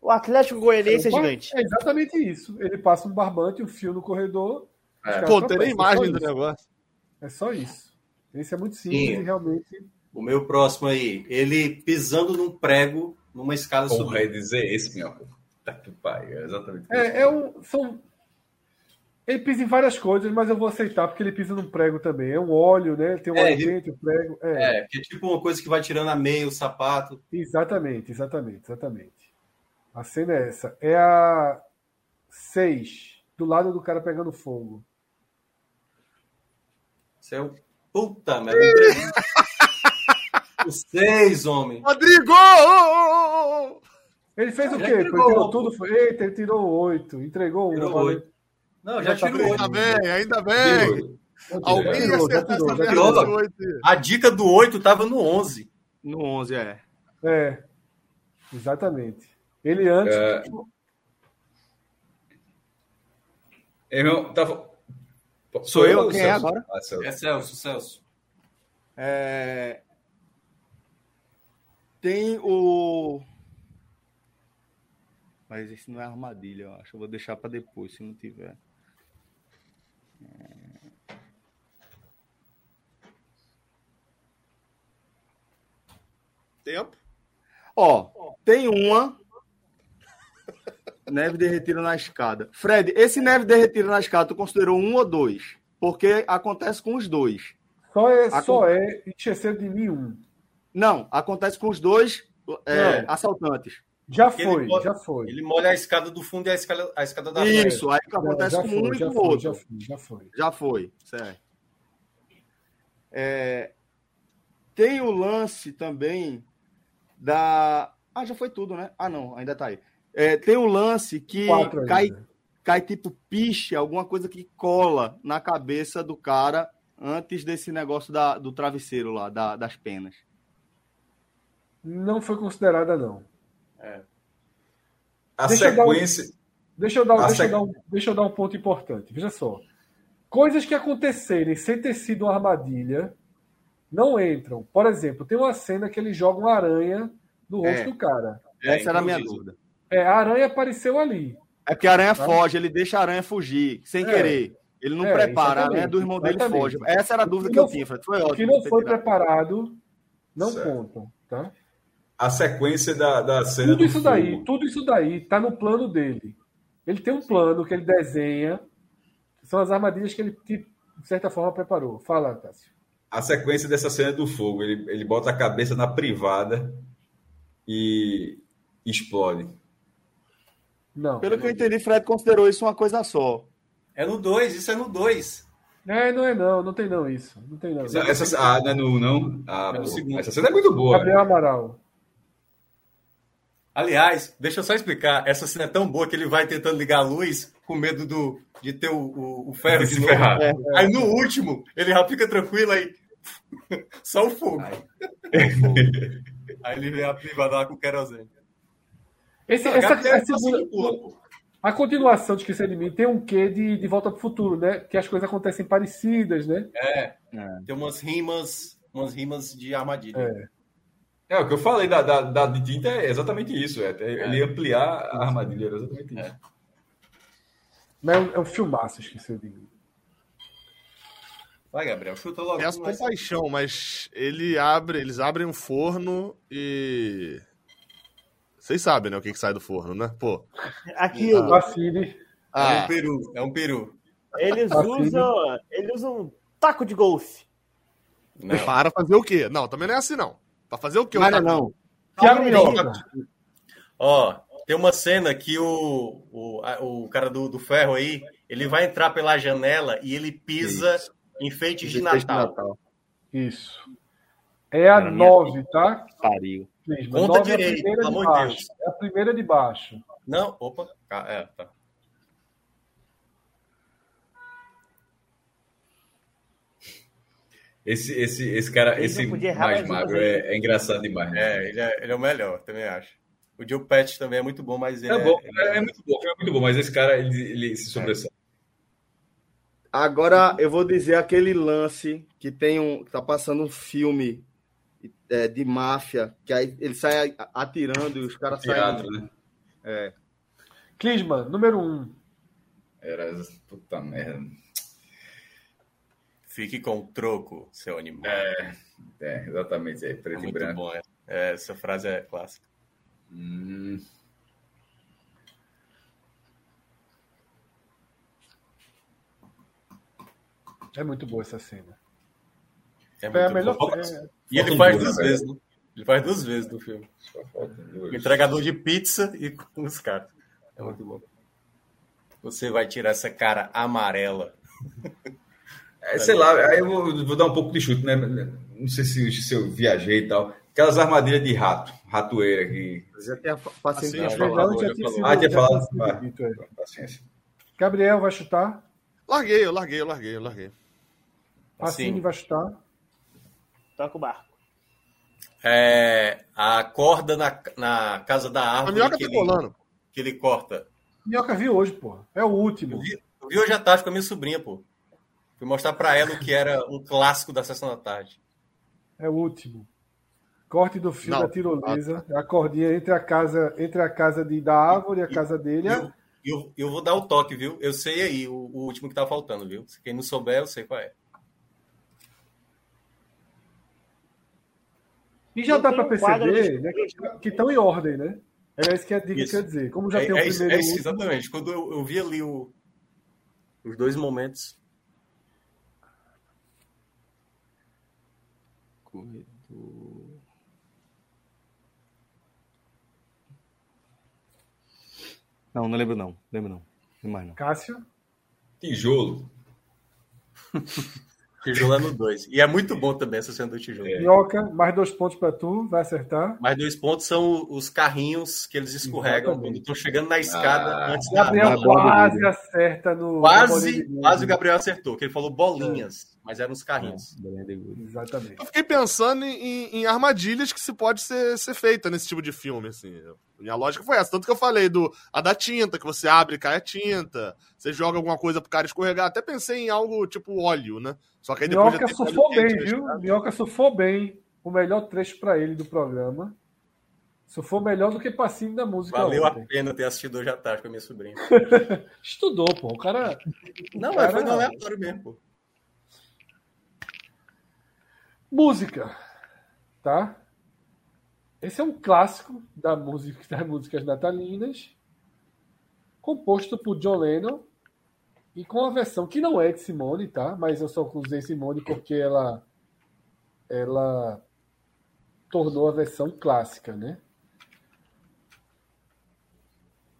O Atlético Goianiense é gigante. É exatamente isso. Ele passa um barbante, um fio no corredor. É. Pô, tem nem tropeçam. É imagem do negócio. É só isso. Esse é muito simples Sim. e realmente. O meu próximo aí. Ele pisando num prego numa escada Porra, subindo. é dizer esse, meu. Tá que pai, é exatamente. É, é um. São... Ele pisa em várias coisas, mas eu vou aceitar porque ele pisa num prego também. É um óleo, né? Tem um É, óleo ele- quente, o prego. É, É, que é tipo uma coisa que vai tirando a meia, o sapato. exatamente, exatamente, exatamente. A cena é essa. É a 6, do lado do cara pegando fogo. Você é o. Puta merda. Os seis, homem. Rodrigo! Ele fez o quê? Ele tirou tudo. Foi... Eita, ele tirou oito. Entregou um. Não, já, já tirou. Ainda bem, ainda bem. Alguém tirou, tirou, acertar essa tirou. merda do oito. A dica do 8 tava no 11. No 11, é. É. Exatamente. Ele antes. É. Irmão, tava. Sou eu? Quem é Celso? agora? Ah, Celso. É Celso, Celso. É... Tem o. Mas esse não é armadilha, eu acho. Eu vou deixar para depois, se não tiver. Tempo. Ó, tem uma. Neve derretida na escada. Fred, esse neve derretida na escada, tu considerou um ou dois? Porque acontece com os dois. Só é, só é enchecer de mim um. Não, acontece com os dois é, assaltantes. Já Porque foi, já foi. Ele molha a escada do fundo e a escada, a escada da frente. Isso, aí que acontece já com foi, um e já com o outro. já foi, já foi. Já foi, certo. É, tem o lance também da. Ah, já foi tudo, né? Ah, não, ainda tá aí. É, tem o lance que cai, cai tipo piche, alguma coisa que cola na cabeça do cara antes desse negócio da, do travesseiro lá, da- das penas. Não foi considerada, não. A Deixa eu dar um- sequência. Deixa eu, dar, deixa, eu sec- dar um, deixa eu dar um ponto importante. Veja só. Coisas que acontecerem sem ter sido uma armadilha não entram. Por exemplo, tem uma cena que ele joga uma aranha no rosto É. do cara. É, Essa era a minha dúvida. É, a aranha apareceu ali. É porque a aranha Tá. foge, ele deixa a aranha fugir, sem É. querer. Ele não É, prepara, aranha do irmão dele exatamente. foge. Essa era a O dúvida que que eu tinha, Fred. Foi O ótimo. que não foi tirado. preparado não Certo. conta. Tá? A sequência da, da cena Tudo do isso daí, fogo. tudo isso daí tá no plano dele. Ele tem um plano que ele desenha, que são as armadilhas que ele, de certa forma, preparou. Fala, Cássio. A sequência dessa cena do fogo. Ele, ele bota a cabeça na privada e explode. Não. Pelo que eu entendi, Fred considerou isso uma coisa só. É no 2, isso é no 2. É, não é não, não tem não isso. Não tem não. Essa, essa- ah, não é no não? Ah, É no pô, segundo. Essa cena é muito boa. Gabriel Amaral. Aliás, deixa eu só explicar. Essa cena é tão boa que ele vai tentando ligar a luz com medo do, de ter o, o, o ferro De de se novo. ferrar. Aí no último, ele já fica tranquilo aí. Só o fogo. Aí ele vem a privada lá com querosene. Esse, Não, essa, essa é segunda- que pula, pô. a continuação de Esquecer de Mim tem um quê de, de Volta para o Futuro, né? Que as coisas acontecem parecidas, né? É, tem umas rimas, umas rimas de armadilha. É. É, o que eu falei da, da, da de tinta é exatamente isso. É, é ele ampliar a armadilha. Era exatamente isso. Mas é um, é um filmaço, Esquecer de Mim. Vai, Gabriel, chuta logo. Peço Mas- compaixão, mas ele abre, eles abrem um forno e. Vocês sabem, né? O que, que sai do forno, né? Pô. Aquilo. Vacile. É Ah, um peru, é um peru. Eles usam. Eles usam um taco de golfe. Não. para fazer o quê? Não, também não é assim, não. Pra fazer o quê? Não, O não, Não, Minhoca. Ó, tem uma cena que o, o, a- o cara do, do ferro aí, ele vai entrar pela janela e ele pisa enfeites de Fez Natal. Isso. É a Era minha 9, tá? Pariu. Conta é direito, primeira pelo de amor de baixo. Deus. É a primeira de baixo. Não, opa, é, tá. Esse, esse, esse cara, Ele esse não podia errar mais magro é, é engraçado demais. né? É, ele é, ele é o melhor, também acho. O Joe Patch também é muito bom, mas ele É, bom, é, é muito bom, é muito bom, mas esse cara ele, ele se sobressai. Agora eu vou dizer aquele lance que tem um. tá passando um filme é, de máfia, que aí ele sai atirando e os caras Teatro, saem. né? É. Clisma, número 1. Era puta merda. Fique com o troco, seu animal. É, é exatamente, é É preto e muito branco. bom, é. É, Essa frase é clássica. Hum, É muito boa essa cena. É É a muito melhor. é- E ele faz duas, né, vezes, né? Ele faz duas vezes no filme. só falta duas. O entregador de pizza e com os caras. É muito bom. Você vai tirar essa cara amarela. É, sei lá, aí eu vou, vou, dar um pouco de chute, né? Não sei se, se eu viajei e tal. Aquelas armadilhas de rato, ratoeira que. Já tem a paciência. Assim, falado, já tinha sido, ah, tinha falado. Ah, dito, é. Paciência. Gabriel vai chutar? Larguei, eu larguei, eu larguei, eu larguei. Pacini vai chutar? Toca o barco. É, a corda na, na casa da árvore. A minhoca que tá ele, colando. que ele corta. Minhoca viu hoje, pô. É o último. Eu vi, eu vi hoje à tarde com a minha sobrinha, pô. Fui mostrar pra ela o que era um clássico da sessão da tarde. É o último. Corte do fio Não. da tirolesa. A cordinha entre a casa, entre a casa de, da árvore e a casa dele. Eu, eu, eu vou dar o toque, viu? Eu sei aí o, o último que tá faltando, viu? Se quem não souber, eu sei qual é. E já Eu dá para um perceber dos- né, que estão em ordem, né? Era isso que a dica Isso. quer dizer. Como já É, tem o é isso, primeiro é e o isso, exatamente. Quando eu, eu vi ali o, os dois momentos. Corredor. Não, não lembro não. Lembro não. Não mais não. Cássio. Tijolo. Tijolo é no 2. E é muito bom também essa cena do tijolo. Minhoca, mais dois pontos para tu, vai acertar. Mais dois pontos são os carrinhos que eles escorregam Exatamente. quando estão chegando na escada Ah, antes da. Gabriel quase acerta no. Quase, quase o. Gabriel acertou, que ele falou bolinhas, mas eram os carrinhos. Exatamente. Eu fiquei pensando em, em armadilhas que se pode ser, ser feita nesse tipo de filme, assim. Minha lógica foi essa. Tanto que eu falei do a da tinta, que você abre e cai a tinta. Você joga alguma coisa pro cara escorregar. Até pensei em algo tipo óleo, né? Só que aí depois Minhoca surfou bem, quente, viu? né? Minhoca surfou bem. O melhor trecho para ele do programa. Surfou melhor do que passinho da música. Valeu a ontem. pena ter assistido hoje à tarde com a minha sobrinha. Estudou, pô. O cara. Não, Cara- mas foi no aleatório mesmo, pô. Música. Tá? Esse é um clássico da música, das músicas natalinas, composto por John Lennon e com a versão que não é de Simone, tá? Mas eu só usei Simone porque ela ela tornou a versão clássica, né?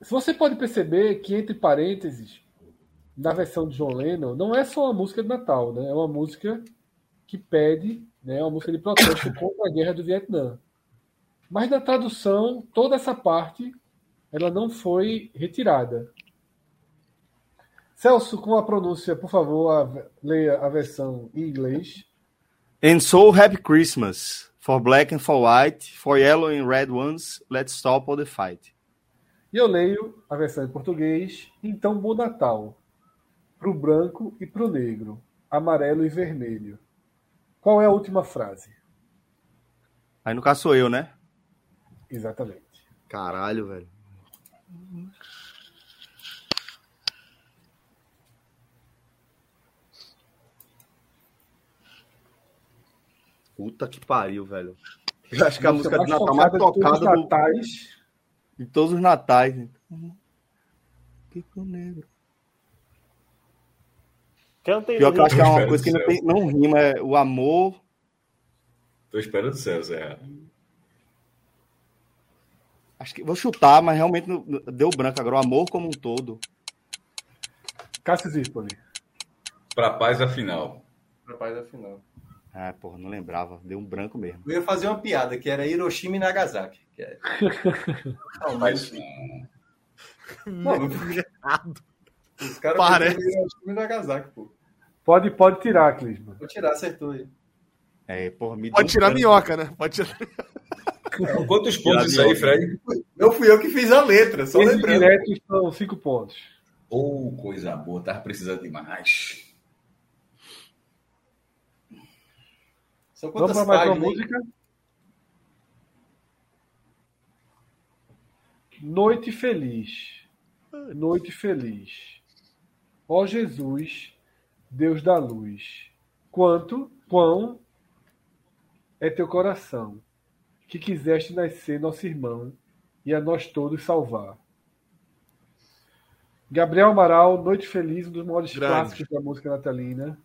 Você pode perceber que entre parênteses na versão de John Lennon não é só uma música de Natal, né? É uma música que pede, né, é uma música de protesto contra a guerra do Vietnã. Mas na tradução, toda essa parte ela não foi retirada. Celso, com a pronúncia, por favor, a- leia a versão em inglês. And so happy Christmas for black and for white, for yellow and red ones. Let's stop all the fight. E eu leio a versão em português. Então, bom Natal. Pro branco e pro negro. Amarelo e vermelho. Qual é a última frase? Aí no caso sou eu, né? Exatamente. Caralho, velho. Puta que pariu, velho. Eu acho que é a música de Natal mais de todos os tocada do, natais. de todos os natais. Pico negro. Canta aí, Pior que eu acho que é uma coisa que não, tem, não rima, é o amor. Tô esperando o céu, Zé. Acho que vou chutar, mas realmente não- deu branco agora. O amor como um todo. Cássio Zirpoli. Pra paz afinal. Rapaz, afinal. Ah, porra, não lembrava. Deu um branco mesmo. Eu ia fazer uma piada, que era Hiroshima e Nagasaki. Que é... Não, Mas não, não fui errado. Os caras Parece. Hiroshima e Nagasaki, pô. Pode, pode tirar, Clisma. Vou tirar, acertou aí. É, porra, me deu Pode um tirar a branco. minhoca, né? Pode tirar. quantos pontos isso aí, Fred? Não fui eu que fiz a letra, só lembrando. diretos são cinco pontos. Oh, coisa boa, tava precisando demais. São Vamos quantas para mais uma páginas, música? Noite feliz. Noite feliz. Ó Jesus, Deus da luz. Quanto, quão é teu coração, que quiseste nascer nosso irmão e a nós todos salvar. Gabriel Amaral, Noite Feliz, um dos maiores Grande. clássicos da música natalina.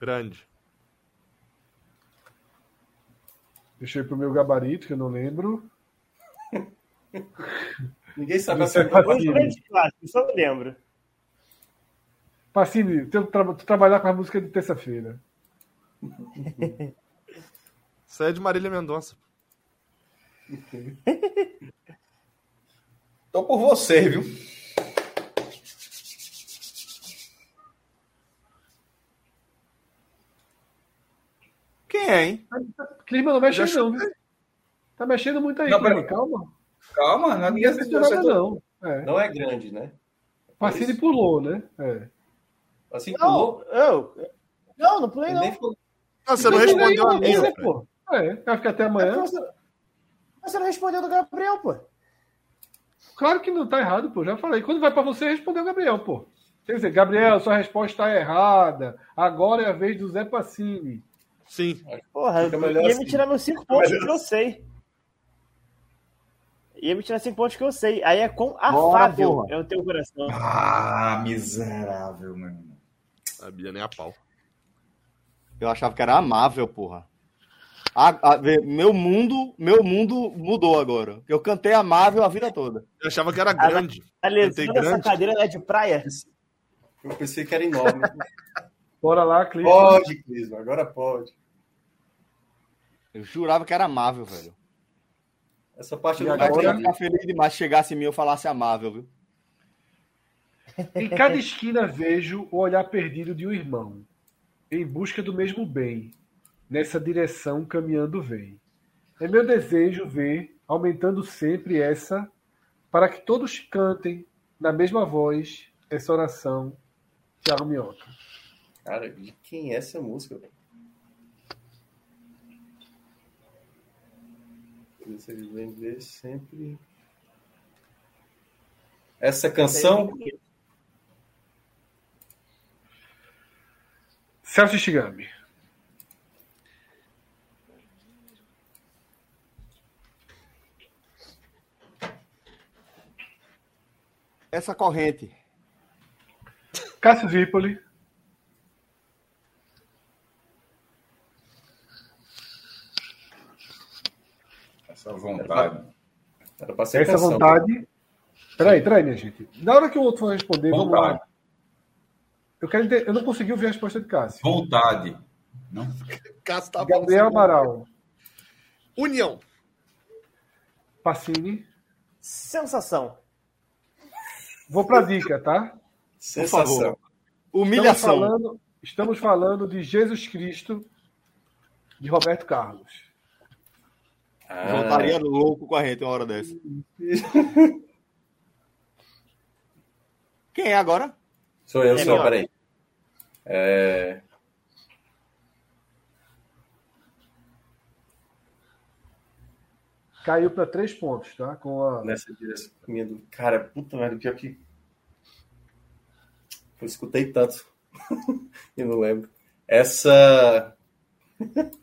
Grande. Deixa eu ir pro meu gabarito, que eu não lembro. Ninguém sabe essa é grandes clássicos, só lembro. Pacini, tu, tra tu trabalhar com a música de terça-feira. Isso é de Marília Mendonça. Tô por você, viu? Quem é, hein? Clima não mexe não, viu? Tá mexendo muito aí, Não, calma. Calma, não Ninguém acertou nada, não. É. Não é grande, né? Pacini pulou, né? É. Assim, Não, pulou. eu. Não, não pulei, não. Ah, você não respondeu a minha. pô. É, vai ficar até É amanhã. porque Você você não respondeu do Gabriel, pô. Claro que não tá errado, pô. Já falei. Quando vai pra você, respondeu o Gabriel, pô. Quer dizer, Gabriel, sua resposta está errada. Agora é a vez do Zé Pacini. Sim. Porra, ia assim. me tirar meus 5 pontos que eu sei. Ia me tirar 5 pontos que eu sei. Aí é com afável porra. é o teu coração. Ah, miserável, irmão. Sabia nem a pau. Eu achava que era amável, porra. A- a- meu mundo, meu mundo mudou agora. Eu cantei amável a vida toda. Eu achava que era grande. A lesão Cantei dessa grande. cadeira é de praia? Eu pensei que era enorme. Bora lá, Clima. pode, Clisma, agora pode. Eu jurava que era amável, velho. Essa parte E não Mas eu ia agora? ficar feliz demais se chegasse em mim e eu falasse amável, viu? Em cada esquina vejo o olhar perdido de um irmão, em busca do mesmo bem. Nessa direção caminhando vem. É meu desejo ver, aumentando sempre essa, para que todos cantem na mesma voz essa oração. Tiago Minhoca. Cara, de quem é essa música? velho? Ver sempre. Essa canção. Celso Shigami. Essa corrente. Cássio Zirpoli. Essa vontade. Era pra ser Essa canção. vontade. Peraí, peraí, minha gente. Na hora que o outro for responder, vamos Vontade. lá. Eu, quero enter- eu não consegui ouvir a resposta de Cássio. Vontade. Não? Cássio tá Gabriel. Amaral. União. Pacini. Sensação. Vou pra dica, tá? Sensação. favor. Estamos Humilhação. falando, estamos falando de Jesus Cristo de Roberto Carlos. Eu Ah, estaria louco com a gente uma hora dessa. Quem é agora? sou eu, É meu. peraí. É... Caiu para três pontos, tá? Com a... Nessa direção caminhando. Cara, puta merda, pior que. Eu escutei tanto. e não lembro. Essa.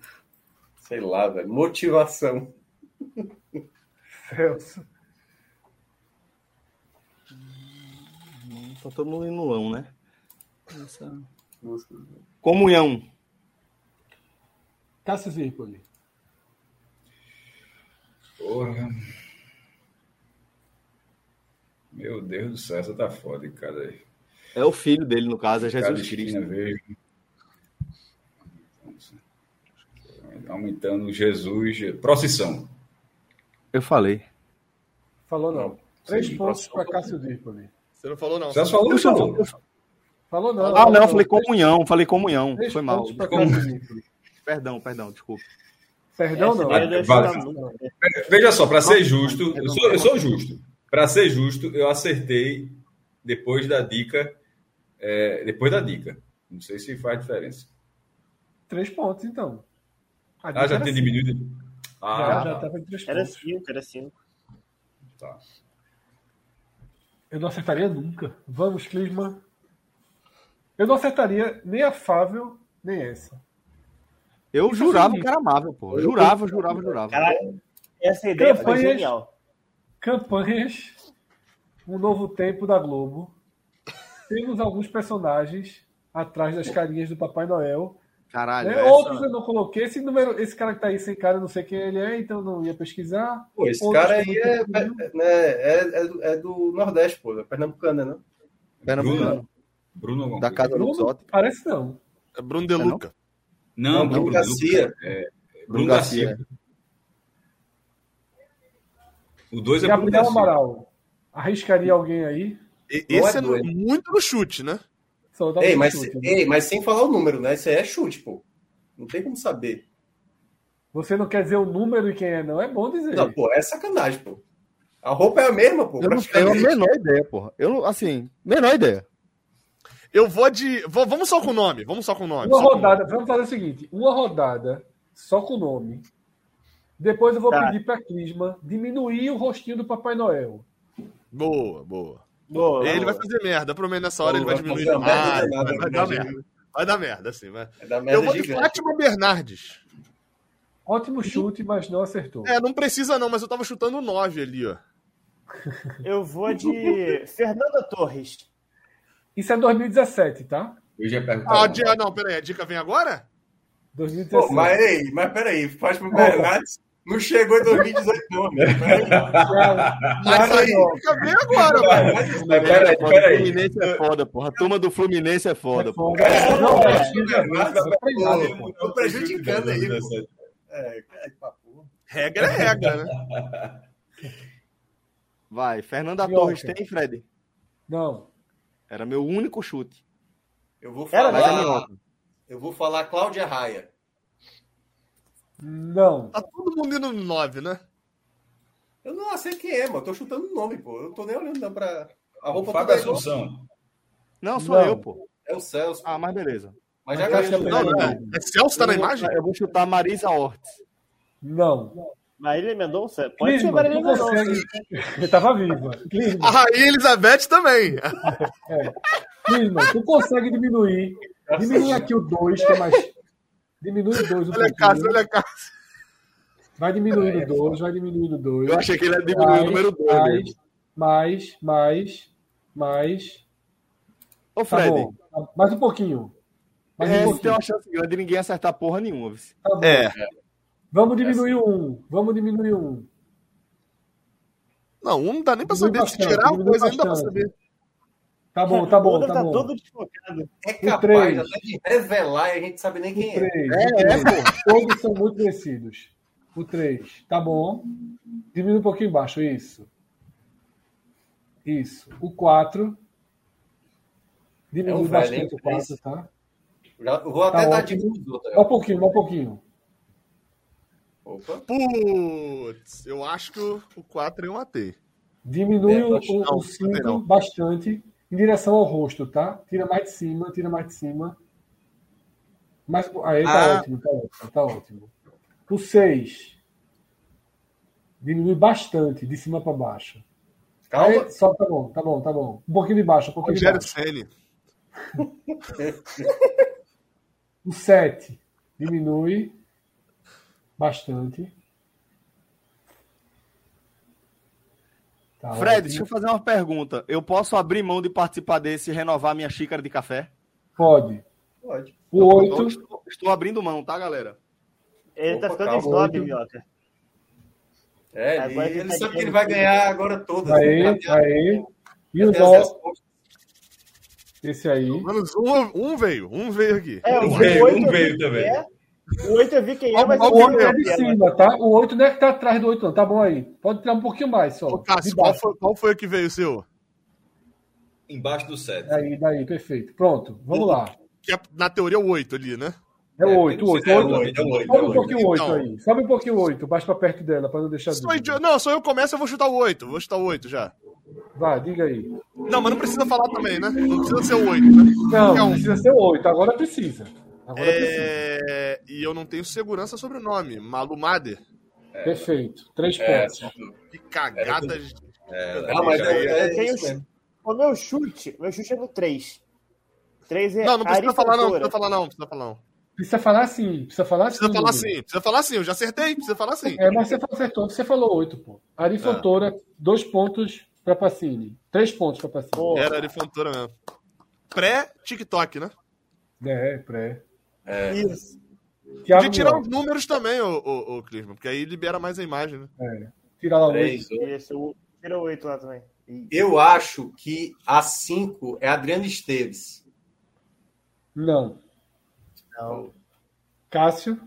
Sei lá, velho. Motivação. Celso. Tá todo mundo em Luão, né? Essa... Comunhão. Cássio Zirpoli. Porra. Meu Deus do céu, essa tá foda, hein, cara. É o filho dele, no caso, é Jesus Cristo. vejo. Aumentando Jesus. Procissão. Eu falei. Falou não. Três Sim, pontos para Cássio Zirpoli. Você não falou, não. Celso falou, Eu falou. eu Falou não. Ah, não, eu falei comunhão, falei comunhão. três Foi mal. Perdão, perdão, desculpa. Perdão, não. muito- Veja só, para ser justo, eu sou, eu sou justo. Para ser justo, eu acertei depois da dica. É, depois da dica. Não sei se faz diferença. Três pontos, então. A Ah, dica já tem cinco. diminuído? Já, Ah, já estava em três Era pontos. 5, era 5. tá. Eu não acertaria nunca. Vamos, Clisma. Eu não acertaria nem a Fável, nem essa. Eu jurava que era amável, pô. Eu Jurava, jurava, jurava. Cara, essa ideia foi Campanhas- genial. Campanhas Um Novo Tempo da Globo. Temos alguns personagens atrás das carinhas do Papai Noel. Caralho. né? essa- Outros eu não coloquei. Esse, número, esse cara que tá aí sem cara, eu não sei quem ele é, então não ia pesquisar. Pô, esse Outros cara aí é, é, né, é, é do, é do Nordeste, pô. É pernambucano, né? Pernambucano. Bruno Da casa do Bruno? Luxotti. Parece não. É Bruno De Luca. Não, Não, Bruno Bruno Garcia. É, Bruno Bruno Garcia. Garcia. O 2 é Bruno Gabriel Garcia. Amaral. Arriscaria alguém aí? Não Esse é é, muito no chute, né? Só dá Ei, mas, chute, né? ei, mas sem falar o número, né? Isso aí é chute, pô. Não tem como saber. Você não quer dizer o número e quem é, não? É bom dizer. Não, pô, é sacanagem, pô. A roupa é a mesma, pô. Eu não tenho a menor ideia, porra. Eu, não- assim, menor ideia. Eu vou de. vou- vamos só com o nome. Vamos só com o nome. Uma rodada, vamos fazer o seguinte: uma rodada só com o nome. Depois eu vou Tá. pedir para Clisma diminuir o rostinho do Papai Noel. nome. Boa, boa. Boa, Ele vai boa. fazer merda. Prometo nessa hora ele vai Vai diminuir merda demais. danada, Vai, vai dar merda. Vai dar merda, assim. Vai. É da Eu merda vou de gigante. Fátima Bernardes. Ótimo chute, mas não acertou. É, não precisa não, mas eu tava chutando 9 ali, ó. Eu vou de Fernanda Torres. Isso é 2017, tá? Eu já perguntei. Ah, a dica, não, peraí, a dica vem agora? 2017. Pô, mas aí, mas peraí, Fátima Bernardes não chegou em 2018, não, né? Mas aí, a dica vem agora, velho. Mas peraí, O peraí. Fluminense é foda, porra. A turma do Fluminense é foda, É porra. foda. Não, é, Bernardes, não pô. Tô prejudicando aí, pô. É, é. Regra é regra, né? Vai, Fernanda. Torres tem, Fred? Não. Era meu único chute. Eu vou é falar. Eu vou falar Cláudia Raia. Não. Tá todo mundo indo no 9, né? Eu não sei quem é, mano. Eu tô chutando o nome, pô. Eu tô nem olhando não pra. A roupa Fábio é. Assunção. Não, sou Não. eu, pô. É o Celso. Ah, mas beleza. mas já que ganhou. é Não, Não, não não. é. É Celso tá na Eu vou- imagem? Eu vou chutar Marisa Ortiz. Não. Marília Mendonça? Pode ser Clisma, Marília tu Mendonça. consegue... Eu tava viva. Clisma, A Rainha Elizabeth também. Clisma, tu consegue diminuir. Diminui aqui o 2, que é mais. Diminui o 2 um Olha a casa, olha a casa. Vai diminuindo o 2, vai diminuindo o 2. Eu achei que ele ia diminuir o número 2. mais, mais, mais, mais. Ô, Tá Fred, bom. Mais um pouquinho. Mais um é, tem pouquinho. uma chance grande de ninguém acertar porra nenhuma. Tá bom. É. Vamos diminuir o 1. Um. Vamos diminuir o 1. Um. Não, um não dá nem pra Diminui saber. Se bastante, tirar uma coisa, ainda dá pra saber. Tá bom, tá bom, Tudo tá tá bom. todo desfocado. É O capaz três. até de revelar e a gente sabe nem quem é. 3. É, é, pô. Todos são muito parecidos. O 3. Tá bom. Diminui um pouquinho embaixo. Isso. Isso. O 4. Diminui É um bastante o 4, tá? Já, eu vou até Tá dar dos outros. Mais um pouquinho, um pouquinho. Opa. Putz, eu acho que o 4 eu matei. Diminui É, o- acho- o não, o 5 também não. bastante em direção ao rosto, tá? Tira mais de cima, tira mais de cima. Mais, aí tá Ah. ótimo, tá ótimo, tá ótimo. O 6 diminui bastante de cima para baixo. Calma. Aí, só tá bom, tá bom, tá bom. Um pouquinho de baixo, um pouquinho de baixo. Senni. O 7 diminui bastante. Tá Fred, ótimo. deixa eu fazer uma pergunta. Eu posso abrir mão de participar desse e renovar minha xícara de café? Pode. Pode. O Eu 8 estou, estou abrindo mão, tá, galera? Ele tá Opa, ficando calma, snob, oito. Minhoca. É, ele, ele ele tá sabe que ele vai ganhar agora todas. Aí, a- aí. E o esse aí. Menos um, um veio, um veio aqui. É, Um veio, 8 um veio também. é. O 8 eu vi quem é, mas O eu 8 é de cima, tá? O 8 não é que tá atrás do 8, não. Tá bom aí. Pode tirar um pouquinho mais só. Ô, Cássio, qual foi, qual foi o que veio o seu? Embaixo do 7. Aí, daí, perfeito. Pronto, vamos lá. Que é, na teoria, o 8 ali, né? É o 8, o 8. É, o o 8. oito, é o oito, é Sobe o um oito. pouquinho o 8 Então. aí. Sobe um pouquinho o 8, baixa pra perto dela, pra não deixar dúvida. idi- Não, só eu começo, eu vou chutar o 8. Vou chutar o 8 já. Vai, diga aí. Não, mas não precisa falar também, né? Não precisa ser o 8, né? Não, Qualquer um. precisa ser o 8. Agora precisa. Agora. É... E eu não tenho segurança sobre o nome. Malu Mader. Perfeito. Três É, pontos. Que cagada. de- é, Não, mas é, é isso. O meu chute, meu chute é no 3. 3 é Não, não precisa falar, não. Precisa falar, não. Precisa falar, não. Precisa falar assim. Precisa falar assim. Precisa falar Bruno. assim. Precisa falar assim. Eu já acertei. Precisa falar assim. É, mas você acertou. Você falou 8, pô. Ari Ah. Fontoura, dois pontos pra Pacini. Três pontos pra Pacini. Era de Fontoura mesmo. Pré-TikTok, né? É, pré. Isso. Tiago Podia tirar Mioca. os números também, ô, ô Clisman, porque aí libera mais a imagem, né? É. Tira lá o 8. Três, oito. Isso, o- tira o 8 lá também. Isso. Eu acho que a 5 é Adriano Esteves. Não. Não. Cássio?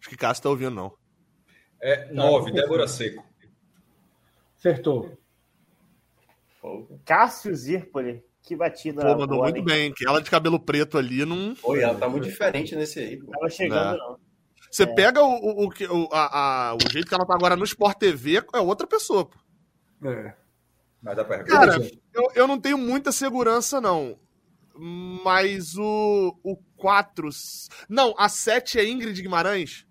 Acho que Cássio tá ouvindo, não. É nove, Débora Seco. Acertou. Cássio Zirpoli. Que batida. Pô, mandou boa, muito hein? bem. Que ela de cabelo preto ali não. Oi, ela tá muito diferente nesse aí. Pô. Tava chegando, Não. não. Você É. pega o, o, o, a, a- o jeito que ela tá agora no Sport TV, é outra pessoa, pô. É. Mas dá pra Cara, eu, eu não tenho muita segurança, não. Mas o, o 4. Não, a 7 é Ingrid Guimarães?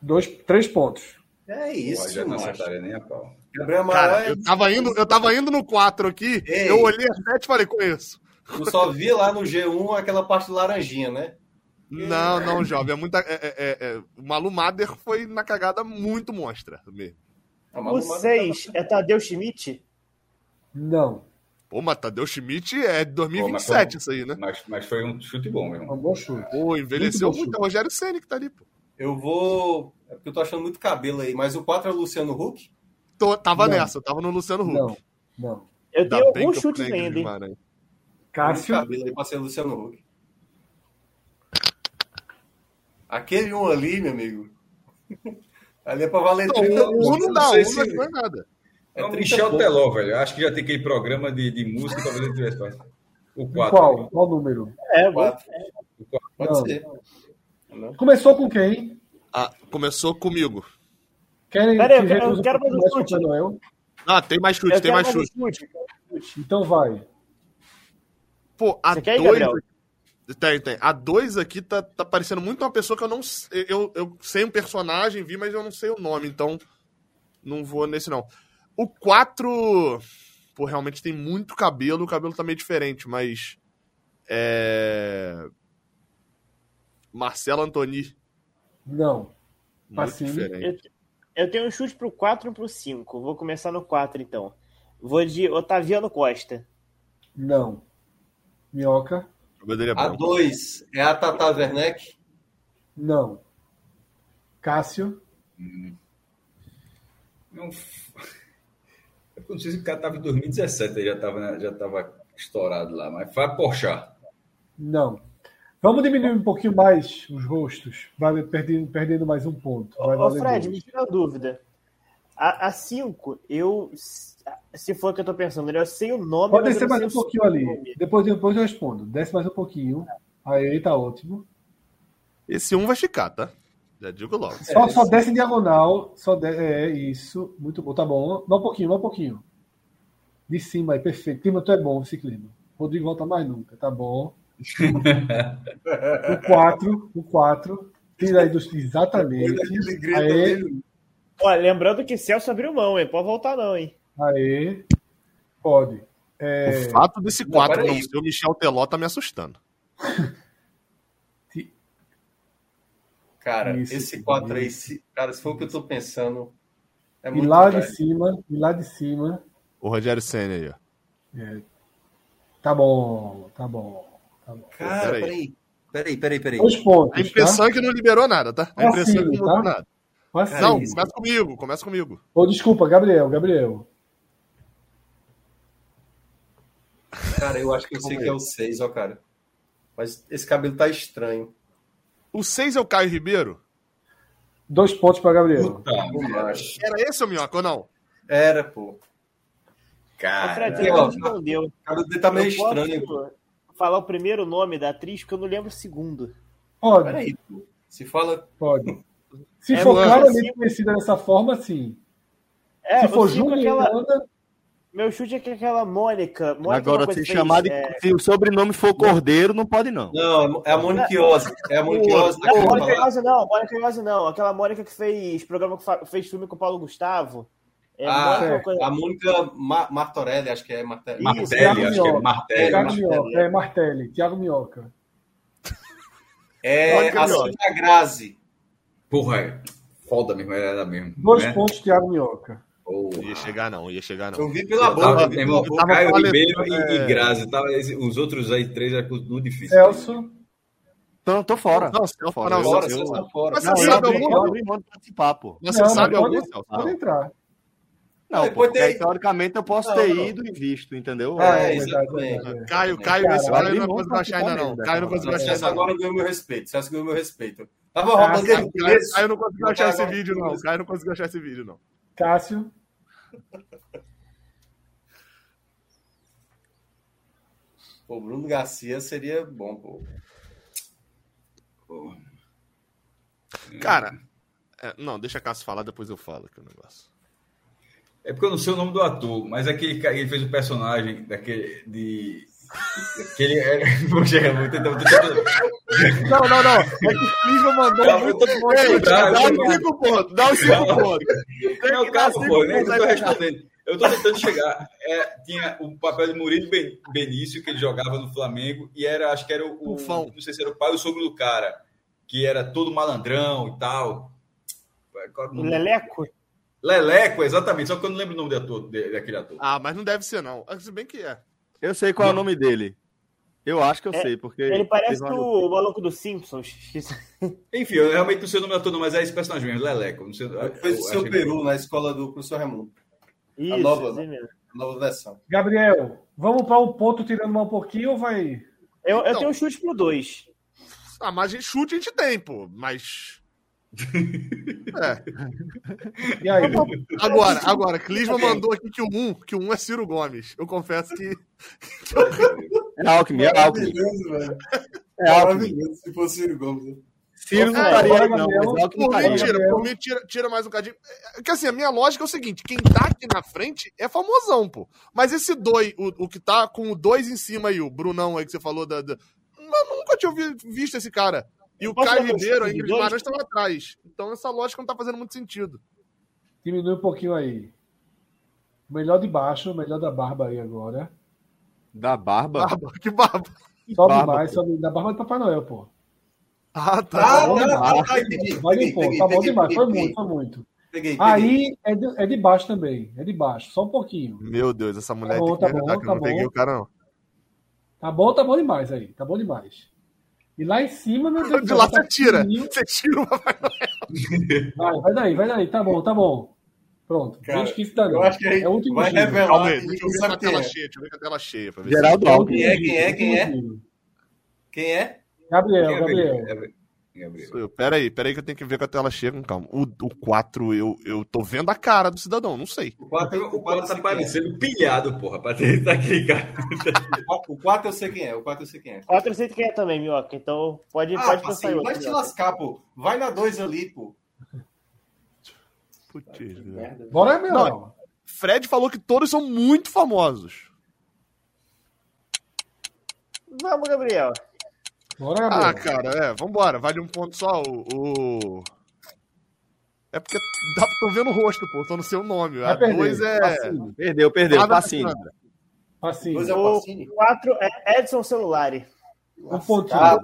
Dois, três pontos. É Pô, isso, já não acertaria nem a pau. Gabriel Cara, Amaral, eu tava indo, eu tava indo no 4 aqui, Ei. eu olhei a 7 e falei, conheço. eu só vi lá no G1 aquela parte laranjinha, né? Não, não, jovem. É muita. é- é- é- é- o Malu Mader foi na cagada muito monstra mesmo. O Malu Mader 6 é Tadeu Schmidt? Não. Pô, mas Tadeu Schmidt é de Pô, mas 2027 foi- isso aí, né? Mas, mas foi um chute bom, meu É um bom chute. Pô, envelheceu Muito muito. É o Rogério Senna que tá ali, pô. Eu vou. É porque eu tô achando muito cabelo aí, mas o 4 é o Luciano Huck. Tô- tava Não. nessa, tava no Luciano Huck. Não. Não. Eu Ainda tenho bem alguns que chutes ainda, hein? Cássio? cabelo aí pra ser Luciano Huck. Aquele um ali, meu amigo. ali é pra valer Não, 30 o um não não dá, um se- não é nada. É É o 30 Michel pontos. Teló, velho. Eu Acho que já tem aquele programa de, de música, talvez ele tivesse passado. O 4. Qual? Qual número? É, vou- Quatro. Pode Não. ser. Não. Começou com quem? Ah, começou comigo. Querem Pera aí, que eu quero- eu quero um mais chute. Papai Noel? Ah, tem mais chute, eu tem mais chute. um chute. Então vai. Pô, a Você quer ir, 2. Gabriel? Tem, tem. A 2 aqui tá, tá parecendo muito uma pessoa que eu não sei. Eu, eu sei um personagem, vi, mas eu não sei o nome, então não vou nesse não. O 4. Pô, realmente tem muito cabelo, o cabelo tá meio diferente, mas. É. Marcelo Antoni. Não. Muito diferente. Eu, eu tenho um chute pro 4 e pro 5. Vou começar no 4, então. Vou de Otaviano Costa. Não. Minhoca? É A bom. 2 é a Tata Werneck. Não. Cássio? Não... Eu não sei se o cara tava em 2017, ele já tava, já tava estourado lá, mas foi a Porchat. Não. Vamos diminuir um pouquinho mais os rostos. Vai perdendo, perdendo mais um ponto. Vai Ô, Fred, dois. me tira uma dúvida. A 5, eu. Se for o que eu tô pensando, eu sei o nome. Pode descer mais um pouquinho ali. Depois, depois eu respondo. Desce mais um pouquinho. Aí tá ótimo. Esse um vai ficar, tá? Já digo logo. Só, só desce em diagonal. Só de- É isso. Muito bom. Tá bom. Vai um pouquinho, vai um pouquinho. De cima aí, perfeito. Clima, tu é bom esse clima. Rodrigo volta mais nunca, tá bom. O 4, o 4. Tira aí dos. Exatamente. Mesmo. Ó, lembrando que Celso abriu mão, hein? Pode voltar, não, hein? aê. Pode. É, O fato desse 4 não, peraí. ser o Michel Teló tá me assustando. Cara, Isso, esse 4 aí, se, cara, se for o que eu tô pensando, é e muito lá de cima, e lá de cima. O Rogério Senna aí, ó. é, tá bom, tá bom. Tá. Cara, Peraí. peraí. Peraí, peraí. Dois pontos. A impressão é que não liberou nada, tá? A impressão é que não Assim, botou tá? nada. Tá? Assim. Não, começa comigo, começa comigo. Ô, desculpa, Gabriel, Gabriel. Cara, eu acho que eu sei que é o 6, ó, cara. Mas esse cabelo tá estranho. O 6 é o Caio Ribeiro? Dois pontos para Gabriel. Puta. Era esse o Minhoca ou não? Era, pô. Cara. Fred, ó. não. O cara dele tá meio Eu posso estranho. pô. Falar o primeiro nome da atriz, porque eu não lembro o segundo. Pode, Peraí. Se fala. pode. Se É, for claramente assim- conhecida dessa forma, sim. É, Se for o cinco é Júnior, aquela... Ana, Meu chute é que aquela Mônica. Mônica é Agora, se chamar é, Se o sobrenome for Cordeiro, não pode, não. Não, é a Monique Ozzy. É a Monique Ozzy Não, Mônica. Iose não, Mônica Iose não. Aquela Mônica que fez programa, que fez filme com o Paulo Gustavo. É, Ah, uma coisa- A Mônica Ma- Martorelli, acho que é Martelli, Thiago acho que é Minhoca. Martelli. Thiago Martelli, Minhoca. É, Martelli. Thiago Minhoca. É Mônica a. Sônia Grazi. Porra, é foda mesmo, era mesmo. Dois né? pontos, Thiago Minhoca. Porra. Ia chegar não, ia chegar não. Eu vi pela Eu tava, boca. vi irmão, tava Caio falando, Ribeiro e, é. e Grazi. Tava, esse- os outros aí três eram tudo difícil. Celso. Não, tô fora. Não, Celso, fora. não, Eu- Celso, eu- Celso tá eu- fora. Mas Não, você eu sabe algum? eu você Não, sabe mas algum, pode- Celso? Pode entrar. Não, Não, pô, pode porque ter- aí, teoricamente eu posso Não, ter não. ido e visto, entendeu? É, é exatamente. verdade. Caio, Caio, Cara, esse eu Caio não pra achar ainda não. Caio não conseguiu achar ainda agora ganhou meu respeito. Celso ganhou meu respeito. Tava roubando ele Caio. Caio não conseguiu achar esse vídeo não. Caio não conseguiu achar esse vídeo não. Cássio. Pô, Bruno Garcia seria bom, pô. Pô, Cara, é, não, deixa a Cássio falar, depois eu falo aqui o negócio. É porque eu não sei o nome do ator, mas aquele cara, ele fez o personagem daquele. de. Que ele era. Vou chegar, vou tentar. Vou tentar Não, não, não. É que o Clisma mandou muito bom. Dá os cinco pontos, dá os cinco pontos. Não, que calma, dar cinco pô, nem eu tô respondendo. Eu tô tentando chegar. É, tinha o papel de Murilo Ben- Benício, que ele jogava no Flamengo, e era, acho que era o. o não sei se era o pai ou o sogro do cara, que era todo malandrão e tal. Era o O? Leleco? Leleco, exatamente, só que eu não lembro o nome do ator, de- daquele ator. Ah, mas não deve ser não. Se bem que é. Eu sei qual é o nome dele. Eu acho que eu É, sei, porque. Ele parece uma- o maluco dos Simpsons. Enfim, eu realmente não sei o nome ator, não, mas é esse personagem mesmo, Leleco. Não sei, eu, Fez o eu seu achei- Peru na escola do professor Raimundo. Isso, nova, esse mesmo. A nova versão. Gabriel, vamos para um ponto tirando mais um pouquinho ou vai. Eu, eu Então. tenho um chute pro 2. Ah, mas a chute a gente tem, pô. Mas. É. E aí? Agora, agora, Clisma mandou aqui que o 1, que o 1 é Ciro Gomes. Eu confesso que. É Alckmin, é Alckmin. É Alckmin. Maravilhoso se fosse Ciro Gomes. né? Ciro não estaria aí, não, Por mim, tira, por mim, tira, tira mais um cadinho. É que assim, a minha lógica é o seguinte: quem tá aqui na frente é famosão, pô. Mas esse dois, o, o que tá com o dois em cima aí, o Brunão aí que você falou da. da... Eu nunca tinha visto esse cara. E o Caio Ribeiro, a chute de Ingrid? Guimarães estão atrás. Então essa lógica não tá fazendo muito sentido. Diminui um pouquinho aí. Melhor de baixo, melhor da barba aí agora. Da barba? Barba, que barba. Sobe Barba, mais, pô. sobe da barba do Papai Noel, pô. Ah, Ah, tá. Tá bom tá, demais. tá, tá, entendi. Peguei, peguei, tá bom peguei, demais. Foi peguei, muito, foi muito. Peguei, peguei. Aí é de, é de baixo também. É de baixo, só um pouquinho. Meu Deus, essa mulher Tá bom, tem que tá bom, que eu tá não peguei bom. o cara, não. Tá bom, tá bom demais aí. Tá bom demais. E lá em cima, meu Deus De lá tá você tira. pequenininho. Você tira o Papai Noel. Vai, vai daí, vai daí. Tá bom, tá bom. Pronto. Cara, Gente, que isso Eu acho que aí É o último vai giro. revelar. Calma aí, que deixa eu ver com a quem tela é. cheia. Deixa eu ver com a tela cheia. Pra ver se- Geraldo Quem Alckmin. é, quem é, quem é? Último giro. Quem é? Gabriel, Quem é Gabriel. Gabriel? Gabriel. Sou eu. Pera aí, pera aí que eu tenho que ver com a tela cheia com calma. O, o 4, eu, eu tô vendo a cara do cidadão, não sei. O 4 O quadro tá parecendo pilhado, porra, pra tentar aquele cara. O 4 eu sei quem é. O 4 eu sei quem é. 4 eu sei quem é também, Minhoca. Então pode, Ah, pode pensar em parceiro, outro. vai te lascar, pô. Vai na 2 ali, pô. Putz, Merda. Bora, Gabriel. Fred falou que todos são muito famosos. Vamos, Gabriel. Bora. Ah, cara, é, vambora. Vale um ponto só. O. o- É porque dá, tô vendo o rosto, pô. Tô no seu nome. A Vai perder. 2 é. Passinho. Perdeu, perdeu. Passinho. Passinho. Dois é O Pacini. 4 é Edson Celulari. Um pontinho. Ah,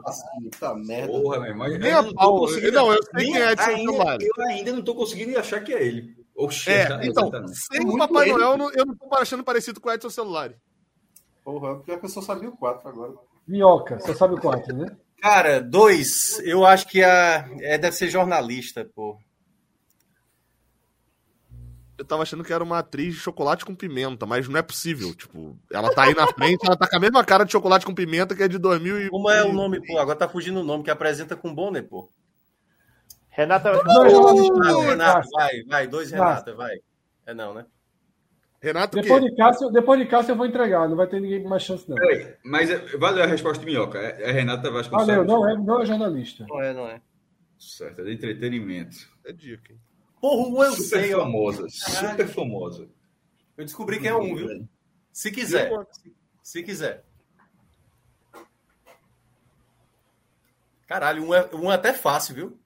tá merda. Porra, meu irmão. Nem eu a pau. Não, eu sei nem quem é Edson ainda- Celular. Eu ainda não tô conseguindo achar que é ele. Oxe, É, tá- então, tá- sem É o Papai. Noel, eu não- tô achando parecido com o Edson Celular. Porra, pior que eu só sabia o 4 agora. Minhoca, você sabe o 4, né? Cara, dois, eu acho que a, é, deve ser jornalista, pô. Eu tava achando que era uma atriz de chocolate com pimenta, mas não é possível. Tipo, ela tá aí na frente, ela tá com a mesma cara de chocolate com pimenta que é de 2000 e... Como é o nome, pô? Agora tá fugindo o nome, que apresenta com Bonner, pô. Renata. Não, jornalista. Ah, Renata, vai, vai, dois Renata, vai. É não, né? Renato o quê? Depois de, Cássio, depois de Cássio eu vou entregar, não vai ter ninguém com mais chance, não. Peraí, mas é- valeu a resposta de minhoca. É, é Renata Vasconcelos. Valeu, não é, não é jornalista. Não é, não é. Certo, é de entretenimento. É dica, hein? Porra, um eu super sei, famosa, super famosa. Eu descobri quem é um, viu? Se quiser. Se quiser. Caralho, um é, um é até fácil, viu?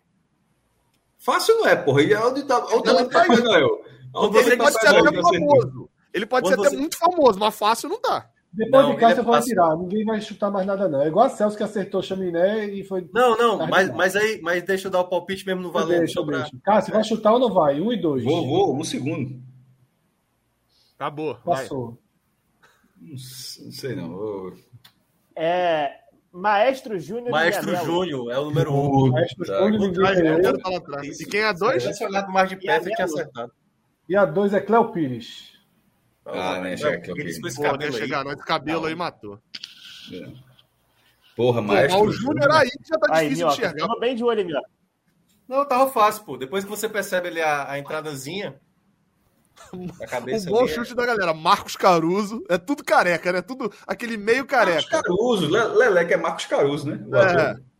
Fácil não é, porra. E onde tá, onde Ela tá o Papai Noel? Onde Ele tá o que famoso. Ele pode Quando ser até você- muito famoso, mas fácil não tá. Depois Não, de ele é fácil. tirar, ninguém vai chutar mais nada, não. É igual a Celso que acertou chaminé e foi. Não, não, Tá mas, mas aí, mas deixa eu dar o palpite mesmo no valendo. deixa, pra- deixa. Cássio, vai chutar ou não vai? Um e dois. Vou, vou, um segundo. Acabou. Vai. Passou. Não s- não sei não. Eu- É Maestro Júnior. Maestro Júnior é o número um. Maestro Júnior. E quem é dois? Se tivesse olhado mais de perto, eu tinha acertado. E a dois é Cléo Pires. Ah, né? Chega Cléo Pires. Esse cabelo aí. chegar, não, esse cabelo aí matou. É. Porra, maestro. o Júnior aí já tá Aí, difícil de enxergar. tava bem de olho, Minhoca. Não, tava fácil, pô. Depois que você percebe ali a, a entradazinha. A Um cabeça bom ali é- chute da galera. Marcos Caruso. É tudo careca, né? Tudo aquele meio Marcos careca. Caruso. Le- Leleque é Marcos Caruso, né?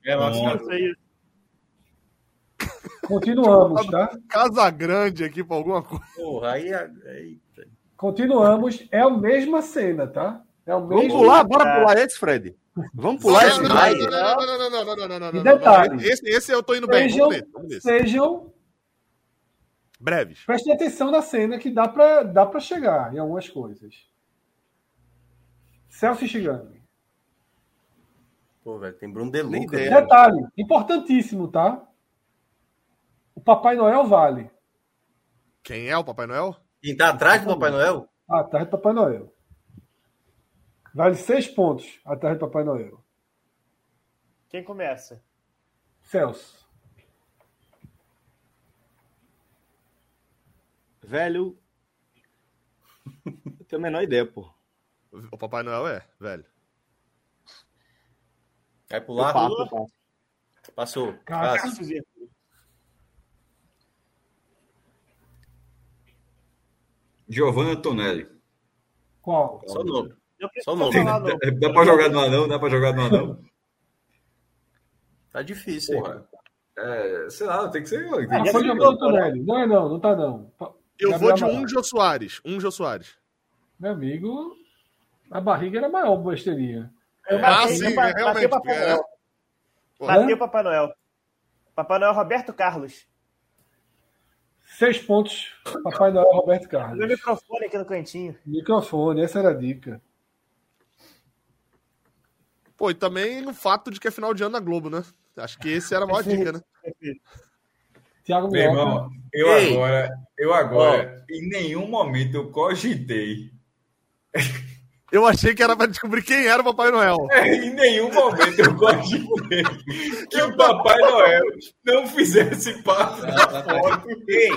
É, É, Marcos Bom. Caruso. Aí. Continuamos, tá? Casa Grande aqui pra alguma coisa. Porra, aí. é- Eita. Continuamos, é a mesma cena, tá? É o mesmo... Vamos pular, bora pular esse, Fred. Vamos pular esse. Não, não, não, não, não, não, não, detalhe, esse, eu tô indo bem. Sejam breves. Prestem atenção na cena que dá para dá para chegar em algumas coisas. Celso chegando. Pô, velho, tem Bruno Deluca. Detalhe, importantíssimo, tá? O Papai Noel vale. Quem é o Papai Noel? Quem tá atrás do Papai Noel? Atrás do Papai Noel. Vale seis pontos atrás do Papai Noel. Quem começa? Celso. Velho. Eu tenho a menor ideia, pô. O Papai Noel é, velho. Vai Eu pular? passo, passo. Passou. Giovanna Antonelli. Qual? Só o nome. Só o nome. falar no- Dá pra jogar no anão? Dá pra jogar no anão? Tá difícil, hein? Porra. É, sei lá, tem que ser. Ah, Tem que foi ser Antonelli. Não é não, não tá não. Eu Gabriel vou de um. Jô Soares. Um Jô Soares. Meu amigo, a barriga era maior, besteirinha. Eu Ah, sim, eu realmente, batei o Papai é. Noel. Bateu o Papai Noel. Papai Noel Roberto Carlos. Seis pontos, Papai Noel Roberto Meu Carlos. microfone aqui no cantinho. Microfone, essa era a dica. Pô, e também no fato de que é final de ano na Globo, né? Acho que esse era a maior dica, né? Tiago Meu irmão, eu Ei. agora, eu agora, em nenhum momento eu cogitei. Eu achei que era pra descobrir quem era o Papai Noel. em nenhum momento eu cogitei que o Papai Noel não fizesse parte da foto. Ei,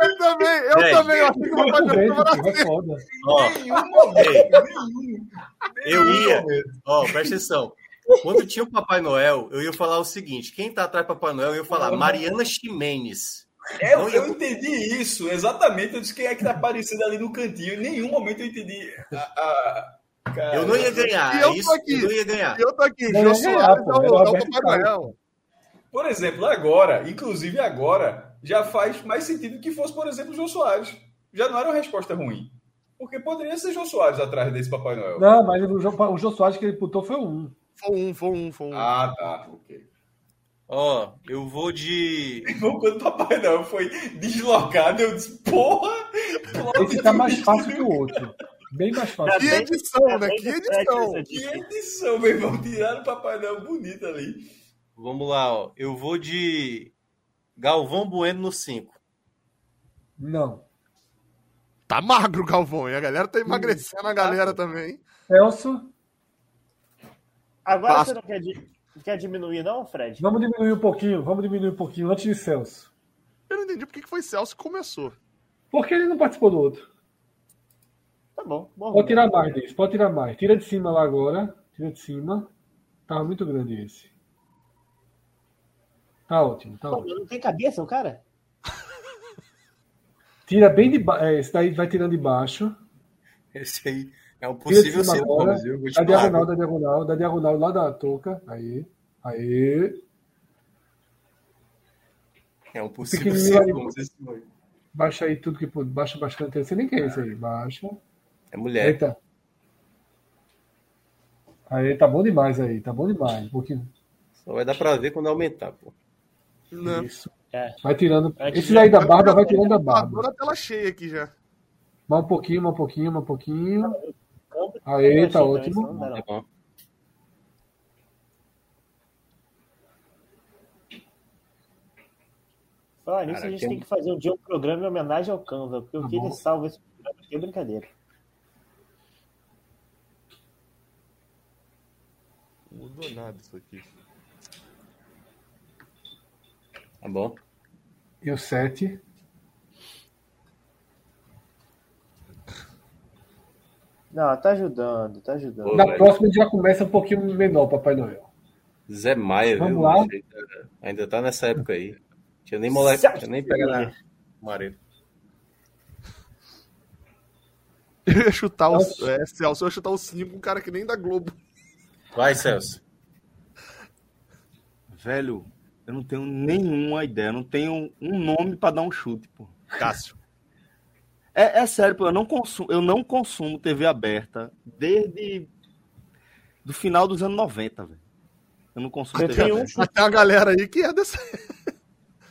Eu também, eu Ei. também eu achei que o Papai Noel Muito tava bem, é foda. Em nenhum momento, nenhum. eu ia. Ó, presta atenção. Quando tinha o Papai Noel, eu ia falar o seguinte: quem tá atrás do Papai Noel, eu ia falar Mariana Ximenes. É, Não, eu eu- entendi isso, exatamente. Eu disse quem é que tá aparecendo ali no cantinho. Em nenhum momento eu entendi. A, a- cara, Eu não ia ganhar. E eu é tô isso, aqui. eu não ia ganhar. Eu tô aqui, Não Jô Soares pô, é o, é o. Por exemplo, agora, inclusive agora, já faz mais sentido que fosse, por exemplo, o Jô Soares. Já não era uma resposta ruim. Porque poderia ser Jô Soares atrás desse Papai Noel. Não, mas o Jô, o Jô Soares que ele putou foi um. Foi um, foi um, foi um. Ah, tá. Ok. Ó, eu vou de. Então, quando o Papai Noel foi deslocado, eu disse, porra! Esse tá mais fácil que o outro. Bem mais fácil. Que edição, tá né? Que edição. Fred, Que essa dica. edição, meu irmão. Tiraram o Papai Noel bonito ali. Vamos lá, ó. Eu vou de. Galvão Bueno no 5. Não. Tá magro o Galvão, e a galera tá emagrecendo a galera também. Celso, Agora Passo. você não quer, di- quer diminuir, não, Fred? vamos diminuir um pouquinho, vamos diminuir um pouquinho antes de Celso. Eu não entendi por que que foi Celso que começou. Porque ele não participou do outro. Tá bom. bom Pode tirar mais desse, pode tirar mais. Tira de cima lá agora. Tira de cima. Tava muito grande esse. Tá ótimo, tá Pô, ótimo. Não tem cabeça o cara? Tira bem de baixo. É, esse daí vai tirando de baixo. Esse aí é um possível ser agora. te Da falar. diagonal, da diagonal, da diagonal lá da touca. Aí. Aí. É um possível esse foi. Baixa aí tudo que pode. Baixa bastante. Eu sei nem quem é esse aí. Baixa. É mulher. Eita. Aí, tá bom demais aí. Tá bom demais. Um pouquinho. Só vai dar pra ver quando aumentar, pô. Não. Isso. É. Vai tirando. Antes Esse daí da barba vai tirando a barba. Agora a tela cheia aqui já. Mais um pouquinho, mais um pouquinho, mais um pouquinho. Aí, Eu tá ótimo. Tá bom. Falar nisso, a gente tem tem que fazer um dia um programa em homenagem ao Canva, porque o que Tá bom. ele salva esse programa aqui é brincadeira. Não mudou nada isso aqui. Tá bom. E o 7. Não, tá ajudando, tá ajudando. Pô, Na velho. próxima a gente já começa um pouquinho menor, Papai Noel. Zé Maia, Vamos viu? lá. Ainda tá nessa época aí. Tinha nem moleque, Celso tinha nem pegado na Maria. Eu ia chutar o. É, Celso, eu ia chutar o 5, um cara que nem da Globo. Vai, Celso. Velho, eu não tenho nenhuma ideia. Não tenho um nome pra dar um chute, pô. Cássio. É, é sério, pô, eu não consumo, eu não consumo TV aberta desde do final dos anos 90, velho. Eu não consumo Eu TV tenho um aberta. Até a galera aí que é dessa.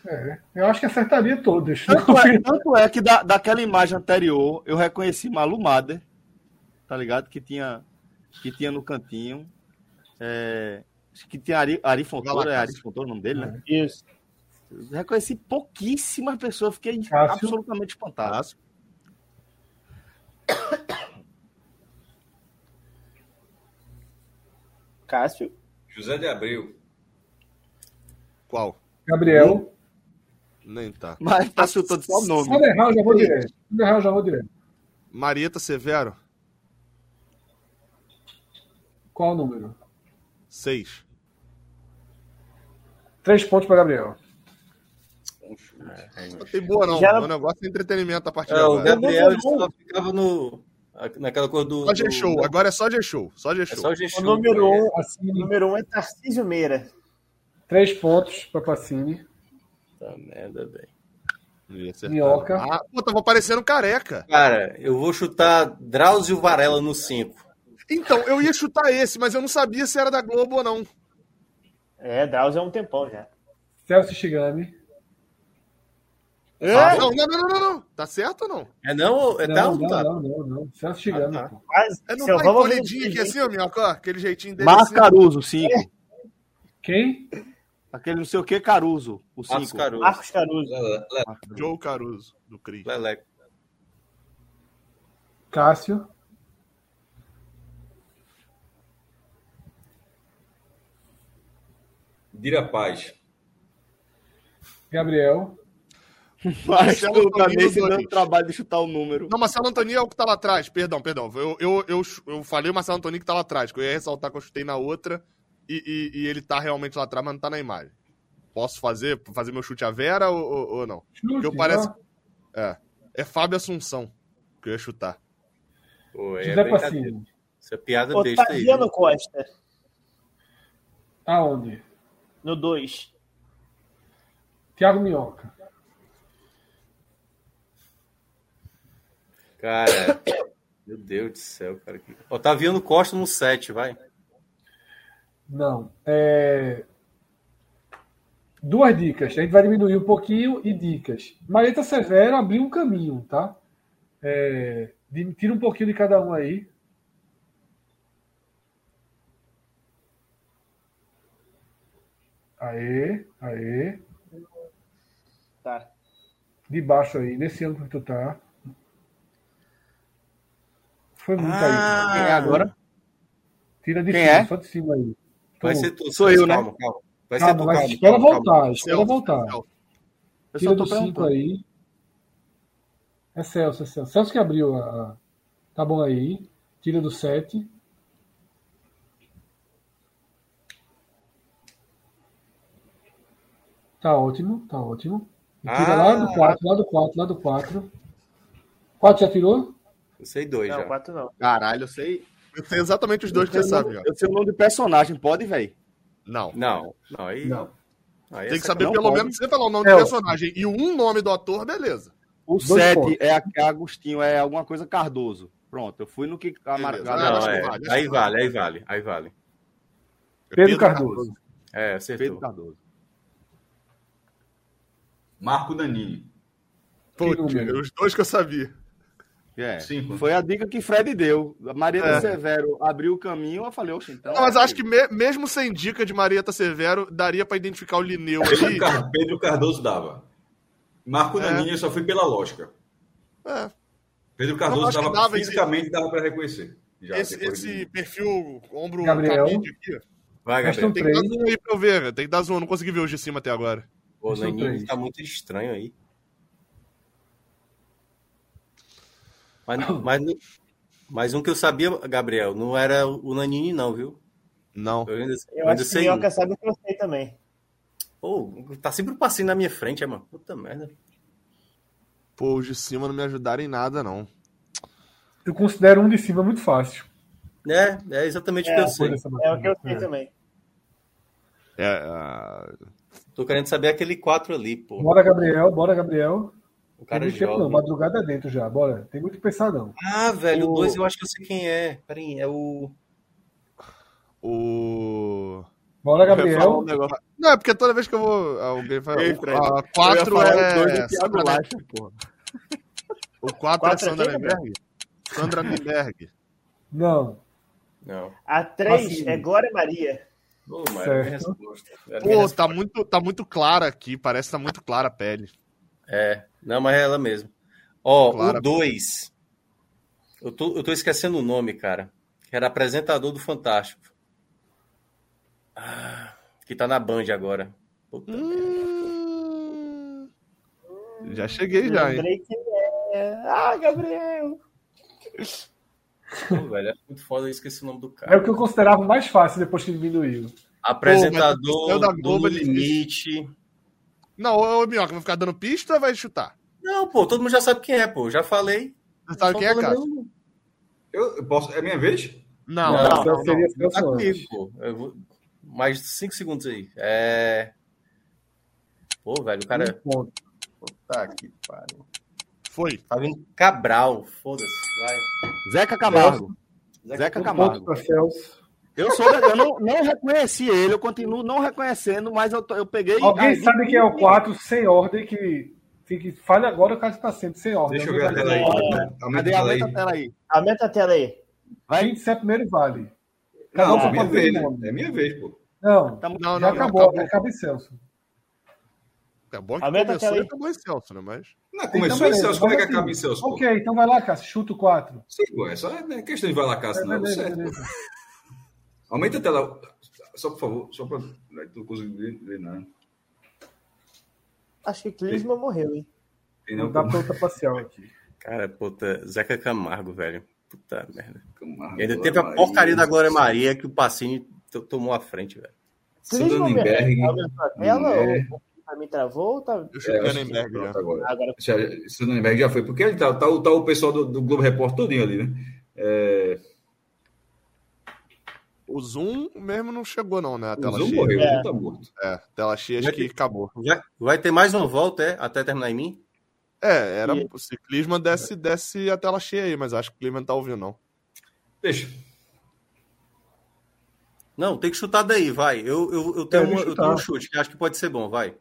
É, eu acho que acertaria todas. Tanto é, tanto é que da, daquela imagem anterior eu reconheci Malu Mader, tá ligado? Que tinha, que tinha no cantinho. É, acho que tinha Ari, Ari Fontoura, é Ari Fontoura o nome dele, né? Isso. Eu reconheci pouquíssimas pessoas, fiquei Cássio. absolutamente espantado. Cássio. José de Abreu. Qual? Gabriel. Nem tá. Mas tá chutando só o Se nome. eu errar, eu já vou direto. Se eu errar, eu já vou direto. Marieta Severo, Qual o número? 6. Três pontos para Gabriel. Não tem boa, não. Já- Meu negócio é entretenimento a partir de É, o. Gabriel só ficava no. Naquela coisa do. Só do- G-Show. Agora é só G-Show. Só É G-Show. só O número é. um, Assim, o número um é Tarcísio Meira. três pontos para Pacini. Tá merda, velho. Minhoca. Ah, pô, tava parecendo careca. Cara, eu vou chutar Drauzio Varela no 5. Então, eu ia chutar esse, mas eu não sabia se era da Globo ou não. É, Drauzio é um tempão já. Celso Shigami. Ah, não, não, não, não, não. Tá certo ou não? É não? É Não, tá não, não tá? não, não, não. Celso Shigami. Ah, tá. Quase. É, não Seu, tá encolhidinho aqui assim, ó, minhoca, aquele jeitinho dele Marcos assim. Caruso, 5. Quem? Aquele não sei o que, Caruso, o Marcos 5. Caruso. Marcos Caruso. Le- Le- Joe Caruso, do Cris. Leleco. Cássio. Dira Paz. Gabriel. Mas Marcelo Antônio se dois. dando trabalho de chutar o número. Não, Marcelo Antoni é o que tá lá atrás. Perdão, perdão. Eu, eu, eu, eu falei o Marcelo Antoni que tá lá atrás, que eu ia ressaltar que eu chutei na outra e, e, e ele tá realmente lá atrás, mas não tá na imagem. Posso fazer, fazer meu chute à Vera ou, ou, ou não? Chute, eu parece- ó. É. É Fábio Assunção que eu ia chutar. Pô, é José. Isso é piada besta aí. Costa. Aonde? No 2. Thiago Minhoca. Cara, meu Deus do céu, cara. Otaviano Costa no 7, vai. Não. É... Duas dicas. A gente vai diminuir um pouquinho e dicas. Marieta Severo abriu um caminho, tá? É... Tira um pouquinho de cada um aí. Aê, aê. Tá. De baixo aí, nesse ângulo que tu tá. Foi muito Ah, aí. quem é agora? Tira de Quem cima, é? só de cima aí. Vai Tu. ser tu. Sou Celso, eu, né? calma, calma. Vai ser Calma, tu, mas calma. espera calma, voltar, calma. espera Celso, voltar. Celso. Eu Tira só tô do 5 perguntando. aí. É Celso, é Celso. Celso que abriu a. a- Tá bom aí. Tira do 7. Tá ótimo, tá ótimo. E Tira Ah. lá do 4, lá do 4, lá do 4. 4 já tirou? Eu sei dois Não, já. 4 não. Caralho, eu sei. Eu sei exatamente os dois que eu você sabe, nome- ó. Eu sei o nome do personagem, pode, velho? Não. Não, não, aí. Não. aí Tem que saber pelo pode. menos, você falar o nome É, do personagem e um nome do ator, beleza. O Dois 7 pontos. é, a- é Agostinho, é alguma coisa Cardoso. Pronto, eu fui no que a mar- Não, é. vale, Aí vale, aí vale, aí vale. É Pedro Cardoso. É, acertou. Pedro Cardoso. Marco Danini. Putz, os dois que eu sabia. É. Cinco. Foi a dica que Fred deu. A Maria É. Severo abriu o caminho, eu falei, oxe, então. Não, mas acho que me- mesmo sem dica de Marieta Severo, daria pra identificar o Lineu Pedro, ali. Car- Pedro Cardoso dava. Marco É. Eu só fui pela lógica. É, Pedro Cardoso dava, dava esse- fisicamente dava pra reconhecer. Já, esse, esse de- perfil ombro Gabriel. aqui. Vai, Gabriel. Tem que dar zoom aí pra eu ver, tem que dar zoom. Eu não consegui ver hoje de cima até agora. O Naninho tá muito estranho aí. Mas, mas, mas um que eu sabia, Gabriel, não era o Nanini, não, viu? Não. Eu, ainda, eu, eu acho que o Minhoca sabe que eu sei também. Pô, tá sempre passando na minha frente, é, mano. Puta merda. Pô, os de cima não me ajudaram em nada, não. Eu considero um de cima muito fácil. É, é exatamente é, o que eu sei. É o que eu sei é. também. É, uh... Tô querendo saber aquele 4 ali, pô. Bora, Gabriel, bora, Gabriel. O cara Tem joga. Tempo, não, madrugada dentro já, bora. Tem muito que pensar, não. Ah, velho, o 2 eu acho que eu sei quem é. Peraí, é o. O. Bora, Gabriel. Um não, é porque toda vez que eu vou. Alguém vai. Ei, a 4 é. Thiago Lacha, porra. O 4 é Sandra Nemberg? Sandra Nemberg. Não. Não. A 3 é Glória Maria. Oh, certo. Pô, tá muito, tá muito clara aqui. Parece que tá muito clara a pele. É, não, mas é ela mesmo. Ó, Clara. o 2. Eu tô, eu tô esquecendo o nome, cara. Que era apresentador do Fantástico. Ah, que tá na Band agora. Hum... Já cheguei já, hein? É. Ah, Gabriel! Pô, velho, é muito foda, eu esqueci o nome do cara. É o que eu considerava mais fácil depois que diminuiu. Apresentador Pô, da Globo do Limite. Não, ô Minhoca, vai ficar dando pista ou vai chutar? Não, pô, todo mundo já sabe quem é, pô. Já falei. Você sabe quem é, Cássio? Eu, posso. É minha vez? Não, não, não. não, seria não. Tá comigo, pô. Eu vou... Mais cinco segundos aí. É. Pô, velho, o cara. Um ponto. Puta que pariu. Foi. Tá vindo Cabral, foda-se. Vai. Zeca Camargo. Zeca, Zeca Camargo. Eu, sou, eu não, não reconheci ele, eu continuo não reconhecendo, mas eu, eu peguei. Alguém sabe quem é o 4 sem ordem que. que fale agora, o cara está sempre sem ordem. Deixa eu ver a tela aí. Cadê? A tela aí. Aumenta a tela aí. Vai. Quem disser primeiro vale. Cada não, é minha vez. É minha vez, pô. Não, não, não, já acabou, acabou. acaba em Celso. Acabou que Aumenta começou e acabou em Celso, né? Mas... Não, começou então, em Celso, como é que assim, acaba em Celso? Ok, então vai lá, Cássio, chuta o 4. Sim, pô, é só é questão de vai lá, Cássio, é, não, beleza, certo. Beleza. Aumenta a tela, só por favor, só para não consigo ver nada. Acho que Clisma morreu, hein? Tem não, dá pra outra parcial aqui. Cara, puta, Zeca Camargo, velho. Puta merda. Camargo, ainda teve a porcaria da Glória Maria que o Passinho tomou a frente, velho. Sudanenberg. Ela é... ou me travou? Tá... Eu é, Sudanenberg já. Agora. agora... Sudanenberg já foi, porque ele tá, tá, tá o pessoal do, do Globo Repórter todinho ali, né? É... O Zoom mesmo não chegou, não, né? A tela o Zoom cheia. morreu, é. tá morto. É, tela cheia, acho que acabou. Já vai ter mais uma volta, é? Até terminar em mim? É, era. E... O ciclismo desce, desce a tela cheia aí, mas acho que o Clima não tá ouvindo, não. Deixa. Não, tem que chutar daí, vai. Eu, eu, eu, tenho, uma, eu tenho um chute que acho que pode ser bom, vai.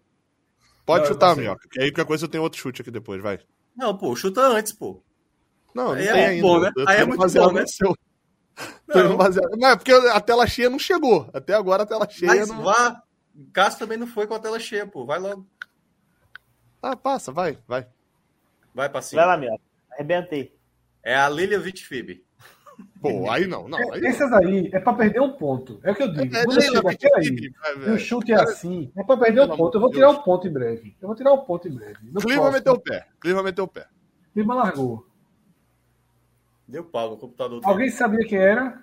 Pode não, chutar, Minhoca, porque aí qualquer coisa eu tenho outro chute aqui depois, vai. Não, pô, chuta antes, pô. Não, aí não é muito bom, né? Aí é muito bom, né? Seu... Não. não, é porque a tela cheia não chegou. Até agora a tela cheia Mas não... vá. Cássio também não foi com a tela cheia, pô. Vai logo. Ah, passa, vai, vai. Vai pra cima. Vai lá, meu. Arrebentei. É a Lilia Vitfib. Pô, aí não, não. Aí Essas aí é pra perder um ponto. É o que eu digo. É, Quando chega aqui aí, e o chute é assim, é pra perder um ponto. Eu vou tirar o um ponto em breve. Eu vou tirar o um ponto em breve. Clima meteu o pé. Clima meteu o pé. Clima largou. Deu pau no computador. Alguém dele. sabia quem era?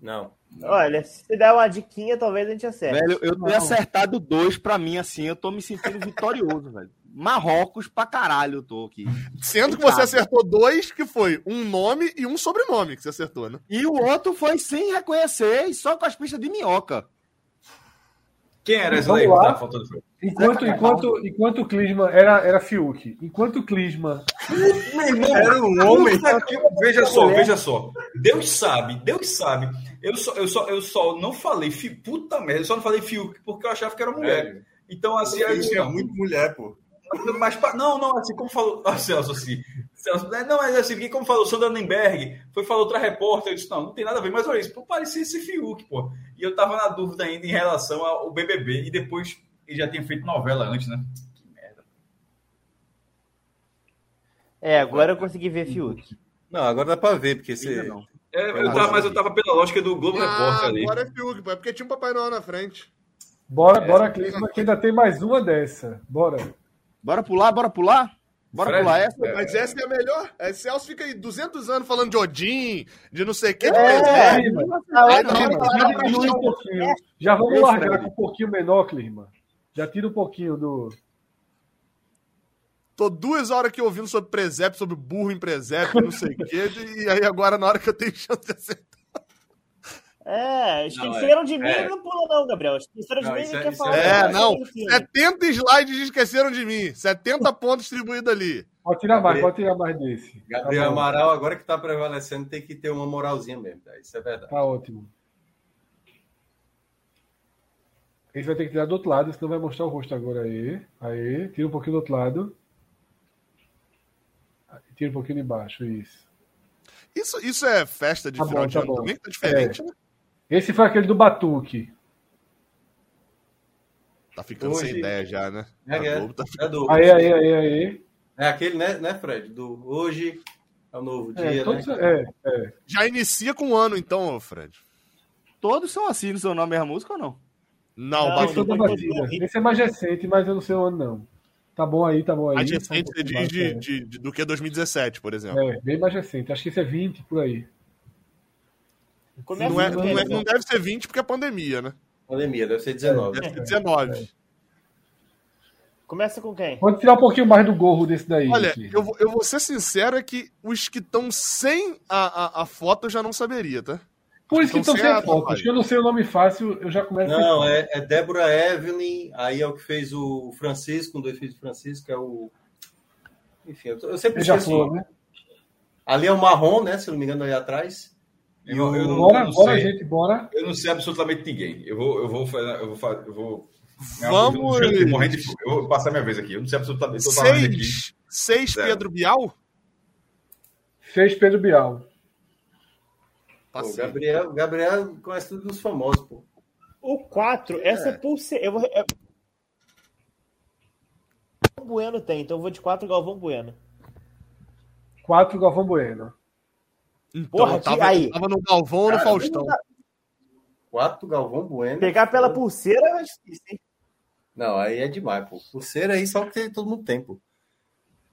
Não. Olha, se der uma diquinha, talvez a gente acerte. Velho, eu tenho acertado dois pra mim, assim, eu tô me sentindo vitorioso, velho. Marrocos pra caralho eu tô aqui. Sendo que você acertou dois, que foi um nome e um sobrenome que você acertou, né? E o outro foi sem reconhecer e só com as pistas de minhoca. Quem era essa daí que tá faltando? Enquanto, enquanto, enquanto o Clisma era, era Fiuk, enquanto o Clisma. era um homem. Veja só, veja só. Deus sabe, Deus sabe. Eu só, eu só, eu só não falei, puta merda, eu só não falei Fiuk porque eu achava que era mulher. É. Então, assim. Tinha muito mulher, pô. Mas, não, não, assim, como falou. Ah, Celso, assim. Né, não, mas assim, como falou Sandra Nenberg, foi falou outra repórter, eu disse, não, não tem nada a ver, mas olha isso, pô, parecia esse Fiuk, pô. E eu tava na dúvida ainda em relação ao BBB, e depois ele já tinha feito novela antes, né? Que merda. É, agora eu consegui ver Fiuk. Não, agora dá pra ver, porque você. É, É, eu tava, mas eu tava pela lógica do Globo Ah, Repórter ali. agora é Fiuk, pô. É porque tinha um Papai Noel na frente. Bora, É. bora, Clima, que ainda tem mais uma dessa. Bora. Bora pular, bora pular? Bora Fred, pular essa? Pô, mas essa é a melhor. É, Celso fica aí 200 anos falando de Odin, de não sei o que, É, Já, um vamos largar com um pouquinho menor, Clima. Já tira um pouquinho do. Tô duas horas aqui ouvindo sobre presépio, sobre burro em presépio, não sei o quê, e aí agora na hora que eu tenho chance de acertar. É, esqueceram de mim, é. não pula não, Gabriel. Esqueceram de Não, mim isso e é- quer isso falar. é- É, não. do filme. 70 slides esqueceram de mim. 70 pontos distribuídos ali. Pode tirar mais, pode tirar mais desse. Gabriel tá, Amaral, agora que tá prevalecendo, tem que ter uma moralzinha mesmo. Tá? Isso é verdade. tá ótimo. Esse vai ter que tirar do outro lado, senão vai mostrar o rosto agora aí. Aí, tira um pouquinho do outro lado. Tira um pouquinho de baixo, isso. Isso, isso é festa de Tá final bom, de tá ano bom. também, que tá diferente, É. né? Esse foi aquele do Batuque. Tá ficando Hoje- sem ideia já, né? É, é. Tá É, do, Aí, aí, aí, aí. é aquele, né, né, Fred? Do hoje é o novo É, dia, todos- né? é, é. Já inicia com um ano, então, Fred. Todos são assim no seu nome é a música ou não? Não, Não, Batuque é do- Esse é mais recente, mas eu não sei o ano, não. Tá bom aí, tá bom aí. mais recente, você diz de, é. de- de- do que 2017, por exemplo. É, bem mais recente. Acho que esse é 20 por aí. Começa Não, é, com não, quem, é- não deve ser 20 porque é pandemia, né? Pandemia, deve ser 19. Deve ser 19. Começa com quem? Pode tirar um pouquinho mais do gorro desse daí. Olha, eu, vou- eu vou ser sincero, é que os que estão sem a, a, a foto eu já não saberia, tá? Por isso que estão sem sem a fotos. trabalho. que eu não sei o nome fácil, eu já começo Não, foto. é, é Débora Evelyn, aí é o que fez o Francisco, um dois filhos de Francisco, é o. Enfim, eu, eu sempre Ele já esqueço. falou, né? Ali é o marrom, né? Se não me engano, ali atrás. E Eu- eu não- Bora, não bora, sei. gente, bora. Eu não sei absolutamente ninguém. Eu vou, eu vou fazer. Eu vou, eu vou. Vamos- Eu, vou morrendo de. Eu vou passar minha vez aqui. Eu não sei absolutamente. Eu tô falando aqui. Seis, seis Zero. Pedro Bial? Fez Pedro Bial. Pô. Gabriel, Gabriel conhece tudo dos famosos, pô. O 4, essa pulseira. Eu vou. É... O Bueno tem, então eu vou de 4 Galvão Bueno. 4 Galvão Bueno. Então, Porra, eu tava, que- aí. eu tava no Galvão ou no Faustão? Quatro Galvão Bueno. Pegar pela pulseira é difícil, hein? Não, aí é demais, pô. Pulseira aí só que todo mundo tem, pô.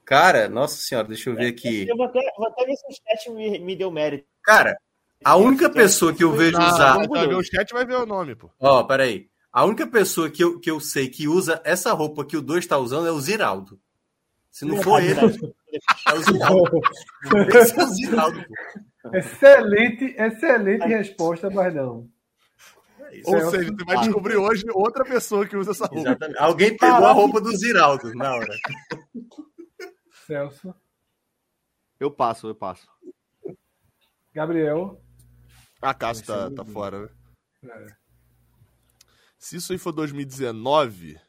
Cara, nossa senhora, deixa eu ver aqui. Eu vou até, vou até ver se o chat me, me deu mérito. Cara, a única pessoa que eu vejo Ah, usar. quando vai ver o chat vai ver o nome, pô. Ó, peraí. A única pessoa que eu, que eu sei que usa essa roupa que o 2 está usando é o Ziraldo. Se não for ele, é o Ziraldo. Esse é o Ziraldo, pô. Excelente, excelente resposta, mas não. Ou Celso. seja, você vai descobrir hoje outra pessoa que usa essa roupa. Exatamente. Alguém pegou a roupa do Ziraldo na hora. Celso. Eu passo, eu passo. Gabriel. A Cássio tá, tá fora, né? É. Se isso aí for 2019.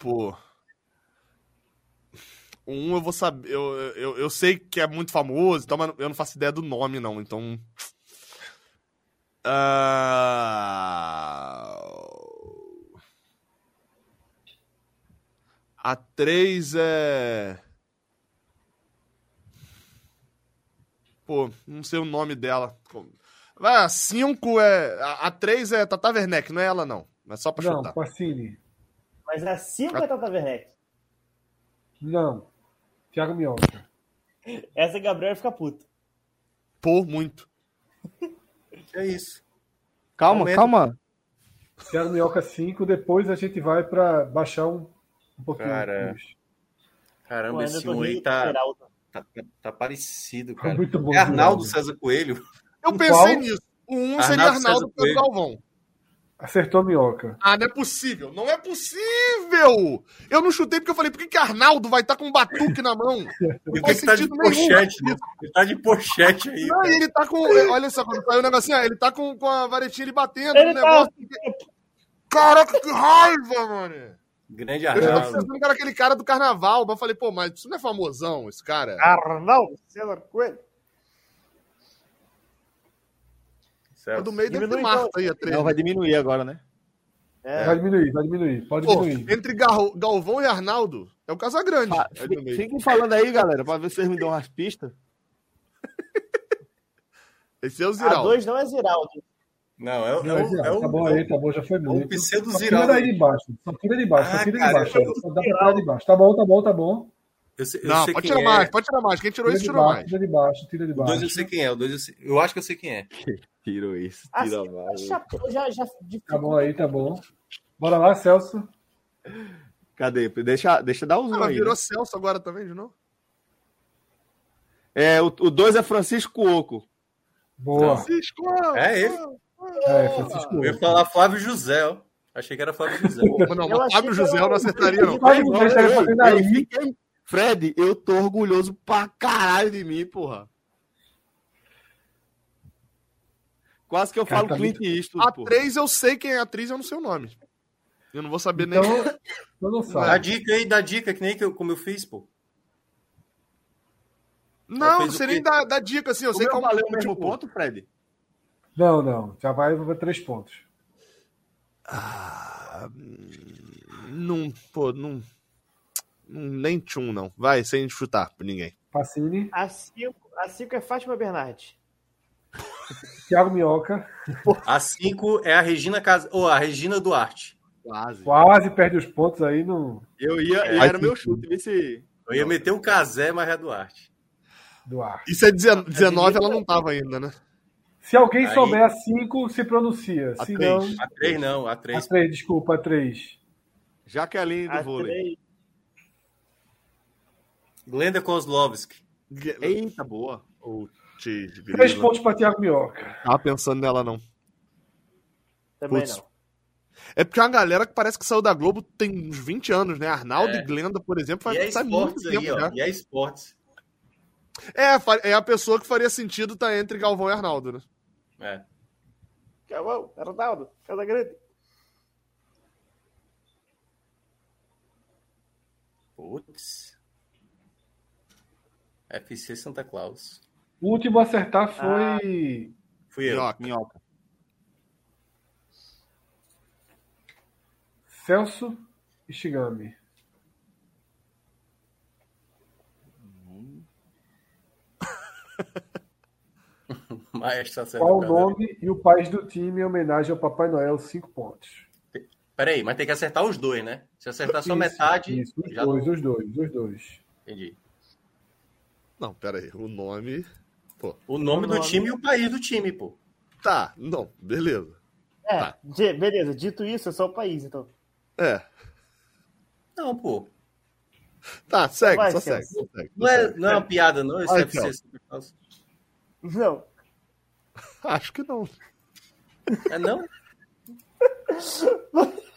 Pô-. Um eu vou saber. Eu, eu, eu sei que é muito famoso, então, mas eu não faço ideia do nome, não. Então. Ah, A 3 é. Pô, não sei o nome dela. Vai, a 5 é. A, a 3 é Tata Werneck, não é ela, não. É só pra Não, chutar. Pacini. Mas a 5 é Tata Werneck. Não. Thiago Minhoca. Essa Gabriel fica puto. Pô, muito. É isso. Calma, Aumenta. calma. Thiago Minhoca 5, depois a gente vai pra baixar um, um pouquinho. Cara. Caramba, Pô, esse tô um aí tá, tá, tá- tá parecido, cara. Muito bom. É Arnaldo. César Coelho. Eu pensei qual? nisso. O 1 um seria Arnaldo César pelo Coelho. Galvão. Acertou Minhoca. Ah, não é possível. Não é possível. Eu não chutei porque eu falei, por que, que Arnaldo vai estar com um batuque na mão? Por que, que tá de nenhum. pochete? né? Ele tá de pochete aí. Não, ele tá com. Olha só, quando saiu o negocinho, ele tá com, com a varetinha ali batendo Ele no tá- negócio. Caraca, que raiva, mano. Grande Eu já tava Arnaldo. pensando que era aquele cara do carnaval, mas eu falei, pô, mas isso não é famosão, esse cara. Arnaldo César Coelho. É do meio deve ter Marta aí, a. Não, vai diminuir agora, né? É. Vai diminuir, vai diminuir. Pode Pô, diminuir. entre Gal- Galvão e Arnaldo, é o Casagrande. Ah, meio. Fiquem falando aí, galera, pra ver se vocês me dão umas pistas. Esse é o Ziraldo. A2 não é Ziraldo. Não, é, o- Não, é, é o- Ziraldo. é o. tá bom aí, tá bom, já foi é o muito. pseudo Só tira Ziraldo. daí de baixo, só tira de baixo, Ah, só tira cara, de baixo. Só dá pra tirar de baixo. Tá bom, tá bom, tá bom. Eu sei, eu Não, sei pode tirar é. mais, pode tirar mais. Quem tirou Tira isso, tirou baixo, mais. tira de baixo, tira de O 2 eu baixo. sei quem é. O 2 eu, sei... eu acho que eu sei quem é. Tirou isso, Ah, tira sim, mais. já, já, já Tá bom aí, tá bom. Bora lá, Celso. Cadê? Deixa, deixa dar os Ah, um mas aí. virou né? Celso agora também, de novo? É, o 2 é Francisco Oco. Boa. Francisco! É ele. É, Francisco. Eu ia falar Flávio José, ó. Achei que era Flávio José. Não, Eu mas Fábio que José eu não acertaria, não. Fábio José estaria fazendo Eu aí. fiquei- Fred, eu tô orgulhoso pra caralho de mim, porra. Quase que eu Cara, falo tá Clint Eastwood, A. 3 eu sei quem é a atriz, eu não sei o nome. Eu não vou saber Então, nem. eu não Dá sabe. dica aí, dá dica, que nem que eu, como eu fiz, pô. Não, quê? nem dar, dica, assim. Eu O sei é um. valeu o mesmo tipo, ponto, Fred? Não, não. Já vai para três pontos. Ah, não, pô, não, não. Nem tchum, não. Vai, sem chutar por ninguém. Pacini, A 5 a cinco é Fátima Bernardes. Thiago Minhoca. A 5 é a Regina Cas... ou a Regina Duarte. Quase. Quase perde os pontos aí no Eu ia, É, era aí meu chute, vê se. Eu ia meter um Casé, mas é a Duarte. do ar. Isso é 19, ela não tava ainda, né? Se alguém Aí- souber a 5, se pronuncia. A Se três. não, A 3 não, a a 3. 3, desculpa, a 3. Jaqueline do A vôlei. 3 Glenda Kozlovski. Eita, boa. Putz, 3 grilo. pontos para Thiago Minhoca. Tava pensando nela, não. também Putz. não. É porque é uma galera que parece que saiu da Globo tem uns 20 anos, né? Arnaldo É. e Glenda, por exemplo, E faz, é faz muito esportes tempo aí, ó. já. E é esportes. É, é a pessoa que faria sentido estar entre Galvão e Arnaldo, né? É. Calma, Ronaldo, Casa Grande. Putz. FC Santa Claus. O último a acertar foi Fui eu. Minhoca. Minhoca. Celso Ishigami. Maestro Qual o nome e o país do time em homenagem ao Papai Noel? 5 pontos. Peraí, mas tem que acertar os dois, né? Se acertar só Isso, metade. Isso, os já dois, não... os dois, os dois. Entendi. Não, pera aí. O nome. O nome O do nome. time e o país do time, pô. Tá, não, beleza. É, Tá. beleza, dito isso, é só o país, então. É. Não, pô. Tá, segue, Vai, só segue. segue, Não é, não é uma piada, não. FC Celso. Santa Claus. Não. Acho que não. É não?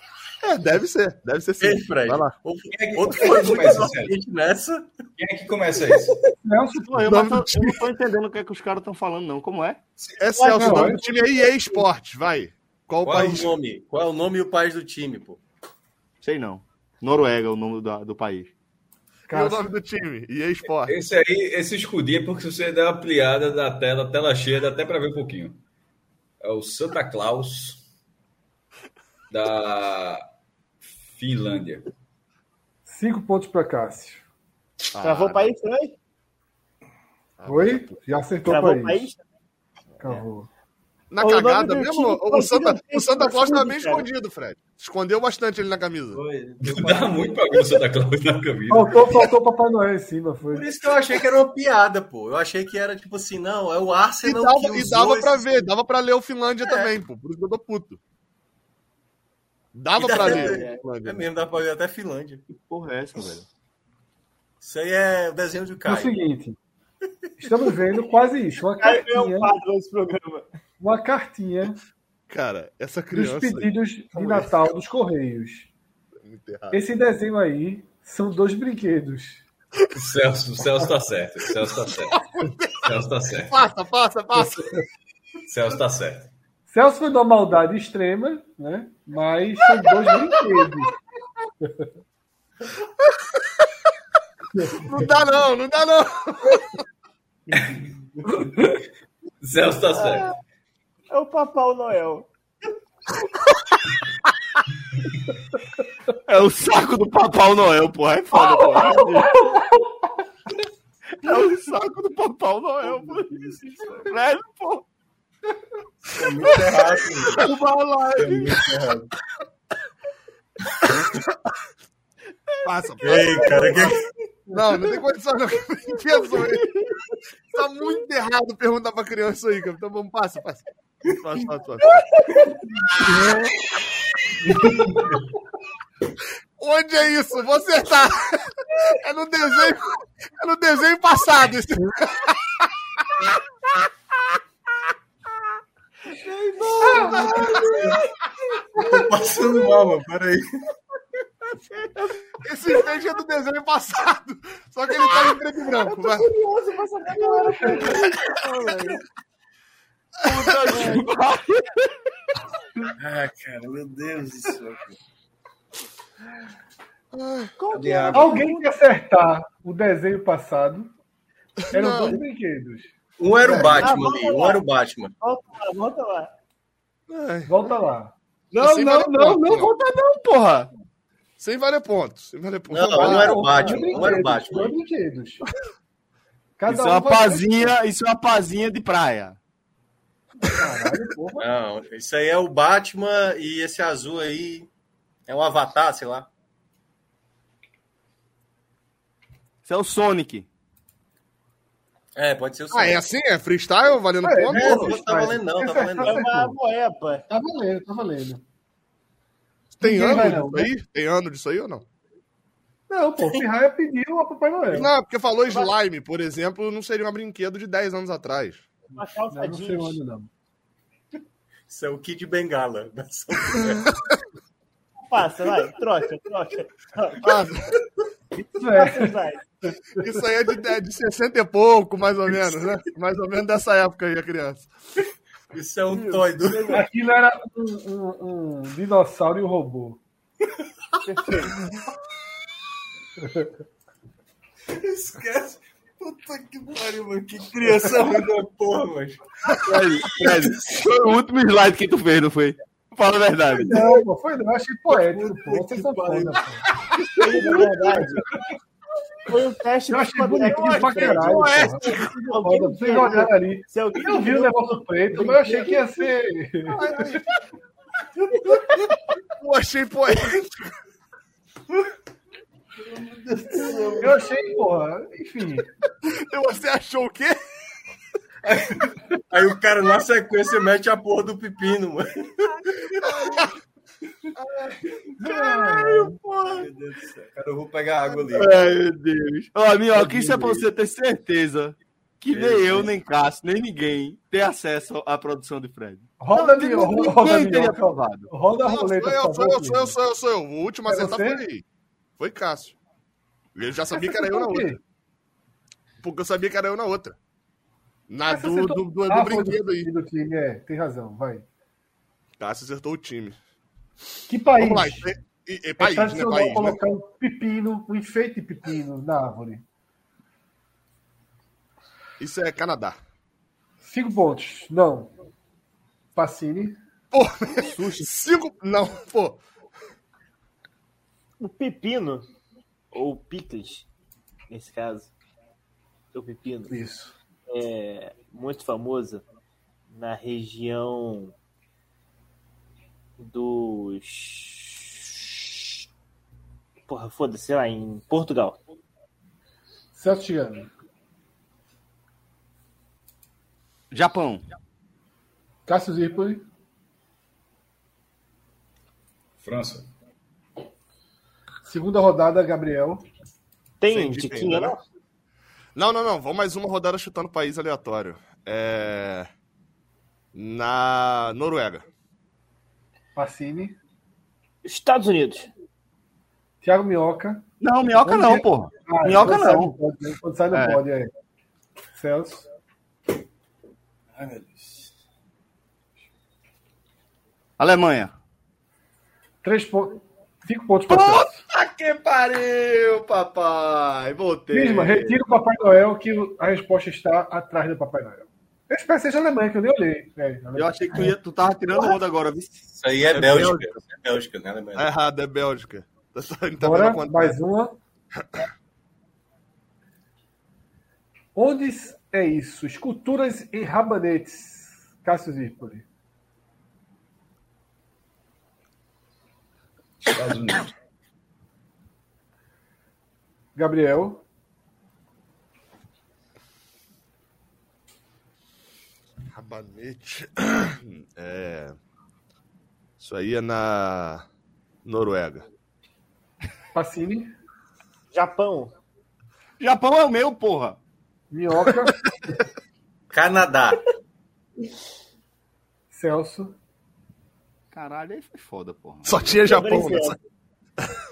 É, deve ser. Deve ser sim. Ei, Fred. Vai lá. Outro, é que- outro quem é foi muito começa, inocente nessa. Quem é que começa isso? Celso, Pô, eu, eu não tô entendendo o que, é que os caras estão falando, não. Como é? É Celso, não, o nome é. do time é EA Sports, vai. Qual o Qual é o país? nome? Qual é o nome e o país do time, pô? Sei não. Noruega é o nome do, do país. E o nome do time? EA Sports. Esse aí, esse escudinho é porque se você der uma ampliada da tela, tela cheia, dá até para ver um pouquinho. É o Santa Claus da Finlândia. 5 pontos para Cássio. Travou o país também? Oi? Já acertou o Travou o país. país? Cavou. Na O cagada mesmo, time o Santa, o Santa Claus tava bem escondido, Fred. Escondeu bastante ele na camisa. Dá muito pra ver o Santa Claus na camisa. Faltou, faltou o Papai Noel em cima. Foi. Por isso que eu achei que era uma piada, pô. Eu achei que era tipo assim, não, é o E Arsenal dava, que e dava pra ver, dava pra ler o Finlândia também, pô. Por isso que eu tô puto. Dava dá- pra é, ler. É, o Finlândia. mesmo, dá pra ver até Finlândia. Que porra é essa, velho? Isso aí é o desenho de É o Caio. seguinte. Estamos vendo quase isso. Uma Aí é um cartinha, quadro nesse programa. uma cartinha Cara, essa dos criança. pedidos de Natal dos Correios. é muito errado. Esse desenho aí são dois brinquedos. O Celso, o Celso tá certo. O Celso tá certo. O Celso tá certo. Passa, passa, passa. O Celso tá certo. Celso foi de uma maldade extrema, né? Mas são dois brinquedos. Não dá não, não dá não. Celso tá certo. É o Papai Noel. É o saco do Papai Noel, porra. É foda, porra. É o saco do Papai Noel, porra. Velho, porra. É muito errado. Uma live. É muito errado. Passa, passa. Ei, cara, que... Não, não tem condição, não. Pensou aí? Tá muito errado perguntar pra criança isso aí, cara. Então vamos, passa, passa. Passa, passa, passa. Onde é isso? Vou acertar. É no desenho, é no desenho passado. Isso. Tô passando mal, mano. Peraí. Esse peixe é do desenho passado. Só que ele tá em preto e branco. Vai. curioso pra saber qual era a pergunta. Ah, cara, meu Deus do céu. Era? Alguém que acertar o desenho passado eram Não. dois brinquedos. Um era o Ah, Batman volta ali, um lá. era o Batman. Volta lá, volta lá. Ai, Volta lá. Não, não, não, não, não. volta não, porra. Sem valer pontos. Sem valer pontos. Não, não era o Dois Batman, não era o Batman. Brinquedos. Cada Isso é um uma vai- pazinha, isso é uma pazinha de praia. Caralho, porra. Não, isso aí é o Batman e esse azul aí é um avatar, sei lá. Isso é o Sonic. É, pode ser o Ah, é assim? É freestyle valendo É, ponto? É, não tá valendo não, tá esse valendo É não. uma moepa. Tá valendo, tá valendo. Tem Ninguém ano disso não, né? aí? Tem ano disso aí ou não? Não, pô, o Pirraia pediu a Papai Noel. Não, porque falou slime, por exemplo, não seria um brinquedo de 10 anos atrás. Uma calça Não, não sei não. Isso é o Kid Bengala. Passa, vai. Troca, troca. Ah, Isso é. Passa, vai. isso aí é de, é de 60 e pouco, mais ou menos, né? Mais ou menos dessa época aí, a criança. Isso é um toy do... Aquilo era um, um- um dinossauro e um robô. Esquece. Puta que pariu, mano. Que criança ruim da porra, mano. Foi o último slide que tu fez, não foi? Fala a verdade. Não, foi não. Eu achei poético, pô. Vocês são foda, pô. Isso aí, na verdade. Foi um teste Eu achei bonitinho pra caralho, Vocês olharam ali. Se alguém Eu vi o negócio preto, mas eu achei que ia ser. Eu achei poético. Eu achei, porra. Enfim. Você achou o quê? Aí o cara na sequência mete a porra do pepino, mano. Caralho, Meu Deus do céu. Cara, eu vou pegar água ali. Ai, meu Deus. Ó, Minhoca, isso é pra você ter certeza que nem eu, nem Cássio, nem ninguém tem acesso à produção de Fred. Roda Não, de ninguém roda teria minhoca. aprovado. Roda a roleta, eu, sou eu, sou eu, sou eu, sou eu. O último a É acertar foi ele. Foi Cássio. Ele já sabia que era eu na outra. Porque eu sabia que era eu na outra. Na do, do, do, Ah, brinquedo aí. do time, é. Tem razão, vai. Cássio acertou o time. Que país? Vamos lá. E, e, e É país, né? tradicional País, né? colocar um pepino, um enfeite de pepino na árvore. Isso é Canadá. Cinco pontos. Não. Pacini. Pô, cinco. Não, pô. O pepino, ou picles, nesse caso, o pepino, Isso. é muito famoso na região dos. Porra, foda-se, sei lá, em Portugal. Celso Chigami. Japão. Cássio Zirpoli. França. Segunda rodada, Gabriel. Tem ainda, não? né? Não, não, não. Vamos mais uma rodada chutando país aleatório. É... Na Noruega. Pacini. Estados Unidos. Thiago Minhoca. Não, minhoca não, porra. Ah, Minhoca não. Pode? Quando sai não É. pode, é. Celso. Ai, meu Deus. Alemanha. Três pontos. Cinco pontos para Celso. Puta que pariu, papai. Voltei. Misma, retira o Papai Noel, que a resposta está atrás do Papai Noel. Eu espero que seja alemã que eu nem olhei. É, eu achei que tu, ia, tu tava tirando onda agora. Viu? Isso aí é, é Bélgica. Bélgica. É Bélgica, né, Alemanha? É errado, é Bélgica. Tá, tá Bora, é? mais uma. Onde é isso? Esculturas em rabanetes. Cássio Zirpoli. Estados Unidos. Gabriel. Rabanete. É. Isso aí é na Noruega. Pacini. Japão. Japão é o meu, porra. Minhoca. Canadá. Celso. Caralho, aí foi foda, porra. Só tinha Japão nessa.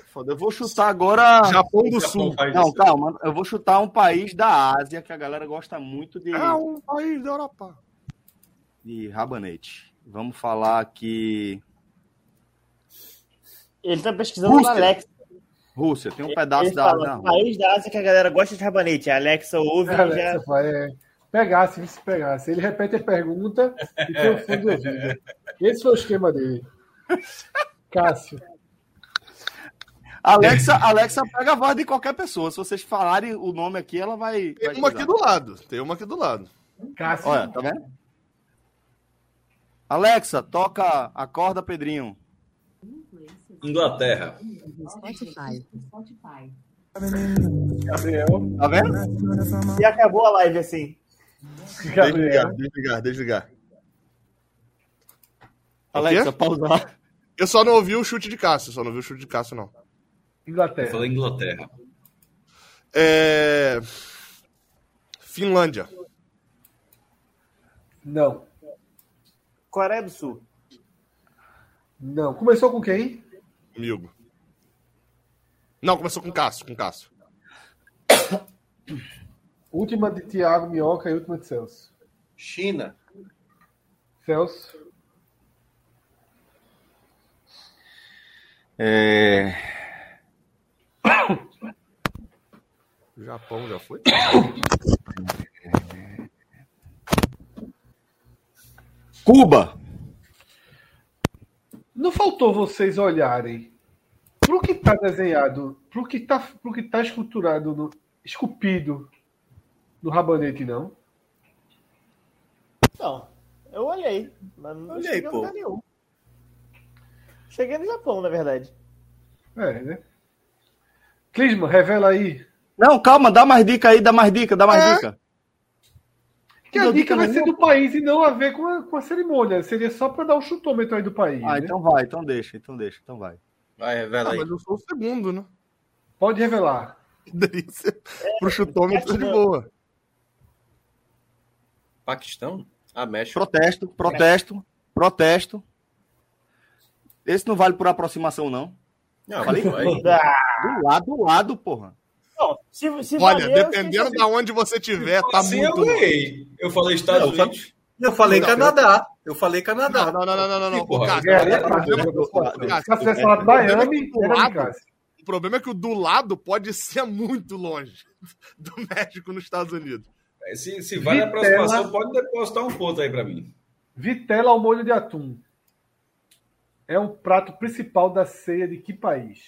Foda. Eu vou chutar agora. Japão do Japão Sul. Não, isso. calma. Eu vou chutar um país da Ásia que a galera gosta muito de, É um país da Europa. De rabanete. Vamos falar aqui. Ele tá pesquisando Rússia. no Alexa. Rússia, tem um pedaço Ele da fala, da país da Ásia que a galera gosta de rabanete. A Alexa ouve e já... É. Pegasse, se pegasse. Ele repete a pergunta e tem o fundo do ouvido. Esse foi o esquema dele. Cássio. Alexa, Alexa pega a voz de qualquer pessoa. Se vocês falarem o nome aqui, ela vai. Tem vai uma aqui coisar. do lado. Tem uma aqui do lado. Cássio. Olha, tá vendo? Alexa, toca a corda, Pedrinho. Inglaterra. Spotify. Gabriel. Tá vendo? E acabou a live assim. Gabriel. Desligar, desligar, desligar. Alexa, pausar. Eu só não ouvi o chute de Cássio. Só não ouvi o chute de Cássio, não. Eu Inglaterra. falei Inglaterra. É... Finlândia. Não. Coreia do Sul. Não. Começou com quem? Comigo. Não, começou com Cássio. Com Cássio. Última de Thiago Minhoca e última de Celso. China. Celso. É... Japão já foi? Cuba. Não faltou vocês olharem pro que tá desenhado, pro que tá, pro que tá esculturado, no, esculpido no rabanete, não? Não. Eu olhei. Mas não Olhei, cheguei a pô. lugar nenhum. Cheguei no Japão, na verdade. É, né? Clisma, revela aí. Não, calma, dá mais dica aí, dá mais dica, dá mais É. dica. Que a dica vai ser do país e não a ver com a, com a cerimônia. Seria só para dar um chutômetro aí do país. Ah, né? então vai, então deixa, então deixa, então vai. Vai, revela Ah, aí. mas eu sou o segundo, né? Pode revelar. Delícia. Pro chutômetro de boa. Paquistão? Ah, México. Protesto, protesto, protesto. Esse não vale por aproximação, não. Não, Falei? vai. Do lado, do lado, porra. Não, se, se Olha, valer, eu dependendo da onde você tiver, tá assim eu muito. ganhei. Eu falei Estados Não, eu Unidos. Eu falei Não, Canadá. Eu falei Canadá. não, não, não, não, não, não. Porra, né? Se falado o problema é Miami, que do era de lado- Cássio. O problema é que o do lado pode ser muito longe do México nos Estados Unidos. Se, se vale a Vitela. aproximação, pode depositar um ponto aí pra mim. Vitela ao molho de atum. É um prato principal da ceia de que país?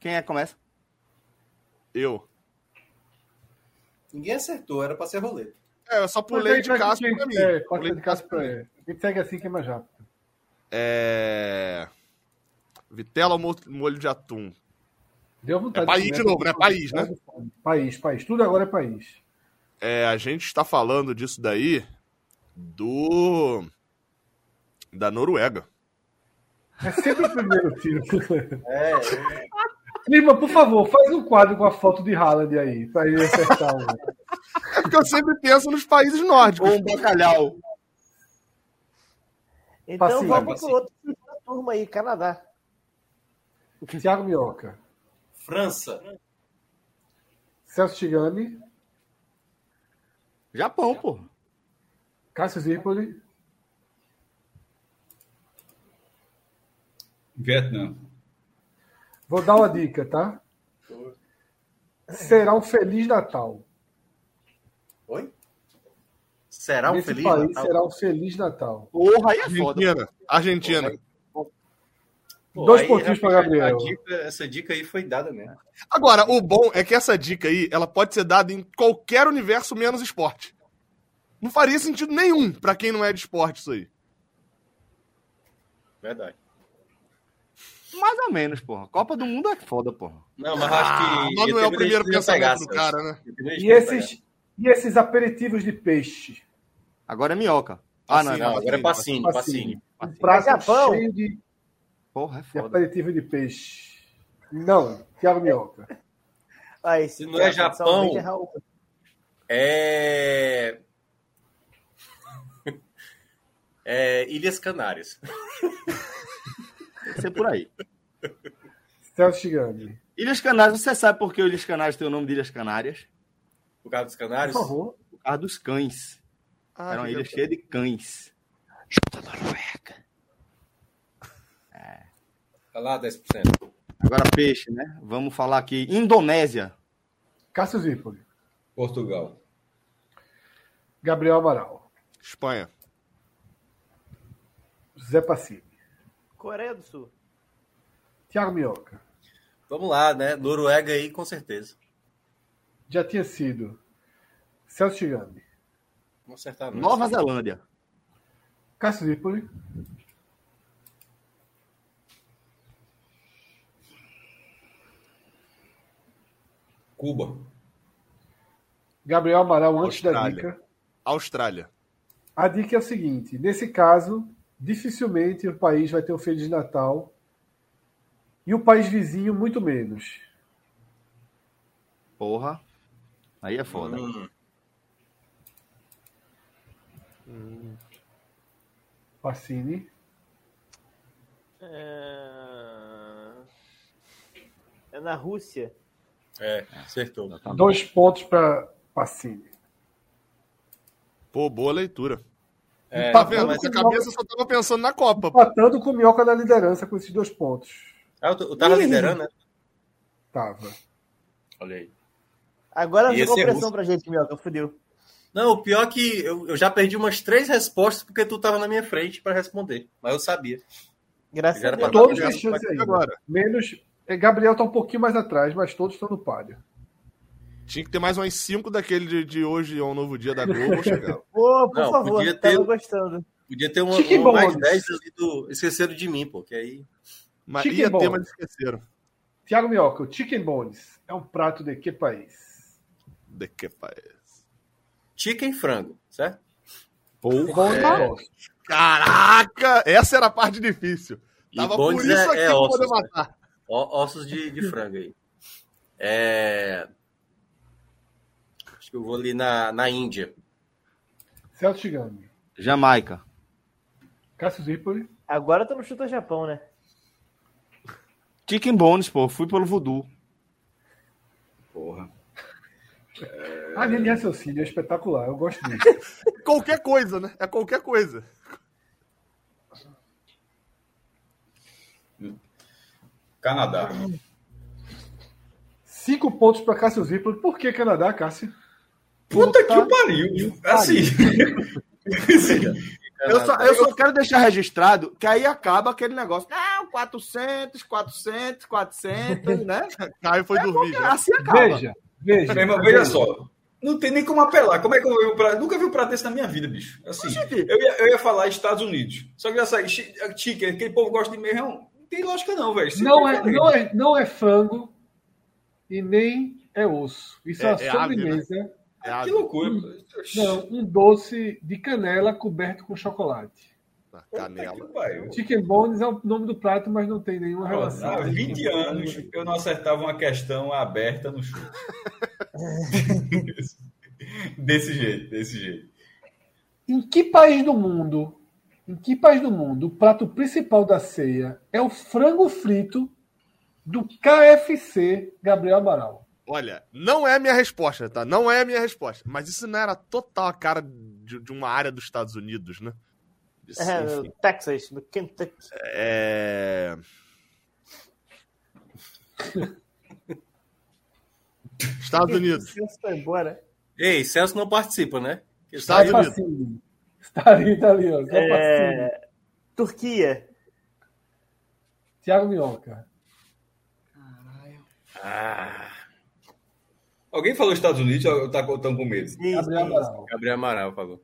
Quem é que começa? Eu. Ninguém acertou, era pra ser roleta. É, eu só pulei de quem- pra mim. É, pode Pulei ser de Cássio pra ele. A gente segue assim que é mais rápido. É... Vitela mo- molho de atum. Deu vontade. É país de novo, né? País, né? País, país. Tudo agora é país. É, a gente está falando disso daí do... Da Noruega. É sempre o primeiro tiro. É, Lima, por favor, faz um quadro com a foto de Haaland aí, pra ele acertar um. É porque eu sempre penso nos países nórdicos. Ou um bacalhau. então Passivo, vamos pro outro da turma aí, Canadá. Thiago Minhoca. França. Celso Chigami. Japão, porra. Cássio Zirpoli. Vietnã. Vou dar uma dica, tá? Será um Feliz Natal. Oi? Será um Nesse feliz país Natal? será um Feliz Natal. Porra, aí é foda. Argentina. Argentina. Pô, Dois aí, pontinhos pra realmente, Gabriel. a dica- essa dica aí foi dada mesmo. Agora, o bom é que essa dica aí, ela pode ser dada em qualquer universo menos esporte. Não faria sentido nenhum pra quem não é de esporte isso aí. Verdade. Mais ou menos, porra. Copa do Mundo é foda, porra. Não, mas acho que. Mas não é o primeiro pensamento pegar, do cara, né? E esses, e esses aperitivos de peixe? Agora é minhoca. Ah, não, não, agora é Pacini, Pacini. Um prato Japão. cheio de, Porra, é de foda. aperitivo de peixe. Não, Thiago Minhoca. Ah, esse Se não é Japão, é. É. É Ilhas Canárias. Deve ser por aí. Celso Chigami. Ilhas Canárias, você sabe por que o Ilhas Canárias tem o nome de Ilhas Canárias? Por causa dos Por Canários? favor. Por causa dos cães. Ah, Era uma que ilha cheia de cães. Junto à Noruega. Tá lá, 10%. Agora peixe, né? Vamos falar aqui. Indonésia. Cássio Zirpoli. Portugal. Gabriel Amaral. Espanha. Zé Pacini. Coreia do Sul. Thiago Minhoca. Vamos lá, né? Noruega aí, com certeza. Já tinha sido. Celso Chigami. Vamos acertar, não. Nova Zelândia. Cássio Zirpoli. Cuba. Gabriel Amaral antes da Austrália. dica. Austrália. A dica é o seguinte: nesse caso, dificilmente o país vai ter um Feliz Natal e o país vizinho muito menos. Porra. Aí é foda. Hum, Pacini. É... é na Rússia. É, acertou. Dois pontos para Pacini. Pô, boa leitura. É, Tá vendo? mas a cabeça só tava pensando na Copa. Empatando com o Minhoca na liderança com esses dois pontos. Ah, eu tô- eu tava liderando, né? Tava. Olha aí. Agora E jogou é pressão russo. pra gente, Mioca. Fudeu. Não, o pior é que eu, eu já perdi umas três respostas porque tu tava na minha frente para responder. Mas eu sabia. Graças a Deus. Todos ainda. agora. Menos. é, Gabriel tá um pouquinho mais atrás, mas todos estão no páreo. Tinha que ter mais umas cinco daquele de, de hoje, é um novo dia da Globo. chegava. Pô, por Não, favor, podia tava ter- gostando. Podia ter uma, uma mais bônus. 10 ali do. Esqueceram de mim, pô. Que aí. Mas Chicken ia ter, mas esqueceram. Thiago Minhoca, o Chicken Bones é um prato de que país? De que país? Chicken frango, certo? Bom É. Caraca! Essa era a parte difícil. E Tava por isso é- aqui é pra ossos, poder né? matar. Ó- ossos de, de frango aí. É. Que eu vou ali na, na Índia. Celso Chigami. Jamaica. Cássio Zirpoli. Agora tu não chuta Japão, né? Chicken Bones, pô. Fui pelo voodoo. Porra. A linha de raciocínio é espetacular, eu gosto disso. Qualquer coisa, né? É qualquer coisa. Canadá. Cinco pontos para Cássio Zirpoli. Por que Canadá, Cássio? Puta que o pariu. Assim. Eu só, eu só quero deixar registrado que aí acaba aquele negócio. Não, 400, 400, 400, né? Caio foi dormir já. Assim acaba. Veja, veja. Meu irmão, veja só. Não tem nem como apelar. Como é que eu vi prato? Nunca vi um prato desse na minha vida, bicho. Assim, eu ia, eu ia falar Estados Unidos. Só que já saí. chi- Chicken, aquele povo gosta de meio. Não tem lógica, não, velho. Sempre Não é, não, é, não é frango e nem é osso. Isso é, É- uma é ave, sobremesa. É Que loucura. Não, um doce de canela coberto com chocolate. Na Canela. Chicken bones é o nome do prato, mas não tem nenhuma relação. Há 20 anos eu não acertava uma questão aberta no chute. desse jeito, desse jeito. Em que país do mundo, em que país do mundo o prato principal da ceia é o frango frito do KFC Gabriel Amaral? Olha, não é a minha resposta, tá? Não é a minha resposta. Mas isso não era total a cara de, de uma área dos Estados Unidos, né? Isso, É, enfim. Texas, no Kentucky. É. Estados Unidos. Celso foi embora. Ei, Celso não participa, né? Estados Unidos. Facinho. Estaria tá ali, ó. É... Turquia. Thiago Minhoca. Ah, Alguém falou Estados Unidos ou tá tão com medo? Gabriel. Amaral. Gabriel Amaral falou.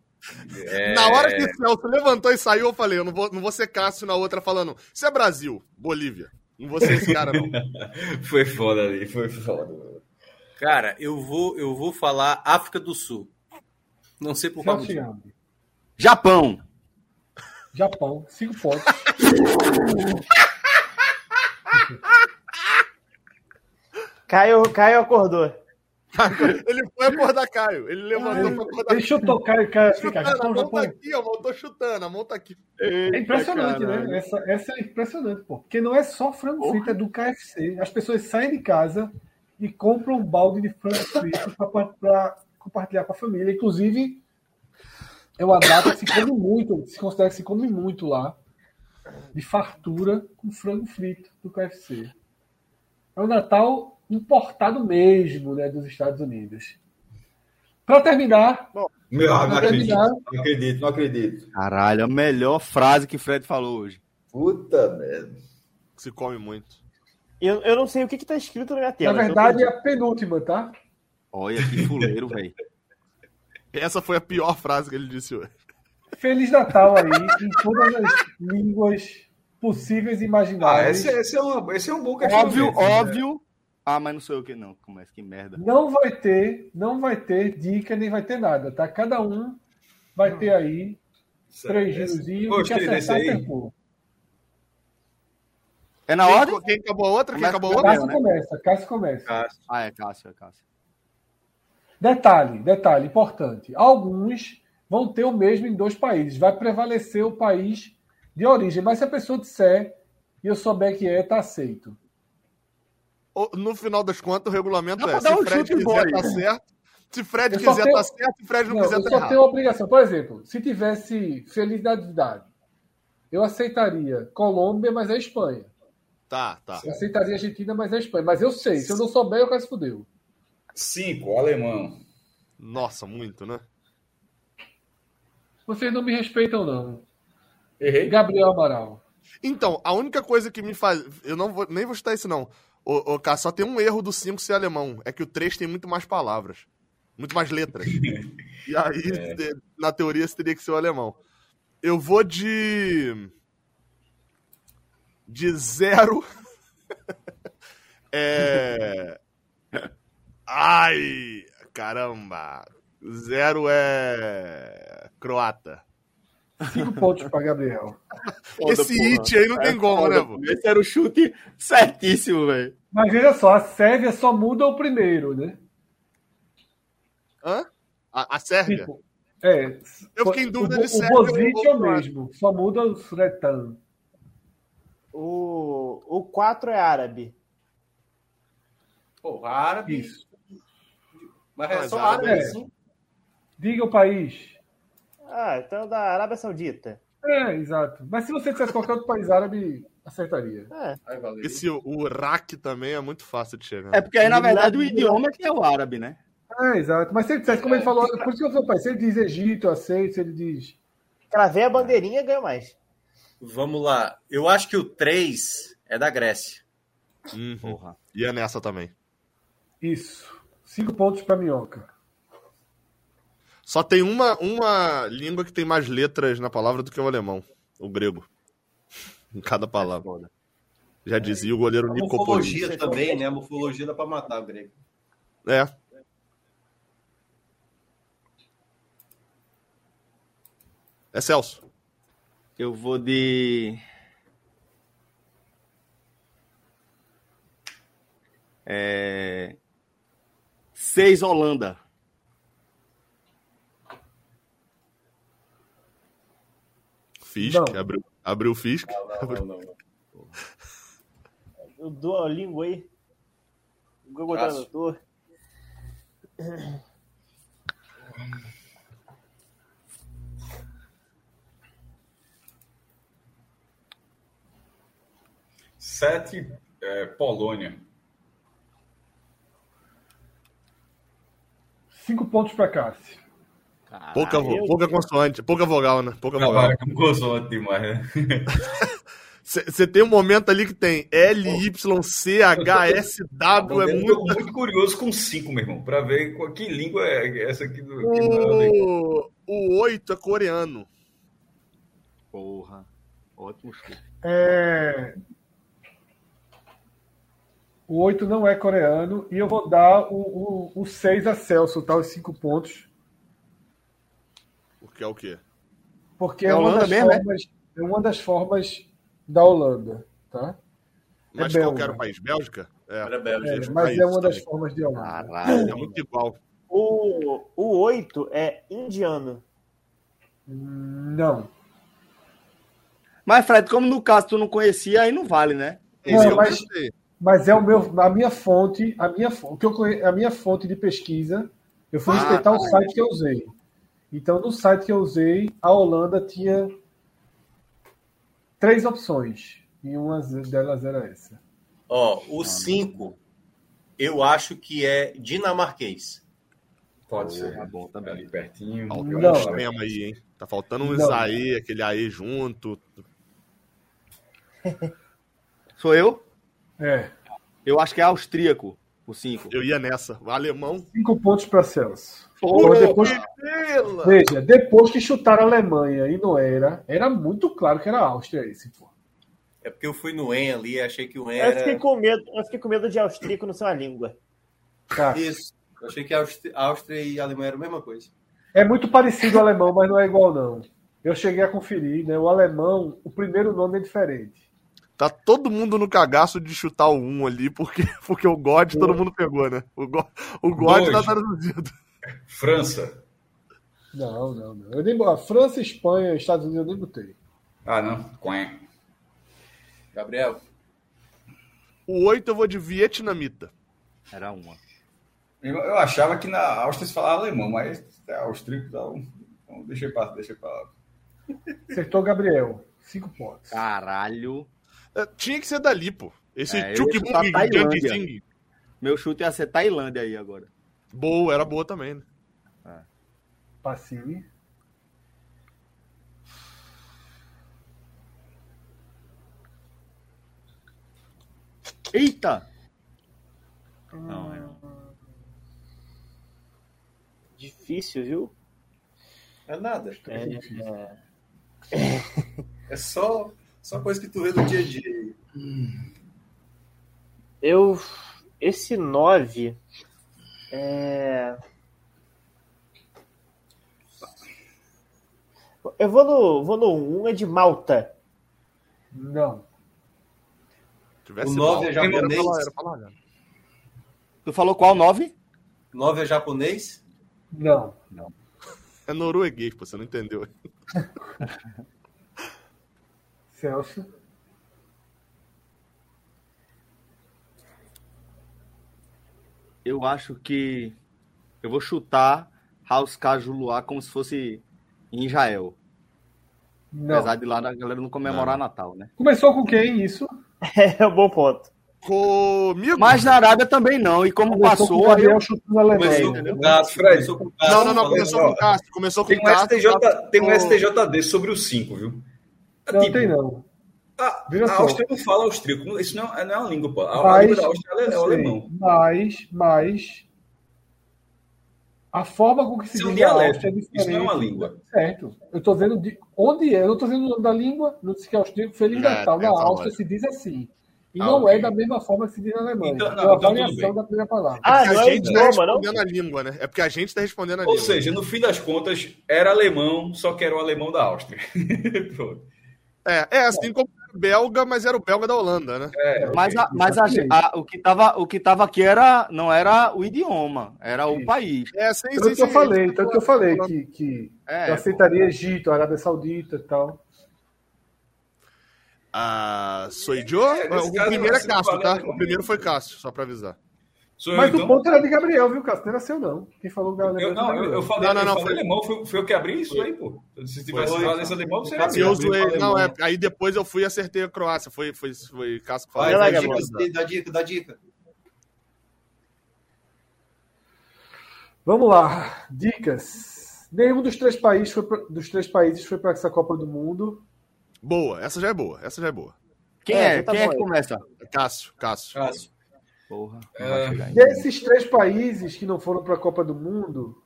É, Na hora que o Celso levantou e saiu, eu falei, eu não vou, não vou ser Cássio na outra falando, isso é Brasil, Bolívia. Não vou ser esse cara, não. foi foda ali, foi foda. Cara, eu vou, eu vou falar África do Sul. Não sei por qual Japão. Japão, cinco pontos. Caio, Caio acordou. Ele foi acordar Caio. Ele levantou ah, pra acordar Deixa eu tocar e Caio fica. Chutando, a mão tá aqui, ó. Eu tô chutando, a mão tá aqui. Eita, é impressionante, caralho. né? Essa, essa é impressionante, pô. Porque não é só frango Porra. frito, é do KFC. As pessoas saem de casa e compram um balde de frango frito para compartilhar com a família. Inclusive, é uma data que se come muito, se considera que se come muito lá, de fartura com frango frito do KFC. É o Natal importado mesmo né, dos Estados Unidos. Para terminar. Meu, não, acredito, não acredito, não acredito. Caralho, a melhor frase que o Fred falou hoje. Puta merda. Se come muito. Eu, eu não sei o que está escrito na minha tela. Na verdade, é a penúltima, tá? Olha que fuleiro, velho. Essa foi a pior frase que ele disse hoje. Feliz Natal aí, em todas as línguas possíveis e imagináveis. Ah, esse, esse, é, um, esse é um bom Óbvio, né? Ah, mas não sou eu que não. Começa, que merda. Não vai ter, não vai ter dica, nem vai ter nada, tá? Cada um vai ter aí três girozinhos que acertar tempo. É na hora? Quem acabou a outra? Quem acabou a outra? Cássio né? começa, Cássio começa. Cássio. Ah, é Cássio, é Cássio. Detalhe, detalhe importante. Alguns vão ter o mesmo em dois países. Vai prevalecer o país de origem. Mas se a pessoa disser e eu souber que é, tá aceito. No final das contas, o regulamento é: se um Fred quiser, boy. tá certo. Se Fred eu quiser, tenho... tá certo. Se Fred não, não quiser, eu tá só errado. tenho obrigação. Por exemplo, se tivesse felicidade, eu aceitaria Colômbia, mas é Espanha. Tá, tá. Eu aceitaria Argentina, mas é Espanha. Mas eu sei, se eu não souber, eu quase fudeu. Cinco, alemão. Nossa, muito, né? Vocês não me respeitam, não. Errei. Gabriel Amaral. Então, a única coisa que me faz. Eu não vou, nem vou chutar isso, não. O, o, só tem um erro do 5 ser alemão. É que o 3 tem muito mais palavras. Muito mais letras. e aí, é. na teoria, você teria que ser o alemão. Eu vou de. De zero. é. Ai! Caramba! Zero é. Croata. Cinco pontos para Gabriel. Esse porra. it aí não tem é como, né, pô? Esse era o chute certíssimo, velho. Mas veja só, a Sérvia só muda o primeiro, né? Hã? A, a Sérvia? Tipo, é. Eu fiquei em dúvida o, de Sérvia. O Bozic é o mesmo, só muda o Sretan. O, o 4 é árabe. Pô, árabe. Isso. Mas é só árabe, é. sim. Diga o país. Ah, então da Arábia Saudita. É, exato. Mas se você dissesse qualquer outro país árabe, acertaria. É. Esse o Iraque também é muito fácil de chegar. É porque aí, na verdade, o idioma é que é o árabe, né? É, exato. Mas se ele dissesse, como ele falou, por isso que eu falei, pai, se ele diz Egito, eu aceito, se ele diz. Cravei a bandeirinha, ganha mais. Vamos lá. Eu acho que o 3 é da Grécia. Uhum. Porra. E é nessa também. Isso. Cinco pontos para Minhoca. Só tem uma, uma língua que tem mais letras na palavra do que o alemão, o grego. Em cada palavra. Já dizia o goleiro Nico Morfologia também, né? A morfologia dá pra matar o grego. É. É Celso. Eu vou de. É... Seis Holanda. Fisk, abriu, abriu o Fisk. Não, não, não, não. O Duolingo aí. Google Tradutor. Sete, é, Polônia. Cinco pontos para Cássio. Pouca, pouca consoante, pouca vogal, né? Pouca vogal. É consoante demais, né? Você tem um momento ali que tem L, Y, C, H, S, W. É muito... muito curioso com 5, meu irmão, para ver que língua é essa aqui do. O, o 8 é coreano. Porra. Ótimo chute. É... O 8 não é coreano. E eu vou dar o, o, o 6 a Celso, tá? Os 5 pontos. Porque é o quê? Porque é, é uma, das mesmo, formas, é? é uma das formas da Holanda, tá? É mas é qual era o país? Bélgica? É, Era Bélgica. É, mas é uma das formas de Holanda. Caralho, é muito igual. O, o 8 é indiano. Não. Mas, Fred, como no caso tu não conhecia, aí não vale, né? Não, mas, mas é o meu, a minha fonte, a minha, o que eu, a minha fonte de pesquisa, eu fui ah, respeitar o tá. site que eu usei. Então, no site que eu usei, a Holanda tinha três opções. E uma delas era essa. Ó, o 5, eu acho que é dinamarquês. Pode ser. Tá bom também. Ali pertinho. Falta um extremo aí, hein? Tá faltando um Isaí, aquele aí junto. Sou eu? É. Eu acho que é austríaco, o 5. Eu ia nessa. O alemão. Cinco pontos para Celso. Pô, depois... Veja, depois que chutaram a Alemanha e não era, era muito claro que era a Áustria esse, pô. É porque eu fui no EN ali, achei que o EN era... Eu fiquei com medo, eu fiquei com medo de austríaco não ser uma língua. Tá. Isso. Eu achei que a Áustria e a Alemanha eram a mesma coisa. É muito parecido o alemão, mas não é igual, não. Eu cheguei a conferir, né? O alemão, o primeiro nome é diferente. Tá todo mundo no cagaço de chutar o 1 ali, porque, porque o God todo mundo pegou, né? O God, o God tá traduzido. França. Não, não, não. Eu nem, a França, Espanha, Estados Unidos eu nem botei. Ah, não? Quen. Gabriel. O 8 eu vou de vietnamita. Era uma. Eu, eu achava que na Áustria se falava alemão, mas é austríaco, então, então deixei para deixei pra Acertou Gabriel. Cinco pontos. Caralho. É, tinha que ser dali, pô. Esse é, Chukbung Meu chute ia ser Tailândia aí agora. Boa, era boa também, né? É. Passive. Eita! Não, é. Difícil, viu? É nada. É, é... é só, só coisa que tu vê no dia a dia. Eu. Esse 9. É... Eu vou no, vou no 1 é de Malta. Não. Tivesse o 9 é japonês. Era pra lá, Tu falou qual 9? 9 é japonês? Não. Não. É norueguês, pô, você não entendeu. Celso. Eu acho que eu vou chutar House Cajuluá como se fosse em Israel. Não. Apesar de lá a galera não comemorar não. Natal, né? Começou com quem isso? É um bom ponto. Comigo? Mas na Arábia também não. E como começou passou. Com Gabriel chutando alemão. Começou com Cássio, Fred. Não, não, não. Começou com Cássio. Começou com tem um Cássio. STJ, tem um STJD sobre o 5, viu? É, não tipo, tem, não. A, a Áustria não fala austríaco. Isso não é, não é uma língua, pô. A, mas, a língua da Áustria é, é o alemão. Mas, mas. A forma com que se diz a Áustria é diferente. Isso não é uma língua. Certo. Eu estou vendo de, onde é. Eu não estou vendo o nome da língua. Não disse que é austríaco. Feliz é, Natal. Na Áustria se diz assim. E ah, não é da mesma forma que se diz na Alemanha. Então, não, é a então variação da primeira palavra. Ah, é não é idioma, tá respondendo não? a língua, né? É porque a gente está respondendo a Ou língua. Ou seja, no fim das contas, era alemão, só que era o alemão da Áustria. Pronto. É, é assim como belga, mas era o belga da Holanda, né? É, mas a, mas a, a, o, que tava, o que tava aqui era, não era o idioma, era o país. É, sim, tanto sim, que eu falei, tanto que eu falei que, que é, eu aceitaria Egito, Arábia Saudita e tal. Ah, sou? É, o primeiro é Cássio, tá? O primeiro foi Cássio, só pra avisar. Sou Mas eu, então? o ponto era de Gabriel, viu, Cássio? Não era seu, não. Quem falou que eu, não, eu, eu falei, não, não, não, eu falei foi... alemão, foi, foi eu que abri isso aí, pô. Se tivesse falado esse alemão, você era eu zoei, Não, é, aí depois eu fui e acertei a Croácia. Foi, foi, foi Cássio que falou. Vai, dá, dica, dá dica, dá dica. Vamos lá, dicas. Nenhum dos três países foi pra, dos três países foi para essa Copa do Mundo. Boa, essa já é boa, essa já é boa. Quem é? é tá quem é que começa? Cássio, Cássio. Cássio. Porra. É... Desses três países que não foram para a Copa do Mundo,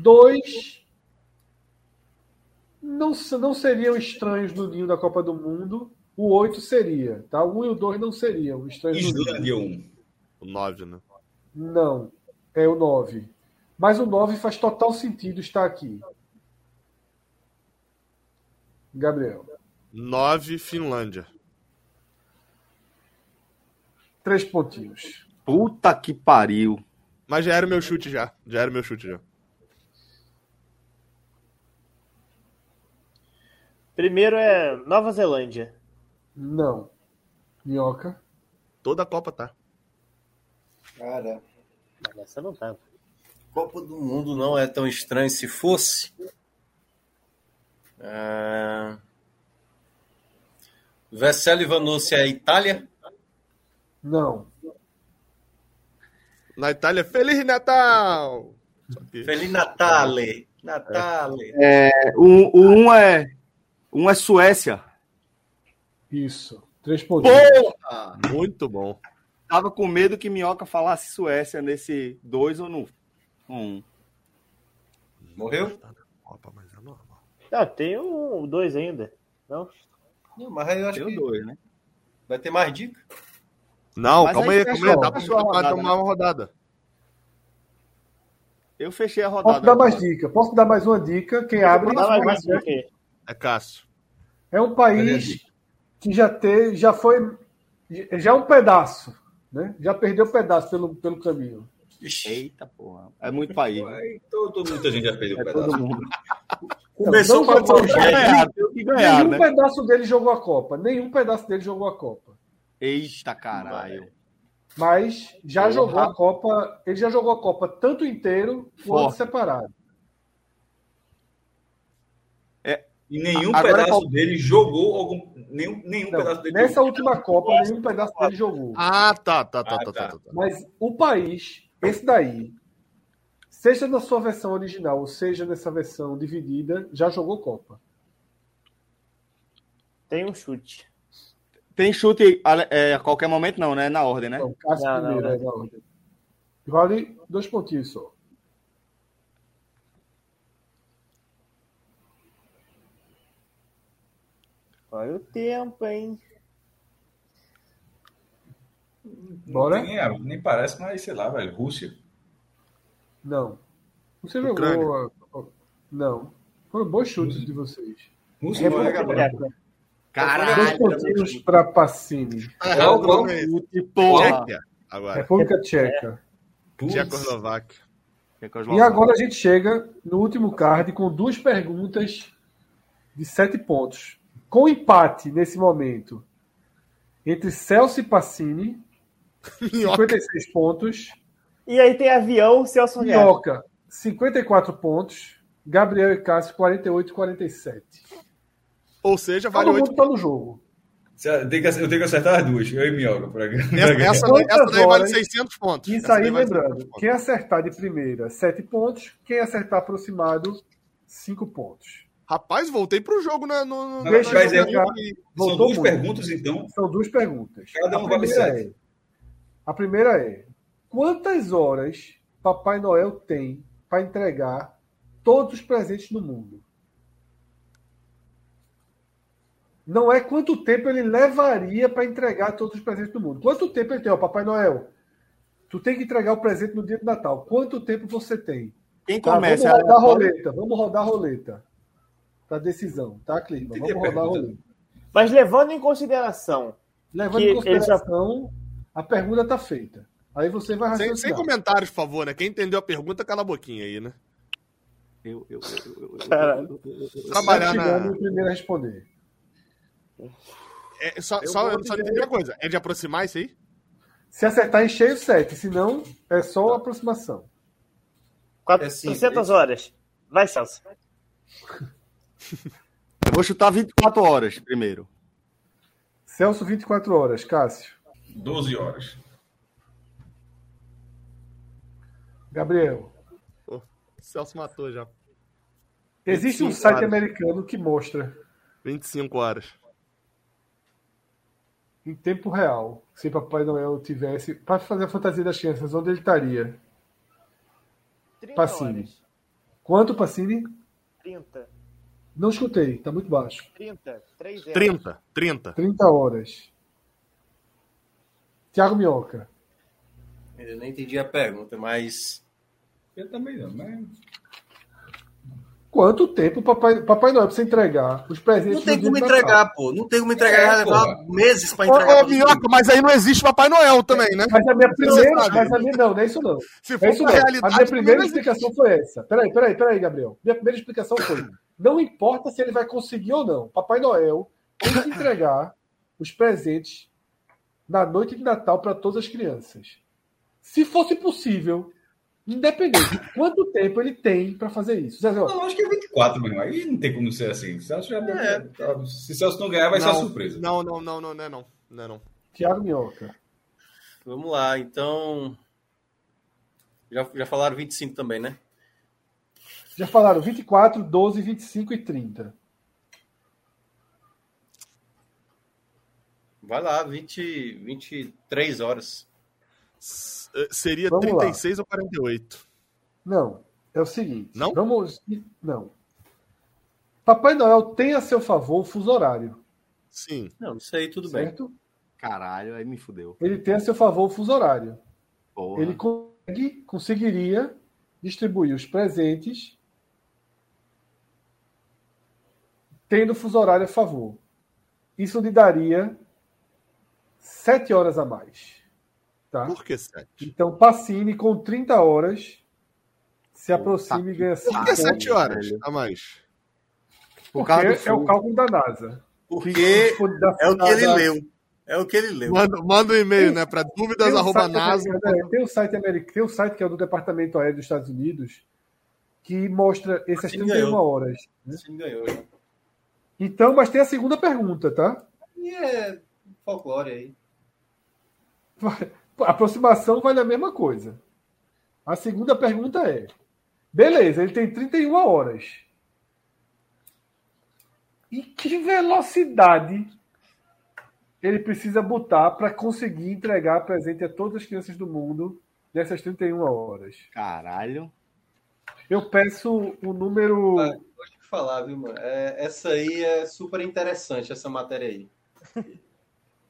dois não, não seriam estranhos no ninho da Copa do Mundo, O 8 seria, tá? O 1 e o 2 não seriam. Islândia 1. O 9, né? Não, é o 9. Mas o 9 faz total sentido estar aqui. Gabriel. 9, Finlândia. Três pontinhos. Puta que pariu. Mas já era o meu chute já. Já era o meu chute já. Primeiro é Nova Zelândia. Não. Minhoca. Toda a Copa tá. Cara. Essa não tava. Copa do Mundo não é tão estranho se fosse. É... Vesselli Vanucci é Itália? Não. Na Itália, Feliz Natal! Feliz Natale! Natale! É, o, o um é. Um é Suécia. Isso. Três pontinhos. Porra! Muito bom. Tava com medo que Minhoca falasse Suécia nesse dois ou no um. Morreu? Copa, mas é normal. Não, tem um, dois ainda. Não? Não, mas eu acho Tem que dois, né? vai ter mais dica. Não, Mas calma aí calma aí. Dá pra, tomar né? uma rodada. Eu fechei a rodada. Posso dar mais agora. dica? Posso dar mais uma dica? Quem abre Dá mais dica aí. É Cássio. é um país que já teve, já foi, já é um pedaço, né? Já perdeu pedaço pelo, pelo caminho. Eita porra. É muito país. né? Aí todo, muita gente já perdeu o É pedaço. todo mundo. Começou com a Nenhum né? pedaço dele jogou a Copa. Nenhum pedaço dele jogou a Copa. Eita caralho. Mas já Porra. jogou a Copa. Ele já jogou a Copa tanto inteiro quanto separado. E nenhum Agora pedaço qual- dele jogou algum. Nenhum, nenhum Não, pedaço dele nessa jogou. última Copa, nenhum pedaço dele jogou. Ah, tá, tá, tá, Ah, tá, tá, tá. tá, tá. Mas o país, esse daí, seja na sua versão original ou seja nessa versão dividida, já jogou Copa. Tem um chute. Tem chute ale- é, a qualquer momento, não, né? Na ordem, né? Então, Cássio Não, não, primeiro, não. é na ordem. Vale dois pontinhos só. Olha o tempo, hein? Bora? Nem, é, nem parece, mas sei lá, velho. Rússia. Não. Você Ucrânia. jogou. a- a- Não. Foram bons chutes de vocês. Rússia não é, República Gabriel. Tcheca. Dois Caralho. pontinhos para Pacini. Né? Chute, porra. Tchequia. Agora. República Tcheca. Putz. Tchecoslováquia. E agora a gente chega no último card com duas perguntas de sete pontos. Com empate nesse momento entre Celso e Pacini, Minhoca. 56 pontos. E aí tem avião, Celso. Minhoca, 54 pontos. Gabriel e Cássio, 48 e 47. Ou seja, vale Todo 8 mundo tá no jogo. Eu tenho que, eu tenho que acertar as duas. Eu e Minhoca. Pra... Essa, essa, daí- essa daí vale 600 pontos. Isso aí, lembrando, 600 pontos. quem acertar de primeira, 7 pontos. Quem acertar aproximado, 5 pontos. Rapaz, voltei pro jogo na, no, no, Deixa Mas é um- São duas muito. perguntas, então. São duas perguntas. Cada um vale primeira sete. é, a primeira é: quantas horas Papai Noel tem para entregar todos os presentes do mundo? Não é quanto tempo ele levaria para entregar todos os presentes do mundo. Quanto tempo ele tem? Ó, Papai Noel, tu tem que entregar o presente no dia do Natal. Quanto tempo você tem? Quem Tá, começa? vamos rodar a roleta. Vamos rodar a roleta. Para decisão, tá, Clima? Vamos rodar a roleta. Mas levando em consideração Levando Que em consideração, a pergunta está feita. Aí você vai Sem, sem comentários, por favor, né? Quem entendeu a pergunta, cala a boquinha aí, né? Eu, eu, eu, eu, eu, eu, Caralho. eu, eu, eu, eu, Trabalhar na. Primeiro a responder. É, só, Eu só, eu só entendi uma coisa. É de aproximar isso aí? Se acertar em cheio, 7. Se não, é só aproximação. 400 horas. Vai, Celso. eu vou chutar 24 horas primeiro. Celso, 24 horas. Cássio. 12 horas. Gabriel. Pô, Celso matou já. Existe um 25 site horas. americano que mostra 25 horas. Em tempo real, se Papai Noel tivesse, para fazer a fantasia das crianças, onde ele estaria? 30 Pacini. horas. Quanto, Pacini? 30. Não escutei, tá muito baixo. 30. 3 30, 30. 30 horas. Tiago Minhoca. Eu nem entendi a pergunta, mas. Eu também não, mas. Quanto tempo Papai, Papai Noel precisa entregar os presentes? Não tem como de entregar, Natal? pô. Não tem como entregar. É, vai levar porra. meses pra Ô, entregar. ô, todo Minhoca, mas aí não existe Papai Noel também, né? Mas a minha primeira. Mas a minha, não, não é isso não. Se É for isso pra não. A minha primeira explicação foi essa. Peraí, peraí, peraí, Gabriel. Minha primeira explicação foi: não importa se ele vai conseguir ou não. Papai Noel tem que entregar os presentes na noite de Natal para todas as crianças. Se fosse possível, independente de quanto tempo ele tem para fazer isso. Zé, Não, acho que é 24 mesmo. Aí não tem como ser assim. Celso já É. Se Celso não ganhar, vai ser uma Não, surpresa. Não, não, não, não, não é não. Não é não. Tiago Minhoca. Vamos lá, então. Já, já falaram 25 também, né? Já falaram 24, 12, 25 e 30. Vai lá, 20, 23 horas. Seria Vamos lá. 36 ou 48. Não, é o seguinte. Não? Vamos. Não. Papai Noel tem a seu favor o fuso horário, Sim. Não, isso aí tudo bem. certo? Caralho, aí me fudeu. Ele tem a seu favor o fuso horário. Porra. Ele consegue, conseguiria distribuir os presentes tendo o fuso horário a favor. Isso lhe daria sete horas a mais. Tá? Por que 7? Então, Pacini, com 30 horas, se aproxima e ganha 5 Por que pontos. 7 horas a mais? Por Porque é o cálculo da NASA. Porque é o que ele leu. É o que ele leu. Manda, manda um e-mail, né? Para dúvidas Tem um, arroba site NASA. é, tem um site americano, tem um site que é o do Departamento Aéreo dos Estados Unidos que mostra essas Assim 31 ganhou. horas. Assim ganhou. né? Então, mas tem a segunda pergunta, tá? E é folclore aí. A aproximação vai na mesma coisa. A segunda pergunta é: beleza, ele tem 31 horas. E que velocidade ele precisa botar para conseguir entregar presente a todas as crianças do mundo nessas 31 horas? Caralho. Eu peço o número. Ah, te falar, viu, mano? É, essa aí é super interessante, essa matéria aí.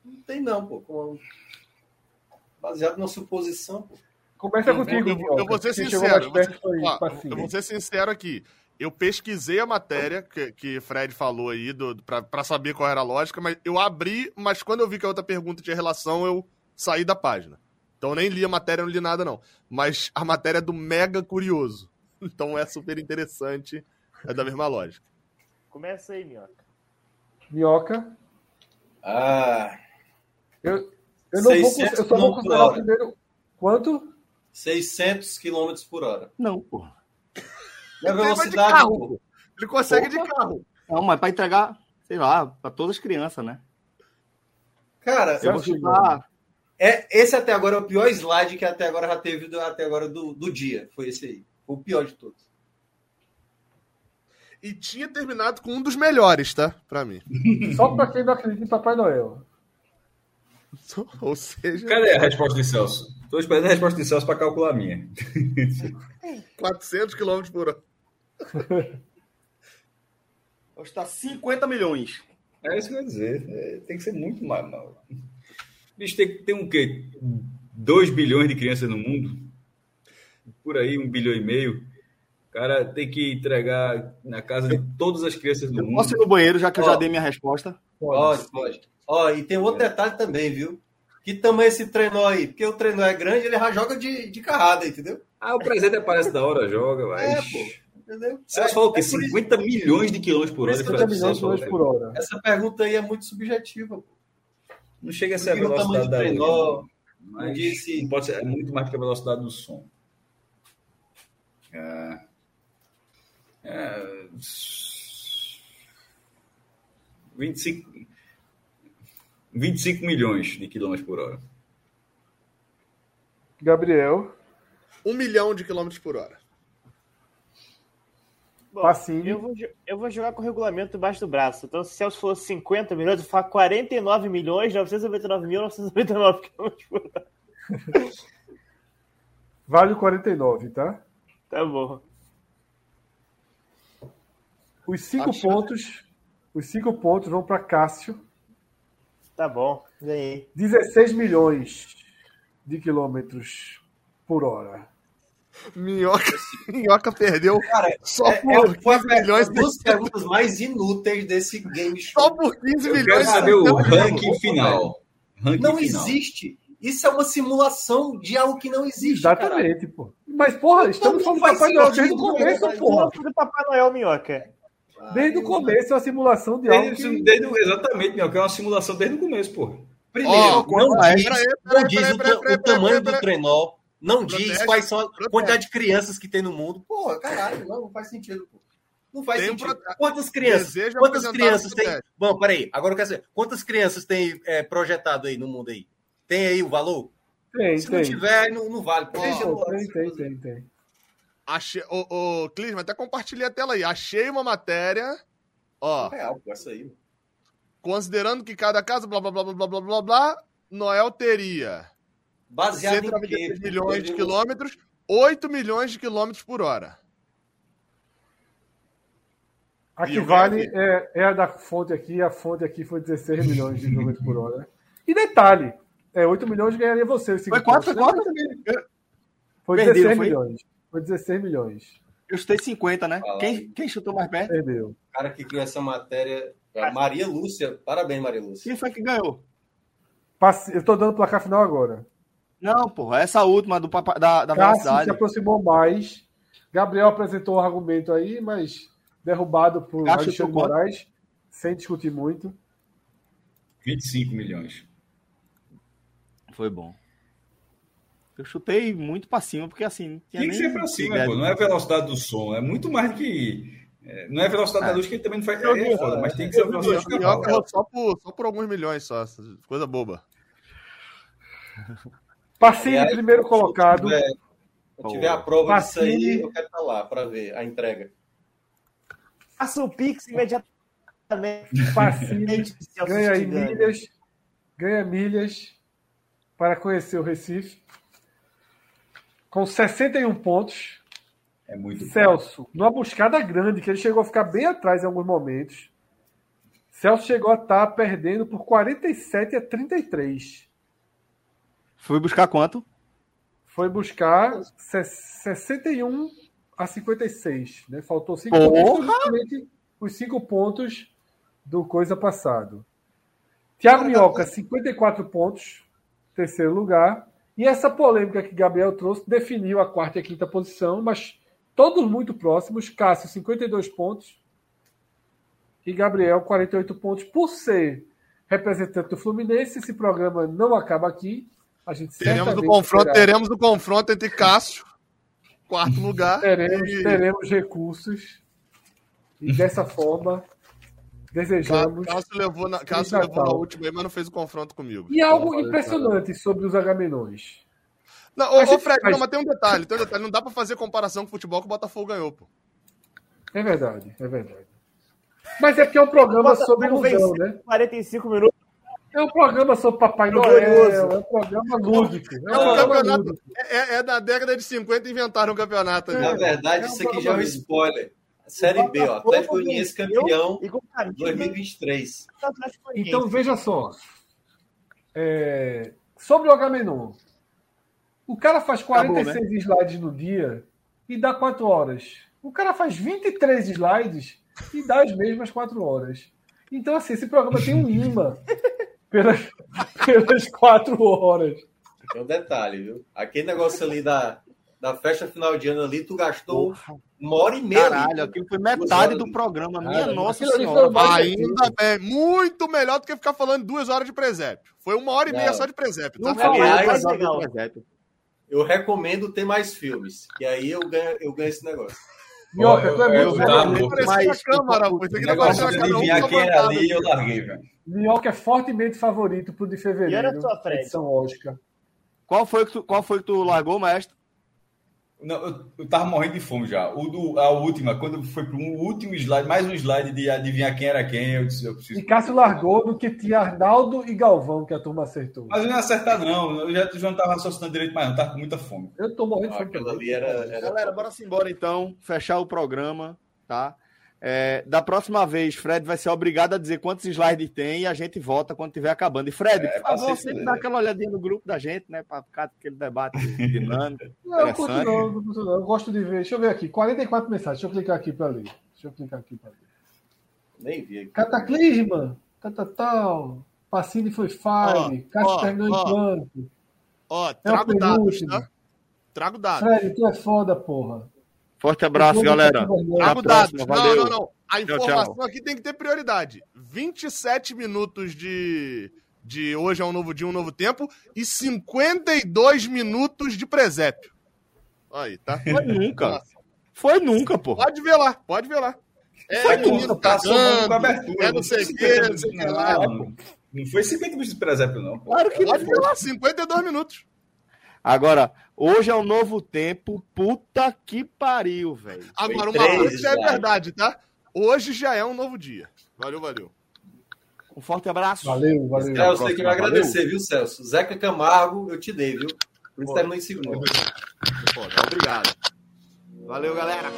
Não tem não, pô. Baseado na suposição, pô. Começa Eu, contigo, eu- eu vou ser sincero. perto foi Ó, eu vou ser sincero aqui. Eu pesquisei a matéria que, que Fred falou aí do, pra, pra saber qual era a lógica, mas eu abri, mas quando eu vi que a outra pergunta tinha relação, eu saí da página. Então eu nem li a matéria, não li nada, não. Mas a matéria é do Mega Curioso. Então é super interessante. É da mesma lógica. Começa aí, Minhoca. Minhoca. Ah, Eu, eu, não vou, 600 eu só vou por considerar o hora. primeiro. Quanto? 600 km por hora. Não, porra. Não é Ele vai de velocidade, carro, pô. pô. Ele consegue de carro. Não, mas pra entregar, sei lá, pra todas as crianças, né? Cara, Eu vou chutar. é, esse até agora é o pior slide que até agora já teve do, até agora do, do dia. Foi esse aí. Foi o pior de todos. E tinha terminado com um dos melhores, tá? Pra mim. Só para quem não acredita em Papai Noel. Ou seja, Cadê a resposta de Celso? Estou esperando a resposta de Celso para calcular a minha. 400 km por hora. Hoje tá 50 milhões. É isso que eu ia dizer. É, tem que ser muito mais mal. Bicho, tem, tem um quê? 2 bilhões de crianças no mundo? Por aí, um bilhão e meio. O cara tem que entregar na casa de todas as crianças do Eu mundo. posso ir no banheiro, já que eu Ó. já dei minha resposta. Pode, pode. Ó, e tem outro detalhe também, viu? Que tamanho esse trenó aí? Porque o trenó é grande, ele já joga de, de carrada, entendeu? Ah, o presente aparece da hora, joga, vai. É, pô. Entendeu? Celso É- falou que é por isso- 50 milhões de quilômetros por hora. 50 Celso milhões de quilômetros por hora. Essa pergunta aí é muito subjetiva. pô. Não chega a ser a velocidade do da trenó, luz, mas disse- não pode ser, é muito mais que a velocidade do som. É, é, 25, 25 milhões de quilômetros por hora. Gabriel. Um milhão de quilômetros por hora. Bom, Passinho. eu vou, eu vou jogar com o regulamento embaixo do braço. Então, se o Celso falou 50 milhões, eu falo 49 milhões 999 mil 999 quilômetros por hora. Vale o 49, tá? Tá bom. Os cinco Acho... pontos. Os cinco pontos vão para Cássio. Tá bom, ganhei. 16 milhões de quilômetros por hora. Minhoca, Minhoca perdeu Cara, só é, por é, 15 milhões. Uma das perguntas mais inúteis desse game show. Só por 15 Eu milhões. quero saber o ranking final. Ranking Não final. existe. Isso é uma simulação de algo que não existe. Exatamente, pô. Mas, porra, estamos falando do Papai Noel desde o começo, porra. Papai Noel, Minhoca. Desde o começo é uma simulação de algo. Desde, Que... desde, exatamente, meu, que é uma simulação desde o começo, pô. Primeiro, não peraí, diz, peraí, não peraí, diz peraí, o, tamanho do trenó, não diz quais são a quantidade de crianças que tem no mundo. Porra, caralho, não, não faz sentido. Pô. Não faz Tem sentido. Quantas crianças? Desejo Quantas crianças tem? Bom, peraí, agora eu quero saber. Quantas crianças tem é, projetado aí no mundo aí? Tem aí o valor? Tem, Se tem. não tiver, não, não vale. Pô, Tem, tem, tem, tem. Achei. Ô, ô Clisma, até compartilhei a tela aí. Achei uma matéria. Ó. É essa aí. Considerando que cada casa, blá blá blá blá blá blá blá, Noel teria. Baseado em quê? milhões de quilômetros, 8 milhões de quilômetros por hora. A que vale é, é, a da fonte aqui, a fonte aqui foi 16 milhões de quilômetros por hora. Né? E detalhe, é, 8 milhões ganharia você. Foi 4, 4 também. Foi 16 milhões. Foi 16 milhões. Eu chutei 50, né? Fala Quem, quem chutou mais perto? Perdeu. O cara que criou essa matéria, a Maria Lúcia. Parabéns, Maria Lúcia. Quem foi que ganhou? Passe- Eu tô dando placar final agora. Não, porra, essa última do papa- da, da Cássio se velocidade. aproximou mais. Gabriel apresentou o argumento aí, mas derrubado por Cássio Alexandre quanto? Moraes, sem discutir muito. 25 milhões. Foi bom. Eu chutei muito pra cima, porque assim. tinha Tem que nem ser pra cima, pô. Não é a velocidade do som. É muito mais do que. é, não é a velocidade da luz que ele também não faz. É, vi, foda, mas tem que ser a velocidade do cavalo. só por, só por alguns milhões só. Coisa boba. Passei aí, primeiro se colocado. tiver- Se tiver a prova disso aí, eu quero estar lá para ver a entrega. Faça o Pix imediatamente. Celso ganha milhas, ganha milhas para conhecer o Recife. Com 61 pontos. É muito. Celso, numa buscada grande, que ele chegou a ficar bem atrás em alguns momentos. Celso chegou a estar perdendo por 47 a 33. Fui buscar quanto? Foi buscar se- 61 a 56. Né? Faltou 5 Porra! pontos, os 5 pontos do coisa passado. Thiago Minhoca, 54 pontos, terceiro lugar. E essa polêmica que Gabriel trouxe definiu a quarta e a quinta posição, mas todos muito próximos. Cássio, 52 pontos. E Gabriel, 48 pontos. Por ser representante do Fluminense, esse programa não acaba aqui. A gente Teremos o confronto, terá- teremos o confronto entre Cássio, quarto lugar. teremos, e teremos recursos. E dessa forma, desejamos. Cássio levou na, Cássio levou na última aí, mas não fez o confronto comigo. E algo impressionante sobre os Agamenões. Não, ô, gente Fred, faz- não, mas tem um detalhe, tem um detalhe. Não dá pra fazer comparação com o futebol que o Botafogo ganhou, pô. É verdade, é verdade. Mas é porque é um programa sobre Botafogo ilusão, né? 45 minutos. É um programa sobre Papai No Noel, é um programa lúdico. É um É um programa campeonato. lúdico. É, é- é da década de 50 inventaram um campeonato ali. Na verdade, É um isso aqui já é um spoiler. Série B, ó. Atlético Goianiense campeão E com camisa 2023. do Atlético Goianiense. Então, veja só. É, Sobre o Agamenon. O cara faz 46 slides no dia e dá 4 horas. O cara faz 23 slides e dá as mesmas 4 horas. Então, assim, esse programa tem um imã pelas, pelas 4 horas. Tem um detalhe, viu? Aquele negócio ali da, da festa final de ano ali, tu gastou uma hora e meia. Caralho, ali. aquilo foi metade do programa. Minha Cara, nossa senhora. Ainda bem, muito melhor do que ficar falando duas horas de presépio. Foi uma hora e meia Não. só de presépio. Não Tá falando. Aliás, mais legal. Eu recomendo ter mais filmes. E aí eu ganho, eu ganho esse negócio. Minhoca, tu é muito Parecia Mas- câmara, O tá negócio de adivinhar quem era ali, eu larguei, velho. Minhoca é fortemente favorito pro de E fevereiro. olha só, Fred. Edição Oscar. Qual foi, que tu, qual foi que tu largou, mestre? Não, eu, eu tava morrendo de fome já. O do, a última, quando foi para um último slide, mais um slide de adivinhar quem era quem, eu disse, eu preciso. E Cássio largou no que tinha Arnaldo e Galvão, que a turma acertou. Mas eu não ia acertar, não. Eu já, já não tava raciocinando direito mais, não. Tava com muita fome. Eu tô morrendo de fome Aquilo também. ali era. era... Galera, bora se embora então. Fechar o programa, tá? É, da próxima vez, Fred vai ser obrigado a dizer quantos slides tem e a gente volta quando tiver acabando. E Fred, É, por favor, sempre dá aquela olhadinha no grupo da gente, né? Pra ficar aquele debate dinâmico. Não, eu não, eu gosto de ver. Deixa eu ver aqui. 44 mensagens. Deixa eu clicar aqui para ler. Deixa eu clicar aqui para ler. Nem vi aqui. Cataclisma. Catatal. Pacini foi fine. Ó, terminou em? Ó, É o trago dados, tá? Trago dados. Fred, tu é foda, porra. Forte abraço, galera. tô com Até a Trago dados. próxima. Não, Valeu. não, não. A Tchau, informação tchau. aqui tem que ter prioridade. 27 minutos de, de hoje é um novo dia, um novo tempo e 52 minutos de presépio. Aí, tá? Foi nunca. Foi nunca, pô. Pode ver lá, pode ver lá. É, Foi nunca, tá somando com a cagando, abertura. é não sei o que, não sei o que lá. Não, foi 50 minutos de presépio, não. pô. Claro que Pode não. ver lá, 52 minutos. Agora, hoje é um novo tempo. Puta que pariu, velho. Agora, uma três coisa já é verdade, tá? Hoje já é um novo dia. Valeu, valeu. Um forte abraço. Valeu, valeu. Celso, tem que me Valeu. agradecer, viu, Celso? Zeca Camargo, eu te dei, viu? Por isso terminou em segundo. Obrigado. Valeu, galera.